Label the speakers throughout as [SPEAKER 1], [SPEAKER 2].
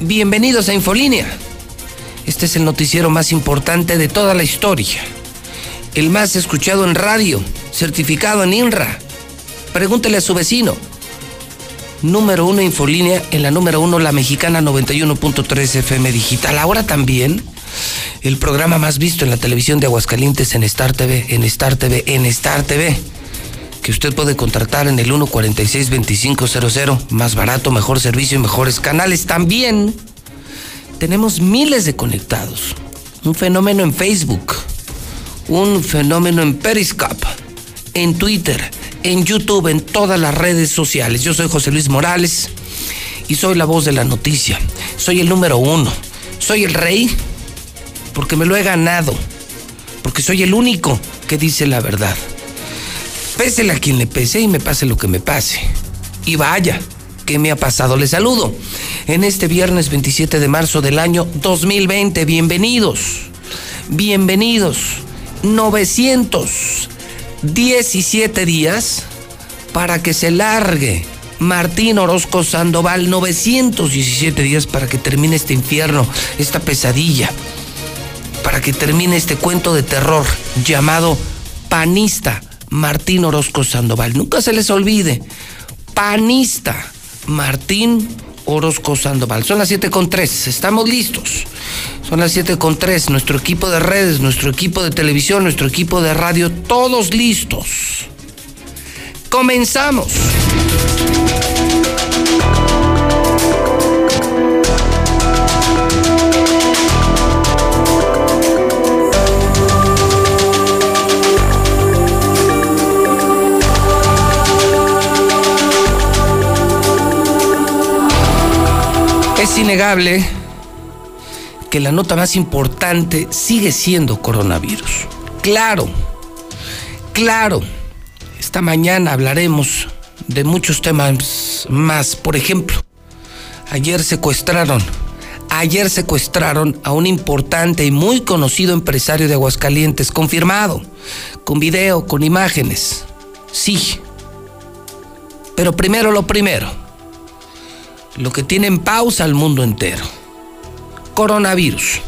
[SPEAKER 1] Bienvenidos a Infolínea. Este es el noticiero más importante de toda la historia. El más escuchado en radio, certificado en INRA. Pregúntele a su vecino. Número uno Infolínea, en la número uno La Mexicana 91.3 FM Digital. Ahora también el programa más visto en la televisión de Aguascalientes en Star TV, en Star TV, en Star TV que usted puede contratar en el 146-2500. Más barato, mejor servicio y mejores canales. También tenemos miles de conectados. Un fenómeno en Facebook. Un fenómeno en Periscope. En Twitter. En YouTube. En todas las redes sociales. Yo soy José Luis Morales. Y soy la voz de la noticia. Soy el número uno. Soy el rey. Porque me lo he ganado. Porque soy el único que dice la verdad. Pésele a quien le pese y me pase lo que me pase. Y vaya, ¿qué me ha pasado? Les saludo en este viernes 27 de marzo del año 2020. Bienvenidos, bienvenidos. 917 días para que se largue Martín Orozco Sandoval. 917 días para que termine este infierno, esta pesadilla. Para que termine este cuento de terror llamado panista Martín Orozco Sandoval. Nunca se les olvide, panista Martín Orozco Sandoval. Son las 7 con 3, estamos listos. Son las 7 con 3, nuestro equipo de redes, nuestro equipo de televisión, nuestro equipo de radio, todos listos. Comenzamos. Innegable que la nota más importante sigue siendo coronavirus. Claro, claro, esta mañana hablaremos de muchos temas más. Por ejemplo, ayer secuestraron, ayer secuestraron a un importante y muy conocido empresario de Aguascalientes, confirmado, con video, con imágenes. Sí. Pero primero lo primero lo que tiene en pausa al mundo entero. Coronavirus.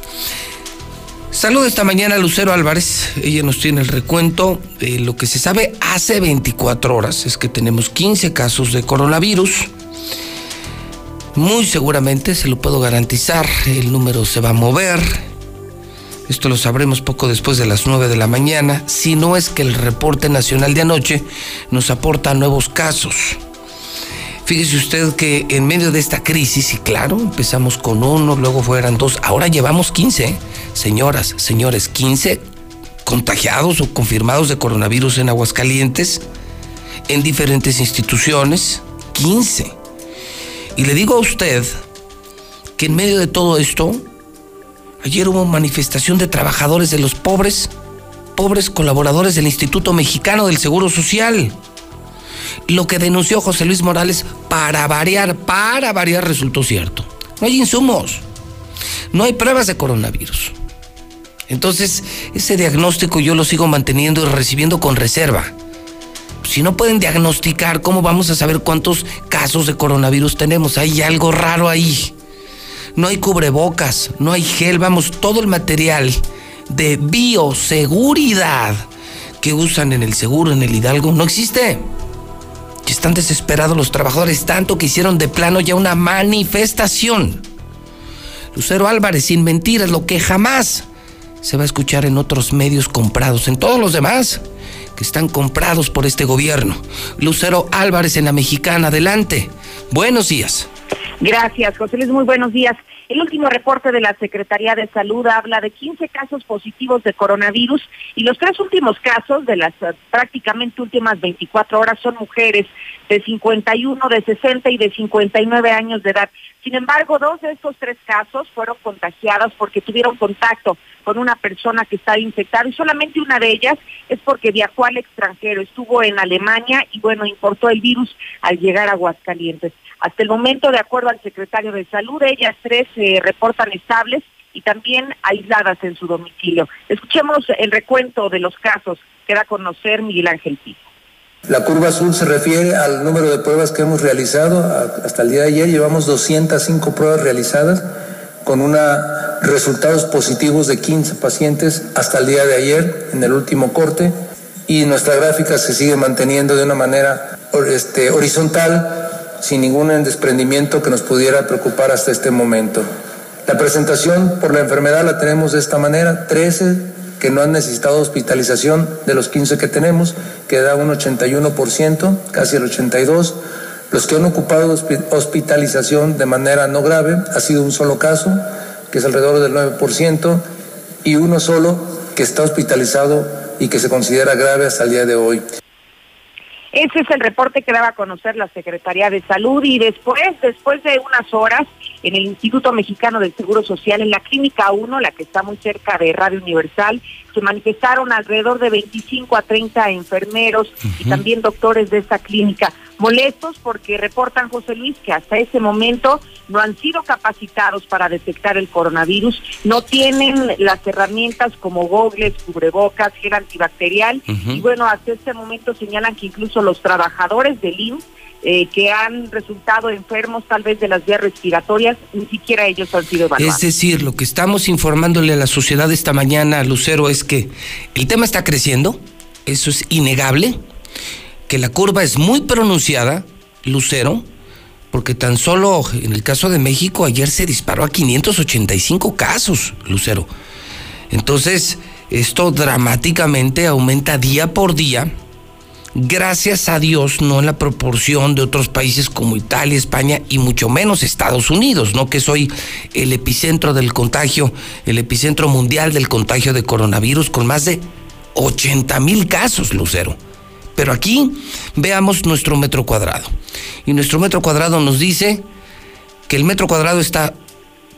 [SPEAKER 1] Saludo esta mañana a Lucero Álvarez. Ella nos tiene el recuento. de lo que se sabe hace 24 horas es que tenemos 15 casos de coronavirus. Muy seguramente, se lo puedo garantizar, el número se va a mover. Esto lo sabremos poco después de las 9 de la mañana, si no es que el reporte nacional de anoche nos aporta nuevos casos. Fíjese usted que en medio de esta crisis, y claro, empezamos con uno, luego fueron dos, ahora llevamos 15, señoras, señores, 15 contagiados o confirmados de coronavirus en Aguascalientes, en diferentes instituciones, 15. Y le digo a usted que en medio de todo esto, ayer hubo manifestación de trabajadores de los pobres, pobres colaboradores del Instituto Mexicano del Seguro Social lo que denunció José Luis Morales, para variar, para variar, resultó cierto. No hay insumos, no hay pruebas de coronavirus. Entonces, ese diagnóstico yo lo sigo manteniendo y recibiendo con reserva. Si no pueden diagnosticar, ¿cómo vamos a saber cuántos casos de coronavirus tenemos? Hay algo raro ahí. No hay cubrebocas, no hay gel, vamos, todo el material de bioseguridad que usan en el seguro, en el Hidalgo, no existe están desesperados los trabajadores tanto que hicieron de plano ya una manifestación. Lucero Álvarez, sin mentiras, lo que jamás se va a escuchar en otros medios comprados, en todos los demás que están comprados por este gobierno. Lucero Álvarez en la Mexicana, adelante. Buenos días.
[SPEAKER 2] Gracias, José Luis, muy buenos días. El último reporte de la Secretaría de Salud habla de 15 casos positivos de coronavirus y los tres últimos casos de las eh, prácticamente últimas 24 horas son mujeres de 51, de 60 y de 59 años de edad. Sin embargo, dos de estos tres casos fueron contagiadas porque tuvieron contacto con una persona que estaba infectada y solamente una de ellas es porque viajó al extranjero, estuvo en Alemania y bueno, importó el virus al llegar a Aguascalientes. Hasta el momento, de acuerdo al secretario de Salud, ellas tres se reportan estables y también aisladas en su domicilio. Escuchemos el recuento de los casos que da a conocer Miguel Ángel Pico.
[SPEAKER 3] La curva azul se refiere al número de pruebas que hemos realizado. Hasta el día de ayer llevamos 205 pruebas realizadas con una, resultados positivos de 15 pacientes hasta el día de ayer en el último corte y nuestra gráfica se sigue manteniendo de una manera este, horizontal sin ningún desprendimiento que nos pudiera preocupar hasta este momento. La presentación por la enfermedad la tenemos de esta manera, 13 que no han necesitado hospitalización de los 15 que tenemos, que da un 81%, casi el 82%. Los que han ocupado hospitalización de manera no grave ha sido un solo caso, que es alrededor del 9%, y uno solo que está hospitalizado y que se considera grave hasta el día de hoy.
[SPEAKER 2] Ese es el reporte que daba a conocer la Secretaría de Salud y después, después de unas horas, en el Instituto Mexicano del Seguro Social, en la Clínica 1, la que está muy cerca de Radio Universal, se manifestaron alrededor de 25 a 30 enfermeros y también doctores de esta clínica molestos porque reportan, José Luis, que hasta ese momento no han sido capacitados para detectar el coronavirus, no tienen las herramientas como gogles, cubrebocas, gel antibacterial, y bueno, hasta este momento señalan que incluso los trabajadores del IMSS eh, que han resultado enfermos tal vez de las vías respiratorias, ni siquiera ellos han sido evaluados.
[SPEAKER 1] Es decir, lo que estamos informándole a la sociedad esta mañana, Lucero, es que el tema está creciendo, eso es innegable, que la curva es muy pronunciada, Lucero, porque tan solo en el caso de México ayer se disparó a 585 casos, Lucero. Entonces, esto dramáticamente aumenta día por día. Gracias a Dios, no en la proporción de otros países como Italia, España y mucho menos Estados Unidos, no que soy el epicentro del contagio, el epicentro mundial del contagio de coronavirus con más de 80 mil casos, Lucero. Pero aquí veamos nuestro metro cuadrado. Y nuestro metro cuadrado nos dice que el metro cuadrado está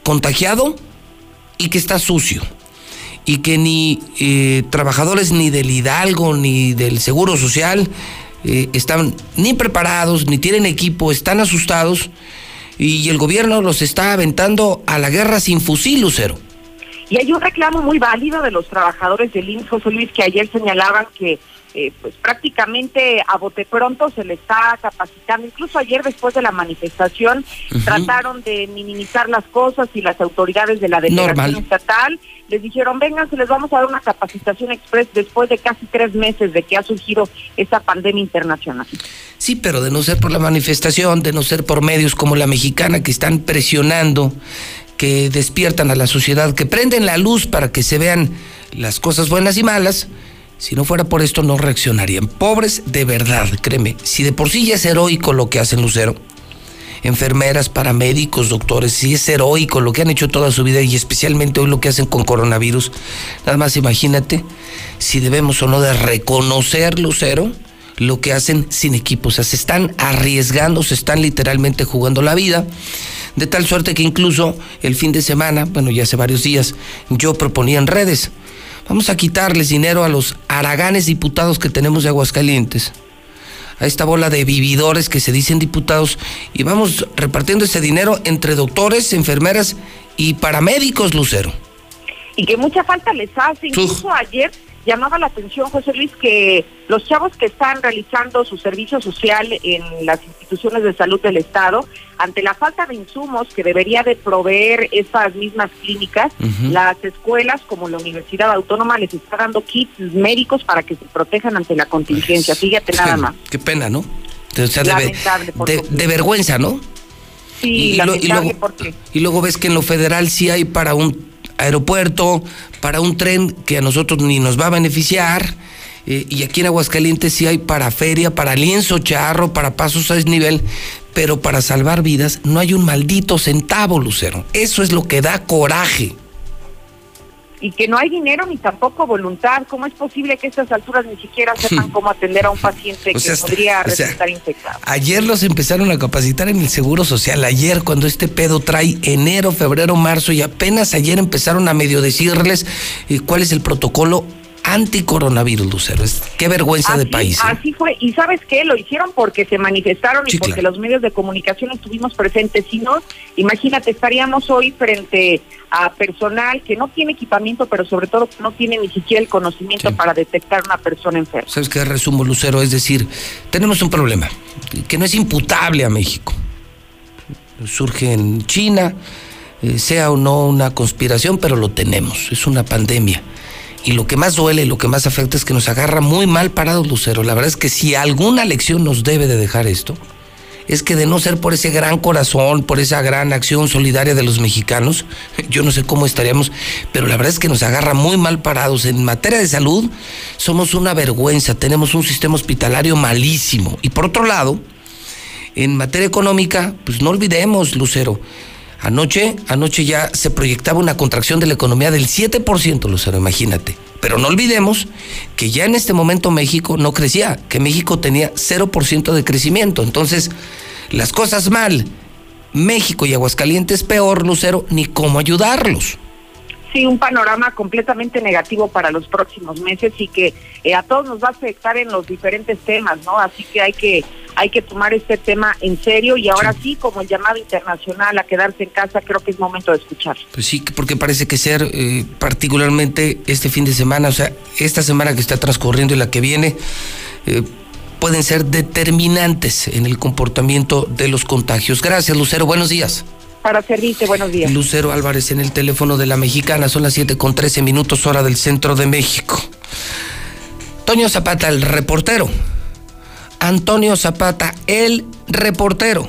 [SPEAKER 1] contagiado y que está sucio. Y que ni eh, trabajadores ni del Hidalgo ni del Seguro Social eh, están ni preparados, ni tienen equipo, están asustados. Y el gobierno los está aventando a la guerra sin fusil, Lucero.
[SPEAKER 2] Y hay un reclamo muy válido de los trabajadores del José Luis, que ayer señalaban que eh, pues prácticamente a bote pronto se le está capacitando. Incluso ayer después de la manifestación trataron de minimizar las cosas y las autoridades de la delegación estatal les dijeron, vengan, se les vamos a dar una capacitación express después de casi tres meses de que ha surgido esta pandemia internacional.
[SPEAKER 1] Sí, pero de no ser por la manifestación, de no ser por medios como la mexicana que están presionando, que despiertan a la sociedad, que prenden la luz para que se vean las cosas buenas y malas, si no fuera por esto, no reaccionarían. Pobres de verdad, créeme. Si de por sí ya es heroico lo que hacen Lucero, enfermeras, paramédicos, doctores, si es heroico lo que han hecho toda su vida y especialmente hoy lo que hacen con coronavirus, nada más imagínate si debemos o no reconocer, Lucero, lo que hacen sin equipo. O sea, se están arriesgando, se están literalmente jugando la vida. De tal suerte que incluso el fin de semana, bueno, ya hace varios días, yo proponía en redes, Vamos a quitarles dinero a los haraganes diputados que tenemos de Aguascalientes, a esta bola de vividores que se dicen diputados, y vamos repartiendo ese dinero entre doctores, enfermeras y paramédicos, Lucero.
[SPEAKER 2] Y que mucha falta les hace. Incluso ayer llamaba la atención, José Luis, que los chavos que están realizando su servicio social en las instituciones de salud del Estado, ante la falta de insumos que debería de proveer esas mismas clínicas, las escuelas como la Universidad Autónoma les está dando kits médicos para que se protejan ante la contingencia. Fíjate nada más.
[SPEAKER 1] Qué pena, ¿no? de, vergüenza, ¿no?
[SPEAKER 2] Sí, y, luego,
[SPEAKER 1] y luego ves que en lo federal sí hay para un aeropuerto, para un tren que a nosotros ni nos va a beneficiar. Eh, y aquí en Aguascalientes sí hay para feria, para lienzo charro, para pasos a desnivel, pero para salvar vidas no hay un maldito centavo, Lucero. Eso es lo que da coraje
[SPEAKER 2] y que no hay dinero ni tampoco voluntad. ¿Cómo es posible que a estas alturas ni siquiera sepan cómo atender a un paciente que podría resultar infectado?
[SPEAKER 1] Ayer los empezaron a capacitar en el Seguro Social, ayer cuando este pedo trae enero, febrero, marzo y apenas ayer empezaron a medio decirles eh, cuál es el protocolo anticoronavirus, Lucero. qué vergüenza de país. ¿eh?
[SPEAKER 2] Así fue. Y sabes qué, lo hicieron porque se manifestaron y porque los medios de comunicación estuvimos presentes. Si no, imagínate, estaríamos hoy frente a personal que no tiene equipamiento, pero sobre todo que no tiene ni siquiera el conocimiento para detectar una persona enferma.
[SPEAKER 1] ¿Sabes qué resumo, Lucero? Es decir, tenemos un problema que no es imputable a México. Surge en China, eh, sea o no una conspiración, pero lo tenemos. Es una pandemia y lo que más duele lo que más afecta es que nos agarra muy mal parados, Lucero. La verdad es que si alguna lección nos debe de dejar esto, es que de no ser por ese gran corazón, por esa gran acción solidaria de los mexicanos, yo no sé cómo estaríamos, pero la verdad es que nos agarra muy mal parados. En materia de salud, somos una vergüenza, tenemos un sistema hospitalario malísimo. Y por otro lado, en materia económica, pues no olvidemos, Lucero, Anoche, anoche ya se proyectaba una contracción de la economía del 7%, Lucero, imagínate. Pero no olvidemos que ya en este momento México no crecía, que México tenía 0% de crecimiento. Entonces, las cosas mal. México y Aguascalientes peor, Lucero, ni cómo ayudarlos
[SPEAKER 2] sí un panorama completamente negativo para los próximos meses y que eh, a todos nos va a afectar en los diferentes temas, ¿no? Así que hay que hay que tomar este tema en serio y ahora sí. como el llamado internacional a quedarse en casa, creo que es momento de escuchar.
[SPEAKER 1] Pues sí, porque parece que ser eh, particularmente este fin de semana, o sea, esta semana que está transcurriendo y la que viene, eh, pueden ser determinantes en el comportamiento de los contagios. Gracias, Lucero. Buenos días.
[SPEAKER 2] Para servirte, buenos días.
[SPEAKER 1] Lucero Álvarez en el teléfono de la mexicana, son las 7 con 13 minutos hora del centro de México. Toño Zapata, el reportero. Antonio Zapata, el reportero.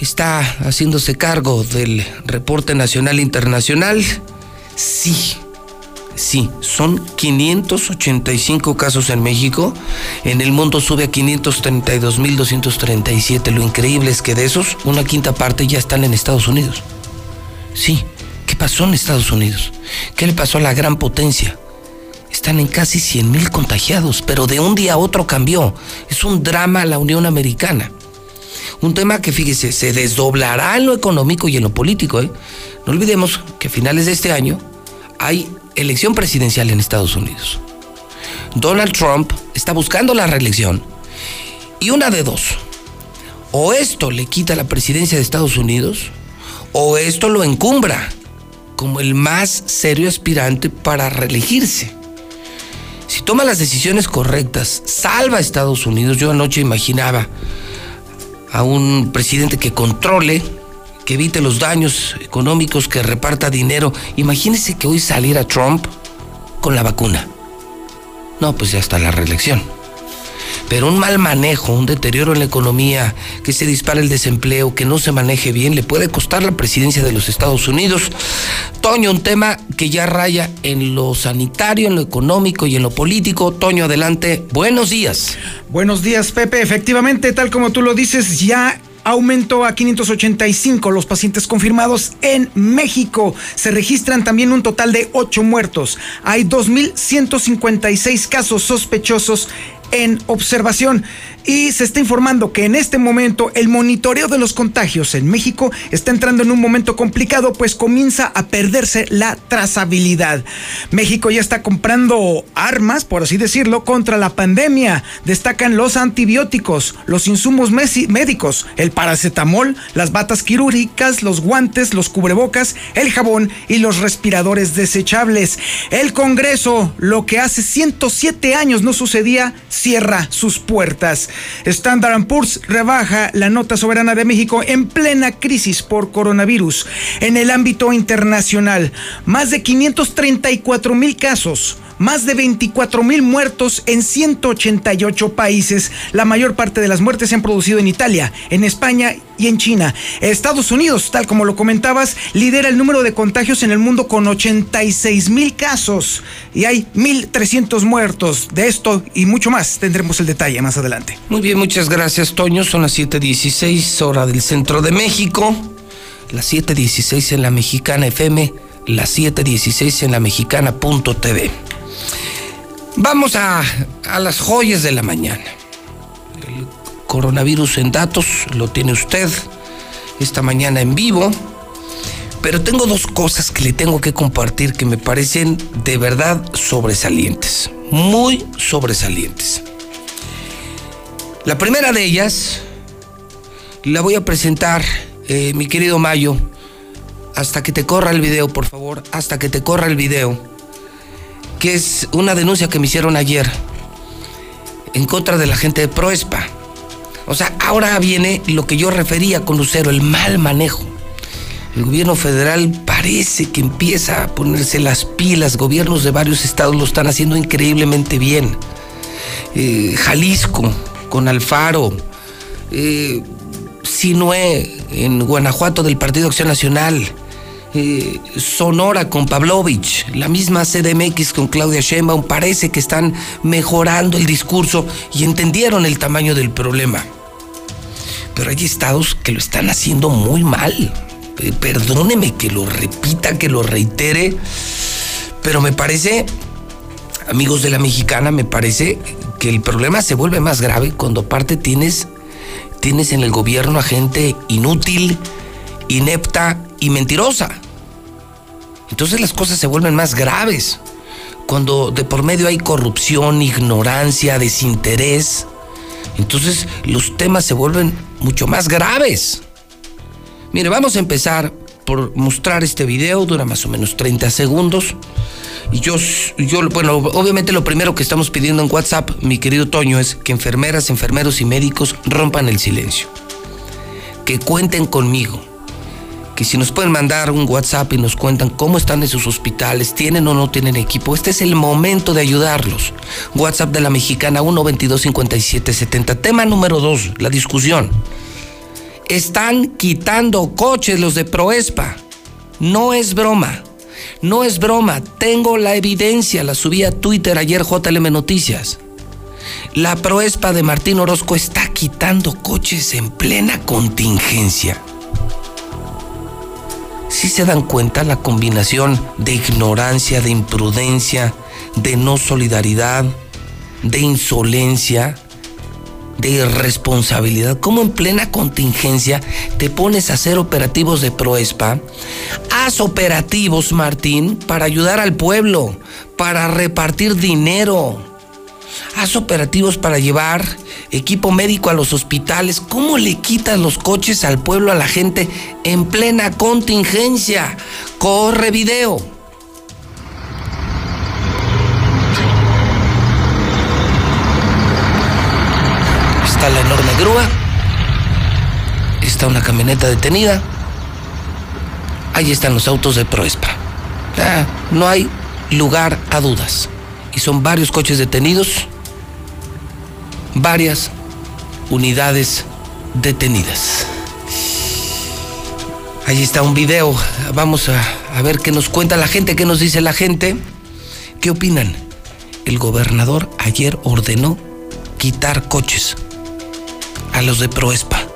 [SPEAKER 1] Está haciéndose cargo del reporte nacional internacional. Sí, Sí, son 585 casos en México. En el mundo sube a 532.237. Lo increíble es que de esos, una quinta parte ya están en Estados Unidos. Sí, ¿qué pasó en Estados Unidos? ¿Qué le pasó a la gran potencia? Están en casi 100.000 contagiados, pero de un día a otro cambió. Es un drama la Unión Americana. Un tema que, fíjese, se desdoblará en lo económico y en lo político. ¿eh? No olvidemos que a finales de este año hay elección presidencial en Estados Unidos. Donald Trump está buscando la reelección y una de dos. O esto le quita la presidencia de Estados Unidos o esto lo encumbra como el más serio aspirante para reelegirse. Si toma las decisiones correctas, salva a Estados Unidos. Yo anoche imaginaba a un presidente que controle que evite los daños económicos, que reparta dinero. Imagínese que hoy saliera Trump con la vacuna. No, pues ya está la reelección. Pero un mal manejo, un deterioro en la economía, que se dispare el desempleo, que no se maneje bien, le puede costar la presidencia de los Estados Unidos. Toño, un tema que ya raya en lo sanitario, en lo económico y en lo político. Toño, adelante. Buenos días.
[SPEAKER 4] Buenos días, Pepe. Efectivamente, tal como tú lo dices, ya aumentó a 585 los pacientes confirmados en México. Se registran también un total de 8 muertos. Hay 2.156 casos sospechosos en observación y se está informando que en este momento el monitoreo de los contagios en México está entrando en un momento complicado pues comienza a perderse la trazabilidad. México ya está comprando armas, por así decirlo, contra la pandemia. Destacan los antibióticos, los insumos médicos, el paracetamol, las batas quirúrgicas, los guantes, los cubrebocas, el jabón y los respiradores desechables. El Congreso, lo que hace 107 años no sucedía, cierra sus puertas. Standard Poor's rebaja la nota soberana de México en plena crisis por coronavirus. En el ámbito internacional, más de 534 mil casos más de 24 mil muertos en 188 países. La mayor parte de las muertes se han producido en Italia, en España y en China. Estados Unidos, tal como lo comentabas, lidera el número de contagios en el mundo con 86 mil casos y hay 1.300 muertos. De esto y mucho más tendremos el detalle más adelante.
[SPEAKER 1] Muy bien, muchas gracias Toño. Son las 7.16 hora del centro de México, las 7.16 en la mexicana FM, las 7.16 en la mexicana.tv. Vamos a, a las joyas de la mañana. El coronavirus en datos lo tiene usted esta mañana en vivo. Pero tengo dos cosas que le tengo que compartir que me parecen de verdad sobresalientes, muy sobresalientes. La primera de ellas la voy a presentar, eh, mi querido Mayo, hasta que te corra el video, por favor, hasta que te corra el video, que es una denuncia que me hicieron ayer en contra de la gente de Proespa. O sea, ahora viene lo que yo refería con Lucero, el mal manejo. El gobierno federal parece que empieza a ponerse las pilas. Gobiernos de varios estados lo están haciendo increíblemente bien. Eh, Jalisco con Alfaro, eh, en Guanajuato del Partido Acción Nacional, eh, Sonora con Pavlovich, la misma CDMX con Claudia Sheinbaum, parece que están mejorando el discurso y entendieron el tamaño del problema. Pero hay estados que lo están haciendo muy mal perdóneme que lo repita, que lo reitere, pero me parece, amigos de la mexicana, me parece que el problema se vuelve más grave cuando aparte tienes, tienes en el gobierno a gente inútil, inepta y mentirosa. Entonces las cosas se vuelven más graves. Cuando de por medio hay corrupción, ignorancia, desinterés, entonces los temas se vuelven mucho más graves. Mire, vamos a empezar por mostrar este video, dura más o menos 30 segundos. Y yo, bueno, obviamente lo primero que estamos pidiendo en WhatsApp, mi querido Toño, es que enfermeras, enfermeros y médicos rompan el silencio. Que cuenten conmigo. Que si nos pueden mandar un WhatsApp y nos cuentan cómo están en sus hospitales, tienen o no tienen equipo, este es el momento de ayudarlos. WhatsApp de la mexicana 1225770. Tema número 2, la discusión. Están quitando coches los de Proespa. No es broma. No es broma. Tengo la evidencia. La subí a Twitter ayer JLM Noticias. La Proespa de Martín Orozco está quitando coches en plena contingencia. Si se dan cuenta la combinación de ignorancia, de imprudencia, de no solidaridad, de insolencia, de irresponsabilidad. ¿Cómo en plena contingencia te pones a hacer operativos de Proespa? Haz operativos, Martín, para ayudar al pueblo, para repartir dinero. Haz operativos para llevar equipo médico a los hospitales. ¿Cómo le quitas los coches al pueblo, a la gente en plena contingencia? Corre video. la enorme grúa, está una camioneta detenida, ahí están los autos de Proespa. Ah, no hay lugar a dudas. Y son varios coches detenidos, varias unidades detenidas. Ahí está un video. Vamos a, a, ver qué nos cuenta la gente, qué nos dice la gente. ¿Qué opinan? El gobernador ayer ordenó quitar coches a los de Proespa.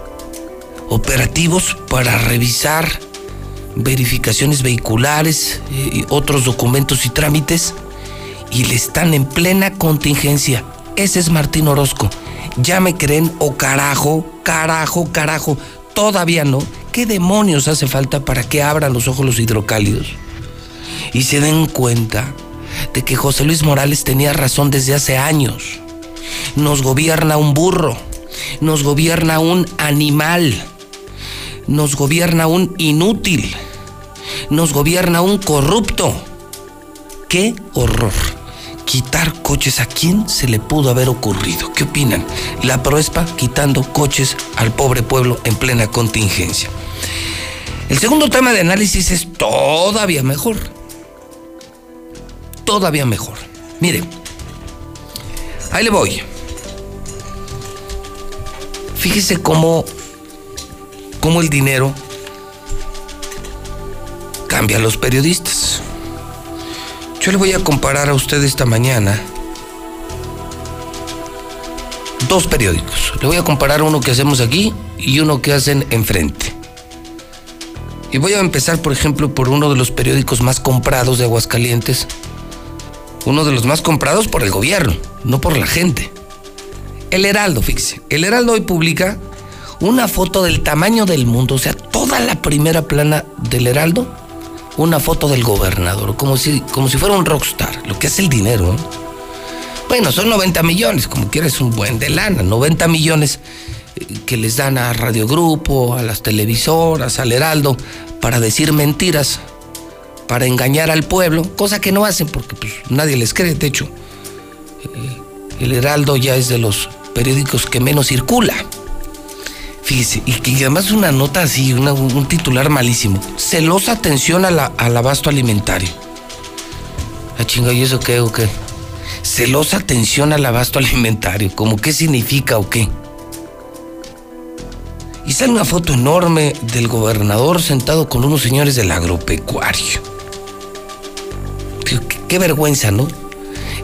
[SPEAKER 1] Operativos para revisar verificaciones vehiculares eh, y otros documentos y trámites y le están en plena contingencia. Ese es Martín Orozco. Ya me creen o carajo, carajo, carajo. Todavía no. ¿Qué demonios hace falta para que abran los ojos los hidrocálidos? Y se den cuenta de que José Luis Morales tenía razón desde hace años. Nos gobierna un burro nos gobierna un animal, nos gobierna un inútil, nos gobierna un corrupto. ¡Qué horror! Quitar coches, ¿a quién se le pudo haber ocurrido? ¿Qué opinan? La Proespa quitando coches al pobre pueblo en plena contingencia. El segundo tema de análisis es todavía mejor. Todavía mejor. Mire, ahí le voy. Fíjese cómo, cómo el dinero cambia a los periodistas. Yo le voy a comparar a usted esta mañana dos periódicos. Le voy a comparar uno que hacemos aquí y uno que hacen enfrente. Y voy a empezar, por ejemplo, por uno de los periódicos más comprados de Aguascalientes. Uno de los más comprados por el gobierno, no por la gente. El Heraldo, fíjese. El Heraldo hoy publica una foto del tamaño del mundo, o sea, toda la primera plana del Heraldo, una foto del gobernador, como si, como si fuera un rockstar, lo que es el dinero. Bueno, son 90 millones, como quieres un buen de lana, 90 millones eh, que les dan a Radio Grupo, a las televisoras, al Heraldo, para decir mentiras, para engañar al pueblo, cosa que no hacen porque pues, nadie les cree. De hecho, eh, el Heraldo ya es de los periódicos que menos circula. Fíjese, y que además una nota así, un titular malísimo. Celosa atención a la, al abasto alimentario. Ah, chinga, ¿y eso qué o qué? Celosa atención al abasto alimentario. ¿Cómo qué significa o qué? Y sale una foto enorme del gobernador sentado con unos señores del agropecuario. qué vergüenza, ¿no?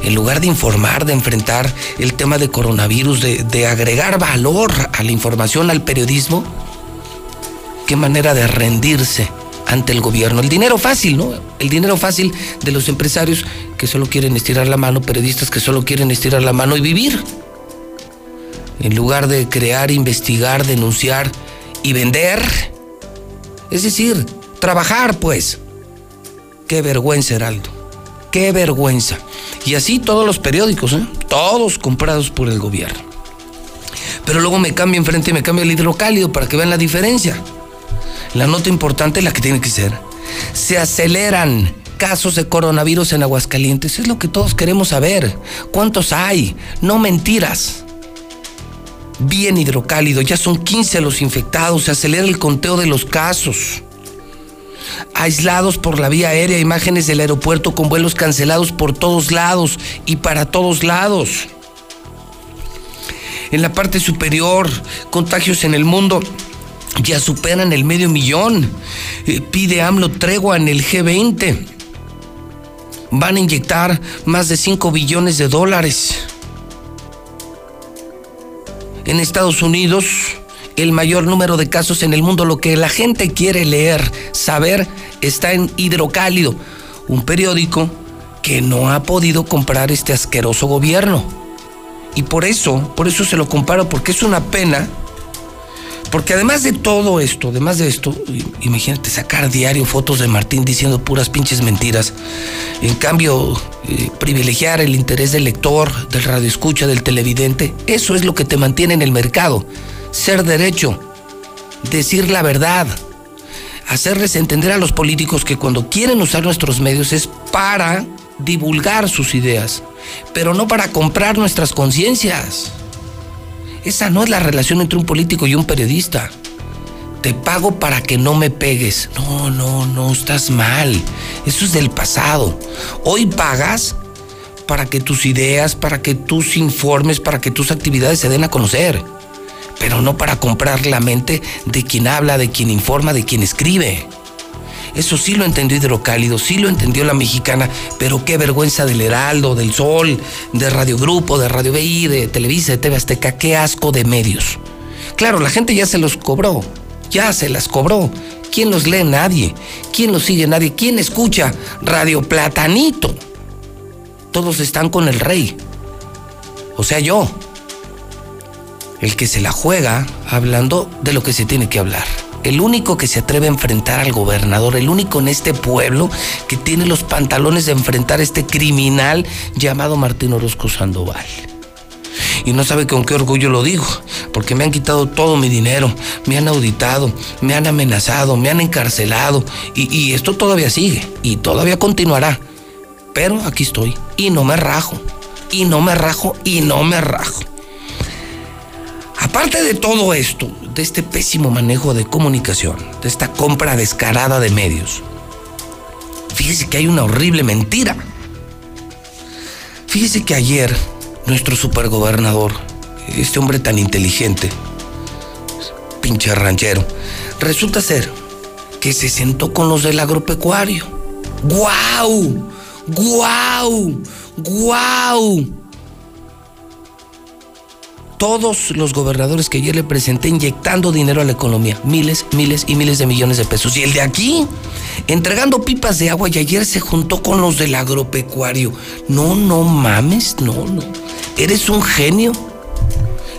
[SPEAKER 1] En lugar de informar, de enfrentar el tema de coronavirus, de, agregar valor a la información, al periodismo, qué manera de rendirse ante el gobierno. El dinero fácil, ¿no? El dinero fácil de los empresarios que solo quieren estirar la mano, periodistas que solo quieren estirar la mano y vivir. En lugar de crear, investigar, denunciar y vender. Es decir, trabajar, pues. Qué vergüenza, Heraldo. Qué vergüenza. Y así todos los periódicos, ¿eh? todos comprados por el gobierno. Pero luego me cambia enfrente y me cambia el hidrocálido para que vean la diferencia. La nota importante es la que tiene que ser. Se aceleran casos de coronavirus en Aguascalientes. Es lo que todos queremos saber. ¿Cuántos hay? No mentiras. Bien hidrocálido, ya son 15 los infectados, se acelera el conteo de los casos aislados por la vía aérea, imágenes del aeropuerto con vuelos cancelados por todos lados y para todos lados. En la parte superior, contagios en el mundo ya superan el medio millón. Eh, pide AMLO tregua en el G20. Van a inyectar más de 5 billones de dólares. En Estados Unidos, el mayor número de casos en el mundo. Lo que la gente quiere leer, saber, está en Hidrocálido, un periódico que no ha podido comprar este asqueroso gobierno. Y por eso, por eso se lo comparo, porque es una pena. Porque además de todo esto, además de esto, imagínate sacar diario fotos de Martín diciendo puras pinches mentiras. En cambio, eh, privilegiar el interés del lector, del radioescucha, del televidente, eso es lo que te mantiene en el mercado ser derecho, decir la verdad, hacerles entender a los políticos que cuando quieren usar nuestros medios es para divulgar sus ideas, pero no para comprar nuestras conciencias. Esa no es la relación entre un político y un periodista. Te pago para que no me pegues. No, no, no, estás mal. Eso es del pasado. Hoy pagas para que tus ideas, para que tus informes, para que tus actividades se den a conocer pero no para comprar la mente de quien habla, de quien informa, de quien escribe. Eso sí lo entendió Hidrocálido, sí lo entendió la mexicana, pero qué vergüenza del Heraldo, del Sol, de Radio Grupo, de Radio BI, de Televisa, de TV Azteca, qué asco de medios. Claro, la gente ya se los cobró, ya se las cobró. ¿Quién los lee? Nadie. ¿Quién los sigue? Nadie. ¿Quién escucha? Radio Platanito. Todos están con el rey. O sea, yo el que se la juega hablando de lo que se tiene que hablar. El único que se atreve a enfrentar al gobernador, el único en este pueblo que tiene los pantalones de enfrentar a este criminal llamado Martín Orozco Sandoval. Y no sabe con qué orgullo lo digo, porque me han quitado todo mi dinero, me han auditado, me han amenazado, me han encarcelado, y, y esto todavía sigue, y todavía continuará. Pero aquí estoy, y no me rajo, y no me rajo, y no me rajo. Aparte de todo esto, de este pésimo manejo de comunicación, de esta compra descarada de medios, fíjese que hay una horrible mentira. Fíjese que ayer nuestro supergobernador, este hombre tan inteligente, pinche ranchero, resulta ser que se sentó con los del agropecuario. ¡Guau! ¡Guau! ¡Guau! Todos los gobernadores que ayer le presenté inyectando dinero a la economía, miles, miles y miles de millones de pesos. Y el de aquí, entregando pipas de agua y ayer se juntó con los del agropecuario. No, no mames, no, no. Eres un genio.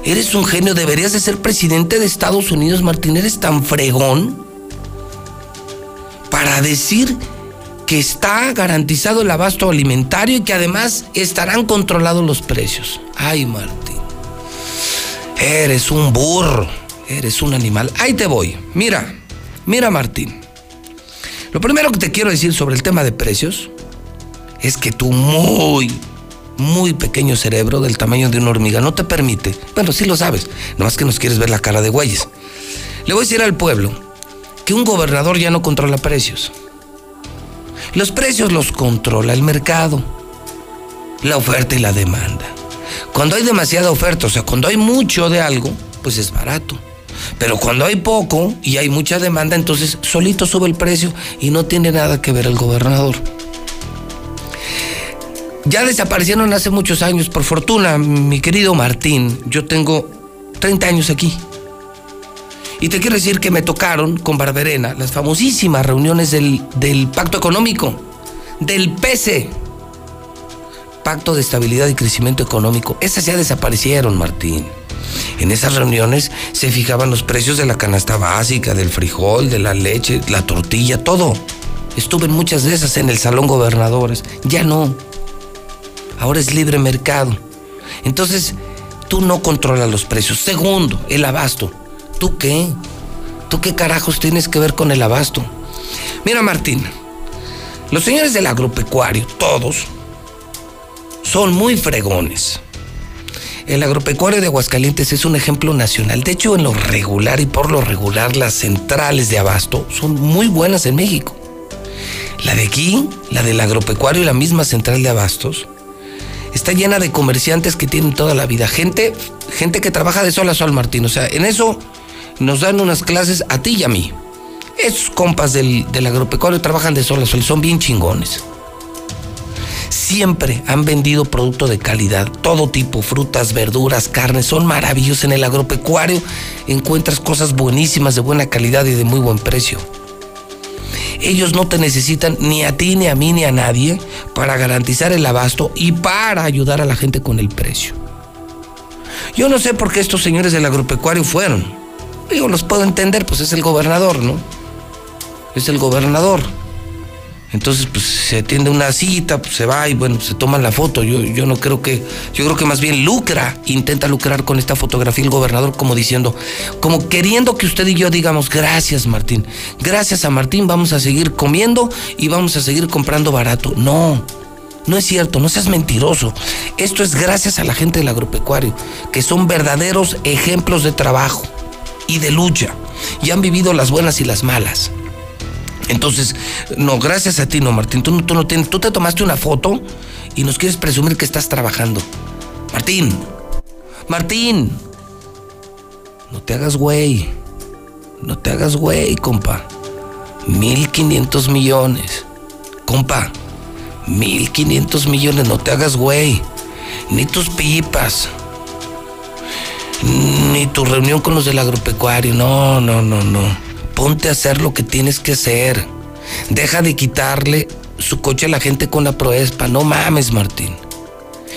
[SPEAKER 1] Eres un genio, deberías de ser presidente de Estados Unidos, Martín. Eres tan fregón para decir que está garantizado el abasto alimentario y que además estarán controlados los precios. Ay, Martín. Eres un burro, eres un animal. Ahí te voy. Mira, mira, Martín. Lo primero que te quiero decir sobre el tema de precios es que tu muy, muy pequeño cerebro del tamaño de una hormiga no te permite, bueno, sí lo sabes, no más que nos quieres ver la cara de güeyes. Le voy a decir al pueblo que un gobernador ya no controla precios. Los precios los controla el mercado, la oferta y la demanda. Cuando hay demasiada oferta, o sea, cuando hay mucho de algo, pues es barato. Pero cuando hay poco y hay mucha demanda, entonces solito sube el precio y no tiene nada que ver el gobernador. Ya desaparecieron hace muchos años, por fortuna, mi querido Martín. Yo tengo 30 años aquí. Y te quiero decir que me tocaron con Barberena las famosísimas reuniones del, del Pacto Económico, del PESE, Pacto de Estabilidad y Crecimiento Económico. Esas ya desaparecieron, Martín. En esas reuniones se fijaban los precios de la canasta básica, del frijol, de la leche, la tortilla, todo. Estuve muchas de esas en el Salón Gobernadores. Ya no. Ahora es libre mercado. Entonces, tú no controlas los precios. Segundo, el abasto. ¿Tú qué? ¿Tú qué carajos tienes que ver con el abasto? Mira, Martín, los señores del agropecuario, todos, son muy fregones. El agropecuario de Aguascalientes es un ejemplo nacional. De hecho, en lo regular y por lo regular, las centrales de abasto son muy buenas en México. La de aquí, la del agropecuario y la misma central de abastos, está llena de comerciantes que tienen toda la vida. Gente, gente que trabaja de sol a sol, Martín. O sea, en eso nos dan unas clases a ti y a mí. Esos compas del, del agropecuario trabajan de sol a sol, son bien chingones. Siempre han vendido producto de calidad, todo tipo, frutas, verduras, carnes, son maravillosos en el agropecuario. Encuentras cosas buenísimas, de buena calidad y de muy buen precio. Ellos no te necesitan ni a ti, ni a mí, ni a nadie para garantizar el abasto y para ayudar a la gente con el precio. Yo no sé por qué estos señores del agropecuario fueron. Digo, los puedo entender, pues es el gobernador, ¿no? Es el gobernador. Entonces, pues se atiende una cita, pues, se va y bueno, se toma la foto. Yo, yo no creo que, yo creo que más bien lucra, intenta lucrar con esta fotografía el gobernador, como diciendo, como queriendo que usted y yo digamos, gracias Martín, gracias a Martín vamos a seguir comiendo y vamos a seguir comprando barato. No, no es cierto, no seas mentiroso. Esto es gracias a la gente del agropecuario, que son verdaderos ejemplos de trabajo y de lucha, y han vivido las buenas y las malas. Entonces, no, gracias a ti, no, Martín. Tú, tú, no tú te tomaste una foto y nos quieres presumir que estás trabajando. Martín, Martín, no te hagas güey. No te hagas güey, compa. 1500 millones. Compa, 1500 millones, no te hagas güey. Ni tus pipas. Ni tu reunión con los del agropecuario. No, no, no, no ponte a hacer lo que tienes que hacer. Deja de quitarle su coche a la gente con la proespa. No mames, Martín.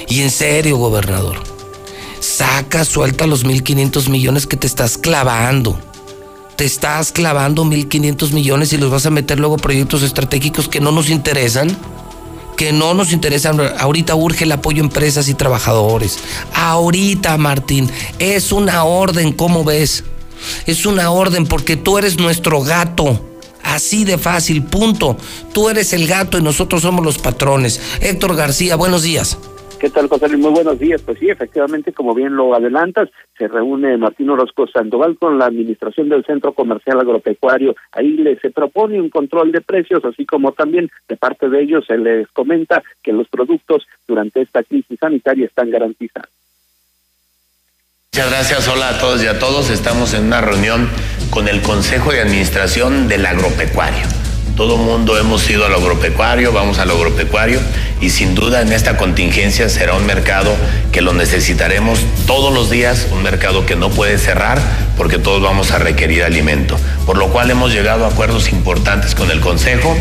[SPEAKER 1] Y en serio, gobernador. Saca, suelta los 1.500 millones que te estás clavando. Te estás clavando 1.500 millones y los vas a meter luego a proyectos estratégicos que no nos interesan. Que no nos interesan. Ahorita urge el apoyo a empresas y trabajadores. Ahorita, Martín. Es una orden, ¿cómo ves? Es una orden porque tú eres nuestro gato. Así de fácil, punto. Tú eres el gato y nosotros somos los patrones. Héctor García, buenos días.
[SPEAKER 5] ¿Qué tal, José Luis? Muy buenos días. Pues sí, efectivamente, como bien lo adelantas, se reúne Martín Orozco Sandoval con la administración del Centro Comercial Agropecuario. Ahí le se propone un control de precios, así como también de parte de ellos se les comenta que los productos durante esta crisis sanitaria están garantizados.
[SPEAKER 6] Muchas gracias, hola a todos y a todos. Estamos en una reunión con el Consejo de Administración del Agropecuario. Todo mundo hemos ido al agropecuario, vamos al agropecuario y sin duda en esta contingencia será un mercado que lo necesitaremos todos los días, un mercado que no puede cerrar porque todos vamos a requerir alimento. Por lo cual hemos llegado a acuerdos importantes con el Consejo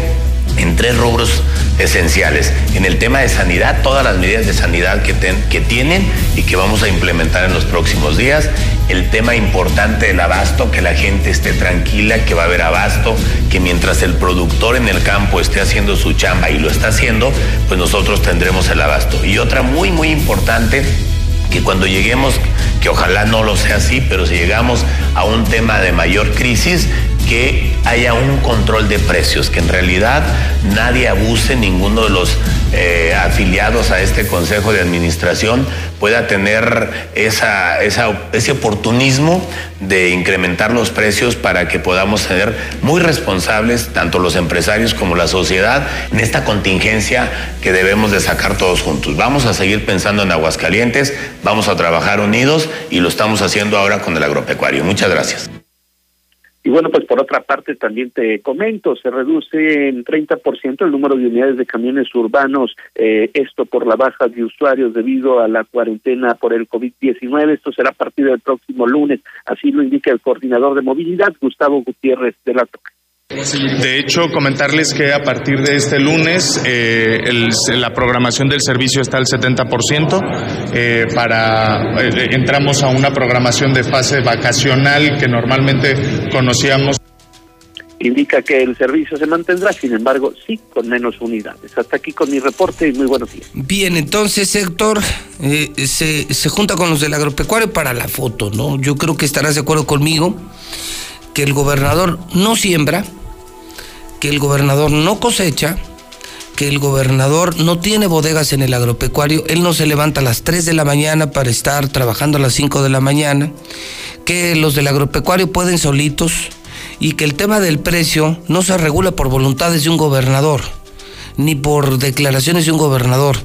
[SPEAKER 6] en tres rubros esenciales. En el tema de sanidad, todas las medidas de sanidad que, que tienen y que vamos a implementar en los próximos días. El tema importante del abasto, que la gente esté tranquila, que va a haber abasto, que mientras el productor en el campo esté haciendo su chamba y lo está haciendo, pues nosotros tendremos el abasto. Y otra muy, muy importante, que cuando lleguemos, que ojalá no lo sea así, pero si llegamos a un tema de mayor crisis, que haya un control de precios, que en realidad nadie abuse, ninguno de los eh, afiliados a este Consejo de Administración pueda tener esa, ese oportunismo de incrementar los precios para que podamos ser muy responsables, tanto los empresarios como la sociedad, en esta contingencia que debemos de sacar todos juntos. Vamos a seguir pensando en Aguascalientes, vamos a trabajar unidos y lo estamos haciendo ahora con el agropecuario. Muchas gracias.
[SPEAKER 5] Y bueno, pues por otra parte también te comento, se reduce en 30% el número de unidades de camiones urbanos, eh, esto por la baja de usuarios debido a la cuarentena por el COVID-19. Esto será a partir del próximo lunes, así lo indica el coordinador de movilidad, Gustavo Gutiérrez de la Toca.
[SPEAKER 7] De hecho, comentarles que a partir de este lunes eh, la programación del servicio está al 70%. Eh, para, eh, entramos a una programación de fase vacacional que normalmente conocíamos.
[SPEAKER 5] Indica que el servicio se mantendrá, sin embargo, sí con menos unidades. Hasta aquí con mi reporte y muy buenos días.
[SPEAKER 1] Bien, entonces, Héctor, se, se junta con los del agropecuario para la foto, ¿no? Yo creo que estarás de acuerdo conmigo que el gobernador no siembra, que el gobernador no cosecha, que el gobernador no tiene bodegas en el agropecuario, él no se levanta a las 3 de la mañana para estar trabajando a las 5 de la mañana, que los del agropecuario pueden solitos y que el tema del precio no se regula por voluntades de un gobernador ni por declaraciones de un gobernador.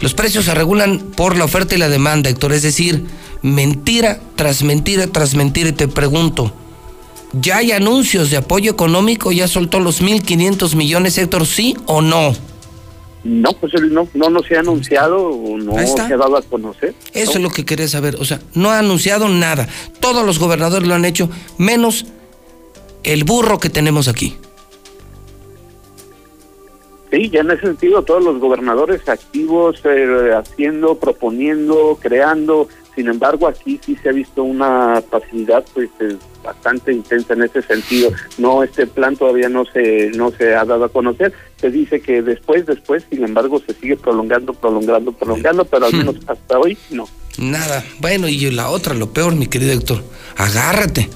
[SPEAKER 1] Los precios se regulan por la oferta y la demanda, Héctor, es decir, mentira tras mentira tras mentira. Y te pregunto, ya hay anuncios de apoyo económico, ya soltó los 1.500 millones, Héctor, ¿sí o no?
[SPEAKER 5] No, pues no, no, no se ha anunciado o no se ha dado a conocer.
[SPEAKER 1] Eso es lo que quería saber, o sea, no ha anunciado nada. Todos los gobernadores lo han hecho, menos el burro que tenemos aquí.
[SPEAKER 5] Sí, ya en ese sentido todos los gobernadores activos eh, haciendo, proponiendo, creando. Sin embargo, aquí sí se ha visto una facilidad pues bastante intensa en ese sentido. No, este plan todavía no se no se ha dado a conocer. Se dice que después, después, sin embargo, se sigue prolongando, prolongando, prolongando, pero al hmm. menos hasta hoy no.
[SPEAKER 1] Nada. Bueno, y la otra, lo peor, mi querido Héctor, agárrate.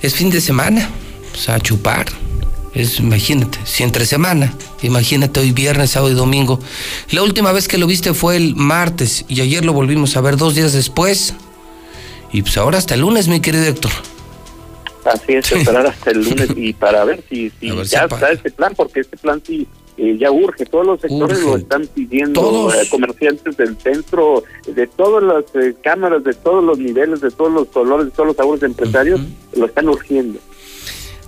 [SPEAKER 1] Es fin de semana, o sea, a chupar. Es, imagínate, si entre semana, imagínate hoy viernes, sábado y domingo. La última vez que lo viste fue el martes y ayer lo volvimos a ver dos días después. Y pues ahora hasta el lunes, mi querido Héctor.
[SPEAKER 5] Así es, esperar hasta el lunes y para ver si, ya está este plan, porque este plan sí eh, ya urge, todos los sectores lo están pidiendo, ¿Todos? Eh, comerciantes del centro, de todas las eh, cámaras, de todos los niveles, de todos los colores, de todos los sabores de empresarios, lo están urgiendo.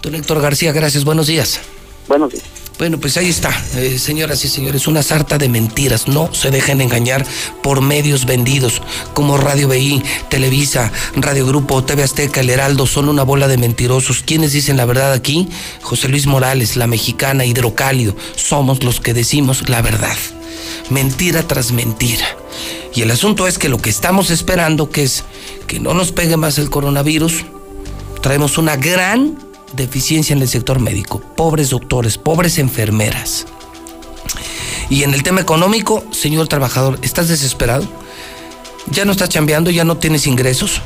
[SPEAKER 1] Don Héctor García, gracias, buenos días.
[SPEAKER 5] Buenos días.
[SPEAKER 1] Bueno, pues ahí está, eh, señoras y señores, una sarta de mentiras. No se dejen engañar por medios vendidos como Radio BI, Televisa, Radio Grupo, TV Azteca, El Heraldo. Son una bola de mentirosos. ¿Quiénes dicen la verdad aquí? José Luis Morales, La Mexicana, Hidrocálido. Somos los que decimos la verdad. Mentira tras mentira. Y el asunto es que lo que estamos esperando, que es que no nos pegue más el coronavirus, traemos una gran deficiencia en el sector médico, pobres doctores, pobres enfermeras. Y en el tema económico, señor trabajador, ¿estás desesperado? ¿Ya no estás chambeando? ¿Ya no tienes ingresos?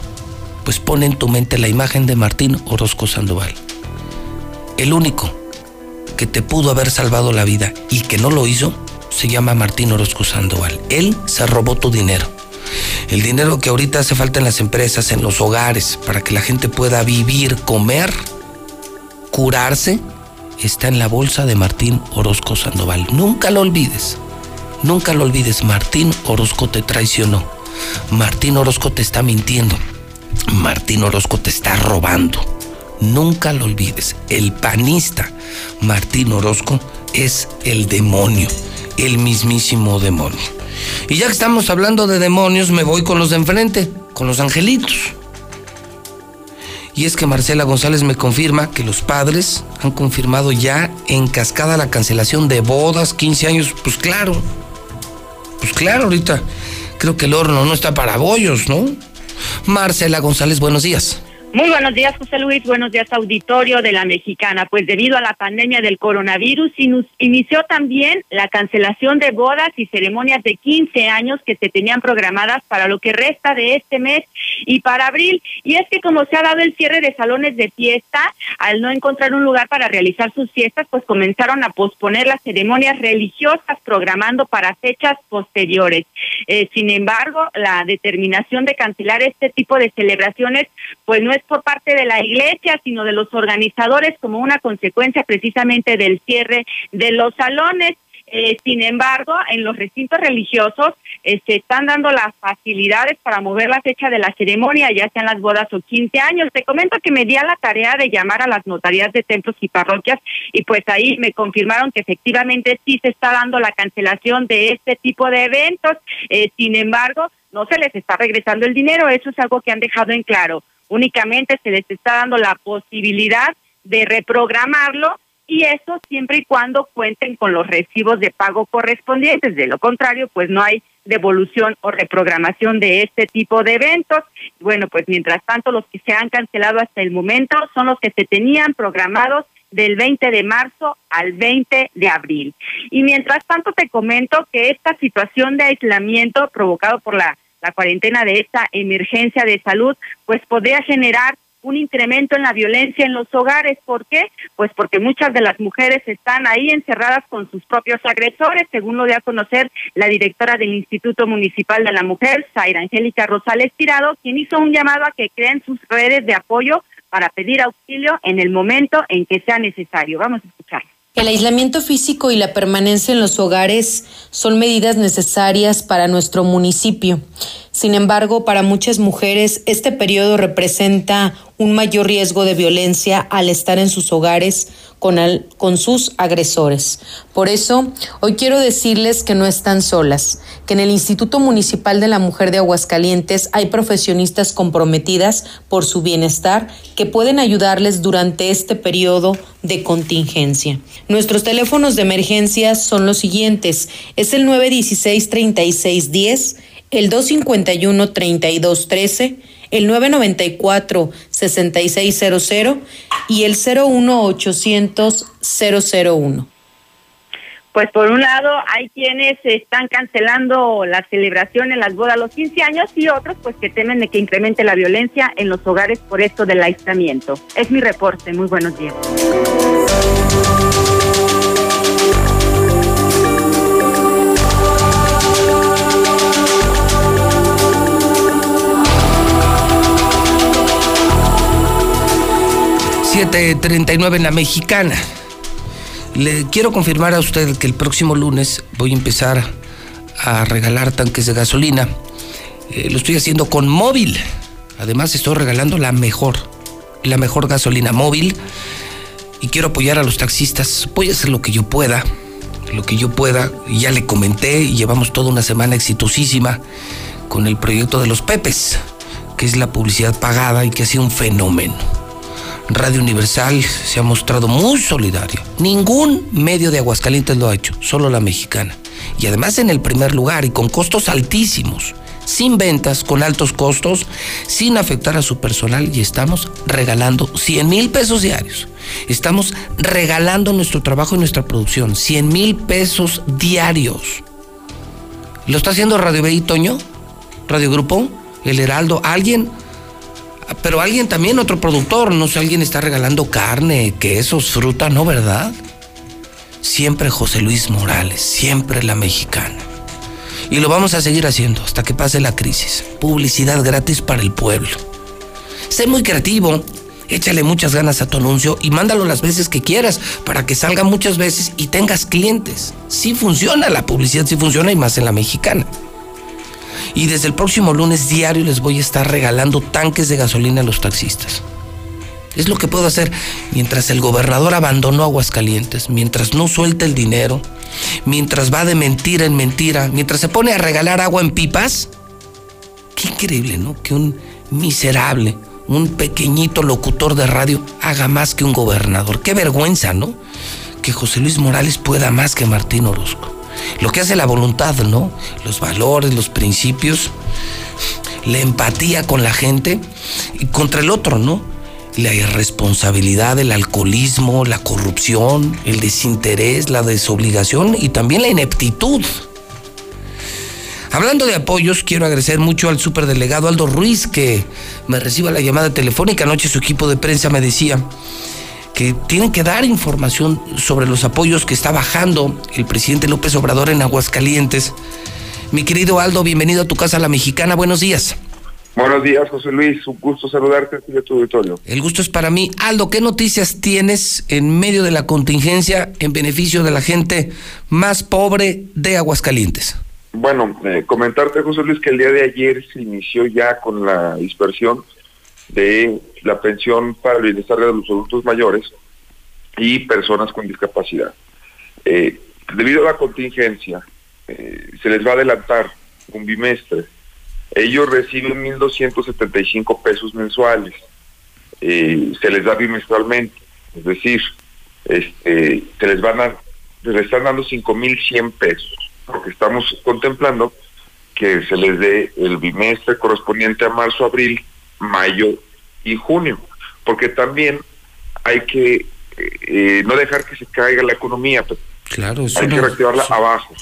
[SPEAKER 1] Pues pon en tu mente la imagen de Martín Orozco Sandoval. El único que te pudo haber salvado la vida y que no lo hizo, se llama Martín Orozco Sandoval. Él se robó tu dinero. El dinero que ahorita hace falta en las empresas, en los hogares, para que la gente pueda vivir, comer, curarse, está en la bolsa de Martín Orozco Sandoval. Nunca lo olvides. Nunca lo olvides. Martín Orozco te traicionó. Martín Orozco te está mintiendo. Martín Orozco te está robando. Nunca lo olvides. El panista Martín Orozco es el demonio. El mismísimo demonio. Y ya que estamos hablando de demonios, me voy con los de enfrente, con los angelitos. Y es que Marcela González me confirma que los padres han confirmado ya en cascada la cancelación de bodas, 15 años. Pues claro, pues claro, ahorita creo que el horno no está para bollos, ¿no? Marcela González, buenos días.
[SPEAKER 2] Muy buenos días, José Luis. Buenos días, auditorio de la Mexicana. Pues debido a la pandemia del coronavirus, inició también la cancelación de bodas y ceremonias de 15 años que se tenían programadas para lo que resta de este mes y para abril. Y es que como se ha dado el cierre de salones de fiesta, al no encontrar un lugar para realizar sus fiestas, pues comenzaron a posponer las ceremonias religiosas, programando para fechas posteriores. Eh, sin embargo, la determinación de cancelar este tipo de celebraciones, pues no es por parte de la iglesia, sino de los organizadores como una consecuencia precisamente del cierre de los salones. Eh, sin embargo, en los recintos religiosos eh, se están dando las facilidades para mover la fecha de la ceremonia, ya sean las bodas o 15 años. Te comento que me di a la tarea de llamar a las notarías de templos y parroquias y pues ahí me confirmaron que efectivamente sí se está dando la cancelación de este tipo de eventos. Eh, sin embargo, no se les está regresando el dinero, eso es algo que han dejado en claro únicamente se les está dando la posibilidad de reprogramarlo y eso siempre y cuando cuenten con los recibos de pago correspondientes. De lo contrario, pues no hay devolución o reprogramación de este tipo de eventos. Bueno, pues mientras tanto, los que se han cancelado hasta el momento son los que se tenían programados del 20 de marzo al 20 de abril. Y mientras tanto te comento que esta situación de aislamiento provocado por la la cuarentena de esta emergencia de salud, pues podría generar un incremento en la violencia en los hogares. ¿Por qué? Pues porque muchas de las mujeres están ahí encerradas con sus propios agresores, según lo dio a conocer la directora del Instituto Municipal de la Mujer, Zaira Angélica Rosales Tirado, quien hizo un llamado a que creen sus redes de apoyo para pedir auxilio en el momento en que sea necesario. Vamos a escuchar.
[SPEAKER 8] El aislamiento físico y la permanencia en los hogares son medidas necesarias para nuestro municipio. Sin embargo, para muchas mujeres este periodo representa un mayor riesgo de violencia al estar en sus hogares con, con, sus agresores. Por eso, hoy quiero decirles que no están solas, que en el Instituto Municipal de la Mujer de Aguascalientes hay profesionistas comprometidas por su bienestar que pueden ayudarles durante este periodo de contingencia. Nuestros teléfonos de emergencia son los siguientes. Es el 916-3610, el 251-3213, el 994-6600 y el 01800 001.
[SPEAKER 2] Pues por un lado hay quienes están cancelando la celebración en las bodas a los 15 años y otros pues que temen de que incremente la violencia en los hogares por esto del aislamiento. Es mi reporte. Muy buenos días.
[SPEAKER 1] ...7.39 en la mexicana. Le quiero confirmar a usted que el próximo lunes voy a empezar a regalar tanques de gasolina. Eh, lo estoy haciendo con móvil. Además estoy regalando la mejor, la mejor gasolina móvil. Y quiero apoyar a los taxistas. Voy a hacer lo que yo pueda. Lo que yo pueda. Ya le comenté y llevamos toda una semana exitosísima con el proyecto de los Pepes, que es la publicidad pagada y que ha sido un fenómeno. Radio Universal se ha mostrado muy solidario. Ningún medio de Aguascalientes lo ha hecho, solo la mexicana. Y además en el primer lugar y con costos altísimos, sin ventas, con altos costos, sin afectar a su personal y estamos regalando 100 mil pesos diarios. Estamos regalando nuestro trabajo y nuestra producción, 100 mil pesos diarios. ¿Lo está haciendo Radio B Toño? ¿Radio Grupo? ¿El Heraldo? ¿Alguien? Pero alguien también, otro productor, no sé, alguien está regalando carne, quesos, fruta, ¿no, verdad? siempre José Luis Morales, siempre la mexicana. Y lo vamos a seguir haciendo hasta que pase la crisis. Publicidad gratis para el pueblo. Sé muy creativo, échale muchas ganas a tu anuncio y mándalo las veces que quieras para que salga muchas veces y tengas clientes. Sí funciona la publicidad, sí funciona y más en la mexicana. Y desde el próximo lunes diario les voy a estar regalando tanques de gasolina a los taxistas. Es lo que puedo hacer mientras el gobernador abandonó Aguascalientes, mientras no suelta el dinero, mientras va de mentira en mentira, mientras se pone a regalar agua en pipas. Qué increíble, ¿no? Que un miserable, un pequeñito locutor de radio haga más que un gobernador. Qué vergüenza, ¿no? Que José Luis Morales pueda más que Martín Orozco. Lo que hace la voluntad, ¿no? Los valores, los principios, la empatía con la gente y contra el otro, ¿no? la irresponsabilidad, el alcoholismo, la corrupción, el desinterés, la desobligación y también la ineptitud. Hablando de apoyos, quiero agradecer mucho al superdelegado Aldo Ruiz que me reciba la llamada telefónica. Anoche su equipo de prensa me decía que tienen que dar información sobre los apoyos que está bajando el presidente López Obrador en Aguascalientes. Mi querido Aldo, bienvenido a tu casa la mexicana. Buenos días.
[SPEAKER 9] Buenos días, José Luis. Un gusto saludarte y a tu auditorio.
[SPEAKER 1] El gusto es para mí. Aldo, ¿qué noticias tienes en medio de la contingencia en beneficio de la gente más pobre de Aguascalientes?
[SPEAKER 9] Bueno, eh, comentarte, José Luis, que el día de ayer se inició ya con la dispersión de la pensión para el bienestar de los adultos mayores y personas con discapacidad. Eh, debido a la contingencia, eh, se les va a adelantar un bimestre ellos reciben 1.275 pesos mensuales. Eh, se les da bimestralmente. Es decir, este, se les van a, se les están dando 5.100 pesos. Porque estamos contemplando que se les dé el bimestre correspondiente a marzo, abril, mayo y junio. Porque también hay que eh, no dejar que se caiga la economía.
[SPEAKER 1] Claro,
[SPEAKER 9] hay que reactivarla abajo.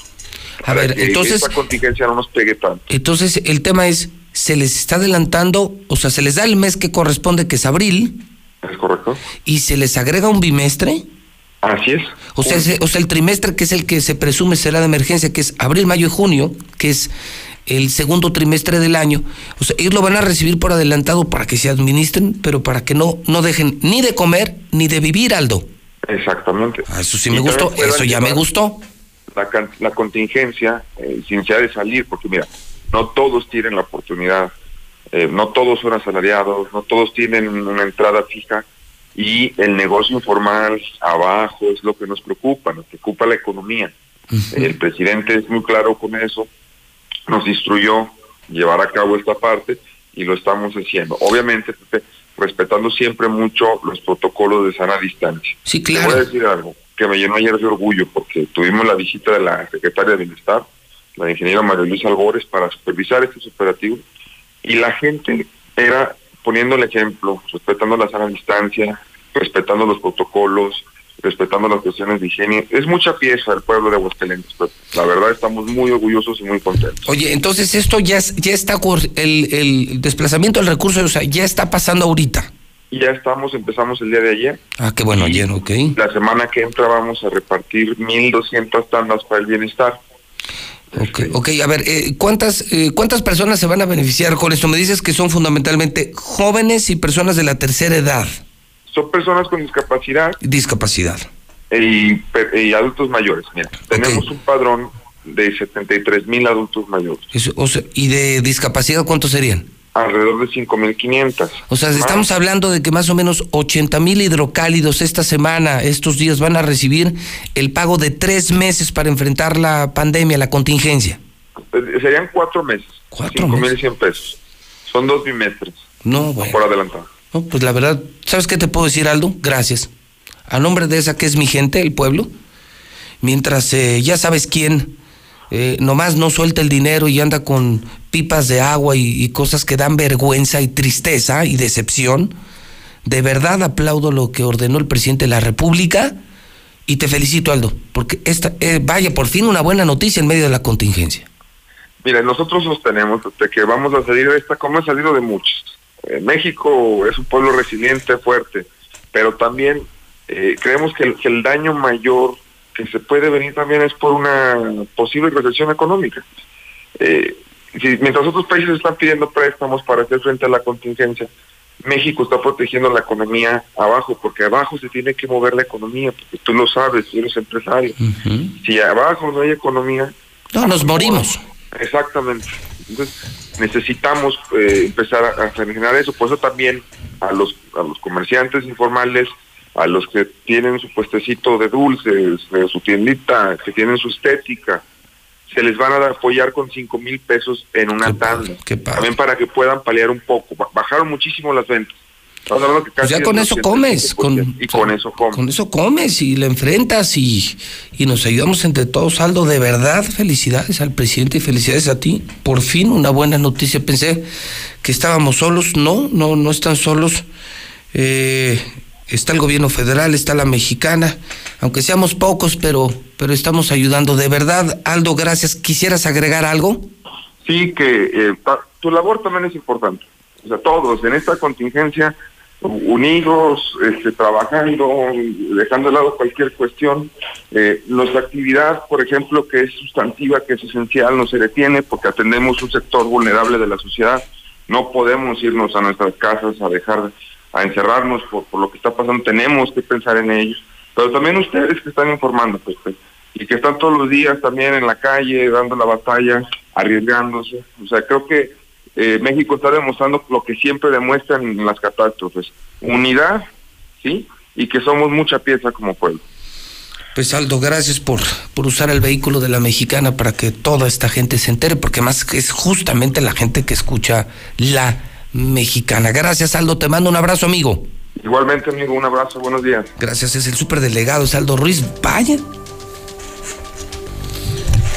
[SPEAKER 1] A ver, entonces.
[SPEAKER 9] Esta contingencia no nos pegue tanto.
[SPEAKER 1] Entonces, el tema es: se les está adelantando, o sea, se les da el mes que corresponde, que es abril.
[SPEAKER 9] Es correcto.
[SPEAKER 1] Y se les agrega un bimestre.
[SPEAKER 9] Así es.
[SPEAKER 1] O sea, o sea, el trimestre que es el que se presume será de emergencia, que es abril, mayo y junio, que es el segundo trimestre del año. O sea, ellos lo van a recibir por adelantado para que se administren, pero para que no, no dejen ni de comer ni de vivir, Aldo.
[SPEAKER 9] Exactamente.
[SPEAKER 1] Ah, eso sí me gustó, eso ya me gustó
[SPEAKER 9] la, contingencia eh, sin necesidad de salir, porque mira, no todos tienen la oportunidad, eh, no todos son asalariados, no todos tienen una entrada fija y el negocio informal abajo es lo que nos preocupa, nos preocupa la economía. El presidente es muy claro con eso, nos instruyó llevar a cabo esta parte y lo estamos haciendo. Obviamente, respetando siempre mucho los protocolos de sana distancia.
[SPEAKER 1] Sí, claro.
[SPEAKER 9] voy a decir algo que me llenó ayer de orgullo porque tuvimos la visita de la secretaria de Bienestar, la ingeniera María Luisa Albores, para supervisar estos operativos y la gente era poniendo el ejemplo, respetando la sana distancia, respetando los protocolos, respetando las cuestiones de higiene. Es mucha pieza el pueblo de Aguascalientes, pero la verdad estamos muy orgullosos y muy contentos.
[SPEAKER 1] Oye, entonces esto ya, ya está, el, el desplazamiento del recurso, o sea, ya está pasando ahorita
[SPEAKER 9] ya estamos, empezamos el día de ayer.
[SPEAKER 1] Ah, qué bueno, ayer, ok.
[SPEAKER 9] La semana que entra vamos a repartir 1.200 tandas para el bienestar.
[SPEAKER 1] Ok, ok, a ver, eh, ¿cuántas, eh, ¿cuántas personas se van a beneficiar con esto? Me dices que son fundamentalmente jóvenes y personas de la tercera edad.
[SPEAKER 9] Son personas con discapacidad.
[SPEAKER 1] Discapacidad.
[SPEAKER 9] Y, adultos mayores. Mira, tenemos un padrón de 73 mil adultos mayores.
[SPEAKER 1] ¿Y de discapacidad cuántos serían?
[SPEAKER 9] alrededor de 5.500.
[SPEAKER 1] O sea, estamos hablando de que más o menos 80.000 hidrocálidos esta semana, estos días, van a recibir el pago de tres meses para enfrentar la pandemia, la contingencia.
[SPEAKER 9] Eh, serían cuatro meses.
[SPEAKER 1] ¿Cuatro
[SPEAKER 9] 5.100 pesos. Son dos bimestres.
[SPEAKER 1] No, bueno.
[SPEAKER 9] Por adelantado.
[SPEAKER 1] No, pues la verdad, ¿sabes qué te puedo decir, Aldo? Gracias. A nombre de esa que es mi gente, el pueblo, mientras eh, ya sabes quién eh, nomás no suelta el dinero y anda con pipas de agua y, cosas que dan vergüenza y tristeza y decepción. De verdad aplaudo lo que ordenó el presidente de la República y te felicito, Aldo, porque esta, eh, vaya por fin una buena noticia en medio de la contingencia.
[SPEAKER 9] Mira, nosotros sostenemos que vamos a salir de esta como ha salido de muchos. Eh, México es un pueblo resiliente, fuerte, pero también creemos que el, que el daño mayor que se puede venir también es por una posible recesión económica. Eh, si, mientras otros países están pidiendo préstamos para hacer frente a la contingencia, México está protegiendo la economía abajo, porque abajo se tiene que mover la economía, porque tú lo sabes, tú eres empresario. Si abajo no hay economía...
[SPEAKER 1] No, nos morimos.
[SPEAKER 9] Exactamente. Entonces necesitamos eh, empezar a, a, generar eso. Por eso también a los, a los comerciantes informales, a los que tienen su puestecito de dulces, de su tiendita, que tienen su estética, se les van a apoyar con cinco mil pesos en una
[SPEAKER 1] Qué
[SPEAKER 9] tanda.
[SPEAKER 1] qué padre.
[SPEAKER 9] También para que puedan paliar un poco. Ba- Bajaron muchísimo las ventas. Estamos hablando que
[SPEAKER 1] Pues ya con eso
[SPEAKER 9] 85%,
[SPEAKER 1] comes, con,
[SPEAKER 9] y con eso comes.
[SPEAKER 1] Con eso comes y le enfrentas y, y nos ayudamos entre todos, Aldo. De verdad, felicidades al presidente y felicidades a ti. Por fin una buena noticia. Pensé que estábamos solos. No, no, no están solos. Eh, está el gobierno federal, está la mexicana, aunque seamos pocos, pero, pero estamos ayudando. De verdad, Aldo, gracias. ¿Quisieras agregar algo?
[SPEAKER 9] sí que eh, tu labor también es importante. O sea, todos en esta contingencia, unidos, este, trabajando, dejando de lado cualquier cuestión. Eh, nuestra actividad, por ejemplo, que es sustantiva, que es esencial, no se detiene porque atendemos un sector vulnerable de la sociedad. No podemos irnos a nuestras casas a dejar, a encerrarnos por, por lo que está pasando. Tenemos que pensar en ellos. Pero también ustedes que están informando, pues, pues, y que están todos los días también en la calle, dando la batalla, arriesgándose. O sea, creo que eh, México está demostrando lo que siempre demuestran en las catástrofes, unidad, ¿sí? Y que somos mucha pieza como pueblo.
[SPEAKER 1] Pues Aldo, gracias por, por usar el vehículo de la mexicana para que toda esta gente se entere, porque más que es justamente la gente que escucha la mexicana. Gracias Aldo, te mando un abrazo amigo.
[SPEAKER 9] Igualmente, amigo, un abrazo, buenos días.
[SPEAKER 1] Gracias, es el superdelegado, es Aldo Ruiz. Vaya.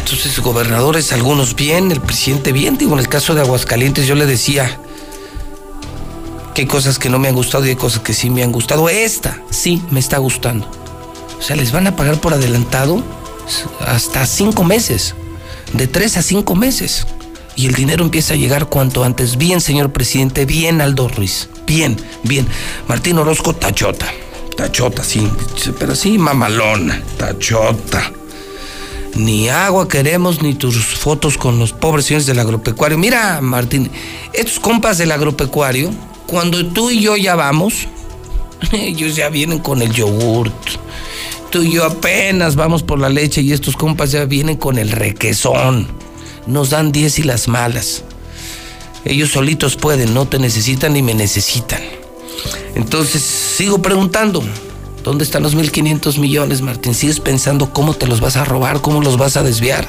[SPEAKER 1] Entonces, gobernadores, algunos bien, el presidente bien. Digo, en el caso de Aguascalientes yo le decía que hay cosas que no me han gustado y hay cosas que sí me han gustado. Esta sí me está gustando. O sea, les van a pagar por adelantado hasta cinco meses. De tres a cinco meses. Y el dinero empieza a llegar cuanto antes. Bien, señor presidente, bien, Aldo Ruiz. Bien, bien. Martín Orozco, tachota. Tachota, sí. Pero sí, mamalona. Tachota. Ni agua queremos, ni tus fotos con los pobres señores del agropecuario. Mira, Martín, estos compas del agropecuario, cuando tú y yo ya vamos, ellos ya vienen con el yogurt. Tú y yo apenas vamos por la leche y estos compas ya vienen con el requesón. Nos dan 10 y las malas. Ellos solitos pueden, no te necesitan ni me necesitan. Entonces, sigo preguntando, ¿dónde están los 1.500 millones, Martín? ¿Sigues pensando cómo te los vas a robar, cómo los vas a desviar?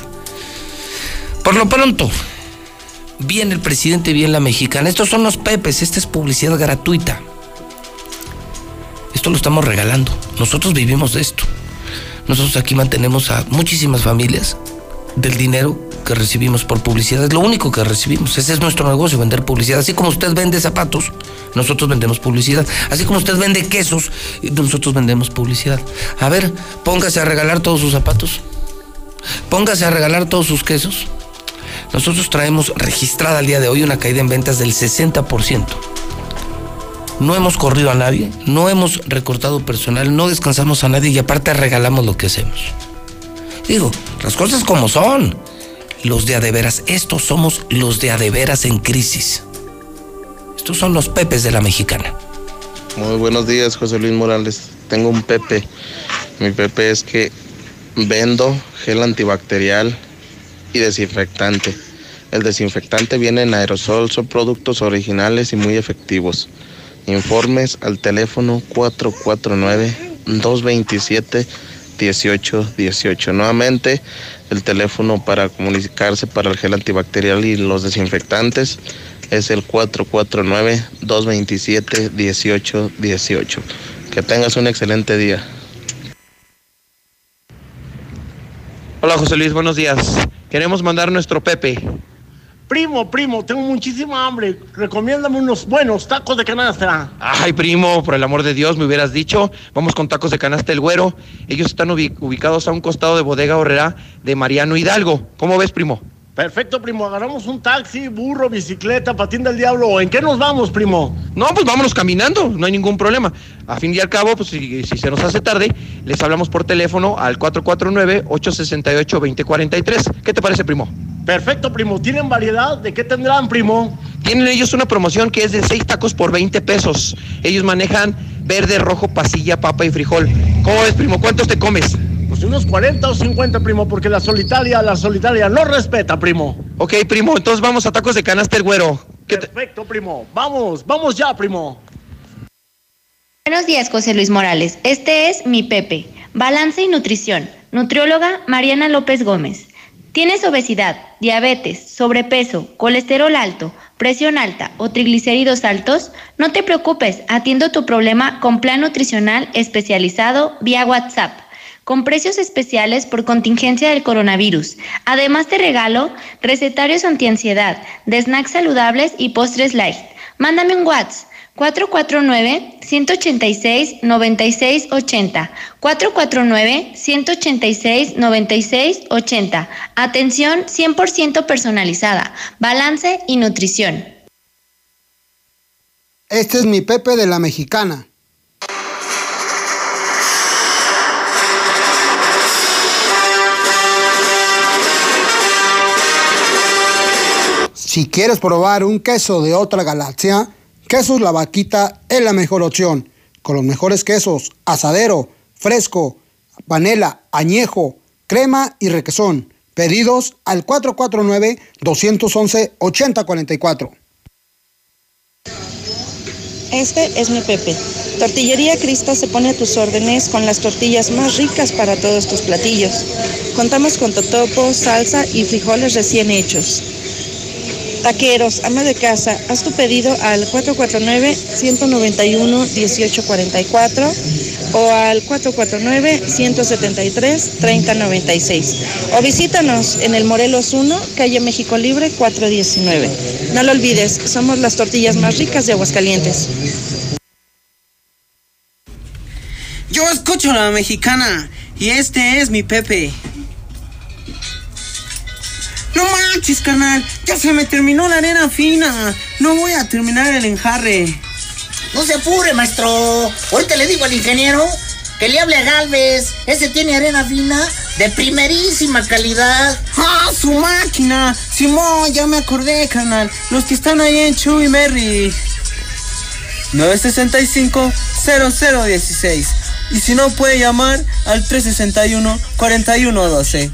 [SPEAKER 1] Por lo pronto, bien el presidente, bien la mexicana. Estos son los pepes, esta es publicidad gratuita. Esto lo estamos regalando. Nosotros vivimos de esto. Nosotros aquí mantenemos a muchísimas familias del dinero que recibimos por publicidad. Es lo único que recibimos. Ese es nuestro negocio, vender publicidad. Así como usted vende zapatos, nosotros vendemos publicidad. Así como usted vende quesos, nosotros vendemos publicidad. A ver, póngase a regalar todos sus zapatos. Póngase a regalar todos sus quesos. Nosotros traemos registrada al día de hoy una caída en ventas del 60%. No hemos corrido a nadie, no hemos recortado personal, no descansamos a nadie y aparte regalamos lo que hacemos. Digo, las cosas como son. Los de adeveras, estos somos los de adeveras en crisis. Estos son los pepes de la mexicana.
[SPEAKER 10] Muy buenos días, José Luis Morales. Tengo un Pepe. Mi Pepe es que vendo gel antibacterial y desinfectante. El desinfectante viene en aerosol, son productos originales y muy efectivos. Informes al teléfono 449-227-1818. Nuevamente, el teléfono para comunicarse para el gel antibacterial y los desinfectantes es el 449-227-1818. Que tengas un excelente día.
[SPEAKER 11] Hola José Luis, buenos días. Queremos mandar nuestro Pepe.
[SPEAKER 12] Primo, primo, tengo muchísima hambre. Recomiéndame unos buenos tacos de canasta.
[SPEAKER 11] Ay, primo, por el amor de Dios, me hubieras dicho. Vamos con tacos de canasta El Güero. Ellos están ubi- ubicados a un costado de Bodega Horrera de Mariano Hidalgo. ¿Cómo ves, primo?
[SPEAKER 12] Perfecto, primo. Agarramos un taxi, burro, bicicleta, patín del diablo. ¿En qué nos vamos, primo?
[SPEAKER 11] No, pues vámonos caminando, no hay ningún problema. A fin y al cabo, pues si, si se nos hace tarde, les hablamos por teléfono al 449-868-2043. ¿Qué te parece, primo?
[SPEAKER 12] Perfecto, primo. ¿Tienen variedad? ¿De qué tendrán, primo?
[SPEAKER 11] Tienen ellos una promoción que es de 6 tacos por 20 pesos. Ellos manejan verde, rojo, pasilla, papa y frijol. ¿Cómo ves, primo? ¿Cuántos te comes?
[SPEAKER 12] Pues unos 40 o 50, primo, porque la solitaria, la solitaria no respeta, primo.
[SPEAKER 11] Ok, primo, entonces vamos a tacos de canasta el güero.
[SPEAKER 12] Perfecto, primo. Vamos, vamos ya, primo.
[SPEAKER 13] Buenos días, José Luis Morales. Este es mi Pepe. Balance y nutrición. Nutrióloga Mariana López Gómez. ¿Tienes obesidad, diabetes, sobrepeso, colesterol alto, presión alta o triglicéridos altos? No te preocupes, atiendo tu problema con plan nutricional especializado vía WhatsApp con precios especiales por contingencia del coronavirus. Además te regalo recetarios antiansiedad, de snacks saludables y postres light. Mándame un WhatsApp 449-186-9680. 449-186-9680. Atención 100% personalizada. Balance y nutrición.
[SPEAKER 14] Este es mi Pepe de la Mexicana. Si quieres probar un queso de otra galaxia, Quesos La Vaquita es la mejor opción. Con los mejores quesos, asadero, fresco, panela, añejo, crema y requesón. Pedidos al 449-211-8044.
[SPEAKER 15] Este es mi Pepe. Tortillería Crista se pone a tus órdenes con las tortillas más ricas para todos tus platillos. Contamos con totopo, salsa y frijoles recién hechos. Taqueros, ama de casa, haz tu pedido al 449-191-1844 o al 449-173-3096. O visítanos en el Morelos 1, calle México Libre 419. No lo olvides, somos las tortillas más ricas de Aguascalientes.
[SPEAKER 16] Yo escucho la mexicana y este es mi Pepe. No manches, carnal. Ya se me terminó la arena fina. No voy a terminar el enjarre.
[SPEAKER 17] No se apure, maestro. Ahorita le digo al ingeniero que le hable a Galvez. Ese tiene arena fina de primerísima calidad.
[SPEAKER 16] ¡Ah, su máquina! Simón, ya me acordé, carnal. Los que están ahí en Chuy Merry. 965-0016. Y si no, puede llamar al 361-4112.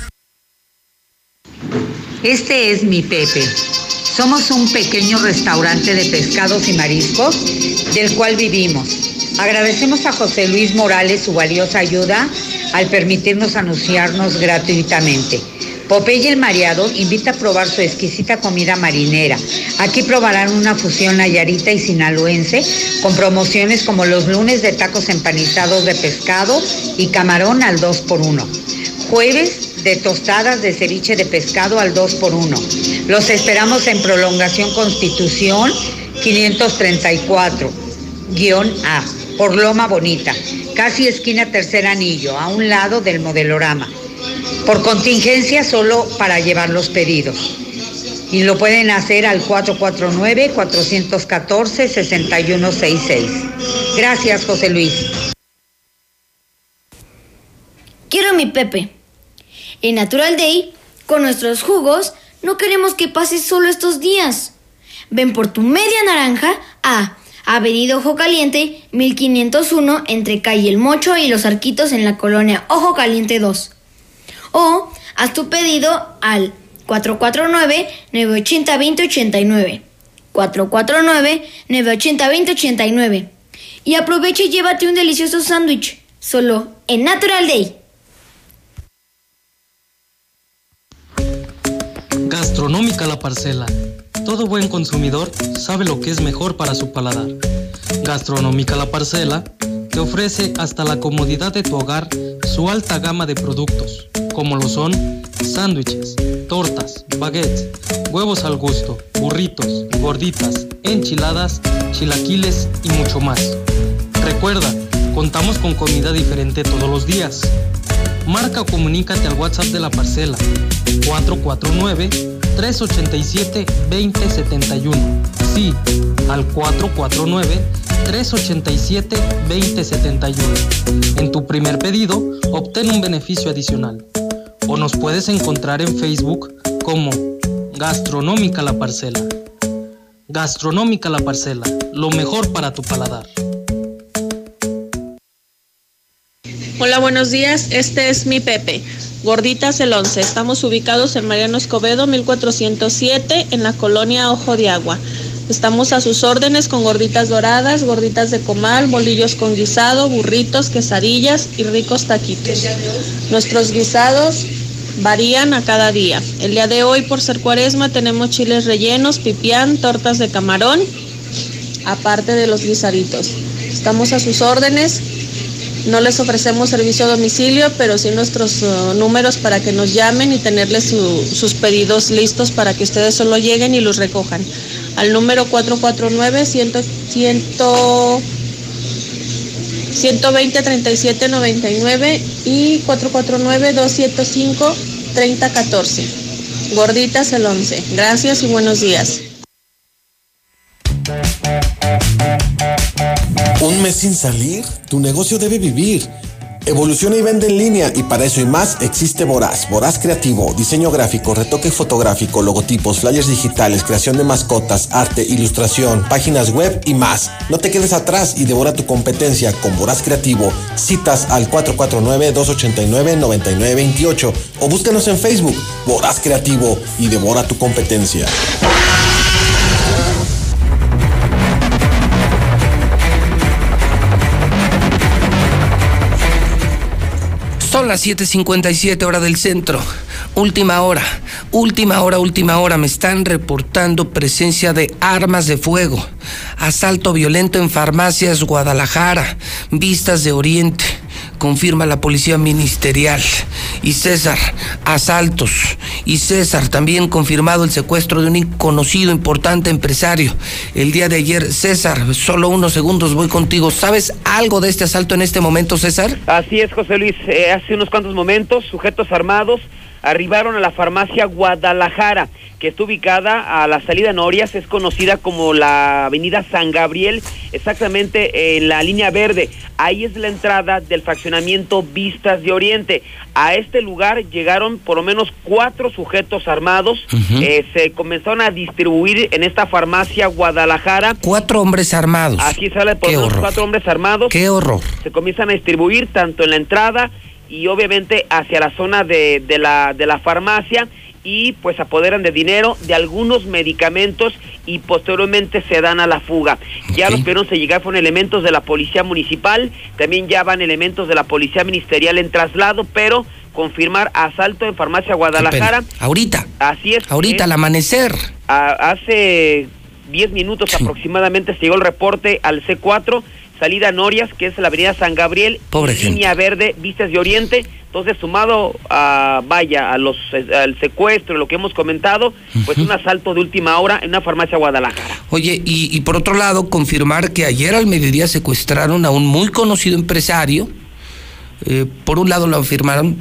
[SPEAKER 18] Este es mi Pepe. Somos un pequeño restaurante de pescados y mariscos del cual vivimos. Agradecemos a José Luis Morales su valiosa ayuda al permitirnos anunciarnos gratuitamente. Popeye el Mareado invita a probar su exquisita comida marinera. Aquí probarán una fusión nayarita y sinaloense con promociones como los lunes de tacos empanizados de pescado y camarón al 2 por 1 Jueves de tostadas de ceviche de pescado al 2 por 1 Los esperamos en Prolongación Constitución 534-A, por Loma Bonita, casi esquina tercer anillo, a un lado del modelorama. Por contingencia solo para llevar los pedidos. Y lo pueden hacer al 449-414-6166. Gracias, José Luis.
[SPEAKER 19] Quiero mi Pepe. En Natural Day, con nuestros jugos, no queremos que pases solo estos días. Ven por tu media naranja a Avenida Ojo Caliente 1501 entre calle El Mocho y Los Arquitos en la colonia Ojo Caliente 2. O haz tu pedido al 449-980-2089. 449-980-2089. Y aprovecha y llévate un delicioso sándwich, solo en Natural Day.
[SPEAKER 20] Gastronómica La Parcela. Todo buen consumidor sabe lo que es mejor para su paladar. Gastronómica La Parcela te ofrece hasta la comodidad de tu hogar su alta gama de productos, como lo son sándwiches, tortas, baguettes, huevos al gusto, burritos, gorditas, enchiladas, chilaquiles y mucho más. Recuerda, contamos con comida diferente todos los días. Marca o comunícate al WhatsApp de la parcela 449-387-2071. Sí, al 449-387-2071. En tu primer pedido, obtén un beneficio adicional. O nos puedes encontrar en Facebook como Gastronómica La Parcela. Gastronómica La Parcela, lo mejor para tu paladar.
[SPEAKER 15] Hola, buenos días. Este es mi Pepe. Gorditas el 11. Estamos ubicados en Mariano Escobedo, 1407, en la colonia Ojo de Agua. Estamos a sus órdenes con gorditas doradas, gorditas de comal, bolillos con guisado, burritos, quesadillas y ricos taquitos. Nuestros guisados varían a cada día. El día de hoy, por ser cuaresma, tenemos chiles rellenos, pipián, tortas de camarón, aparte de los guisaditos. Estamos a sus órdenes. No les ofrecemos servicio a domicilio, pero sí nuestros uh, números para que nos llamen y tenerles su- sus pedidos listos para que ustedes solo lleguen y los recojan. Al número 449 100 120 37 99 y 449 205 30 14. Gorditas el 11. Gracias y buenos días.
[SPEAKER 21] Sin salir? Tu negocio debe vivir. Evoluciona y vende en línea y para eso y más existe Voraz. Voraz Creativo, diseño gráfico, retoque fotográfico, logotipos, flyers digitales, creación de mascotas, arte, ilustración, páginas web y más. No te quedes atrás y devora tu competencia con Voraz Creativo. Citas al 449-289-9928 o búscanos en Facebook, Voraz Creativo y devora tu competencia.
[SPEAKER 1] Las 7:57 hora del centro. Última hora, última hora, última hora. Me están reportando presencia de armas de fuego. Asalto violento en farmacias Guadalajara. Vistas de Oriente. Confirma la policía ministerial. Y César, asaltos. Y César, también confirmado el secuestro de un conocido importante empresario. El día de ayer, César, solo unos segundos voy contigo. ¿Sabes algo de este asalto en este momento, César?
[SPEAKER 22] Así es, José Luis. Eh, hace unos cuantos momentos, sujetos armados arribaron a la farmacia Guadalajara, que está ubicada a la salida Norias, es conocida como la avenida San Gabriel, exactamente en la línea verde. Ahí es la entrada del fraccionamiento Vistas de Oriente. A este lugar llegaron por lo menos cuatro sujetos armados. Eh, se comenzaron a distribuir en esta farmacia Guadalajara.
[SPEAKER 1] Cuatro hombres armados.
[SPEAKER 22] Aquí sale por
[SPEAKER 1] Qué
[SPEAKER 22] lo menos
[SPEAKER 1] horror.
[SPEAKER 22] cuatro hombres armados
[SPEAKER 1] Qué horror.
[SPEAKER 22] se comienzan a distribuir tanto en la entrada y obviamente hacia la zona de, de la, de la farmacia y pues apoderan de dinero de algunos medicamentos y posteriormente se dan a la fuga. Ya los primeros en llegar fueron elementos de la policía municipal, también ya van elementos de la policía ministerial en traslado, pero confirmar asalto en farmacia Guadalajara.
[SPEAKER 1] Ahorita.
[SPEAKER 22] Así es.
[SPEAKER 1] Ahorita, al amanecer.
[SPEAKER 22] a- hace 10 minutos aproximadamente se llegó el reporte al C4, salida Norias, que es la avenida San Gabriel,
[SPEAKER 1] Pobre
[SPEAKER 22] línea verde, vistas de Oriente. Entonces, sumado a, vaya, a los, al secuestro, lo que hemos comentado, pues un asalto de última hora en una farmacia Guadalajara.
[SPEAKER 1] Oye, y, y por otro lado, confirmar que ayer al mediodía secuestraron a un muy conocido empresario. Eh, por un lado lo afirmaron,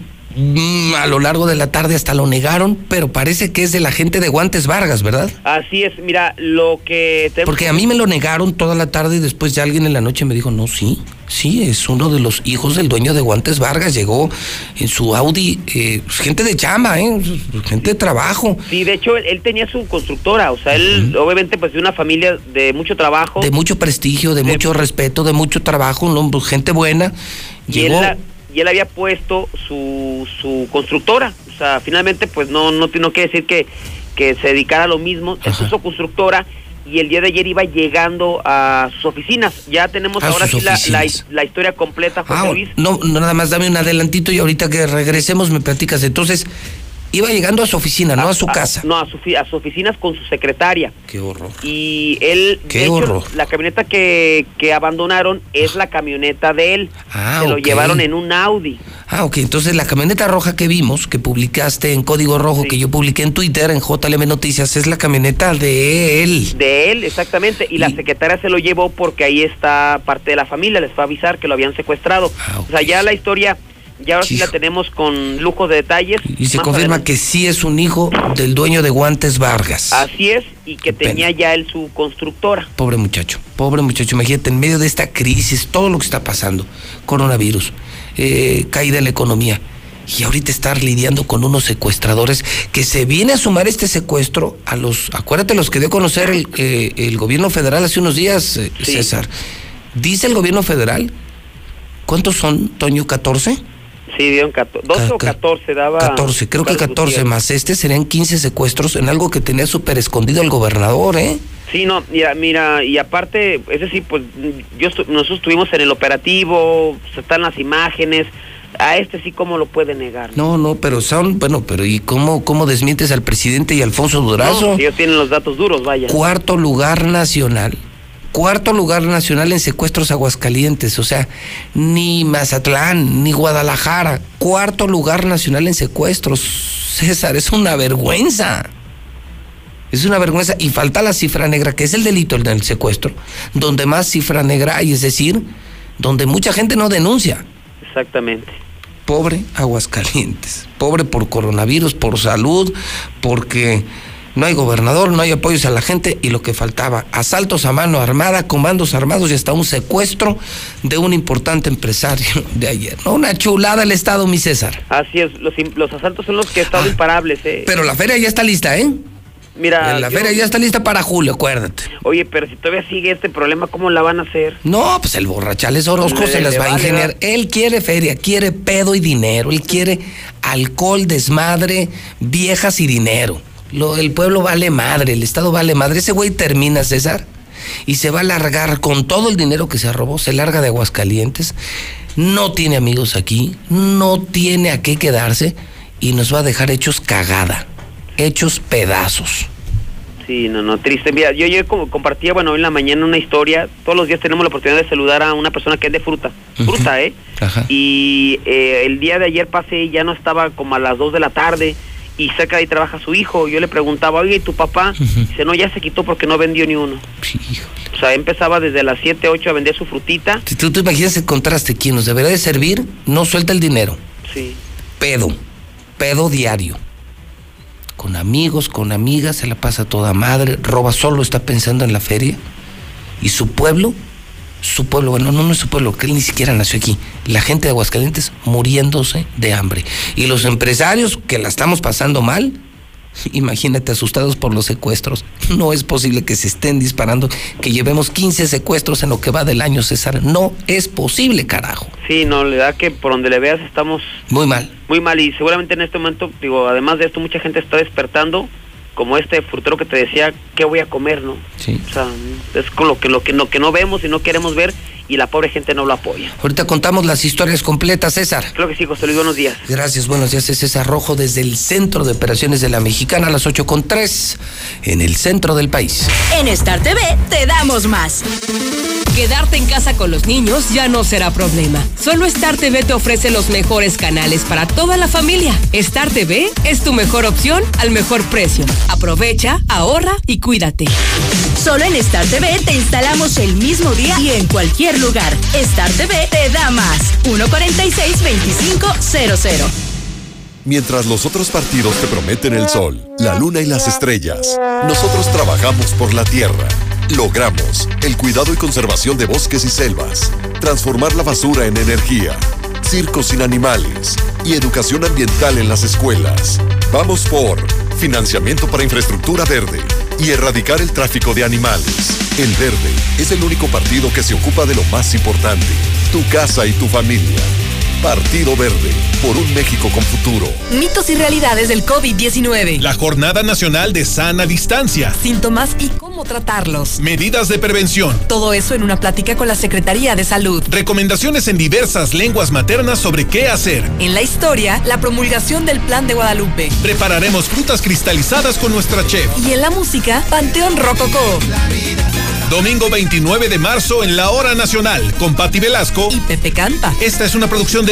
[SPEAKER 1] a lo largo de la tarde hasta lo negaron, pero parece que es de la gente de Guantes Vargas, ¿verdad?
[SPEAKER 22] Así es, mira, lo que tenemos...
[SPEAKER 1] Porque a mí me lo negaron toda la tarde y después ya alguien en la noche me dijo, no, sí, sí, es uno de los hijos del dueño de Guantes Vargas, llegó en su Audi, eh, gente de chama, ¿eh? gente de trabajo,
[SPEAKER 22] Sí, de hecho, él, él tenía su constructora, o sea, él obviamente pues de una familia de mucho trabajo.
[SPEAKER 1] de mucho prestigio, de mucho respeto, de mucho trabajo, hombre- gente buena. Llegó,
[SPEAKER 22] la- y él había puesto su, su constructora. O sea, finalmente, pues no, no, tiene que decir que, que se dedicara a lo mismo. Él puso constructora y el día de ayer iba llegando a sus oficinas. Ya tenemos
[SPEAKER 1] A
[SPEAKER 22] ahora sí la, la, historia completa, José
[SPEAKER 1] Ah,
[SPEAKER 22] Luis.
[SPEAKER 1] no, no, nada más dame un adelantito y ahorita que regresemos me platicas. Entonces, iba llegando a su oficina, no a su casa.
[SPEAKER 22] No, a, su, a sus oficinas con su secretaria.
[SPEAKER 1] Qué horror.
[SPEAKER 22] Y él,
[SPEAKER 1] Qué
[SPEAKER 22] de hecho,
[SPEAKER 1] horror.
[SPEAKER 22] la camioneta que, que abandonaron es la camioneta de él.
[SPEAKER 1] Ah,
[SPEAKER 22] Se lo llevaron en un Audi.
[SPEAKER 1] Ah, ok. Entonces la camioneta roja que vimos, que publicaste en Código Rojo, que yo publiqué en Twitter, en JLM Noticias, es la camioneta de él.
[SPEAKER 22] De él, exactamente. Y, la secretaria se lo llevó porque ahí está parte de la familia. Les fue a avisar que lo habían secuestrado.
[SPEAKER 1] Ah,
[SPEAKER 22] O sea, ya la historia y ahora sí la tenemos con lujo de detalles.
[SPEAKER 1] Y se
[SPEAKER 22] Más
[SPEAKER 1] confirma
[SPEAKER 22] adelante.
[SPEAKER 1] que sí es un hijo del dueño de Guantes Vargas.
[SPEAKER 22] Así es, y que tenía ya él su constructora.
[SPEAKER 1] Pobre muchacho, pobre muchacho. Imagínate, en medio de esta crisis, todo lo que está pasando, coronavirus, eh, caída en la economía, y ahorita estar lidiando con unos secuestradores que se viene a sumar este secuestro a los, acuérdate, los que dio a conocer el, eh, el gobierno federal hace unos días, eh, César. Dice el gobierno federal, ¿cuántos son, Toño? ¿14?
[SPEAKER 22] Sí, dieron 14, 12 o 14 daba.
[SPEAKER 1] 14, creo que
[SPEAKER 22] Carlos
[SPEAKER 1] 14
[SPEAKER 22] Gutiérrez.
[SPEAKER 1] más este serían 15 secuestros en algo que tenía súper escondido el gobernador, ¿eh?
[SPEAKER 22] Sí, no, mira, mira, y aparte, es decir, pues yo estu- nosotros estuvimos en el operativo, están las imágenes, a este sí, ¿cómo lo puede negar?
[SPEAKER 1] No, no, pero son, bueno, pero ¿y cómo, cómo desmientes al presidente y Alfonso Durazo?
[SPEAKER 22] No, ellos tienen los datos duros, vaya.
[SPEAKER 1] Cuarto lugar nacional. Cuarto lugar nacional en secuestros Aguascalientes, o sea, ni Mazatlán, ni Guadalajara. Cuarto lugar nacional en secuestros. César, es una vergüenza. Es una vergüenza. Y falta la cifra negra, que es el delito el del secuestro, donde más cifra negra hay, es decir, donde mucha gente no denuncia.
[SPEAKER 22] Exactamente.
[SPEAKER 1] Pobre Aguascalientes. Pobre por coronavirus, por salud, porque no hay gobernador, no hay apoyos a la gente y lo que faltaba, asaltos a mano armada, comandos armados y hasta un secuestro de un importante empresario de ayer. ¿no? Una chulada el Estado, mi César.
[SPEAKER 22] Así es, los, los asaltos son los que han estado imparables, ¿eh?
[SPEAKER 1] Pero la feria ya está lista, ¿eh?
[SPEAKER 22] Mira,
[SPEAKER 1] la
[SPEAKER 22] yo-
[SPEAKER 1] feria ya está lista para julio, acuérdate.
[SPEAKER 22] Oye, pero si todavía sigue este problema, ¿cómo la van a hacer?
[SPEAKER 1] No, pues el borrachales Orozco se las va a ingeniar. Él quiere feria, quiere pedo y dinero, él quiere alcohol, desmadre, viejas y dinero. Lo, el pueblo vale madre, el Estado vale madre. Ese güey termina, César, y se va a largar con todo el dinero que se robó, se larga de Aguascalientes, no tiene amigos aquí, no tiene a qué quedarse y nos va a dejar hechos cagada, hechos pedazos.
[SPEAKER 22] Sí, no, no, triste. Mira, yo, yo como compartía, bueno, hoy en la mañana una historia. Todos los días tenemos la oportunidad de saludar a una persona que es de fruta. Fruta, ¿eh?
[SPEAKER 1] Ajá.
[SPEAKER 22] Y eh, el día de ayer pasé y ya no estaba como a las 2 de la tarde. Y cerca de ahí trabaja su hijo. Yo le preguntaba, oye, ¿y tu papá? Dice, no, ya se quitó porque no vendió ni uno. O sea, empezaba desde las 7, 8 a vender su frutita.
[SPEAKER 1] Si tú te imaginas el contraste, quien nos debería de servir no suelta el dinero.
[SPEAKER 22] Sí.
[SPEAKER 1] pedo, pedo diario. Con amigos, con amigas, se la pasa toda madre, roba solo, está pensando en la feria. Y su pueblo, su pueblo, bueno, no, no es su pueblo, que él ni siquiera nació aquí. La gente de Aguascalientes muriéndose de hambre. Y los empresarios que la estamos pasando mal, imagínate asustados por los secuestros. No es posible que se estén disparando, que llevemos 15 secuestros en lo que va del año, César. No es posible, carajo.
[SPEAKER 22] Sí, no, le da que por donde le veas estamos
[SPEAKER 1] Muy mal.
[SPEAKER 22] muy mal. Y seguramente en este momento, digo, además de esto, mucha gente está despertando. Como este frutero que te decía, ¿qué voy a comer, no?
[SPEAKER 1] Sí.
[SPEAKER 22] O sea, es con lo que, lo que, lo que no vemos y no queremos ver y la pobre gente no lo apoya.
[SPEAKER 1] Ahorita contamos las historias completas, César.
[SPEAKER 22] Creo que sí, José Luis, buenos días.
[SPEAKER 1] Gracias, buenos días. Es César Rojo desde el Centro de Operaciones de la Mexicana a las 8 con 3 en el centro del país.
[SPEAKER 23] En Star TV te damos más. Quedarte en casa con los niños ya no será problema. Solo Star TV te ofrece los mejores canales para toda la familia. Star TV es tu mejor opción al mejor precio. Aprovecha, ahorra y cuídate. Solo en Star TV te instalamos el mismo día y en cualquier lugar. Star TV te da más. 146-2500.
[SPEAKER 24] Mientras los otros partidos te prometen el sol, la luna y las estrellas, nosotros trabajamos por la tierra. Logramos el cuidado y conservación de bosques y selvas, transformar la basura en energía, circos sin animales y educación ambiental en las escuelas. Vamos por financiamiento para infraestructura verde y erradicar el tráfico de animales. El Verde es el único partido que se ocupa de lo más importante, tu casa y tu familia. Partido Verde, por un México con futuro.
[SPEAKER 23] Mitos y realidades del COVID-19.
[SPEAKER 25] La Jornada Nacional de Sana Distancia.
[SPEAKER 23] Síntomas y cómo tratarlos.
[SPEAKER 25] Medidas de prevención.
[SPEAKER 23] Todo eso en una plática con la Secretaría de Salud.
[SPEAKER 25] Recomendaciones en diversas lenguas maternas sobre qué hacer.
[SPEAKER 23] En la historia, la promulgación del Plan de Guadalupe.
[SPEAKER 25] Prepararemos frutas cristalizadas con nuestra chef.
[SPEAKER 23] Y en la música, Panteón Rococó.
[SPEAKER 25] Domingo 29 de marzo en la Hora Nacional con Patti Velasco
[SPEAKER 23] y Pepe Canta.
[SPEAKER 25] Esta es una producción de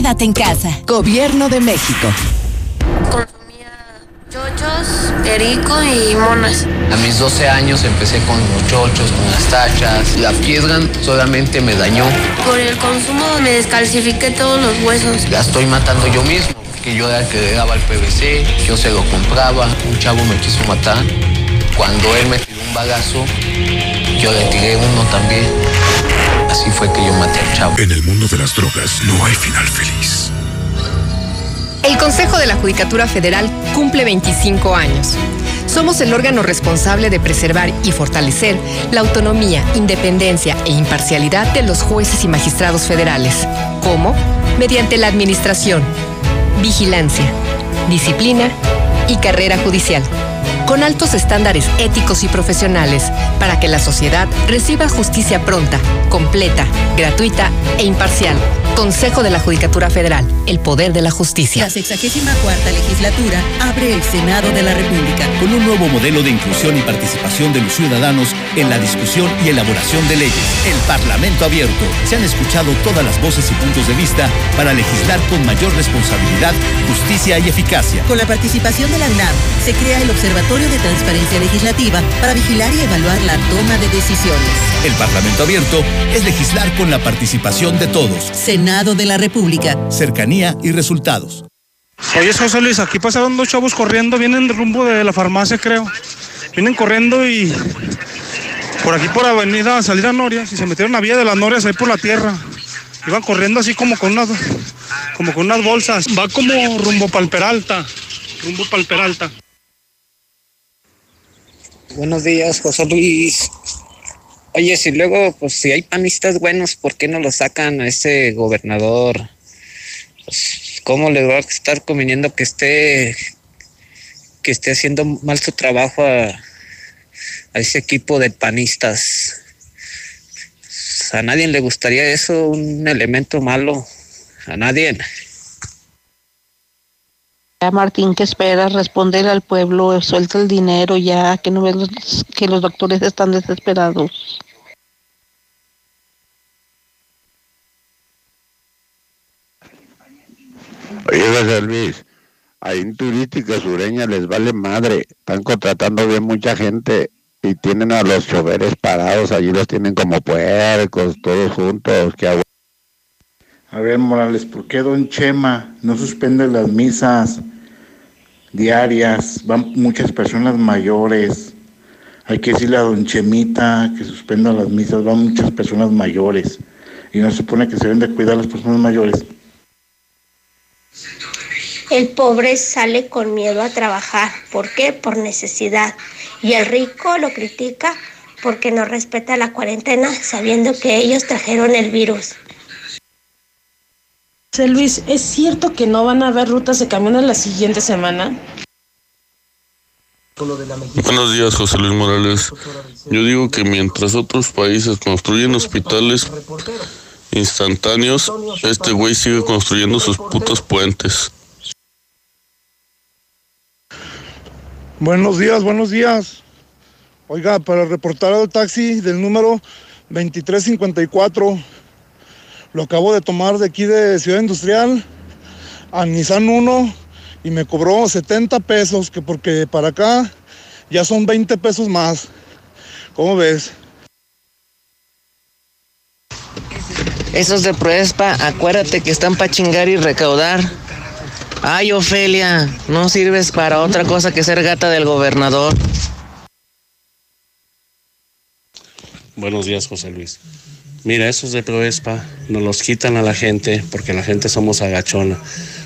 [SPEAKER 23] Quédate en casa.
[SPEAKER 26] Gobierno de México.
[SPEAKER 27] Chochos, perico y monas.
[SPEAKER 28] A mis 12 años empecé con los chochos, con las tachas. La piedra solamente me dañó.
[SPEAKER 27] Por el consumo me descalcifiqué todos los huesos.
[SPEAKER 28] La estoy matando yo mismo, que yo era el que le daba el PVC, yo se lo compraba. Un chavo me quiso matar. Cuando él me tiró un bagazo, yo le tiré uno también. Así fue que yo maté al chavo.
[SPEAKER 29] En el mundo de las drogas no hay final feliz.
[SPEAKER 30] El Consejo de la Judicatura Federal cumple 25 años. Somos el órgano responsable de preservar y fortalecer la autonomía, independencia e imparcialidad de los jueces y magistrados federales. ¿Cómo? Mediante la administración, vigilancia, disciplina y carrera judicial con altos estándares éticos y profesionales para que la sociedad reciba justicia pronta, completa, gratuita e imparcial. Consejo de la Judicatura Federal, el poder de la justicia.
[SPEAKER 31] La 64 legislatura abre el Senado de la República.
[SPEAKER 32] Con un nuevo modelo de inclusión y participación de los ciudadanos en la discusión y elaboración de leyes. El Parlamento abierto. Se han escuchado todas las voces y puntos de vista para legislar con mayor responsabilidad, justicia y eficacia.
[SPEAKER 31] Con la participación de la UNAM, se crea el Observatorio de Transparencia Legislativa para vigilar y evaluar la toma de decisiones.
[SPEAKER 32] El Parlamento abierto es legislar con la participación de todos.
[SPEAKER 31] Senado de la República.
[SPEAKER 32] Cercanía y resultados.
[SPEAKER 33] Oye, José Luis, aquí pasaron dos chavos corriendo, vienen de rumbo de la farmacia, creo. Vienen corriendo y por aquí por avenida Salida Norias y se metieron a vía de las Norias ahí por la tierra. Iban corriendo así como con unas, como con unas bolsas. Va como rumbo para el Peralta. Rumbo para el Peralta.
[SPEAKER 34] Buenos días, José Luis. Oye, si luego, pues si hay panistas buenos, ¿por qué no lo sacan a ese gobernador? Pues, ¿Cómo le va a estar conveniendo que esté que esté haciendo mal su trabajo a, ese equipo de panistas? Pues, a nadie le gustaría eso, un elemento malo. A nadie.
[SPEAKER 35] Martín, ¿qué esperas? Responder al pueblo, suelta el dinero ya, que no ves los- que los doctores están desesperados.
[SPEAKER 36] Oye, José Luis, ahí en Turística Sureña les vale madre. Están contratando bien mucha gente y tienen a los choferes parados. Allí los tienen como puercos, todos juntos. Agu-
[SPEAKER 37] A ver, Morales, ¿por qué Don Chema no suspende las misas diarias? Van muchas personas mayores. Hay que decirle a Don Chemita que suspenda las misas. Van muchas personas mayores. Y no se supone que se deben de cuidar a las personas mayores.
[SPEAKER 38] El pobre sale con miedo a trabajar. ¿Por qué? Por necesidad. Y el rico lo critica porque no respeta la cuarentena sabiendo que ellos trajeron el virus.
[SPEAKER 39] José Luis, ¿es cierto que no van a haber rutas de camiones la siguiente semana?
[SPEAKER 40] Buenos días, José Luis Morales. Yo digo que mientras otros países construyen hospitales instantáneos, este güey sigue construyendo sus putos puentes.
[SPEAKER 33] Buenos días, buenos días. Oiga, para reportar al taxi del número 2354, lo acabo de tomar de aquí de Ciudad Industrial a Nissan 1 y me cobró 70 pesos, que porque para acá ya son 20 pesos más. ¿Cómo ves?
[SPEAKER 41] Esos de Proespa, acuérdate que están para chingar y recaudar. Ay, Ofelia, no sirves para otra cosa que ser gata del gobernador.
[SPEAKER 42] Buenos días, José Luis. Mira, esos de Proespa nos los quitan a la gente porque la gente somos agachona.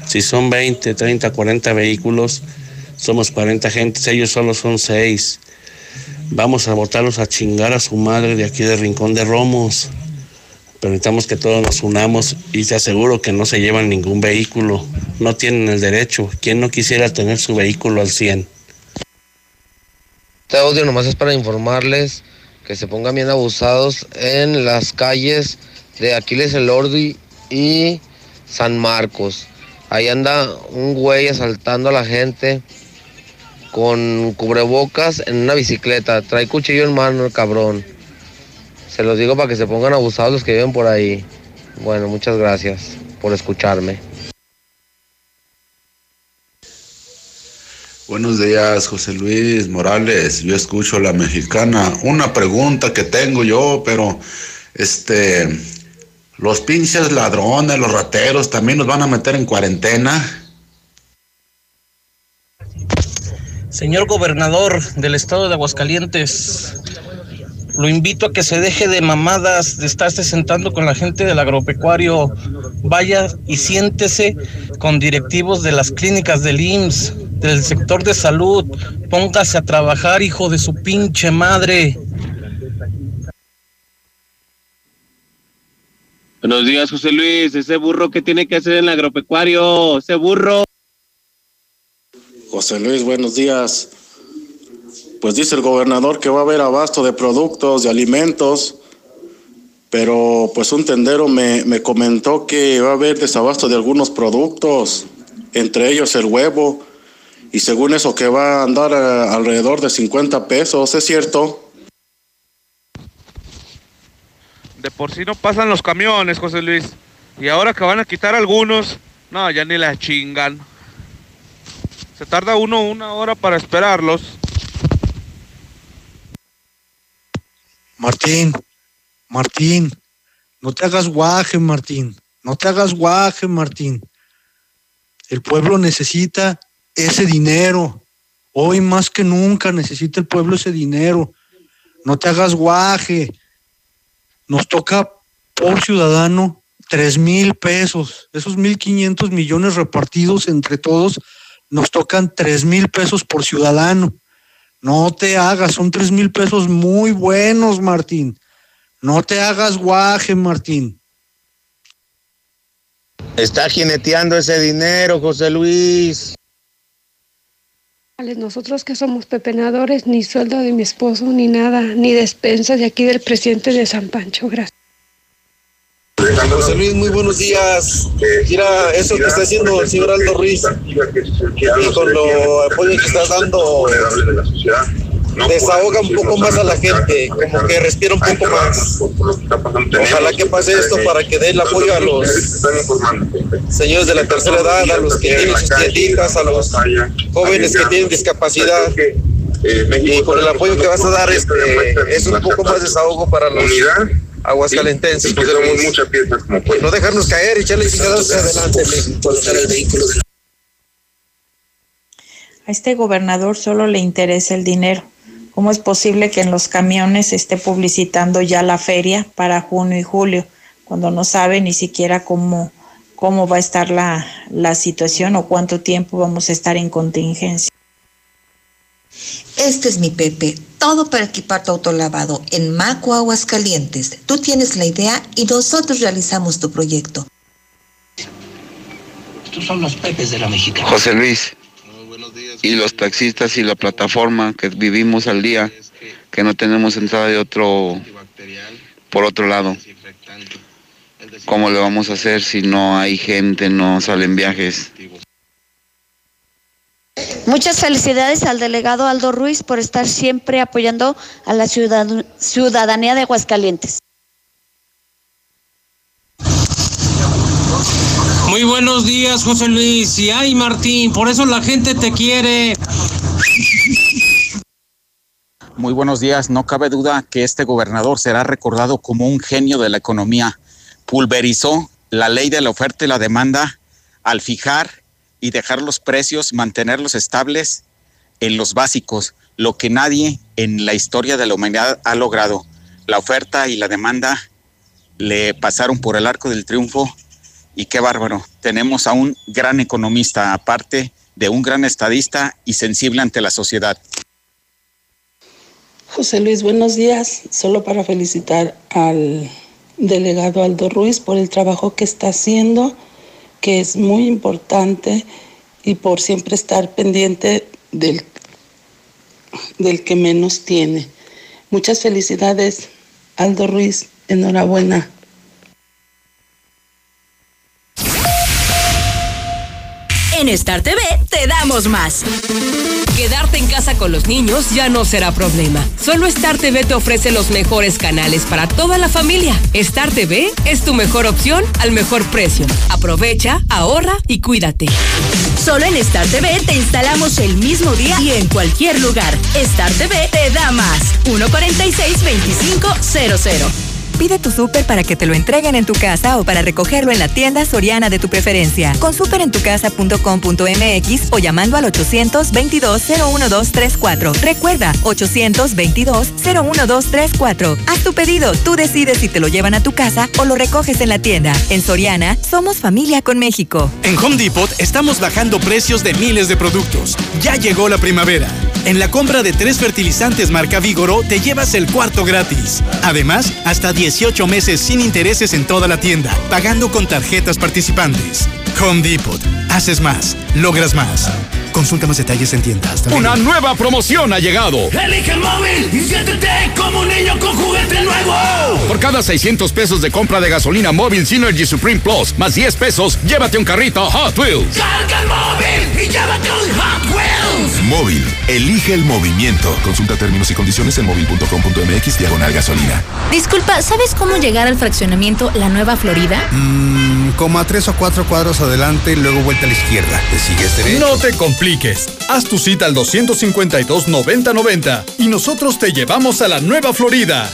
[SPEAKER 42] Si son 20, 30, 40 vehículos, somos 40 gentes, ellos solo son 6. Vamos a botarlos a chingar a su madre de aquí de Rincón de Romos. Pero necesitamos que todos nos unamos y te aseguro que no se llevan ningún vehículo. No tienen el derecho. ¿Quién no quisiera tener su vehículo al 100?
[SPEAKER 41] Este audio nomás es para informarles
[SPEAKER 43] que se pongan bien abusados en las calles de Aquiles el Ordi y San Marcos. Ahí anda un güey asaltando a la gente con cubrebocas en una bicicleta. Trae cuchillo en mano el cabrón. Se los digo para que se pongan abusados los que viven por ahí. Bueno, muchas gracias por escucharme.
[SPEAKER 44] Buenos días, José Luis Morales. Yo escucho la mexicana. Una pregunta que tengo yo, pero este, los pinches ladrones, los rateros, también nos van a meter en cuarentena.
[SPEAKER 45] Señor gobernador del estado de Aguascalientes, lo invito a que se deje de mamadas, de estarse sentando con la gente del agropecuario. Vaya y siéntese con directivos de las clínicas del IMSS, del sector de salud. Póngase a trabajar, hijo de su pinche madre.
[SPEAKER 46] Buenos días, José Luis. Ese burro que tiene que hacer en el agropecuario, ese burro.
[SPEAKER 47] José Luis, buenos días. Pues dice el gobernador que va a haber abasto de productos, de alimentos, pero pues un tendero me, me comentó que va a haber desabasto de algunos productos, entre ellos el huevo, y según eso que va a andar eh, alrededor de 50 pesos, ¿es cierto?
[SPEAKER 48] De por sí no pasan los camiones, José Luis. Y ahora que van a quitar algunos, no, ya ni la chingan. Se tarda uno una hora para esperarlos.
[SPEAKER 42] Martín, Martín, no te hagas guaje, Martín. No te hagas guaje, Martín. El pueblo necesita ese dinero. Hoy más que nunca necesita el pueblo ese dinero. No te hagas guaje. Nos toca por ciudadano tres mil pesos. Esos mil quinientos millones repartidos entre todos nos tocan tres mil pesos por ciudadano. No te hagas, son tres mil pesos muy buenos, Martín. No te hagas guaje, Martín.
[SPEAKER 49] Está jineteando ese dinero, José Luis.
[SPEAKER 39] Nosotros que somos pepenadores, ni sueldo de mi esposo, ni nada, ni despensa de aquí del presidente de San Pancho. Gracias.
[SPEAKER 9] José Luis, muy buenos días. Mira, eso que está haciendo el señor Aldo Ruiz y con lo apoyo que está dando, desahoga un poco más a la gente, como que respira un poco más. Ojalá que pase esto para que dé el apoyo a los señores de la tercera edad, a los que tienen sus tienditas, a los jóvenes que tienen discapacidad. Y con el apoyo que vas a dar, este, es un poco más desahogo para los aguascalentenses.
[SPEAKER 50] Somos muchas piezas como pueblo.
[SPEAKER 9] No dejarnos caer y echarle chingadas hacia adelante. el vehículo
[SPEAKER 51] A este gobernador solo le interesa el dinero. ¿Cómo es posible que en los camiones se esté publicitando ya la feria para junio y julio, cuando no sabe ni siquiera cómo, cómo va a estar la, la situación o cuánto tiempo vamos a estar en contingencia?
[SPEAKER 52] Este es mi Pepe, todo para equipar tu autolavado en Maco Aguascalientes. Tú tienes la idea y nosotros realizamos tu proyecto.
[SPEAKER 53] Estos son los Pepes de la mexicana.
[SPEAKER 54] José Luis. Y los taxistas y la plataforma que vivimos al día, que no tenemos entrada de otro, por otro lado. ¿Cómo le vamos a hacer si no hay gente, no salen viajes?
[SPEAKER 55] Muchas felicidades al delegado Aldo Ruiz por estar siempre apoyando a la ciudadanía de Aguascalientes.
[SPEAKER 56] Muy buenos días, José Luis. Y ay, Martín, por eso la gente te quiere.
[SPEAKER 36] Muy buenos días. No cabe duda que este gobernador será recordado como un genio de la economía. Pulverizó la ley de la oferta y la demanda al fijar y dejar los precios, mantenerlos estables en los básicos, lo que nadie en la historia de la humanidad ha logrado. La oferta y la demanda le pasaron por el arco del triunfo y qué bárbaro. Tenemos a un gran economista, aparte de un gran estadista y sensible ante la sociedad.
[SPEAKER 57] José Luis, buenos días. Solo para felicitar al delegado Aldo Ruiz por el trabajo que está haciendo que es muy importante y por siempre estar pendiente del, del que menos tiene.
[SPEAKER 58] Muchas felicidades, Aldo Ruiz. Enhorabuena.
[SPEAKER 23] En Star TV te damos más. Quedarte en casa con los niños ya no será problema. Solo Star TV te ofrece los mejores canales para toda la familia. Star TV es tu mejor opción al mejor precio. Aprovecha, ahorra y cuídate. Solo en Star TV te instalamos el mismo día y en cualquier lugar. Star TV te da más. 146-2500.
[SPEAKER 59] Pide tu súper para que te lo entreguen en tu casa o para recogerlo en la tienda soriana de tu preferencia. Con superentucasa.com.mx o llamando al 822-01234. Recuerda, 822-01234. Haz tu pedido, tú decides si te lo llevan a tu casa o lo recoges en la tienda. En Soriana, somos familia con México.
[SPEAKER 60] En Home Depot estamos bajando precios de miles de productos. Ya llegó la primavera. En la compra de tres fertilizantes marca Vigoro te llevas el cuarto gratis. Además, hasta 18 meses sin intereses en toda la tienda, pagando con tarjetas participantes. Home Depot. Haces más, logras más. Consulta más detalles en tiendas.
[SPEAKER 36] Una nueva promoción ha llegado.
[SPEAKER 61] Elige el móvil y siéntete como un niño con juguete nuevo.
[SPEAKER 36] Por cada 600 pesos de compra de gasolina móvil Synergy Supreme Plus, más 10 pesos, llévate un carrito Hot Wheels.
[SPEAKER 61] Carga el móvil y llévate un Hot Wheels.
[SPEAKER 24] Móvil, elige el movimiento. Consulta términos y condiciones en móvil.com.mx diagonal gasolina.
[SPEAKER 62] Disculpa, ¿sabes cómo llegar al fraccionamiento La Nueva Florida?
[SPEAKER 63] Mmm, como a tres o cuatro cuadros adelante y luego vuelta a la izquierda. ¿Te sigues derecho?
[SPEAKER 36] No te compliques. Haz tu cita al 252-9090 y nosotros te llevamos a la Nueva Florida.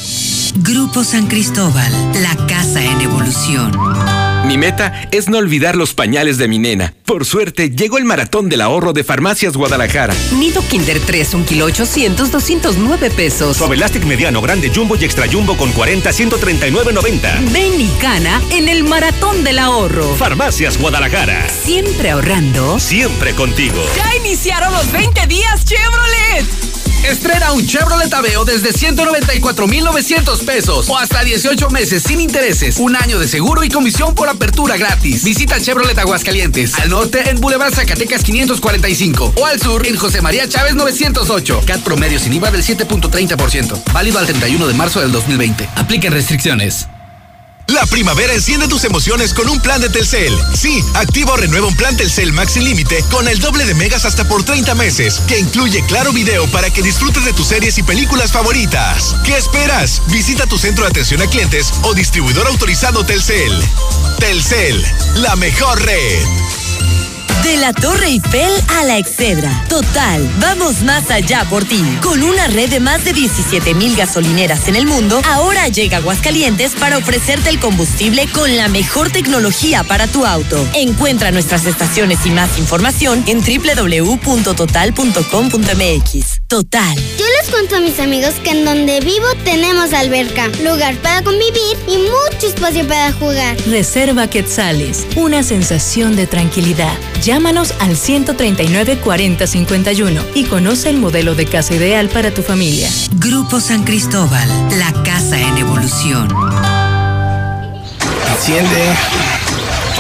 [SPEAKER 64] Grupo San Cristóbal, la casa en evolución.
[SPEAKER 65] Mi meta es no olvidar los pañales de mi nena. Por suerte, llegó el maratón del ahorro de Farmacias Guadalajara.
[SPEAKER 23] Nido Kinder 3, un kilo 800, 209 pesos.
[SPEAKER 65] Suave Elastic mediano, grande, jumbo y extra jumbo con 40, 139.90.
[SPEAKER 23] Ven y gana en el maratón del ahorro.
[SPEAKER 65] Farmacias Guadalajara.
[SPEAKER 23] Siempre ahorrando.
[SPEAKER 65] Siempre contigo.
[SPEAKER 23] Ya iniciaron los 20 días Chevrolet.
[SPEAKER 32] Estrena un Chevrolet Aveo desde 194,900 pesos o hasta 18 meses sin intereses, un año de seguro y comisión por apertura gratis. Visita Chevrolet Aguascalientes, al norte en Boulevard Zacatecas 545 o al sur en José María Chávez 908. CAT promedio sin IVA del 7.30%, válido al 31 de marzo del 2020. Apliquen restricciones.
[SPEAKER 66] La primavera enciende tus emociones con un plan de Telcel. Sí, activa o renueva un plan Telcel Max sin límite con el doble de megas hasta por 30 meses, que incluye claro video para que disfrutes de tus series y películas favoritas. ¿Qué esperas? Visita tu centro de atención a clientes o distribuidor autorizado Telcel. Telcel, la mejor red.
[SPEAKER 23] De la Torre Eiffel a la Excedra. Total, vamos más allá por ti. Con una red de más de 17 mil gasolineras en el mundo, ahora llega Aguascalientes para ofrecerte el combustible con la mejor tecnología para tu auto. Encuentra nuestras estaciones y más información en www.total.com.mx. Total.
[SPEAKER 67] Yo les cuento a mis amigos que en donde vivo tenemos alberca, lugar para convivir y mucho espacio para jugar.
[SPEAKER 23] Reserva Quetzales, una sensación de tranquilidad. Llámanos al 139 40 51 y conoce el modelo de casa ideal para tu familia.
[SPEAKER 64] Grupo San Cristóbal, la casa en evolución.
[SPEAKER 68] Enciende.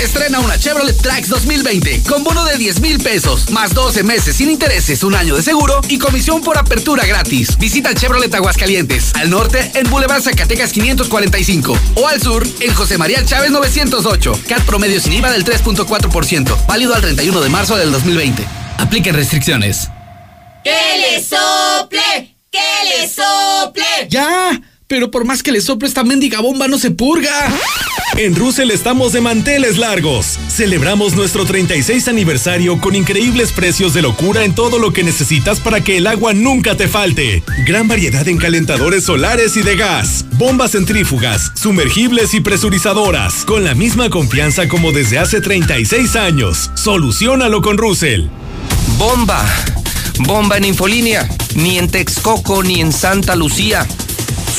[SPEAKER 32] Estrena una Chevrolet Trax 2020 con bono de 10 mil pesos, más 12 meses sin intereses, un año de seguro y comisión por apertura gratis. Visita Chevrolet Aguascalientes, al norte en Boulevard Zacatecas 545 o al sur en José María Chávez 908. CAT promedio sin IVA del 3.4%, válido al 31 de marzo del 2020. Apliquen restricciones.
[SPEAKER 67] ¡Que le sople! ¡Que le sople!
[SPEAKER 32] ¡Ya!
[SPEAKER 69] Pero por más que le soplo esta mendiga bomba no se purga.
[SPEAKER 70] En Russell estamos de manteles largos. Celebramos nuestro 36 aniversario con increíbles precios de locura en todo lo que necesitas para que el agua nunca te falte. Gran variedad en calentadores solares y de gas, bombas centrífugas, sumergibles y presurizadoras, con la misma confianza como desde hace 36 años. Solucionalo con Russell.
[SPEAKER 1] Bomba. Bomba en Infolínea. Ni en Texcoco ni en Santa Lucía.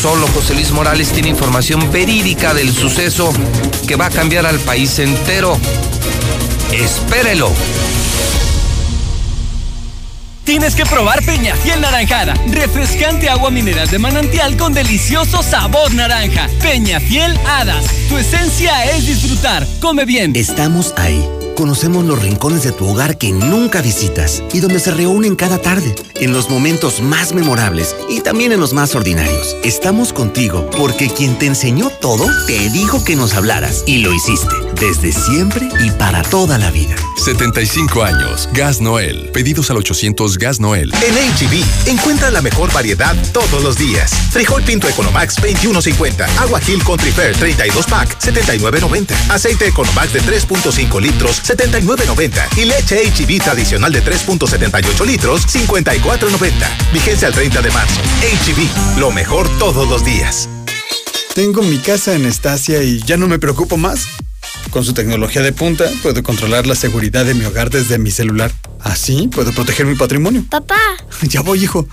[SPEAKER 1] Solo José Luis Morales tiene información verídica del suceso que va a cambiar al país entero. Espérelo.
[SPEAKER 71] Tienes que probar Peñafiel Naranjada, refrescante agua mineral de manantial con delicioso sabor naranja. Peñafiel Hadas, tu esencia es disfrutar. Come bien.
[SPEAKER 47] Estamos ahí Conocemos los rincones de tu hogar que nunca visitas y donde se reúnen cada tarde, en los momentos más memorables y también en los más ordinarios. Estamos contigo porque quien te enseñó todo te dijo que nos hablaras y lo hiciste desde siempre y para toda la vida.
[SPEAKER 72] 75 años. Gas Noel. Pedidos al 800 Gas Noel.
[SPEAKER 32] En HB, e encuentra la mejor variedad todos los días. Frijol Pinto Economax 21.50. Agua Hill Country Fair 32 pack 79.90. Aceite Economax de 3.5 litros 79.90. Y leche HB e tradicional de 3.78 litros 54.90. Vigencia al 30 de marzo. HB, e lo mejor todos los días.
[SPEAKER 73] Tengo mi casa en Estacia y ya no me preocupo más. Con su tecnología de punta, puedo controlar la seguridad de mi hogar desde mi celular. Así puedo proteger mi patrimonio.
[SPEAKER 74] Papá.
[SPEAKER 73] Ya voy, hijo.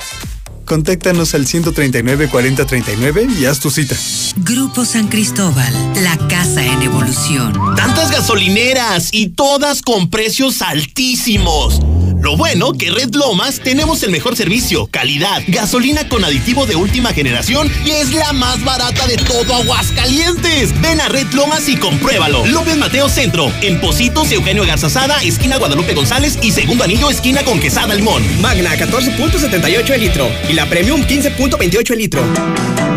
[SPEAKER 73] Contáctanos al 139 4039 y haz tu cita.
[SPEAKER 64] Grupo San Cristóbal, la casa en evolución.
[SPEAKER 75] Tantas gasolineras y todas con precios altísimos. Lo bueno que Red Lomas tenemos el mejor servicio, calidad, gasolina con aditivo de última generación y es la más barata de todo Aguascalientes. Ven a Red Lomas y compruébalo. López Mateo Centro, en Positos, Eugenio Garzazada, esquina Guadalupe González y segundo anillo, esquina con Quesada Limón.
[SPEAKER 76] Magna 14.78 el litro y la Premium 15.28 el litro.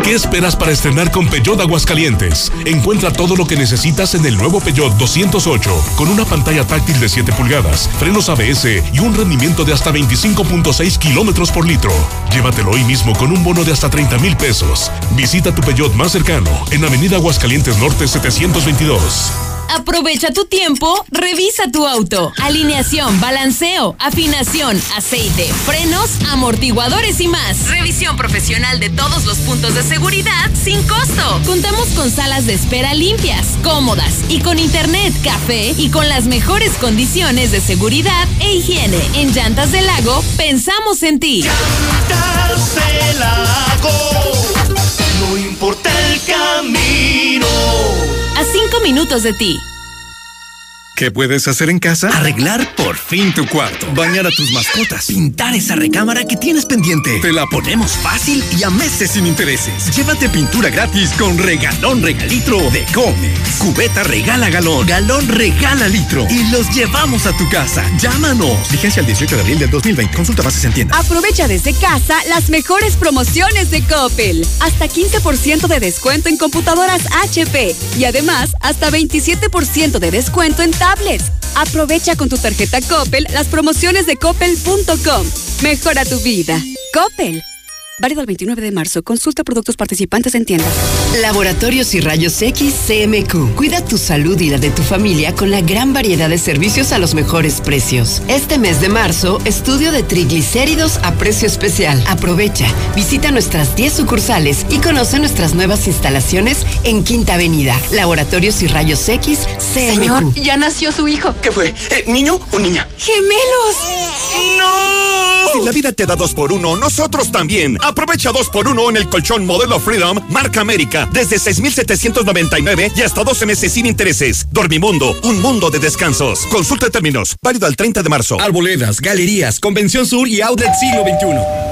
[SPEAKER 77] ¿Qué esperas para estrenar con Peugeot Aguascalientes? Encuentra todo lo que necesitas en el nuevo Peugeot 208 con una pantalla táctil de 7 pulgadas, frenos ABS y un rendimiento de hasta 25.6 kilómetros por litro. Llévatelo hoy mismo con un bono de hasta 30 mil pesos. Visita tu Peugeot más cercano en Avenida Aguascalientes Norte 722.
[SPEAKER 23] Aprovecha tu tiempo, revisa tu auto. Alineación, balanceo, afinación, aceite, frenos, amortiguadores y más. Revisión profesional de todos los puntos de seguridad sin costo. Contamos con salas de espera limpias, cómodas y con internet, café y con las mejores condiciones de seguridad e higiene. En Llantas del Lago, pensamos en ti.
[SPEAKER 78] Llantas del Lago, no importa el camino
[SPEAKER 23] cinco minutos de ti.
[SPEAKER 70] ¿Qué puedes hacer en casa?
[SPEAKER 32] Arreglar por fin tu cuarto.
[SPEAKER 70] Bañar a tus mascotas.
[SPEAKER 32] Pintar esa recámara que tienes pendiente.
[SPEAKER 70] Te la ponemos fácil y a meses sin intereses.
[SPEAKER 32] Llévate pintura gratis con regalón regalitro de Comex. Cubeta regala galón. Galón regala litro. Y los llevamos a tu casa. Llámanos.
[SPEAKER 70] Vigencia el 18 de abril del 2020. Consulta bases en tienda.
[SPEAKER 23] Aprovecha desde casa las mejores promociones de Coppel. Hasta 15% de descuento en computadoras HP. Y además, hasta 27% de descuento en Aprovecha con tu tarjeta Coppel las promociones de coppel.com. Mejora tu vida. Coppel. Válido el 29 de marzo. Consulta productos participantes en tienda.
[SPEAKER 64] Laboratorios y Rayos X CMQ. Cuida tu salud y la de tu familia con la gran variedad de servicios a los mejores precios. Este mes de marzo, estudio de triglicéridos a precio especial. Aprovecha, visita nuestras 10 sucursales y conoce nuestras nuevas instalaciones en Quinta Avenida. Laboratorios y Rayos X CMQ.
[SPEAKER 23] Señor, ya nació su hijo.
[SPEAKER 32] ¿Qué fue? ¿Eh, ¿Niño o niña?
[SPEAKER 23] ¡Gemelos!
[SPEAKER 32] ¡No! Si la vida te da dos por uno, nosotros también. Aprovecha dos por uno en el colchón modelo Freedom, marca América, desde 6,799 y hasta 12 meses sin intereses. Dormimundo, un mundo de descansos. Consulta términos, válido al 30 de marzo.
[SPEAKER 70] Arboledas, galerías, Convención Sur y Outlet Siglo XXI.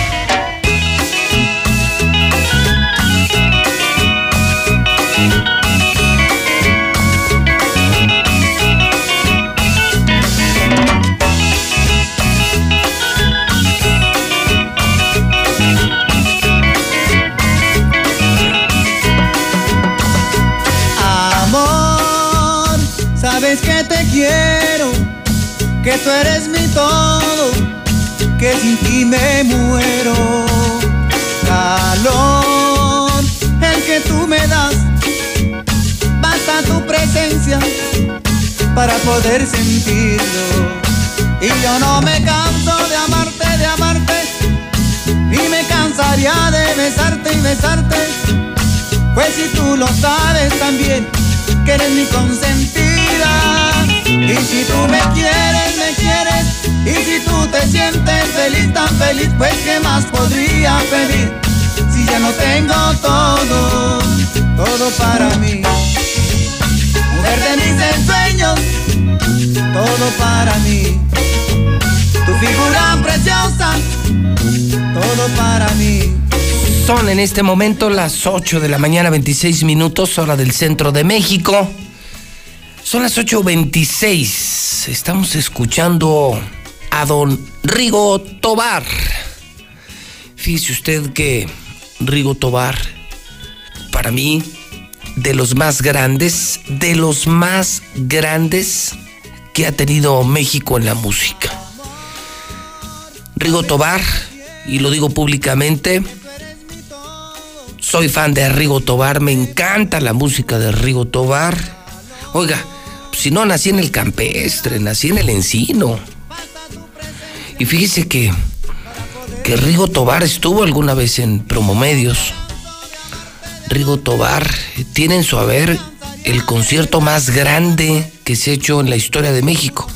[SPEAKER 78] Que tú eres mi todo, que sin ti me muero. Calor, el que tú me das, basta tu presencia para poder sentirlo. Y yo no me canso de amarte, de amarte, y me cansaría de besarte y besarte, pues si tú lo sabes también, que eres mi consentida. Y si tú me quieres, me quieres. Y si tú te sientes feliz, tan feliz, pues ¿qué más podría pedir? Si ya no tengo todo, todo para mí. Mujer de mis ensueños, todo para mí. Tu figura preciosa, todo para mí.
[SPEAKER 1] Son en este momento las 8 de la mañana, 26 minutos, hora del centro de México. Son las 8.26. Estamos escuchando a don Rigo Tobar. Fíjese usted que Rigo Tobar, para mí, de los más grandes, de los más grandes que ha tenido México en la música. Rigo Tobar, y lo digo públicamente, soy fan de Rigo Tobar, me encanta la música de Rigo Tobar. Oiga, si no nací en el campestre, nací en el encino. Y fíjese que, que Rigo Tobar estuvo alguna vez en Promomedios. Rigo Tobar tiene en su haber el concierto más grande que se ha hecho en la historia de México.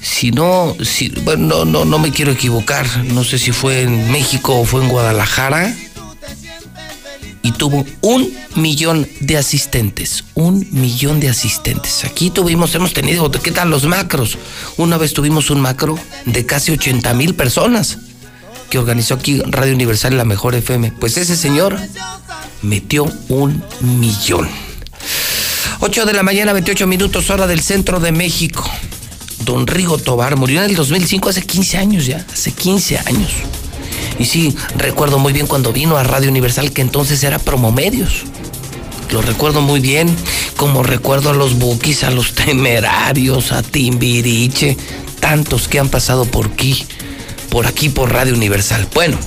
[SPEAKER 1] Si no, si, bueno, no, no, no me quiero equivocar, no sé si fue en México o fue en Guadalajara, y tuvo un millón de asistentes. Un millón de asistentes. Aquí tuvimos, hemos tenido, ¿qué tal los macros? Una vez tuvimos un macro de casi 80 mil personas que organizó aquí Radio Universal la mejor FM. Pues ese señor metió un millón. 8 de la mañana, 28 minutos, hora del centro de México. Don Rigo Tobar murió en el 2005, hace 15 años ya, hace 15 años. Y sí, recuerdo muy bien cuando vino a Radio Universal, que entonces era Promomedios. Lo recuerdo muy bien, como recuerdo a los Bukis, a los Temerarios, a Timbiriche, tantos que han pasado por aquí, por aquí, por Radio Universal. Bueno,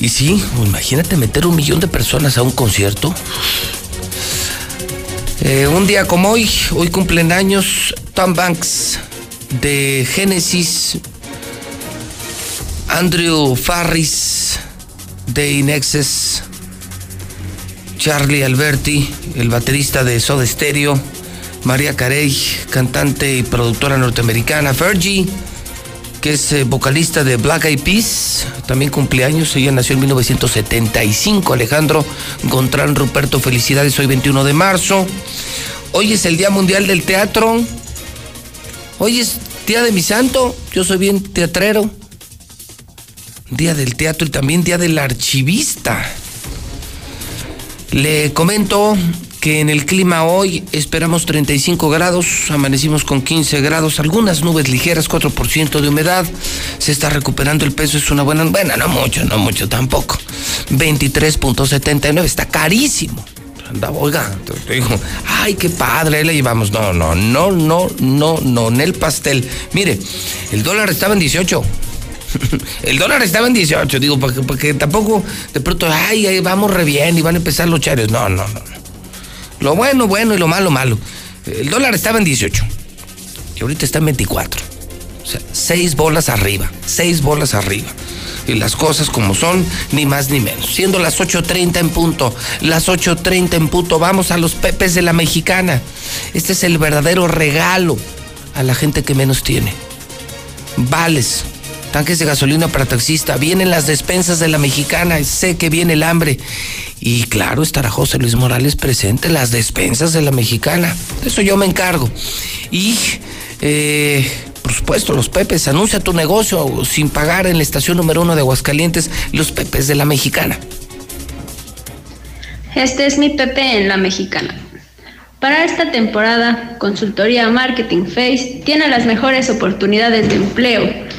[SPEAKER 1] y sí, imagínate meter un millón de personas a un concierto. Eh, un día como hoy, hoy cumplen años Tom Banks de Genesis, Andrew Farris de Inexes, Charlie Alberti, el baterista de Soda Stereo, María Carey, cantante y productora norteamericana, Fergie, que es eh, vocalista de Black Eyed Peas, también cumpleaños, ella nació en 1975, Alejandro Gontrán Ruperto, felicidades, hoy 21 de marzo. Hoy es el Día Mundial del Teatro. Hoy es Día de mi Santo, yo soy bien teatrero. Día del Teatro y también Día del Archivista. Le comento que en el clima hoy esperamos 35 grados, amanecimos con 15 grados, algunas nubes ligeras, 4% de humedad, se está recuperando el peso, es una buena, bueno, no mucho, no mucho tampoco, 23.79, está carísimo. Anda, oiga, te digo, ay, qué padre, le llevamos. No, no, no, no, no, no, en el pastel. Mire, el dólar estaba en 18. El dólar estaba en 18, digo, porque, tampoco de pronto, ay, ahí vamos re bien y van a empezar los charios. No, no, no. Lo bueno, bueno y lo malo, malo. El dólar estaba en 18 y ahorita está en 24. O sea, seis bolas arriba, seis bolas arriba. Y las cosas como son, ni más ni menos. Siendo las 8.30 en punto, las 8.30 en punto, vamos a los pepes de la mexicana. Este es el verdadero regalo a la gente que menos tiene. Vales, tanques de gasolina para taxista, vienen las despensas de la mexicana, sé que viene el hambre. Y claro, estará José Luis Morales presente en las despensas de la mexicana. eso yo me encargo. Y, eh, por supuesto, los Pepes, anuncia tu negocio sin pagar en la estación número uno de Aguascalientes, los Pepes de la mexicana.
[SPEAKER 79] Este es mi Pepe en la mexicana. Para esta temporada, Consultoría Marketing Face tiene las mejores oportunidades de empleo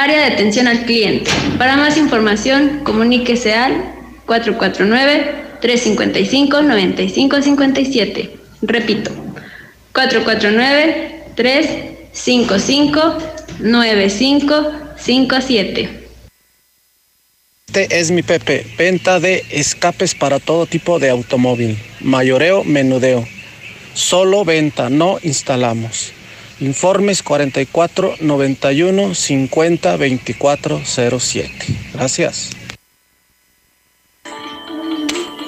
[SPEAKER 79] Área de atención al cliente. Para más información, comuníquese al 449-355-9557. Repito, 449-355-9557.
[SPEAKER 80] Este es mi Pepe, venta de escapes para todo tipo de automóvil, mayoreo, menudeo. Solo venta, no instalamos. Informes 44 91 50 24 07. Gracias.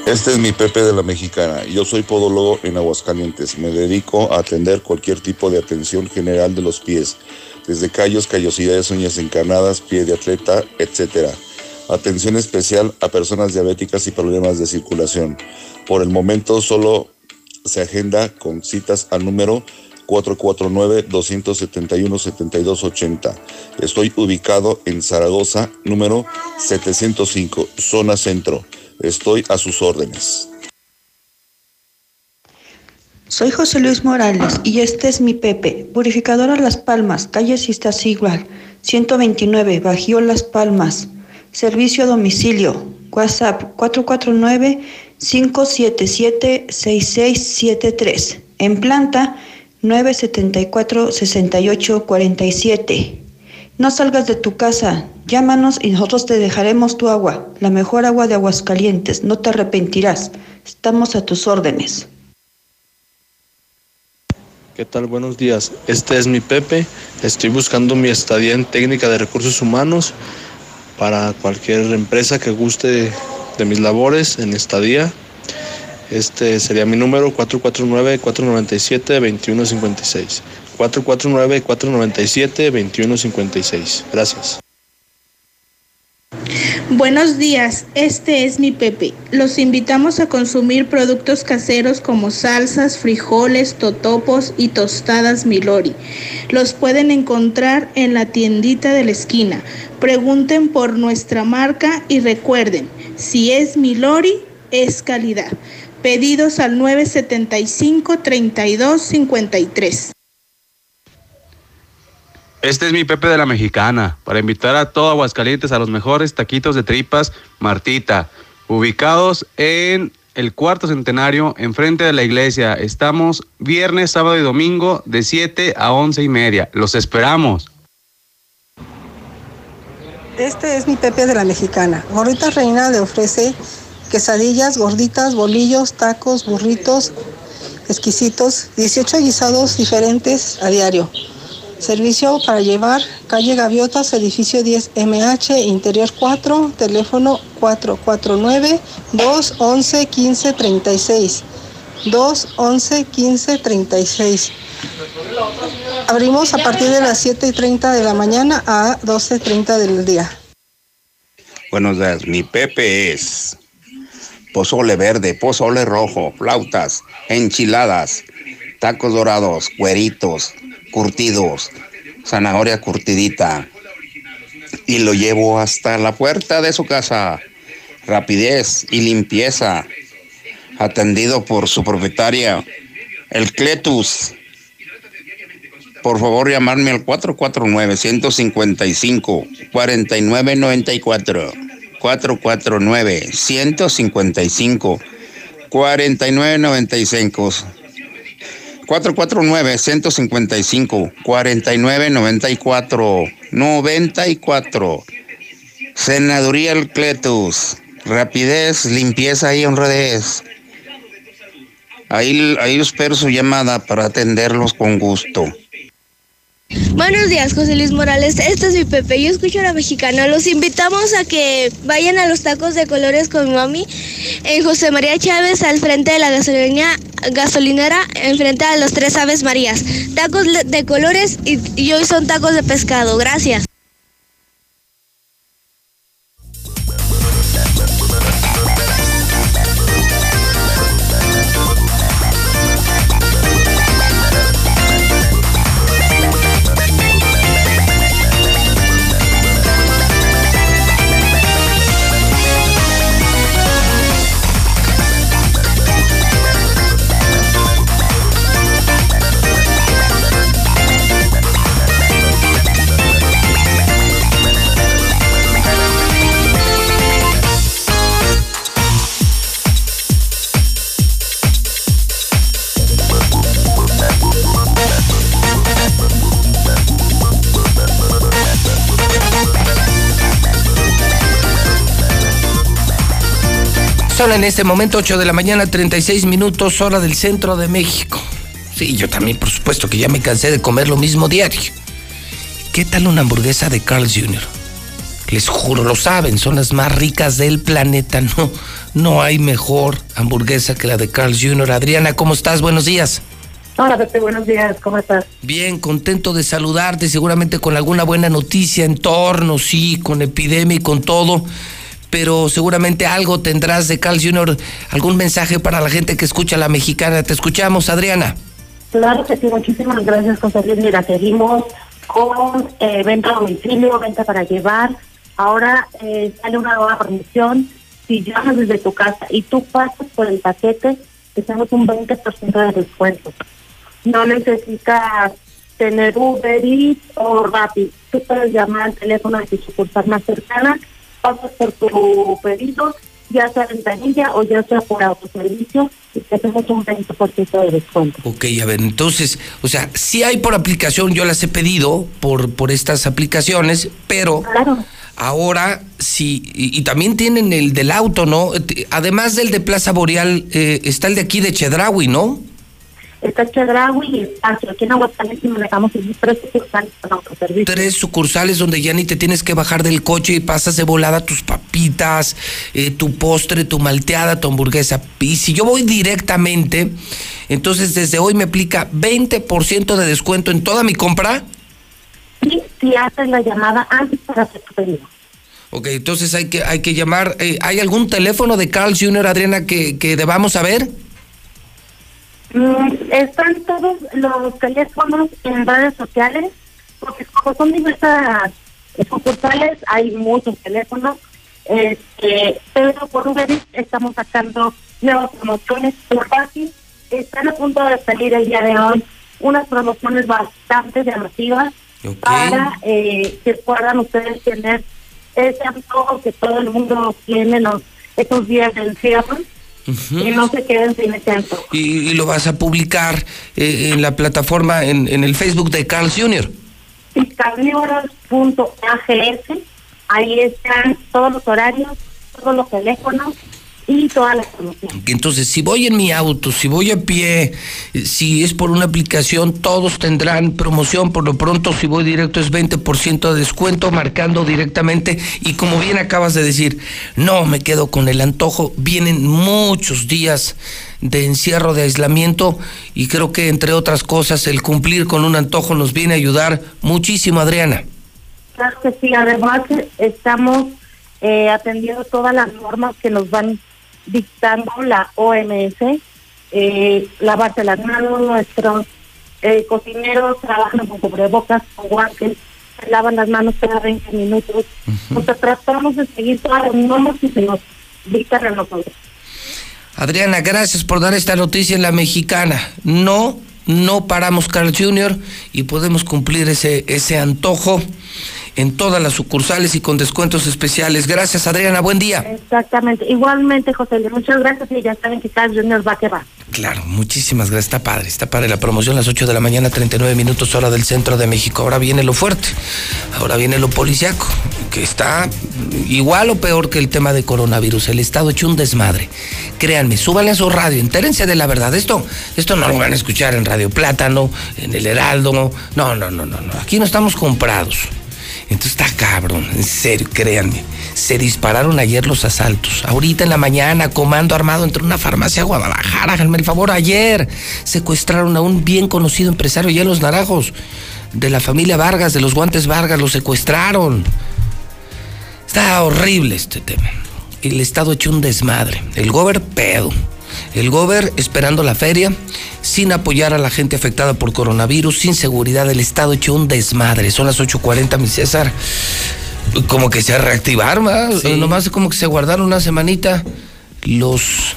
[SPEAKER 81] Este es mi Pepe de la Mexicana. Yo soy podólogo en Aguascalientes. Me dedico a atender cualquier tipo de atención general de los pies, desde callos, callosidades, uñas encarnadas, pie de atleta, etc. Atención especial a personas diabéticas y problemas de circulación. Por el momento solo se agenda con citas al número 449-271-7280. Estoy ubicado en Zaragoza, número 705, zona centro. Estoy a sus órdenes.
[SPEAKER 82] Soy José Luis Morales y este es mi Pepe, purificadora Las Palmas, calle Sistasigual, 129, Bajío Las Palmas. Servicio a domicilio, WhatsApp 449-577-6673. En planta 974-6847. No salgas de tu casa, llámanos y nosotros te dejaremos tu agua, la mejor agua de Aguascalientes, no te arrepentirás. Estamos a tus órdenes.
[SPEAKER 80] ¿Qué tal? Buenos días. Este es mi Pepe. Estoy buscando mi estadía en técnica de recursos humanos para cualquier empresa que guste de mis labores en estadía. Este sería mi número 449-497-2156. 449-497-2156. Gracias.
[SPEAKER 83] Buenos días, este es mi Pepe. Los invitamos a consumir productos caseros como salsas, frijoles, totopos y tostadas Milori. Los pueden encontrar en la tiendita de la esquina. Pregunten por nuestra marca y recuerden, si es Milori, es calidad. Pedidos al 975-3253.
[SPEAKER 84] Este es mi Pepe de la Mexicana, para invitar a todo Aguascalientes a los mejores taquitos de tripas Martita, ubicados en el cuarto centenario, enfrente de la iglesia. Estamos viernes, sábado y domingo de 7 a 11 y media. Los esperamos.
[SPEAKER 82] Este es mi Pepe de la Mexicana. Gorrita Reina le ofrece quesadillas, gorditas, bolillos, tacos, burritos exquisitos, 18 guisados diferentes a diario. Servicio para llevar, calle Gaviotas, edificio 10 MH, interior 4, teléfono 449-211-1536. 211-1536. Abrimos a partir de las 7 y 30 de la mañana a 12.30 del día.
[SPEAKER 54] Buenos días, mi Pepe es pozole verde, pozole rojo, flautas, enchiladas, tacos dorados, cueritos, curtidos, zanahoria curtidita. Y lo llevo hasta la puerta de su casa. Rapidez y limpieza. atendido por su propietaria, el Cletus. Por favor, llamarme al 449-155-4994. 449-155-4995. 449-155-4994. 94. Senaduría El Cletus. Rapidez, limpieza y honradez. Ahí, ahí espero su llamada para atenderlos con gusto.
[SPEAKER 85] Buenos días, José Luis Morales. Este es mi Pepe. Yo escucho a la mexicana. Los invitamos a que vayan a los tacos de colores con mi mami en José María Chávez, al frente de la gasolina, gasolinera, enfrente a los tres Aves Marías. Tacos de colores y, y hoy son tacos de pescado. Gracias.
[SPEAKER 1] Son en este momento 8 de la mañana, 36 minutos, hora del centro de México. Sí, yo también, por supuesto, que ya me cansé de comer lo mismo diario. ¿Qué tal una hamburguesa de Carl Jr.? Les juro, lo saben, son las más ricas del planeta. No, no hay mejor hamburguesa que la de Carl Jr. Adriana, ¿cómo estás? Buenos días.
[SPEAKER 86] Hola, Pepe, buenos días, ¿cómo estás?
[SPEAKER 1] Bien, contento de saludarte, seguramente con alguna buena noticia en torno, sí, con epidemia y con todo, pero seguramente algo tendrás de Carl Jr., algún mensaje para la gente que escucha a la mexicana. Te escuchamos, Adriana.
[SPEAKER 86] Claro que sí, muchísimas gracias, José Luis. Mira, seguimos con eh, venta a domicilio, venta para llevar. Ahora eh, sale una nueva promoción. Si llamas desde tu casa y tú pasas por el paquete, te hacemos un 20% de descuento. No necesitas tener Uber o Rappi. Tú puedes llamar al teléfono de tu sucursal más cercana, pasas por tu pedido, ya sea ventanilla o ya sea por autoservicio, y te hacemos un 20% de descuento.
[SPEAKER 1] Ok, a ver, entonces, o sea, sí hay por aplicación, yo las he pedido por, por estas aplicaciones, pero ahora sí, y, y también tienen el del auto, ¿no? Además del de Plaza Boreal, eh, está el de aquí de Chedraui, ¿no?
[SPEAKER 86] Está Chedraui y Espacio. Aquí en Aguascalientes manejamos tres sucursales con autoservicio.
[SPEAKER 1] Tres sucursales donde ya ni te tienes que bajar del coche y pasas de volada tus papitas, eh, tu postre, tu malteada, tu hamburguesa. Y si yo voy directamente, entonces desde hoy me aplica 20% de descuento en toda mi compra.
[SPEAKER 86] Y si haces la llamada antes para hacer tu pedido.
[SPEAKER 1] Ok, entonces hay que, hay que llamar. eh, ¿Hay algún teléfono de Carl Jr., Adriana, que, que debamos saber?
[SPEAKER 86] Mm, están todos los teléfonos en redes sociales, porque como son diversas sucursales, hay muchos teléfonos. Este, pero por Uber Eats estamos sacando nuevas promociones por fácil. Están a punto de salir el día de hoy unas promociones bastante llamativas para eh, que puedan ustedes tener ese antojo que todo el mundo tiene los estos días del cierre y no se queden sin ese antojo.
[SPEAKER 1] Y, y lo vas a publicar eh, en la plataforma, en, en el Facebook de Carl Jr.
[SPEAKER 86] carnívoros.ags, ahí están todos los horarios, todos los teléfonos y todas las promociones.
[SPEAKER 1] Entonces, si voy en mi auto, si voy a pie, si es por una aplicación, todos tendrán promoción. Por lo pronto, si voy directo es 20% de descuento, marcando directamente. Y como bien acabas de decir, no me quedo con el antojo. Vienen muchos días de encierro, de aislamiento. Y creo que, entre otras cosas, el cumplir con un antojo nos viene a ayudar muchísimo, Adriana.
[SPEAKER 86] Claro que sí, además estamos eh, atendiendo todas las normas que nos van dictando la OMS, eh, lavarse las manos, nuestros eh, cocineros trabajan con cubrebocas, con guantes, se lavan las manos cada 20 minutos. O sea, tratamos de seguir todas las normas que se nos dictan a nosotros.
[SPEAKER 1] Adriana, gracias por dar esta noticia en la mexicana. No, no paramos Carl Jr. y podemos cumplir ese, ese antojo en todas las sucursales y con descuentos especiales. Gracias, Adriana. Buen día.
[SPEAKER 86] Exactamente. Igualmente, José Luis, muchas gracias y ya saben que Carl Junior va que va.
[SPEAKER 1] Claro, muchísimas gracias. Está padre, está padre. La promoción a las 8 de la mañana, 39 minutos hora del centro de México. Ahora viene lo fuerte. Ahora viene lo policiaco, que está igual o peor que el tema de coronavirus. El Estado hecho un desmadre. Créanme, súbanle a su radio, entérense de la verdad. Esto, esto no lo van a escuchar en Radio Plátano, en El Heraldo. No, no, no, no, no. Aquí no estamos comprados. Entonces está cabrón, en serio, créanme. Se dispararon ayer los asaltos. Ahorita en la mañana, comando armado entre una farmacia a Guadalajara, háganme el favor, ayer secuestraron a un bien conocido empresario en Los Naranjos, de la familia Vargas, de los guantes Vargas, lo secuestraron. Está horrible este tema. El Estado echó un desmadre. El gober pedo. El gober esperando la feria, sin apoyar a la gente afectada por coronavirus, sin seguridad, el Estado echó un desmadre. Son las 8.40, mi César. Como que se reactivaron, ¿verdad?
[SPEAKER 87] Sí.
[SPEAKER 1] Nomás como que se guardaron una semanita los,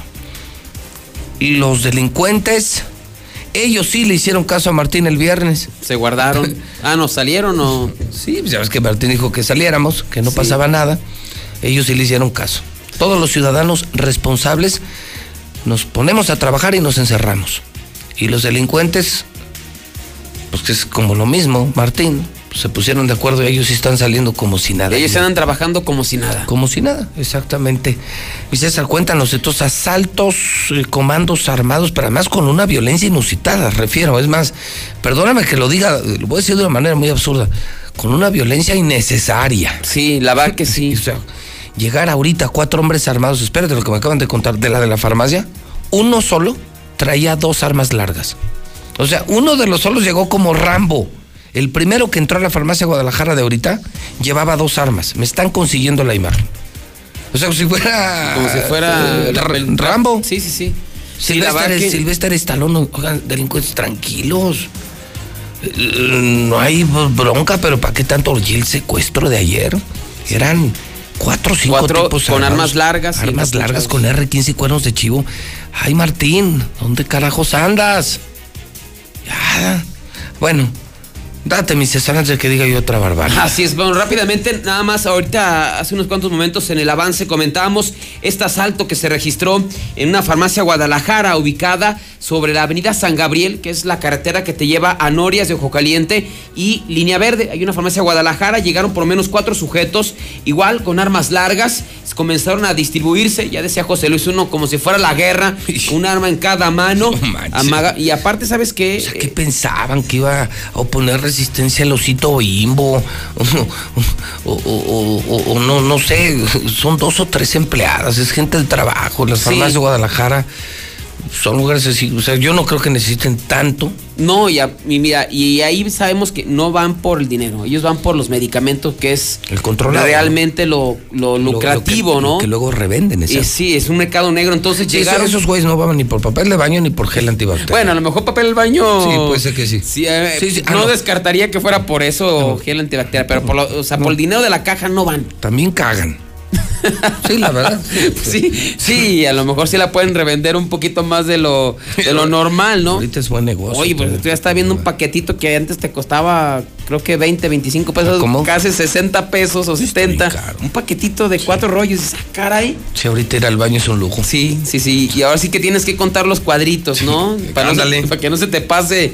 [SPEAKER 1] los delincuentes. Ellos sí le hicieron caso a Martín el viernes.
[SPEAKER 87] Se guardaron. Ah, ¿no salieron o...?
[SPEAKER 1] Sí, pues ya ves que Martín dijo que saliéramos, que no
[SPEAKER 87] Sí.
[SPEAKER 1] pasaba nada. Ellos sí le hicieron caso. Todos los ciudadanos responsables nos ponemos a trabajar y nos encerramos. Y los delincuentes, pues que es como lo mismo, Martín, pues, se pusieron de acuerdo y ellos están saliendo como si nada.
[SPEAKER 87] Ellos andan trabajando como si nada.
[SPEAKER 1] Como si nada, exactamente. Y César, cuéntanos estos asaltos, eh, comandos armados, pero además con una violencia inusitada, refiero. Es más, perdóname que lo diga, eh, lo voy a decir de una manera muy absurda, con una violencia innecesaria.
[SPEAKER 87] Sí, la verdad que sí.
[SPEAKER 1] O sea, llegar ahorita cuatro hombres armados, espérate lo que me acaban de contar de la de la farmacia, uno solo traía dos armas largas. O sea, uno de los solos llegó como Rambo. El primero que entró a la farmacia Guadalajara de ahorita llevaba dos armas. Me están consiguiendo la imagen. O sea, como si fuera.
[SPEAKER 87] Como si fuera
[SPEAKER 1] Ra- Rambo.
[SPEAKER 87] Sí, sí, sí. Sí,
[SPEAKER 1] Silvestre,
[SPEAKER 87] que-
[SPEAKER 1] Silvestre Stallone, oigan, delincuentes tranquilos. No hay bronca, pero ¿para qué tanto? Y el secuestro de ayer eran cuatro o cinco
[SPEAKER 87] Cuatro
[SPEAKER 1] tipos
[SPEAKER 87] con
[SPEAKER 1] armados.
[SPEAKER 87] armas largas
[SPEAKER 1] Armas largas con R15 y cuernos de chivo. Ay, Martín, ¿dónde carajos andas? Ya. Bueno, date mi César antes de que diga yo otra barbaridad.
[SPEAKER 87] Así es, bueno, rápidamente, nada más ahorita, hace unos cuantos momentos en el avance comentábamos este asalto que se registró en una farmacia Guadalajara ubicada sobre la avenida San Gabriel, que es la carretera que te lleva a Norias de Ojo Caliente y Línea Verde. Hay una farmacia Guadalajara, llegaron por lo menos cuatro sujetos, igual con armas largas, comenzaron a distribuirse, ya decía José Luis, uno como si fuera la guerra, un arma en cada mano, amaga- y aparte, ¿sabes qué?
[SPEAKER 1] O sea, ¿qué pensaban? ¿Que iba a oponer resistencia al osito bimbo? O, o- o- o- o no, no sé, son dos o tres empleadas, es gente del trabajo, las
[SPEAKER 87] Sí.
[SPEAKER 1] farmacias de Guadalajara son lugares así, o sea, yo no creo que necesiten tanto.
[SPEAKER 87] No, y, a- y mira, y ahí sabemos que no van por el dinero, ellos van por los medicamentos, que es
[SPEAKER 1] El controlado,
[SPEAKER 87] realmente lo, lo lucrativo,
[SPEAKER 1] lo que-
[SPEAKER 87] ¿no?
[SPEAKER 1] que luego revenden,
[SPEAKER 87] Y sí, es un mercado negro, entonces
[SPEAKER 1] Sí,
[SPEAKER 87] llegaron...
[SPEAKER 1] esos güeyes no van ni por papel de baño ni por gel antibacterial.
[SPEAKER 87] Bueno, a lo mejor papel del baño...
[SPEAKER 1] Sí, puede ser que sí.
[SPEAKER 87] eh,
[SPEAKER 1] Sí, ah,
[SPEAKER 87] no,
[SPEAKER 1] no.
[SPEAKER 87] descartaría que fuera por eso gel antibacterial, pero por, lo- o sea, por el dinero de la caja no van.
[SPEAKER 1] También cagan. Sí, la verdad.
[SPEAKER 87] Sí, sí, a lo mejor sí la pueden revender un poquito más de lo, de lo normal, ¿no?
[SPEAKER 1] Ahorita es buen negocio.
[SPEAKER 87] Oye, pues tú ya estás viendo un paquetito que antes te costaba, creo que 20, 25 pesos,
[SPEAKER 1] ¿Cómo?
[SPEAKER 87] casi 60 pesos o 70. Un paquetito de cuatro rollos, ah, caray.
[SPEAKER 1] Si ahorita ir al baño es un lujo.
[SPEAKER 87] Sí, sí, sí. Y ahora sí que tienes que contar los cuadritos, ¿no? Para, no se-
[SPEAKER 1] ándale.
[SPEAKER 87] para que no se te pase.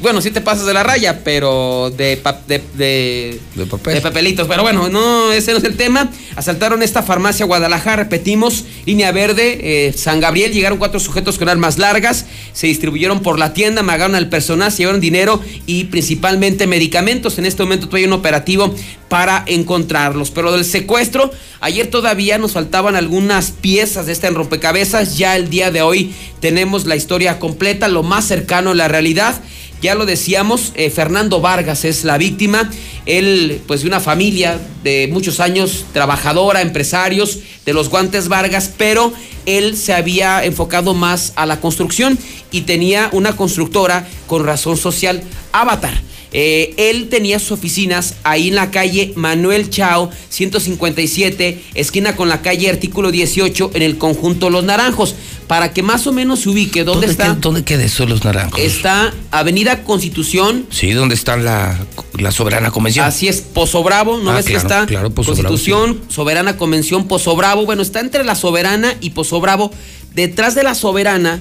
[SPEAKER 87] Bueno, sí te pasas de la raya, pero de, pa- de, de,
[SPEAKER 1] De papel.
[SPEAKER 87] de papelitos. Pero bueno, no, ese no es el tema. Asaltaron esta farmacia Guadalajara, repetimos, línea verde, eh, San Gabriel. Llegaron cuatro sujetos con armas largas, se distribuyeron por la tienda, amagaron al personal, se llevaron dinero y principalmente medicamentos. En este momento todavía hay un operativo para encontrarlos. Pero del secuestro, ayer todavía nos faltaban algunas piezas de este rompecabezas. Ya el día de hoy tenemos la historia completa, lo más cercano a la realidad. Ya lo decíamos, eh, Fernando Vargas es la víctima. Él, pues, de una familia de muchos años, trabajadora, empresarios de los guantes Vargas, pero él se había enfocado más a la construcción y tenía una constructora con razón social, Avatar. Eh, él tenía sus oficinas ahí en la calle Manuel Chao, 157, esquina con la calle Artículo 18, en el conjunto Los Naranjos. Para que más o menos se ubique dónde, está.
[SPEAKER 1] queda- ¿Dónde queda eso los naranjos?
[SPEAKER 87] Está Avenida Constitución.
[SPEAKER 1] Sí, ¿dónde está la, la soberana convención?
[SPEAKER 87] Así es, Pozo Bravo, ¿no
[SPEAKER 1] Ah,
[SPEAKER 87] ves que está?
[SPEAKER 1] claro, Pozo Bravo,
[SPEAKER 87] Constitución, Soberana Convención, Pozo Bravo. Bueno, está entre la Soberana y Pozo Bravo. Detrás de la Soberana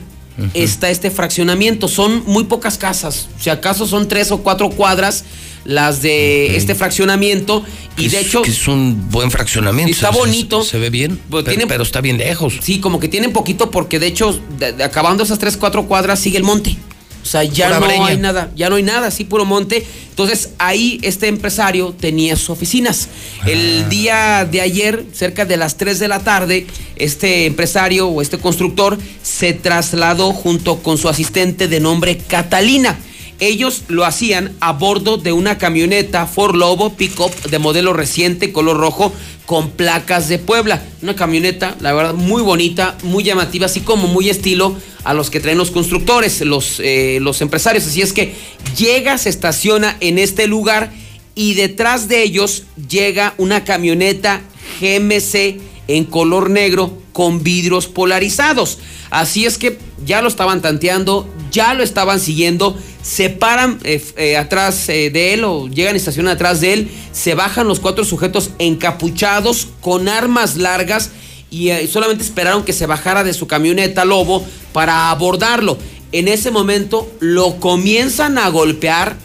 [SPEAKER 87] está este fraccionamiento. Son muy pocas casas. Si acaso son tres o cuatro cuadras las de este fraccionamiento. Y de
[SPEAKER 1] Es-
[SPEAKER 87] hecho.
[SPEAKER 1] que es un buen fraccionamiento.
[SPEAKER 87] Está
[SPEAKER 1] o sea,
[SPEAKER 87] bonito.
[SPEAKER 1] Se, se ve bien, pero,
[SPEAKER 87] tiene-
[SPEAKER 1] pero está bien lejos.
[SPEAKER 87] Sí, como que tienen poquito porque de hecho, de- de- acabando esas tres, cuatro cuadras, sigue el monte. O sea, ya
[SPEAKER 1] Pura
[SPEAKER 87] no
[SPEAKER 1] breña.
[SPEAKER 87] hay nada, ya no hay nada, sí, puro monte. Entonces, ahí este empresario tenía sus oficinas.
[SPEAKER 1] Ah.
[SPEAKER 87] El día de ayer, cerca de las 3 de la tarde, este empresario o este constructor se trasladó junto con su asistente de nombre Catalina. Ellos lo hacían a bordo de una camioneta Ford Lobo Pickup de modelo reciente, color rojo, con placas de Puebla. Una camioneta, la verdad, muy bonita, muy llamativa, así como muy estilo a los que traen los constructores, los, eh, los empresarios. Así es que llega, se estaciona en este lugar y detrás de ellos llega una camioneta GMC en color negro con vidrios polarizados. Así es que ya lo estaban tanteando, ya lo estaban siguiendo, se paran eh, eh, atrás eh, de él o llegan y estacionan atrás de él, se bajan los cuatro sujetos encapuchados con armas largas y solamente esperaron que se bajara de su camioneta Lobo para abordarlo. En ese momento lo comienzan a golpear,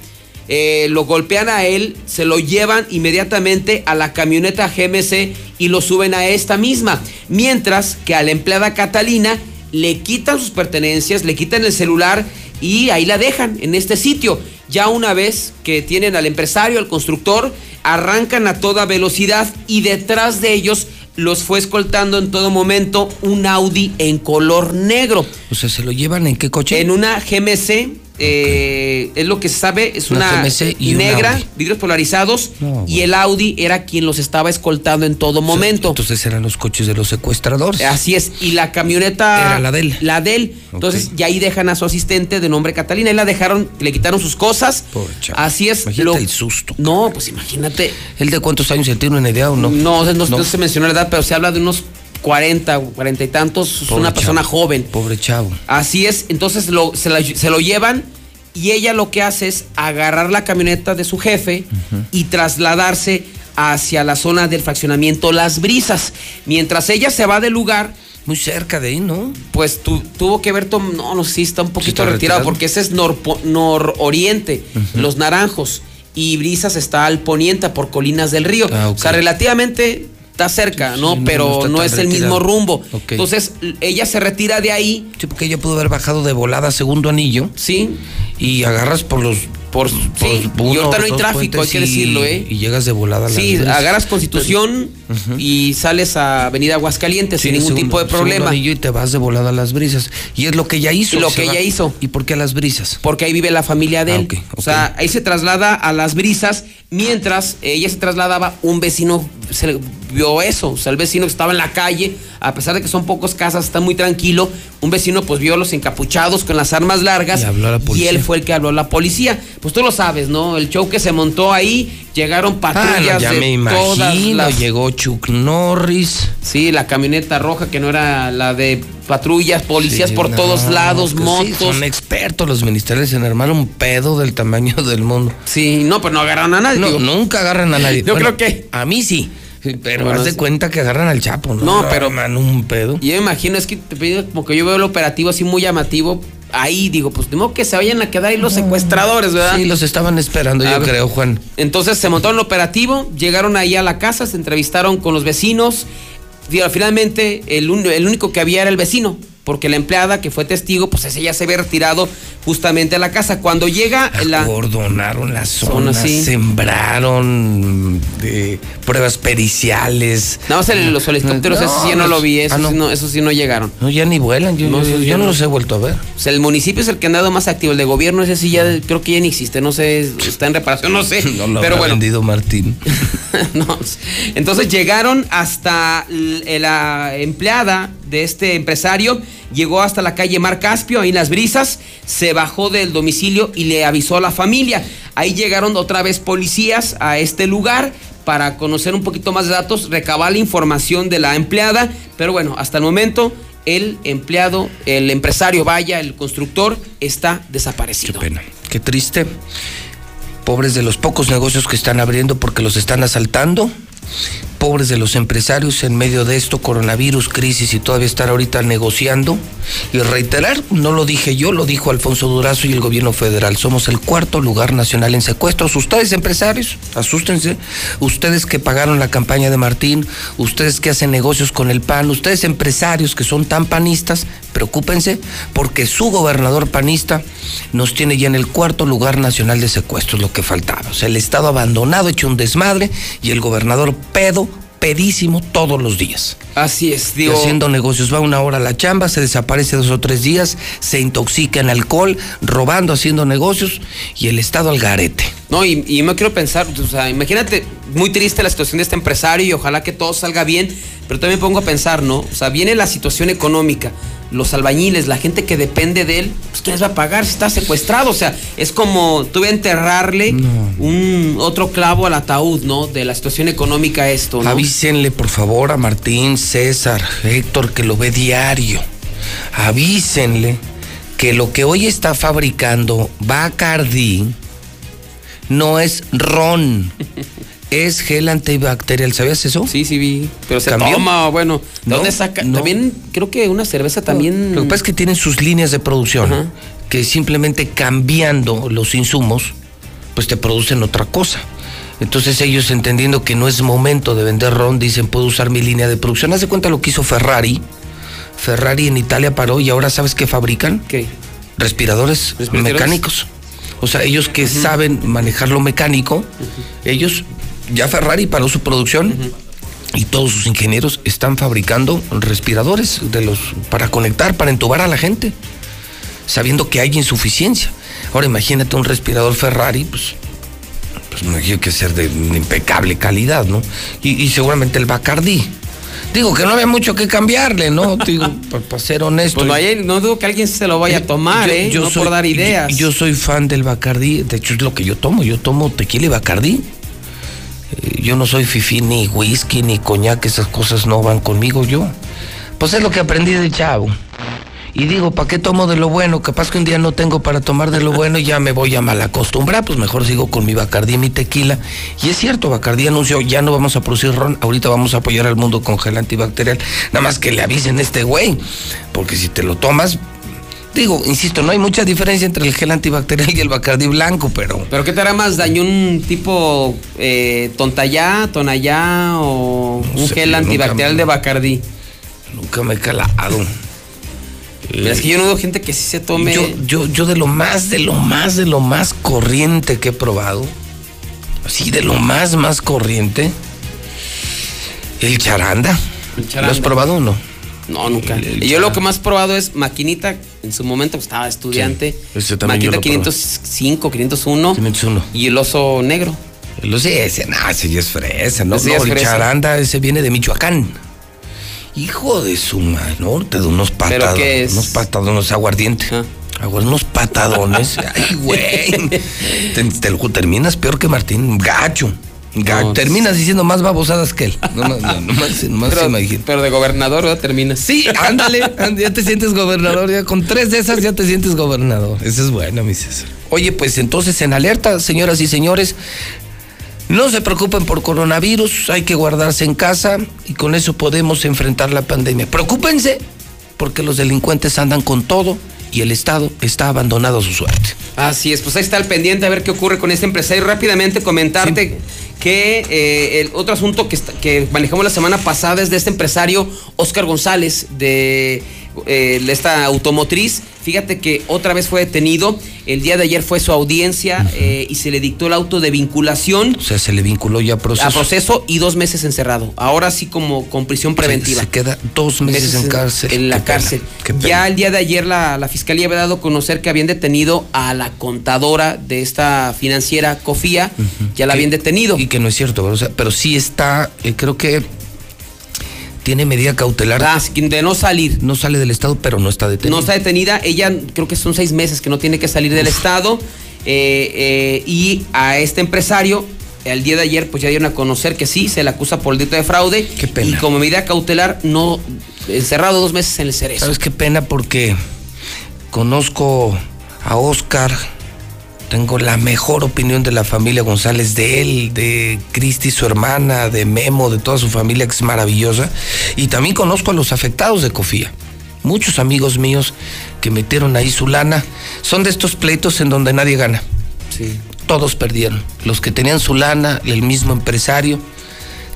[SPEAKER 87] eh, lo golpean a él, se lo llevan inmediatamente a la camioneta GMC y lo suben a esta misma. Mientras que a la empleada Catalina le quitan sus pertenencias, le quitan el celular y ahí la dejan en este sitio. Ya una vez que tienen al empresario, al constructor, arrancan a toda velocidad y detrás de ellos los fue escoltando en todo momento un Audi en color negro.
[SPEAKER 1] O sea, ¿se lo llevan en qué coche?
[SPEAKER 87] En una GMC, eh, es lo que se sabe, es
[SPEAKER 1] Una y
[SPEAKER 87] negra, vidrios polarizados,
[SPEAKER 1] No,
[SPEAKER 87] y el Audi era quien los estaba escoltando en todo momento.
[SPEAKER 1] Entonces eran los coches de los secuestradores.
[SPEAKER 87] Así es, y la camioneta...
[SPEAKER 1] Era la de él.
[SPEAKER 87] La de él. Entonces, ya ahí dejan a su asistente de nombre Catalina, y la dejaron, le quitaron sus cosas.
[SPEAKER 1] Pobre chavo.
[SPEAKER 87] Así es.
[SPEAKER 1] Imagínate el susto.
[SPEAKER 87] No, pues imagínate.
[SPEAKER 1] ¿El de cuántos años? ¿Se tiene una idea o no?
[SPEAKER 87] No, no, no se mencionó la edad, pero se habla de unos 40, 40 y tantos. Es
[SPEAKER 1] Pobre
[SPEAKER 87] una persona joven.
[SPEAKER 1] Pobre chavo.
[SPEAKER 87] Así es, entonces lo- se, la- se lo llevan y ella lo que hace es agarrar la camioneta de su jefe y trasladarse hacia la zona del fraccionamiento Las Brisas. Mientras ella se va del lugar...
[SPEAKER 1] Muy cerca de ahí, ¿no?
[SPEAKER 87] Pues tu- tuvo que ver, tom- no, no, sí, está un poquito
[SPEAKER 1] está
[SPEAKER 87] retirado,
[SPEAKER 1] retirado?
[SPEAKER 87] porque ese es norpo- nororiente, los naranjos, y Brisas está al poniente, por Colinas del Río.
[SPEAKER 1] Ah.
[SPEAKER 87] O sea, relativamente está cerca, ¿no?
[SPEAKER 1] Sí, no,
[SPEAKER 87] Pero
[SPEAKER 1] no
[SPEAKER 87] es el mismo rumbo. Entonces, ella se retira de ahí.
[SPEAKER 1] Sí, porque ella pudo haber bajado de volada a segundo anillo.
[SPEAKER 87] Sí.
[SPEAKER 1] Y agarras por los.
[SPEAKER 87] Por,
[SPEAKER 1] sí,
[SPEAKER 87] y ahorita no hay tráfico, hay que decirlo, ¿eh?
[SPEAKER 1] Y llegas de volada a las
[SPEAKER 87] Sí, agarras Constitución y sales a Avenida Aguascalientes
[SPEAKER 1] Sí,
[SPEAKER 87] sin ningún
[SPEAKER 1] segundo-
[SPEAKER 87] tipo de problema.
[SPEAKER 1] anillo y te vas de volada a las brisas. Y es lo que ella hizo.
[SPEAKER 87] Lo que
[SPEAKER 1] va-
[SPEAKER 87] ella hizo.
[SPEAKER 1] ¿Y por qué a las brisas?
[SPEAKER 87] Porque ahí vive la familia de
[SPEAKER 1] Ah,
[SPEAKER 87] él.
[SPEAKER 1] ok,
[SPEAKER 87] O sea, ahí se traslada a las brisas. Mientras ella se trasladaba, un vecino se vio eso. O sea, el vecino que estaba en la calle, a pesar de que son pocas casas, está muy tranquilo. Un vecino pues vio a los encapuchados con las armas largas.
[SPEAKER 1] Y habló a la policía.
[SPEAKER 87] él fue el que habló a la policía. Pues tú lo sabes, ¿no? El show que se montó ahí, llegaron
[SPEAKER 1] Ah,
[SPEAKER 87] patrullas
[SPEAKER 1] no, ya
[SPEAKER 87] de
[SPEAKER 1] me
[SPEAKER 87] todas
[SPEAKER 1] imagino.
[SPEAKER 87] las
[SPEAKER 1] Llegó Chuck Norris.
[SPEAKER 87] Sí, la camioneta roja que no era la de patrullas, policías
[SPEAKER 1] Sí,
[SPEAKER 87] por
[SPEAKER 1] no,
[SPEAKER 87] todos lados,
[SPEAKER 1] sí,
[SPEAKER 87] motos.
[SPEAKER 1] son expertos los ministeriales en armar un pedo del tamaño del mundo.
[SPEAKER 87] Sí, no, pues no agarran a nadie.
[SPEAKER 1] No,
[SPEAKER 87] digo.
[SPEAKER 1] nunca agarran a nadie.
[SPEAKER 87] Yo
[SPEAKER 1] Bueno,
[SPEAKER 87] creo que-
[SPEAKER 1] A mí sí. Pero
[SPEAKER 87] Bueno,
[SPEAKER 1] haz de cuenta que agarran al Chapo, ¿no?
[SPEAKER 87] No, pero-
[SPEAKER 1] Arman un pedo.
[SPEAKER 87] Yo me imagino, es que te pido como que yo veo el operativo así muy llamativo. Ahí digo, pues tengo que se vayan a quedar ahí los secuestradores, ¿verdad?
[SPEAKER 1] Sí, los estaban esperando,
[SPEAKER 87] A
[SPEAKER 1] yo
[SPEAKER 87] ver.
[SPEAKER 1] creo, Juan.
[SPEAKER 87] Entonces se montaron el operativo, llegaron ahí a la casa, se entrevistaron con los vecinos. Finalmente, el, un- el único que había era el vecino, porque la empleada que fue testigo, pues ese ya se había retirado justamente a la casa. Cuando llega la.
[SPEAKER 1] Acordonaron la zona,
[SPEAKER 87] Zona, sí.
[SPEAKER 1] sembraron de pruebas periciales.
[SPEAKER 87] Nada más el- los helicópteros, eso sí ya no lo vi, eso,
[SPEAKER 1] Ah, no.
[SPEAKER 87] sí no, eso sí no llegaron.
[SPEAKER 1] No, ya ni vuelan, yo
[SPEAKER 87] No,
[SPEAKER 1] yo-
[SPEAKER 87] eso
[SPEAKER 1] no
[SPEAKER 87] no.
[SPEAKER 1] los he vuelto a ver.
[SPEAKER 87] O sea, el municipio es el que ha andado más activo, el de gobierno ese sí ya creo que ya ni existe, no sé, está en reparación, no sé.
[SPEAKER 1] No lo
[SPEAKER 87] pero bueno,
[SPEAKER 1] vendido Martín.
[SPEAKER 87] No, Entonces llegaron hasta l- la empleada de este empresario, llegó hasta la calle Mar Caspio, ahí en las brisas, se bajó del domicilio y le avisó a la familia. Ahí llegaron otra vez policías a este lugar para conocer un poquito más de datos, recabar la información de la empleada, pero bueno, hasta el momento el empleado, el empresario, vaya, el constructor, está desaparecido.
[SPEAKER 1] Qué pena. Qué triste. Pobres de los pocos negocios que están abriendo porque los están asaltando. Pobres de los empresarios en medio de esto, coronavirus, crisis y todavía estar ahorita negociando. Y reiterar, no lo dije yo, lo dijo Alfonso Durazo y el gobierno federal. Somos el cuarto lugar nacional en secuestros. Ustedes empresarios, asústense. Ustedes que pagaron la campaña de Martín, ustedes que hacen negocios con el PAN, ustedes empresarios que son tan panistas, preocúpense porque su gobernador panista nos tiene ya en el cuarto lugar nacional de secuestros, lo que faltaba. O sea, el Estado abandonado, hecho un desmadre y el gobernador pedo, pedísimo todos los días.
[SPEAKER 87] Así es, digo.
[SPEAKER 1] haciendo negocios, va una hora a la chamba, se desaparece dos o tres días, se intoxica en alcohol, robando, haciendo negocios y el Estado al garete.
[SPEAKER 87] No, y, y me quiero pensar, o sea, imagínate, muy triste la situación de este empresario y ojalá que todo salga bien, pero también pongo a pensar, ¿no? O sea, viene la situación económica, los albañiles, la gente que depende de él, pues ¿quién les va a pagar si está secuestrado? O sea, es como tuve a enterrarle un otro clavo al ataúd, ¿no? De la situación económica esto, ¿no?
[SPEAKER 1] Avísenle, por favor, a Martín, César, Héctor, que lo ve diario. Avísenle que lo que hoy está fabricando Bacardi no es ron, es gel antibacterial. ¿Sabías eso?
[SPEAKER 87] Sí, sí vi. Pero se
[SPEAKER 1] ¿Cambió?
[SPEAKER 87] toma, bueno, ¿de
[SPEAKER 1] No,
[SPEAKER 87] dónde saca?
[SPEAKER 1] no.
[SPEAKER 87] También creo que una cerveza también...
[SPEAKER 1] Lo que pasa es que tienen sus líneas de producción, que simplemente cambiando los insumos, pues te producen otra cosa. Entonces ellos entendiendo que no es momento de vender ron, dicen, puedo usar mi línea de producción. Haz de cuenta lo que hizo Ferrari. Ferrari en Italia paró y ahora ¿sabes qué fabrican?
[SPEAKER 87] ¿Qué?
[SPEAKER 1] Respiradores,
[SPEAKER 87] ¿Respiradores?
[SPEAKER 1] mecánicos. O sea, ellos que saben manejar lo mecánico, ellos, ya Ferrari paró su producción y todos sus ingenieros están fabricando respiradores de los, para conectar, para entubar a la gente, sabiendo que hay insuficiencia. Ahora imagínate un respirador Ferrari, pues, pues me imagino que ser de impecable calidad, ¿no? Y, y seguramente el Bacardi. Digo que no había mucho que cambiarle, ¿no? Digo, para ser honesto.
[SPEAKER 87] Pues no, no dudo que alguien se lo vaya a tomar, ¿eh? no por dar ideas.
[SPEAKER 1] Yo, yo soy fan del Bacardí, de hecho es lo que yo tomo, yo tomo tequila y Bacardí. Yo no soy fifí ni whisky ni coñac, esas cosas no van conmigo yo. Pues es lo que aprendí de chavo. Y digo, ¿para qué tomo de lo bueno? Capaz que un día no tengo para tomar de lo bueno y ya me voy a malacostumbrar, pues mejor sigo con mi Bacardí y mi tequila. Y es cierto, Bacardí anunció, ya no vamos a producir ron, ahorita vamos a apoyar al mundo con gel antibacterial. Nada más que le avisen a este güey, porque si te lo tomas, digo, insisto, no hay mucha diferencia entre el gel antibacterial y el Bacardí blanco, pero...
[SPEAKER 87] ¿Pero qué te hará más daño? ¿Un tipo eh, tontayá, tonayá o un
[SPEAKER 1] sé,
[SPEAKER 87] gel antibacterial
[SPEAKER 1] me-
[SPEAKER 87] de Bacardí?
[SPEAKER 1] Nunca me he calado.
[SPEAKER 87] Mira, es que yo no veo gente que sí se tome...
[SPEAKER 1] Yo, yo, yo de lo más, de lo más, de lo más corriente que he probado, así de lo más, más corriente, el charanda.
[SPEAKER 87] El charanda.
[SPEAKER 1] ¿Lo has probado o no?
[SPEAKER 87] No, nunca.
[SPEAKER 1] El-
[SPEAKER 87] yo lo que más he probado es maquinita. En su momento pues, estaba estudiante.
[SPEAKER 1] Sí, probé.
[SPEAKER 87] 505, 501.
[SPEAKER 1] 501.
[SPEAKER 87] Y el oso negro.
[SPEAKER 1] El oso, ese, no, ese ya es fresa, ¿no?
[SPEAKER 87] Ese
[SPEAKER 1] no
[SPEAKER 87] ya es
[SPEAKER 1] el
[SPEAKER 87] fresa.
[SPEAKER 1] charanda, ese viene de Michoacán. Hijo de su madre, ¿no? Te da unos
[SPEAKER 87] ¿Pero
[SPEAKER 1] patadones.
[SPEAKER 87] qué es?
[SPEAKER 1] Unos patadones aguardiente. Aguar- unos patadones. Ay, güey. Te, te terminas peor que Martín. Gacho.
[SPEAKER 87] No,
[SPEAKER 1] terminas diciendo más babosadas que él. No, no, no, no más,
[SPEAKER 87] Pero,
[SPEAKER 1] imagino.
[SPEAKER 87] pero de gobernador, ¿verdad? Terminas.
[SPEAKER 1] Sí, ándale, ya te sientes gobernador, ya con tres de esas ya te sientes gobernador. Esa es buena, mi César. Oye, pues entonces en alerta, señoras y señores, no se preocupen por coronavirus, hay que guardarse en casa y con eso podemos enfrentar la pandemia. Preocúpense porque los delincuentes andan con todo y el Estado está abandonado a su suerte.
[SPEAKER 87] Así es, pues ahí está el pendiente a ver qué ocurre con este empresario. Rápidamente comentarte que eh, el otro asunto que, está- que manejamos la semana pasada es de este empresario Oscar González de, eh, de esta automotriz. Fíjate que otra vez fue detenido. El día de ayer fue su audiencia eh, y se le dictó el auto de vinculación
[SPEAKER 1] O sea, se le vinculó ya a proceso.
[SPEAKER 87] a proceso y dos meses encerrado. Ahora sí como con prisión preventiva.
[SPEAKER 1] Se queda dos meses, en cárcel.
[SPEAKER 87] En la
[SPEAKER 1] Qué
[SPEAKER 87] cárcel. Ya el día de ayer la, la fiscalía había dado a conocer que habían detenido a la contadora de esta financiera Cofía. Ya la habían detenido.
[SPEAKER 1] Y que no es cierto, pero, o sea, pero sí está, eh, creo que tiene medida cautelar.
[SPEAKER 87] Ah, de no salir.
[SPEAKER 1] No sale del estado, pero no está detenido.
[SPEAKER 87] No está detenida. Ella creo que son seis meses que no tiene que salir del estado. eh, eh, y a este empresario el día de ayer pues ya dieron a conocer que sí, se le acusa por el delito de fraude.
[SPEAKER 1] Qué pena.
[SPEAKER 87] Y como medida cautelar, no encerrado dos meses en el cerezo.
[SPEAKER 1] ¿Sabes qué pena? Porque conozco a Oscar, tengo la mejor opinión de la familia González, de él, de Cristi, su hermana, de Memo, de toda su familia, que es maravillosa. Y también conozco a los afectados de Cofía. Muchos amigos míos que metieron ahí su lana. Son de estos pleitos en donde nadie gana.
[SPEAKER 87] Sí.
[SPEAKER 1] Todos perdieron. Los que tenían su lana, el mismo empresario.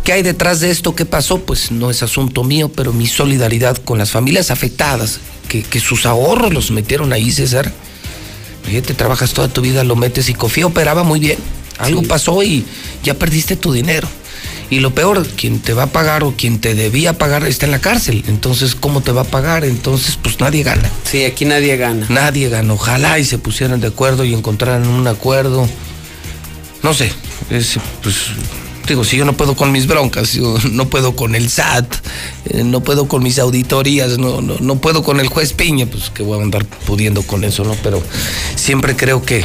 [SPEAKER 1] ¿Qué hay detrás de esto? ¿Qué pasó? Pues no es asunto mío, pero mi solidaridad con las familias afectadas, que, que sus ahorros los metieron ahí, César. Fíjate, trabajas toda tu vida, lo metes y Cofía operaba muy bien. Algo pasó y ya perdiste tu dinero. Y lo peor, quien te va a pagar o quien te debía pagar está en la cárcel. Entonces, ¿cómo te va a pagar? Entonces, pues nadie gana.
[SPEAKER 87] Sí, aquí nadie gana.
[SPEAKER 1] Nadie gana. Ojalá y se pusieran de acuerdo y encontraran un acuerdo. No sé, es, pues digo, si yo no puedo con mis broncas, yo no puedo con el SAT, eh, no puedo con mis auditorías, no, no, no puedo con el juez Piña, pues que voy a andar pudiendo con eso, ¿no? Pero siempre creo que,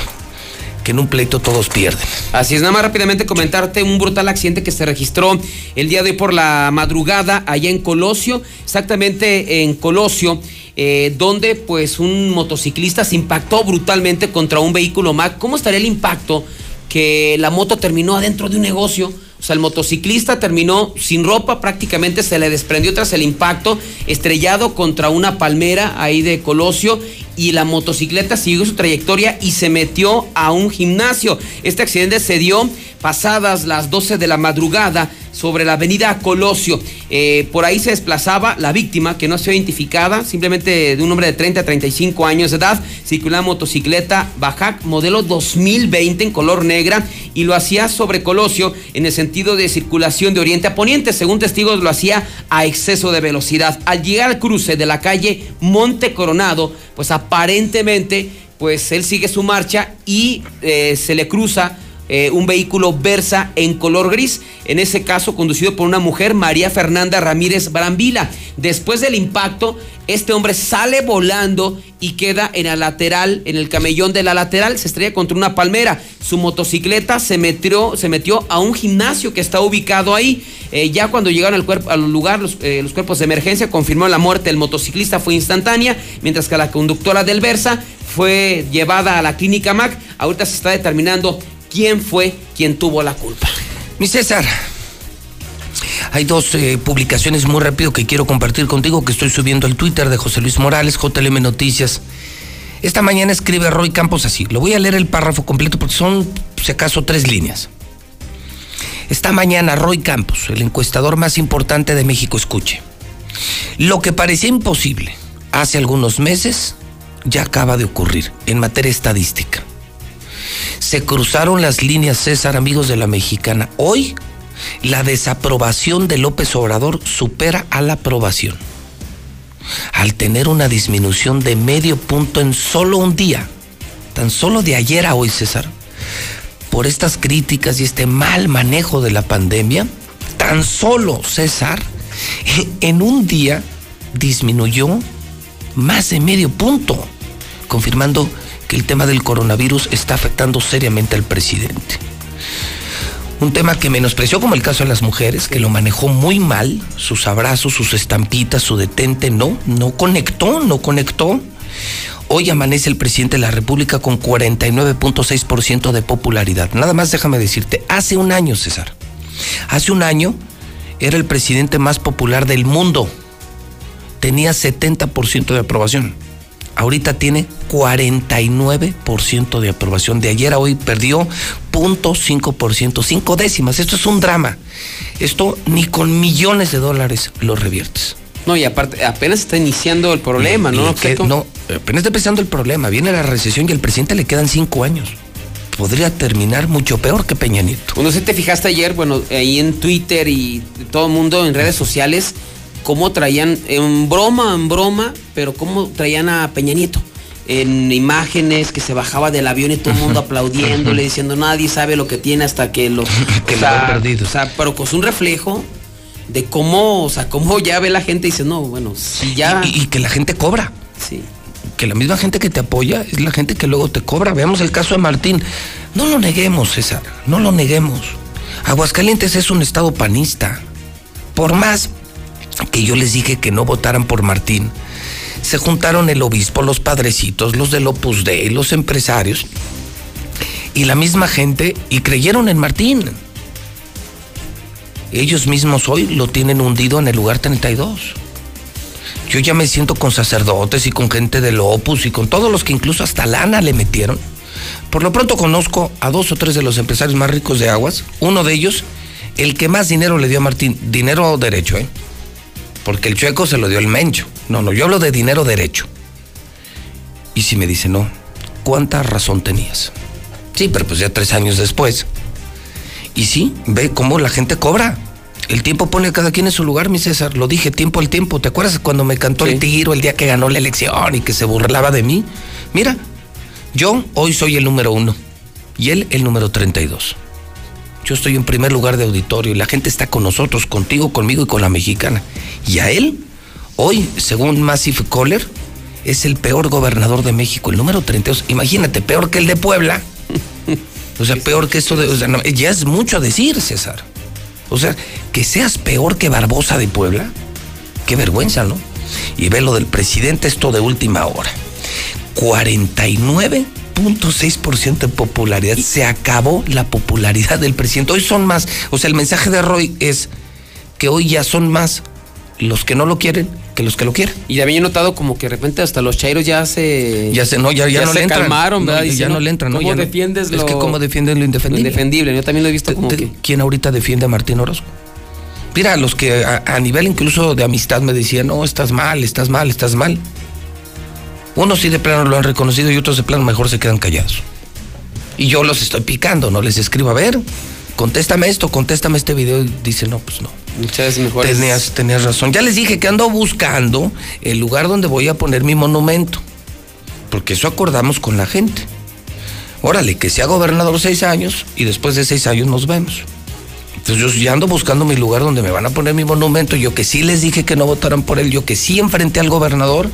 [SPEAKER 1] que en un pleito todos pierden.
[SPEAKER 87] Así es, nada más rápidamente comentarte un brutal accidente que se registró el día de hoy por la madrugada allá en Colosio, exactamente en Colosio. eh, donde pues un motociclista se impactó brutalmente contra un vehículo Mac. ¿Cómo estaría el impacto que la moto terminó adentro de un negocio? O sea, el motociclista terminó sin ropa, prácticamente se le desprendió tras el impacto, estrellado contra una palmera ahí de Colosio y la motocicleta siguió su trayectoria y se metió a un gimnasio. Este accidente se dio pasadas las 12 de la madrugada sobre la avenida Colosio. Eh, por ahí se desplazaba la víctima, que no se identificada, simplemente de un hombre de 30 a 35 años de edad, circulaba motocicleta Bajac modelo 2020 en color negra y lo hacía sobre Colosio en el sentido de circulación de oriente a poniente. Según testigos, lo hacía a exceso de velocidad. Al llegar al cruce de la calle Monte Coronado, pues aparentemente, pues él sigue su marcha y eh, se le cruza eh, un vehículo Versa en color gris, en ese caso conducido por una mujer, María Fernanda Ramírez Brambila. Después del impacto, este hombre sale volando y queda en la lateral, en el camellón de la lateral, se estrella contra una palmera. Su motocicleta se metió, se metió a un gimnasio que está ubicado ahí. Eh, ya cuando llegaron al, cuerpo, al lugar, los, eh, los cuerpos de emergencia confirmó la muerte del motociclista fue instantánea, mientras que la conductora del Versa fue llevada a la clínica MAC. Ahorita se está determinando quién fue quien tuvo la culpa.
[SPEAKER 1] Mi César, hay dos eh, publicaciones muy rápido que quiero compartir contigo que estoy subiendo al Twitter de José Luis Morales, JLM Noticias. Esta mañana escribe Roy Campos así. Lo voy a leer el párrafo completo porque son, si acaso, tres líneas. Esta mañana Roy Campos, el encuestador más importante de México, escuche. Lo que parecía imposible hace algunos meses ya acaba de ocurrir en materia estadística. Se cruzaron las líneas, César, amigos de la mexicana. Hoy la desaprobación de López Obrador supera a la aprobación. Al tener una disminución de medio punto en solo un día, tan solo de ayer a hoy, César, por estas críticas y este mal manejo de la pandemia, tan solo, César, en un día disminuyó más de medio punto, confirmando que el tema del coronavirus está afectando seriamente al presidente. Un tema que menospreció como el caso de las mujeres, que lo manejó muy mal, sus abrazos, sus estampitas, su detente, no, no conectó, no conectó. Hoy amanece el presidente de la República con 49.6% de popularidad. Nada más déjame decirte, hace un año, César, hace un año era el presidente más popular del mundo. Tenía 70% de aprobación. Ahorita tiene 49% de aprobación. De ayer a hoy perdió 0.5%, cinco décimas. Esto es un drama. Esto ni con millones de dólares lo reviertes.
[SPEAKER 87] No, y aparte, apenas está iniciando el problema, ¿no?
[SPEAKER 1] que- no, apenas está empezando el problema. Viene la recesión y al presidente le quedan cinco años. Podría terminar mucho peor que Peña Nieto.
[SPEAKER 87] Bueno, si te fijaste ayer, bueno, ahí en Twitter y todo el mundo en redes sociales, cómo traían, en broma, en broma, pero cómo traían a Peña Nieto. En imágenes que se bajaba del avión y todo el mundo aplaudiéndole, diciendo nadie sabe lo que tiene hasta que lo.
[SPEAKER 1] Que
[SPEAKER 87] o
[SPEAKER 1] lo
[SPEAKER 87] sea,
[SPEAKER 1] ha perdido.
[SPEAKER 87] O sea, pero con un reflejo de cómo, o sea, cómo ya ve la gente y dice, no, bueno, si ya.
[SPEAKER 1] Y, y que la gente cobra.
[SPEAKER 87] Sí.
[SPEAKER 1] Que la misma gente que te apoya es la gente que luego te cobra. Veamos el caso de Martín. No lo neguemos, César. No lo neguemos. Aguascalientes es un estado panista. Por más que yo les dije que no votaran por Martín, se juntaron el obispo, los padrecitos, los del Opus Dei, los empresarios y la misma gente y creyeron en Martín. Ellos mismos hoy lo tienen hundido en el lugar 32. Yo ya me siento con sacerdotes y con gente del Opus y con todos los que incluso hasta lana le metieron. Por lo pronto conozco a dos o tres de los empresarios más ricos de Aguas. Uno de ellos, el que más dinero le dio a Martín, dinero derecho, ¿eh? Porque el chueco se lo dio el mencho. No, no, yo hablo de dinero derecho. Y si me dice no, ¿cuánta razón tenías? Sí, pero pues ya tres años después. Y sí, ve cómo la gente cobra. El tiempo pone a cada quien en su lugar, mi César. Lo dije tiempo al tiempo. ¿Te acuerdas cuando me cantó el tiro el día que ganó la elección y que se burlaba de mí? Mira, yo hoy soy el número uno y él el número 32. Yo estoy en primer lugar de auditorio y la gente está con nosotros, contigo, conmigo y con la mexicana. Y a él, hoy, según Massive Caller, es el peor gobernador de México, el número 32. Imagínate, peor que el de Puebla. O sea, peor que esto de. No, ya es mucho decir, César. O sea, que seas peor que Barbosa de Puebla. Qué vergüenza, ¿no? Y ve lo del presidente, esto de última hora. 49.6% de popularidad. Se acabó la popularidad del presidente. Hoy son más. O sea, el mensaje de Roy es que hoy ya son más los que no lo quieren que los que lo quieren.
[SPEAKER 87] Y también he notado como que de repente hasta los chairos ya se.
[SPEAKER 1] Ya se, no, ya, ya, no
[SPEAKER 87] se
[SPEAKER 1] le entran.
[SPEAKER 87] calmaron, ¿verdad?
[SPEAKER 1] No, ya no le entran, ¿no?
[SPEAKER 87] ¿Cómo
[SPEAKER 1] Ya
[SPEAKER 87] defiendes lo.
[SPEAKER 1] Es que cómo defienden lo indefendible.
[SPEAKER 87] lo indefendible. Yo también lo he visto como que.
[SPEAKER 1] ¿Quién ahorita defiende a Martín Orozco? Mira, los que a, a nivel incluso de amistad me decían, no, estás mal, estás mal, estás mal. Unos sí de plano lo han reconocido y otros de plano mejor se quedan callados. Y yo los estoy picando, no les escribo, a ver, contéstame esto, contéstame este video. Y dice, no, pues no.
[SPEAKER 87] Muchas mejores.
[SPEAKER 1] Tenías, tenías razón. Ya les dije que ando buscando el lugar donde voy a poner mi monumento. Porque eso acordamos con la gente. Órale, que sea gobernador seis años y después de seis años nos vemos. Entonces yo ya ando buscando mi lugar donde me van a poner mi monumento. Yo que sí les dije que no votaran por él. Yo que sí enfrenté al gobernador.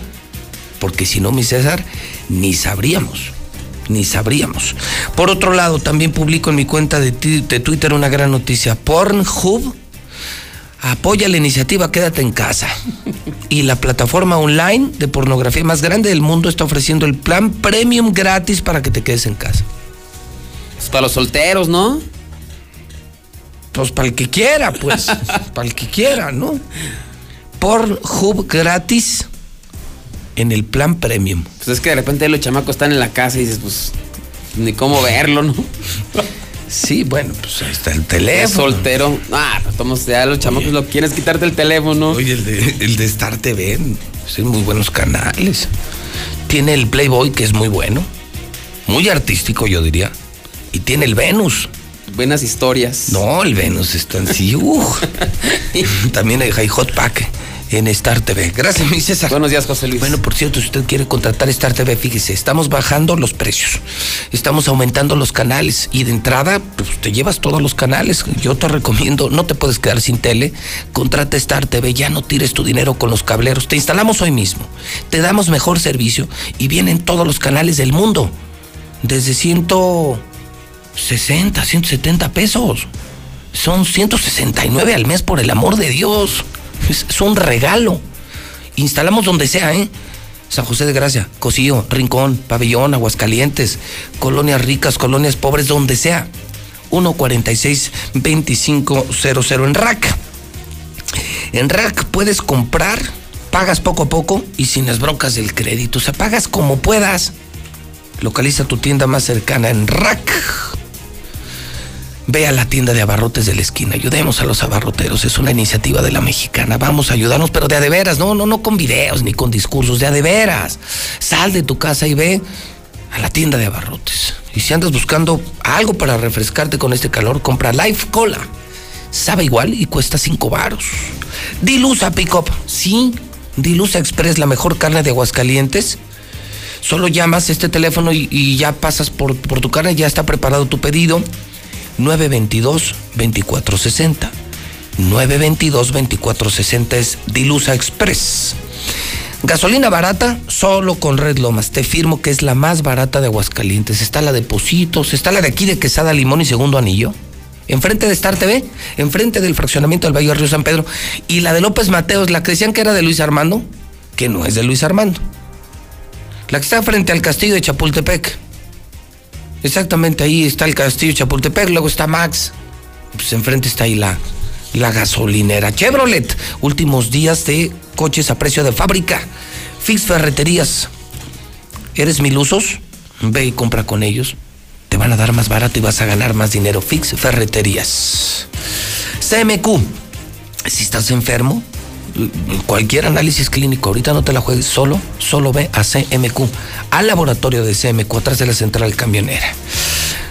[SPEAKER 1] Porque si no, mi César, ni sabríamos. Ni sabríamos. Por otro lado, también publico en mi cuenta de, de Twitter una gran noticia. Pornhub apoya la iniciativa Quédate en casa. Y la plataforma online de pornografía más grande del mundo está ofreciendo el plan premium gratis para que te quedes en casa.
[SPEAKER 87] Pues para los solteros, ¿no?
[SPEAKER 1] Pues para el que quiera, pues. para el que quiera, ¿no? Pornhub gratis en el plan premium.
[SPEAKER 87] Pues es que de repente los chamacos están en la casa y dices, pues, ni cómo verlo, ¿no?
[SPEAKER 1] Sí, bueno, pues ahí está el
[SPEAKER 87] Es
[SPEAKER 1] teléfono.
[SPEAKER 87] soltero. Ah, pues tomos, ya los chamacos lo quieres quitarte el teléfono.
[SPEAKER 1] Oye, el de, el de Star TV, son muy buenos canales. Tiene el Playboy, que es muy bueno. Muy artístico, yo diría. Y tiene el Venus.
[SPEAKER 87] Buenas historias.
[SPEAKER 1] No, el Venus está en sí. También hay Hot Pack en Star TV. Gracias, mi César.
[SPEAKER 87] Buenos días, José Luis.
[SPEAKER 1] Bueno, por cierto, si usted quiere contratar Star TV, fíjese, estamos bajando los precios. Estamos aumentando los canales. Y de entrada, pues te llevas todos los canales. Yo te recomiendo, no te puedes quedar sin tele. Contrata Star TV, ya no tires tu dinero con los cableros. Te instalamos hoy mismo. Te damos mejor servicio y vienen todos los canales del mundo. Desde 160, 170 pesos. Son 169 al mes, por el amor de Dios. Es, un regalo. Instalamos donde sea, ¿eh? San José de Gracia, Cocío, Rincón, Pabellón, Aguascalientes, colonias ricas, colonias pobres, donde sea. 146-2500 en RAC. En RAC puedes comprar, pagas poco a poco y sin las broncas del crédito. O sea, pagas como puedas. Localiza tu tienda más cercana en RAC. Ve a la tienda de abarrotes de la esquina, ayudemos a los abarroteros, es una iniciativa de la mexicana, vamos a ayudarnos, pero de a de veras, no, no, no con videos ni con discursos, de a de veras. Sal de tu casa y ve a la tienda de abarrotes. Y si andas buscando algo para refrescarte con este calor, compra Life Cola. Sabe igual y cuesta 5 varos. Dilusa Pickup, sí, Dilusa Express, la mejor carne de Aguascalientes. Solo llamas este teléfono y, ya pasas por, por tu carne, ya está preparado tu pedido. 922-2460. 922-2460 es Dilusa Express. Gasolina barata, solo con Red Lomas. Te firmo que es la más barata de Aguascalientes. Está la de Positos, está la de aquí de Quesada Limón y Segundo Anillo. enfrente de Star TV, enfrente del fraccionamiento del Valle Río San Pedro. Y la de López Mateos, la que decían que era de Luis Armando, que no es de Luis Armando. La que está frente al castillo de Chapultepec. Exactamente ahí está el castillo Chapultepec, luego está Max. Pues enfrente está ahí la, la gasolinera. Chevrolet, últimos días de coches a precio de fábrica. Fix Ferreterías. ¿Eres milusos? Ve y compra con ellos. Te van a dar más barato y vas a ganar más dinero. Fix Ferreterías. CMQ. Si estás enfermo, cualquier análisis clínico, ahorita no te la juegues solo, solo ve a CMQ, al laboratorio de CMQ, atrás de la central camionera.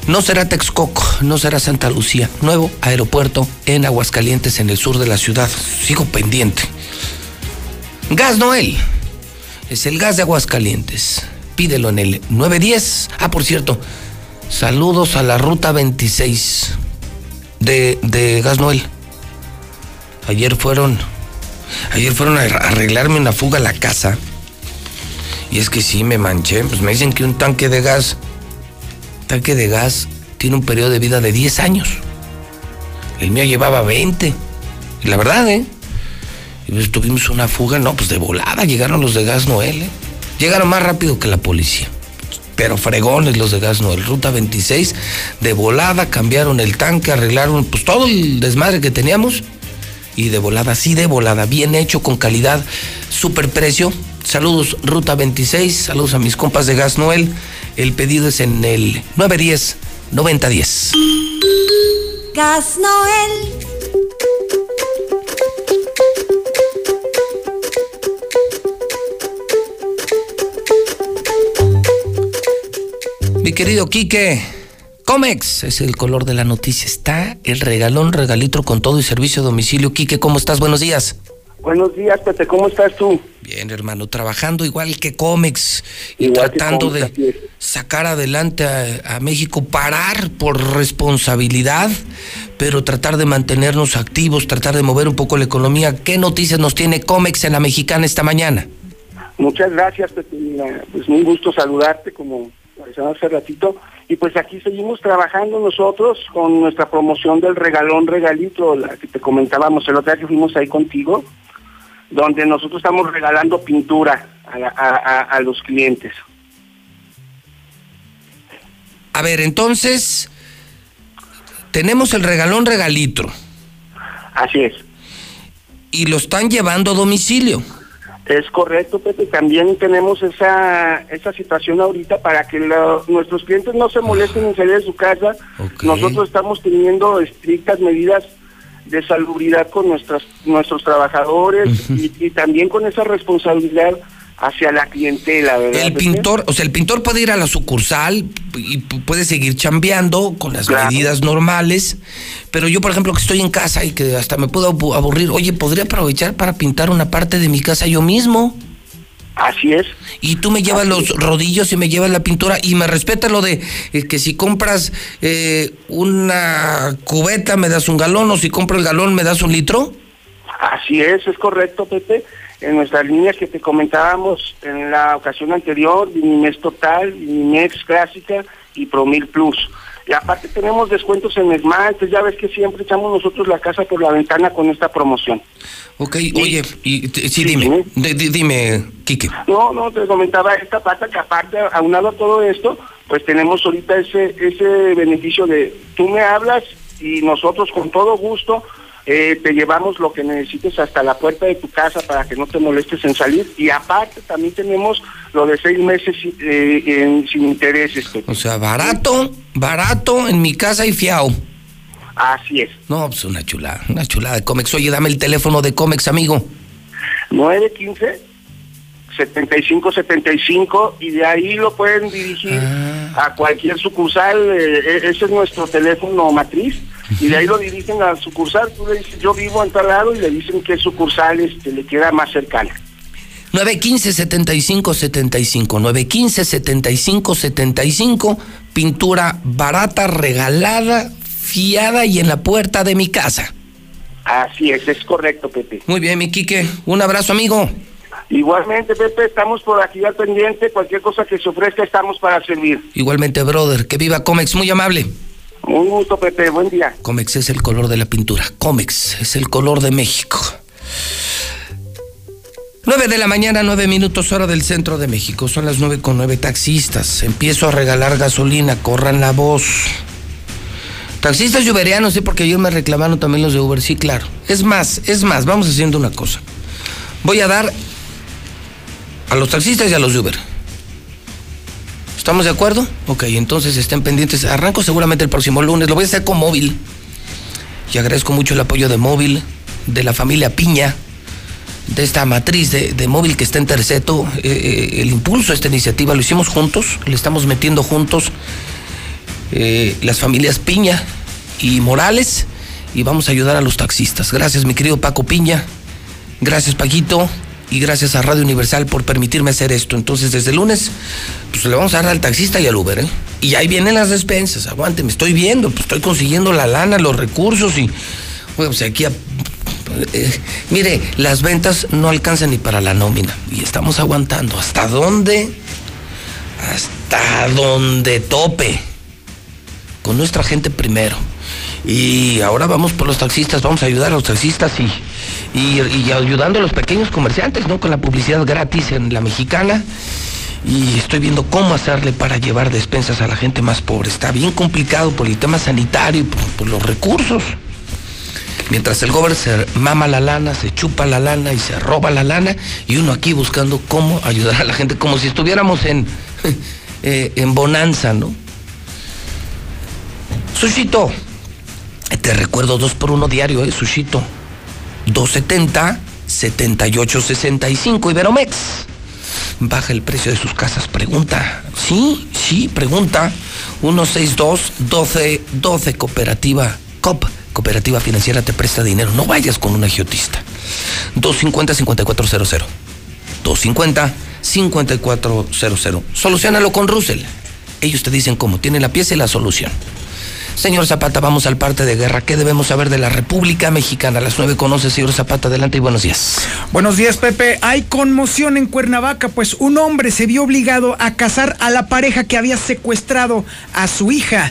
[SPEAKER 1] No será Texcoco, no será Santa Lucía, nuevo aeropuerto en Aguascalientes, en el sur de la ciudad. Sigo pendiente. Gas Noel, es el gas de Aguascalientes. Pídelo en el 910. Ah, por cierto, saludos a la ruta 26 de, de Gas Noel. Ayer fueron Ayer fueron a arreglarme una fuga a la casa. Y es que sí, me manché. Pues me dicen que un tanque de gas, tanque de gas, tiene un periodo de vida de 10 años. El mío llevaba 20. Y la verdad, ¿eh? Pues tuvimos una fuga, no, pues de volada llegaron los de Gas Noel, ¿eh? Llegaron más rápido que la policía. Pero fregones los de Gas Noel. Ruta 26, de volada, cambiaron el tanque, arreglaron pues todo el desmadre que teníamos y de volada, sí de volada, bien hecho, con calidad, super precio. Saludos Ruta 26, saludos a mis compas de Gas Noel. El pedido es en el 910 9010.
[SPEAKER 88] Gas Noel.
[SPEAKER 1] Mi querido Quique, Comex es el color de la noticia. Está el regalón, regalitro con todo y servicio a domicilio. Quique, ¿cómo estás? Buenos días.
[SPEAKER 89] Buenos días, Pepe. ¿Cómo estás tú?
[SPEAKER 1] Bien, hermano. Trabajando igual que Comex y tratando de sacar adelante a, México, parar por responsabilidad, pero tratar de mantenernos activos, tratar de mover un poco la economía. ¿Qué noticias nos tiene Comex en la mexicana esta mañana?
[SPEAKER 89] Muchas gracias, Pepe. Pues un gusto saludarte como hace ratito. Y pues aquí seguimos trabajando nosotros con nuestra promoción del regalón regalito, la que te comentábamos el otro día que fuimos ahí contigo, donde nosotros estamos regalando pintura a, los clientes.
[SPEAKER 1] A ver, entonces, tenemos el regalón regalito.
[SPEAKER 89] Así es.
[SPEAKER 1] Y lo están llevando a domicilio.
[SPEAKER 89] Es correcto, Pepe. También tenemos esa, esa situación ahorita para que nuestros clientes no se molesten en salir de su casa. Nosotros estamos teniendo estrictas medidas de salubridad con nuestras, nuestros trabajadores y, y, también con esa responsabilidad hacia la clientela, ¿verdad?
[SPEAKER 1] El pintor, o sea, el pintor puede ir a la sucursal y puede seguir chambeando con las medidas normales, pero yo, por ejemplo, que estoy en casa y que hasta me puedo aburrir, oye, podría aprovechar para pintar una parte de mi casa yo mismo.
[SPEAKER 89] Así es.
[SPEAKER 1] Y tú me llevas los rodillos y me llevas la pintura y me respeta lo de eh, que si compras eh, una cubeta me das un galón o si compro el galón me das un litro.
[SPEAKER 89] Así es, es correcto, Pepe en nuestras líneas que te comentábamos en la ocasión anterior, Vinimex Total, Vinimex Clásica y Promil Plus. Y aparte tenemos descuentos en esmaltes, ya ves que siempre echamos nosotros la casa por la ventana con esta promoción.
[SPEAKER 1] Ok, oye, y, sí, dime, dime, Quique.
[SPEAKER 89] No, no, te comentaba esta parte que aparte, aunado a todo esto, pues tenemos ahorita ese, ese beneficio de tú me hablas y nosotros con todo gusto eh, te llevamos lo que necesites hasta la puerta de tu casa para que no te molestes en salir. Y aparte también tenemos lo de seis meses eh, sin intereses.
[SPEAKER 1] O sea, barato, barato en mi casa y fiao.
[SPEAKER 89] Así es.
[SPEAKER 1] No, pues una chulada, una chulada de Comex. Oye, dame el teléfono de Comex, amigo.
[SPEAKER 89] 915 7575 y de ahí lo pueden dirigir ah. a cualquier sucursal. Eh, ese es nuestro teléfono matriz y de ahí lo dirigen a sucursal. Tú le dices, yo vivo en tal lado y le dicen qué sucursal este, le queda más cercana.
[SPEAKER 1] 915-7575, 915-7575, pintura barata, regalada, fiada y en la puerta de mi casa.
[SPEAKER 89] Así es, es correcto, Pepe.
[SPEAKER 1] Muy bien, mi Quique. Un abrazo, amigo.
[SPEAKER 89] Igualmente, Pepe, estamos por aquí al pendiente. Cualquier cosa que se ofrezca, estamos para servir.
[SPEAKER 1] Igualmente, brother. Que viva Comex, muy amable.
[SPEAKER 89] Un gusto, Pepe. Buen día.
[SPEAKER 1] Comex es el color de la pintura. Comex es el color de México. 9 de la mañana, 9 minutos hora del centro de México. Son las 9 con 9 taxistas. Empiezo a regalar gasolina. Corran la voz. Taxistas lluverianos, sí, porque ayer me reclamaron también los de Uber. Sí, claro. Es más, es más, vamos haciendo una cosa. Voy a dar a los taxistas y a los Uber. ¿Estamos de acuerdo? Ok, entonces estén pendientes. Arranco seguramente el próximo lunes. Lo voy a hacer con móvil. Y agradezco mucho el apoyo de móvil, de la familia Piña, de esta matriz de, de móvil que está en Terceto. Eh, eh, el impulso a esta iniciativa lo hicimos juntos, le estamos metiendo juntos eh, las familias Piña y Morales y vamos a ayudar a los taxistas. Gracias, mi querido Paco Piña. Gracias, Paquito. Y gracias a Radio Universal por permitirme hacer esto. Entonces, desde lunes, pues le vamos a dar al taxista y al Uber, ¿eh? Y ahí vienen las despensas. Aguante, me estoy viendo, pues estoy consiguiendo la lana, los recursos y. Bueno, pues aquí. a- eh, mire, las ventas no alcanzan ni para la nómina. Y estamos aguantando. ¿Hasta dónde? Hasta donde tope. Con nuestra gente primero. Y ahora vamos por los taxistas, vamos a ayudar a los taxistas y, y, ayudando a los pequeños comerciantes, ¿no? Con la publicidad gratis en la mexicana. Y estoy viendo cómo hacerle para llevar despensas a la gente más pobre. Está bien complicado por el tema sanitario y por, por los recursos. Mientras el gobierno se mama la lana, se chupa la lana y se roba la lana, y uno aquí buscando cómo ayudar a la gente, como si estuviéramos en, eh, en bonanza, ¿no? Sushito, te recuerdo dos por uno diario, ¿eh? Sushito. 270 7865 Iberomex. Baja el precio de sus casas, pregunta. Sí, sí, pregunta. 162 12 12 Cooperativa COP. Cooperativa Financiera te presta dinero. No vayas con un agiotista. 250 5400. 250 5400. Solucionalo con Russell. Ellos te dicen cómo. Tienen la pieza y la solución. Señor Zapata, vamos al parte de guerra. ¿Qué debemos saber de la República Mexicana? A las 9 conoce, señor Zapata. Adelante y buenos días.
[SPEAKER 4] Buenos días, Pepe. Hay conmoción en Cuernavaca, pues un hombre se vio obligado a casar a la pareja que había secuestrado a su hija.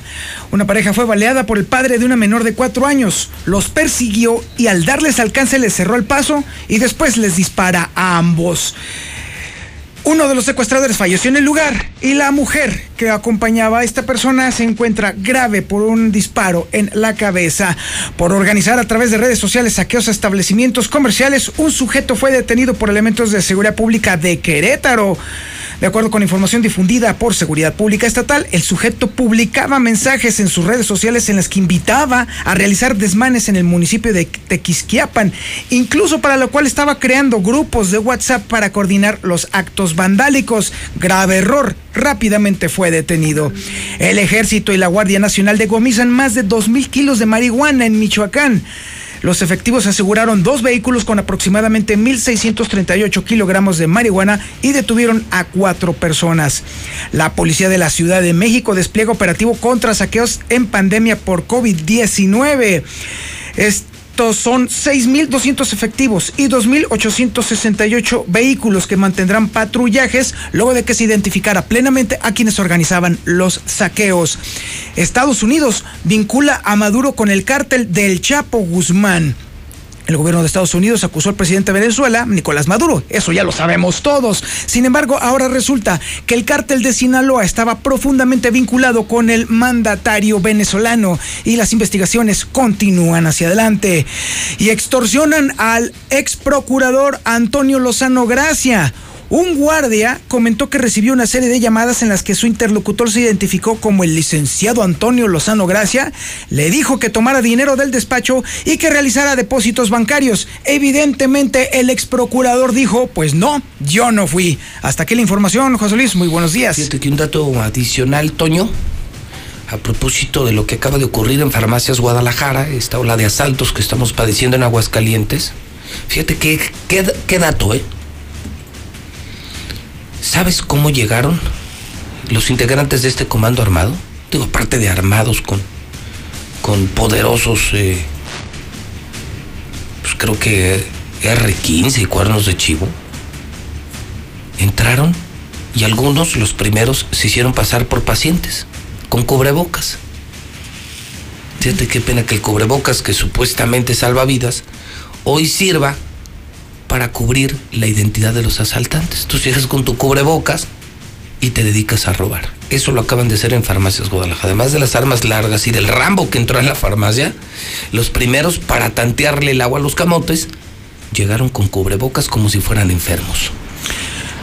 [SPEAKER 4] Una pareja fue baleada por el padre de una menor de cuatro años. Los persiguió y al darles alcance les cerró el paso y después les dispara a ambos. Uno de los secuestradores falleció en el lugar y la mujer que acompañaba a esta persona se encuentra grave por un disparo en la cabeza. Por organizar a través de redes sociales saqueos a establecimientos comerciales, un sujeto fue detenido por elementos de seguridad pública de Querétaro. De acuerdo con información difundida por Seguridad Pública Estatal, el sujeto publicaba mensajes en sus redes sociales en las que invitaba a realizar desmanes en el municipio de Tequisquiapan, incluso para lo cual estaba creando grupos de WhatsApp para coordinar los actos vandálicos. Grave error, rápidamente fue detenido. El ejército y la Guardia Nacional decomisan más de 2.000 kilos de marihuana en Michoacán. Los efectivos aseguraron dos vehículos con aproximadamente 1.638 kilogramos de marihuana y detuvieron a cuatro personas. La policía de la Ciudad de México despliega operativo contra saqueos en pandemia por COVID-19. Estos son 6.200 efectivos y 2.868 vehículos que mantendrán patrullajes luego de que se identificara plenamente a quienes organizaban los saqueos. Estados Unidos vincula a Maduro con el cártel del Chapo Guzmán. El gobierno de Estados Unidos acusó al presidente de Venezuela, Nicolás Maduro. Eso ya lo sabemos todos. Sin embargo, ahora resulta que el cártel de Sinaloa estaba profundamente vinculado con el mandatario venezolano y las investigaciones continúan hacia adelante. Y extorsionan al ex procurador Antonio Lozano Gracia. Un guardia comentó que recibió una serie de llamadas en las que su interlocutor se identificó como el licenciado Antonio Lozano Gracia, le dijo que tomara dinero del despacho y que realizara depósitos bancarios. Evidentemente el ex procurador dijo, pues no, yo no fui. Hasta aquí la información, José Luis, muy buenos días.
[SPEAKER 1] Fíjate que un dato adicional, Toño, a propósito de lo que acaba de ocurrir en Farmacias Guadalajara, esta ola de asaltos que estamos padeciendo en Aguascalientes. Fíjate qué dato, ¿eh? ¿Sabes cómo llegaron los integrantes de este comando armado? Digo, aparte de armados con, con poderosos, eh, pues creo que R15 y cuernos de chivo. Entraron y algunos, los primeros, se hicieron pasar por pacientes con cubrebocas. Fíjate qué pena que el cubrebocas, que supuestamente salva vidas, hoy sirva para cubrir la identidad de los asaltantes. Tú llegas con tu cubrebocas y te dedicas a robar. Eso lo acaban de hacer en Farmacias Guadalajara. Además de las armas largas y del Rambo que entró en la farmacia, los primeros para tantearle el agua a los camotes llegaron con cubrebocas como si fueran enfermos.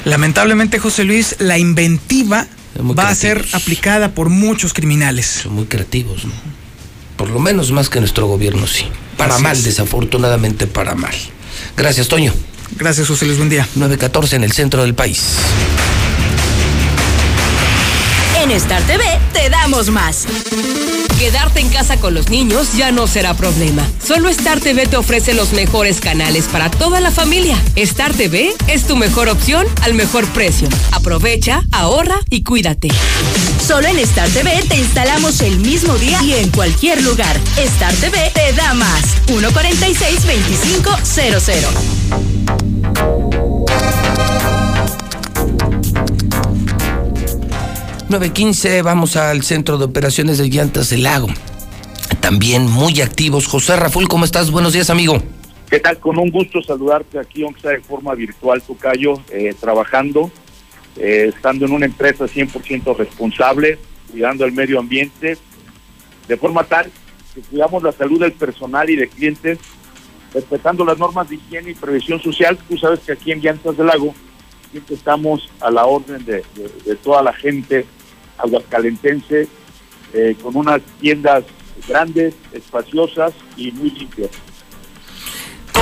[SPEAKER 4] Lamentablemente, José Luis, la inventiva va a ser aplicada por muchos criminales.
[SPEAKER 1] Son muy creativos, ¿no? Por lo menos más que nuestro gobierno, sí. Para
[SPEAKER 4] Así
[SPEAKER 1] mal,
[SPEAKER 4] es.
[SPEAKER 1] desafortunadamente para mal. Gracias, Toño.
[SPEAKER 4] Gracias, José Luis. Buen día.
[SPEAKER 1] 914 en el centro del país.
[SPEAKER 90] En Star TV te damos más. Quedarte en casa con los niños ya no será problema. Solo Star TV te ofrece los mejores canales para toda la familia. Star TV es tu mejor opción al mejor precio. Aprovecha, ahorra y cuídate. Solo en Star TV te instalamos el mismo día y en cualquier lugar. Star TV te da más. 146-2500.
[SPEAKER 1] 915, vamos al centro de operaciones de llantas del lago. También muy activos. José Rafael, ¿cómo estás? Buenos días, amigo.
[SPEAKER 91] ¿Qué tal? Con un gusto saludarte aquí, aunque sea de forma virtual, Tocayo, eh, trabajando, eh, estando en una empresa 100% responsable, cuidando el medio ambiente, de forma tal que cuidamos la salud del personal y de clientes, respetando las normas de higiene y prevención social. Tú sabes que aquí en Llantas del Lago siempre estamos a la orden de, de- de toda la gente aguascalentense, eh, con unas tiendas grandes, espaciosas y muy limpias.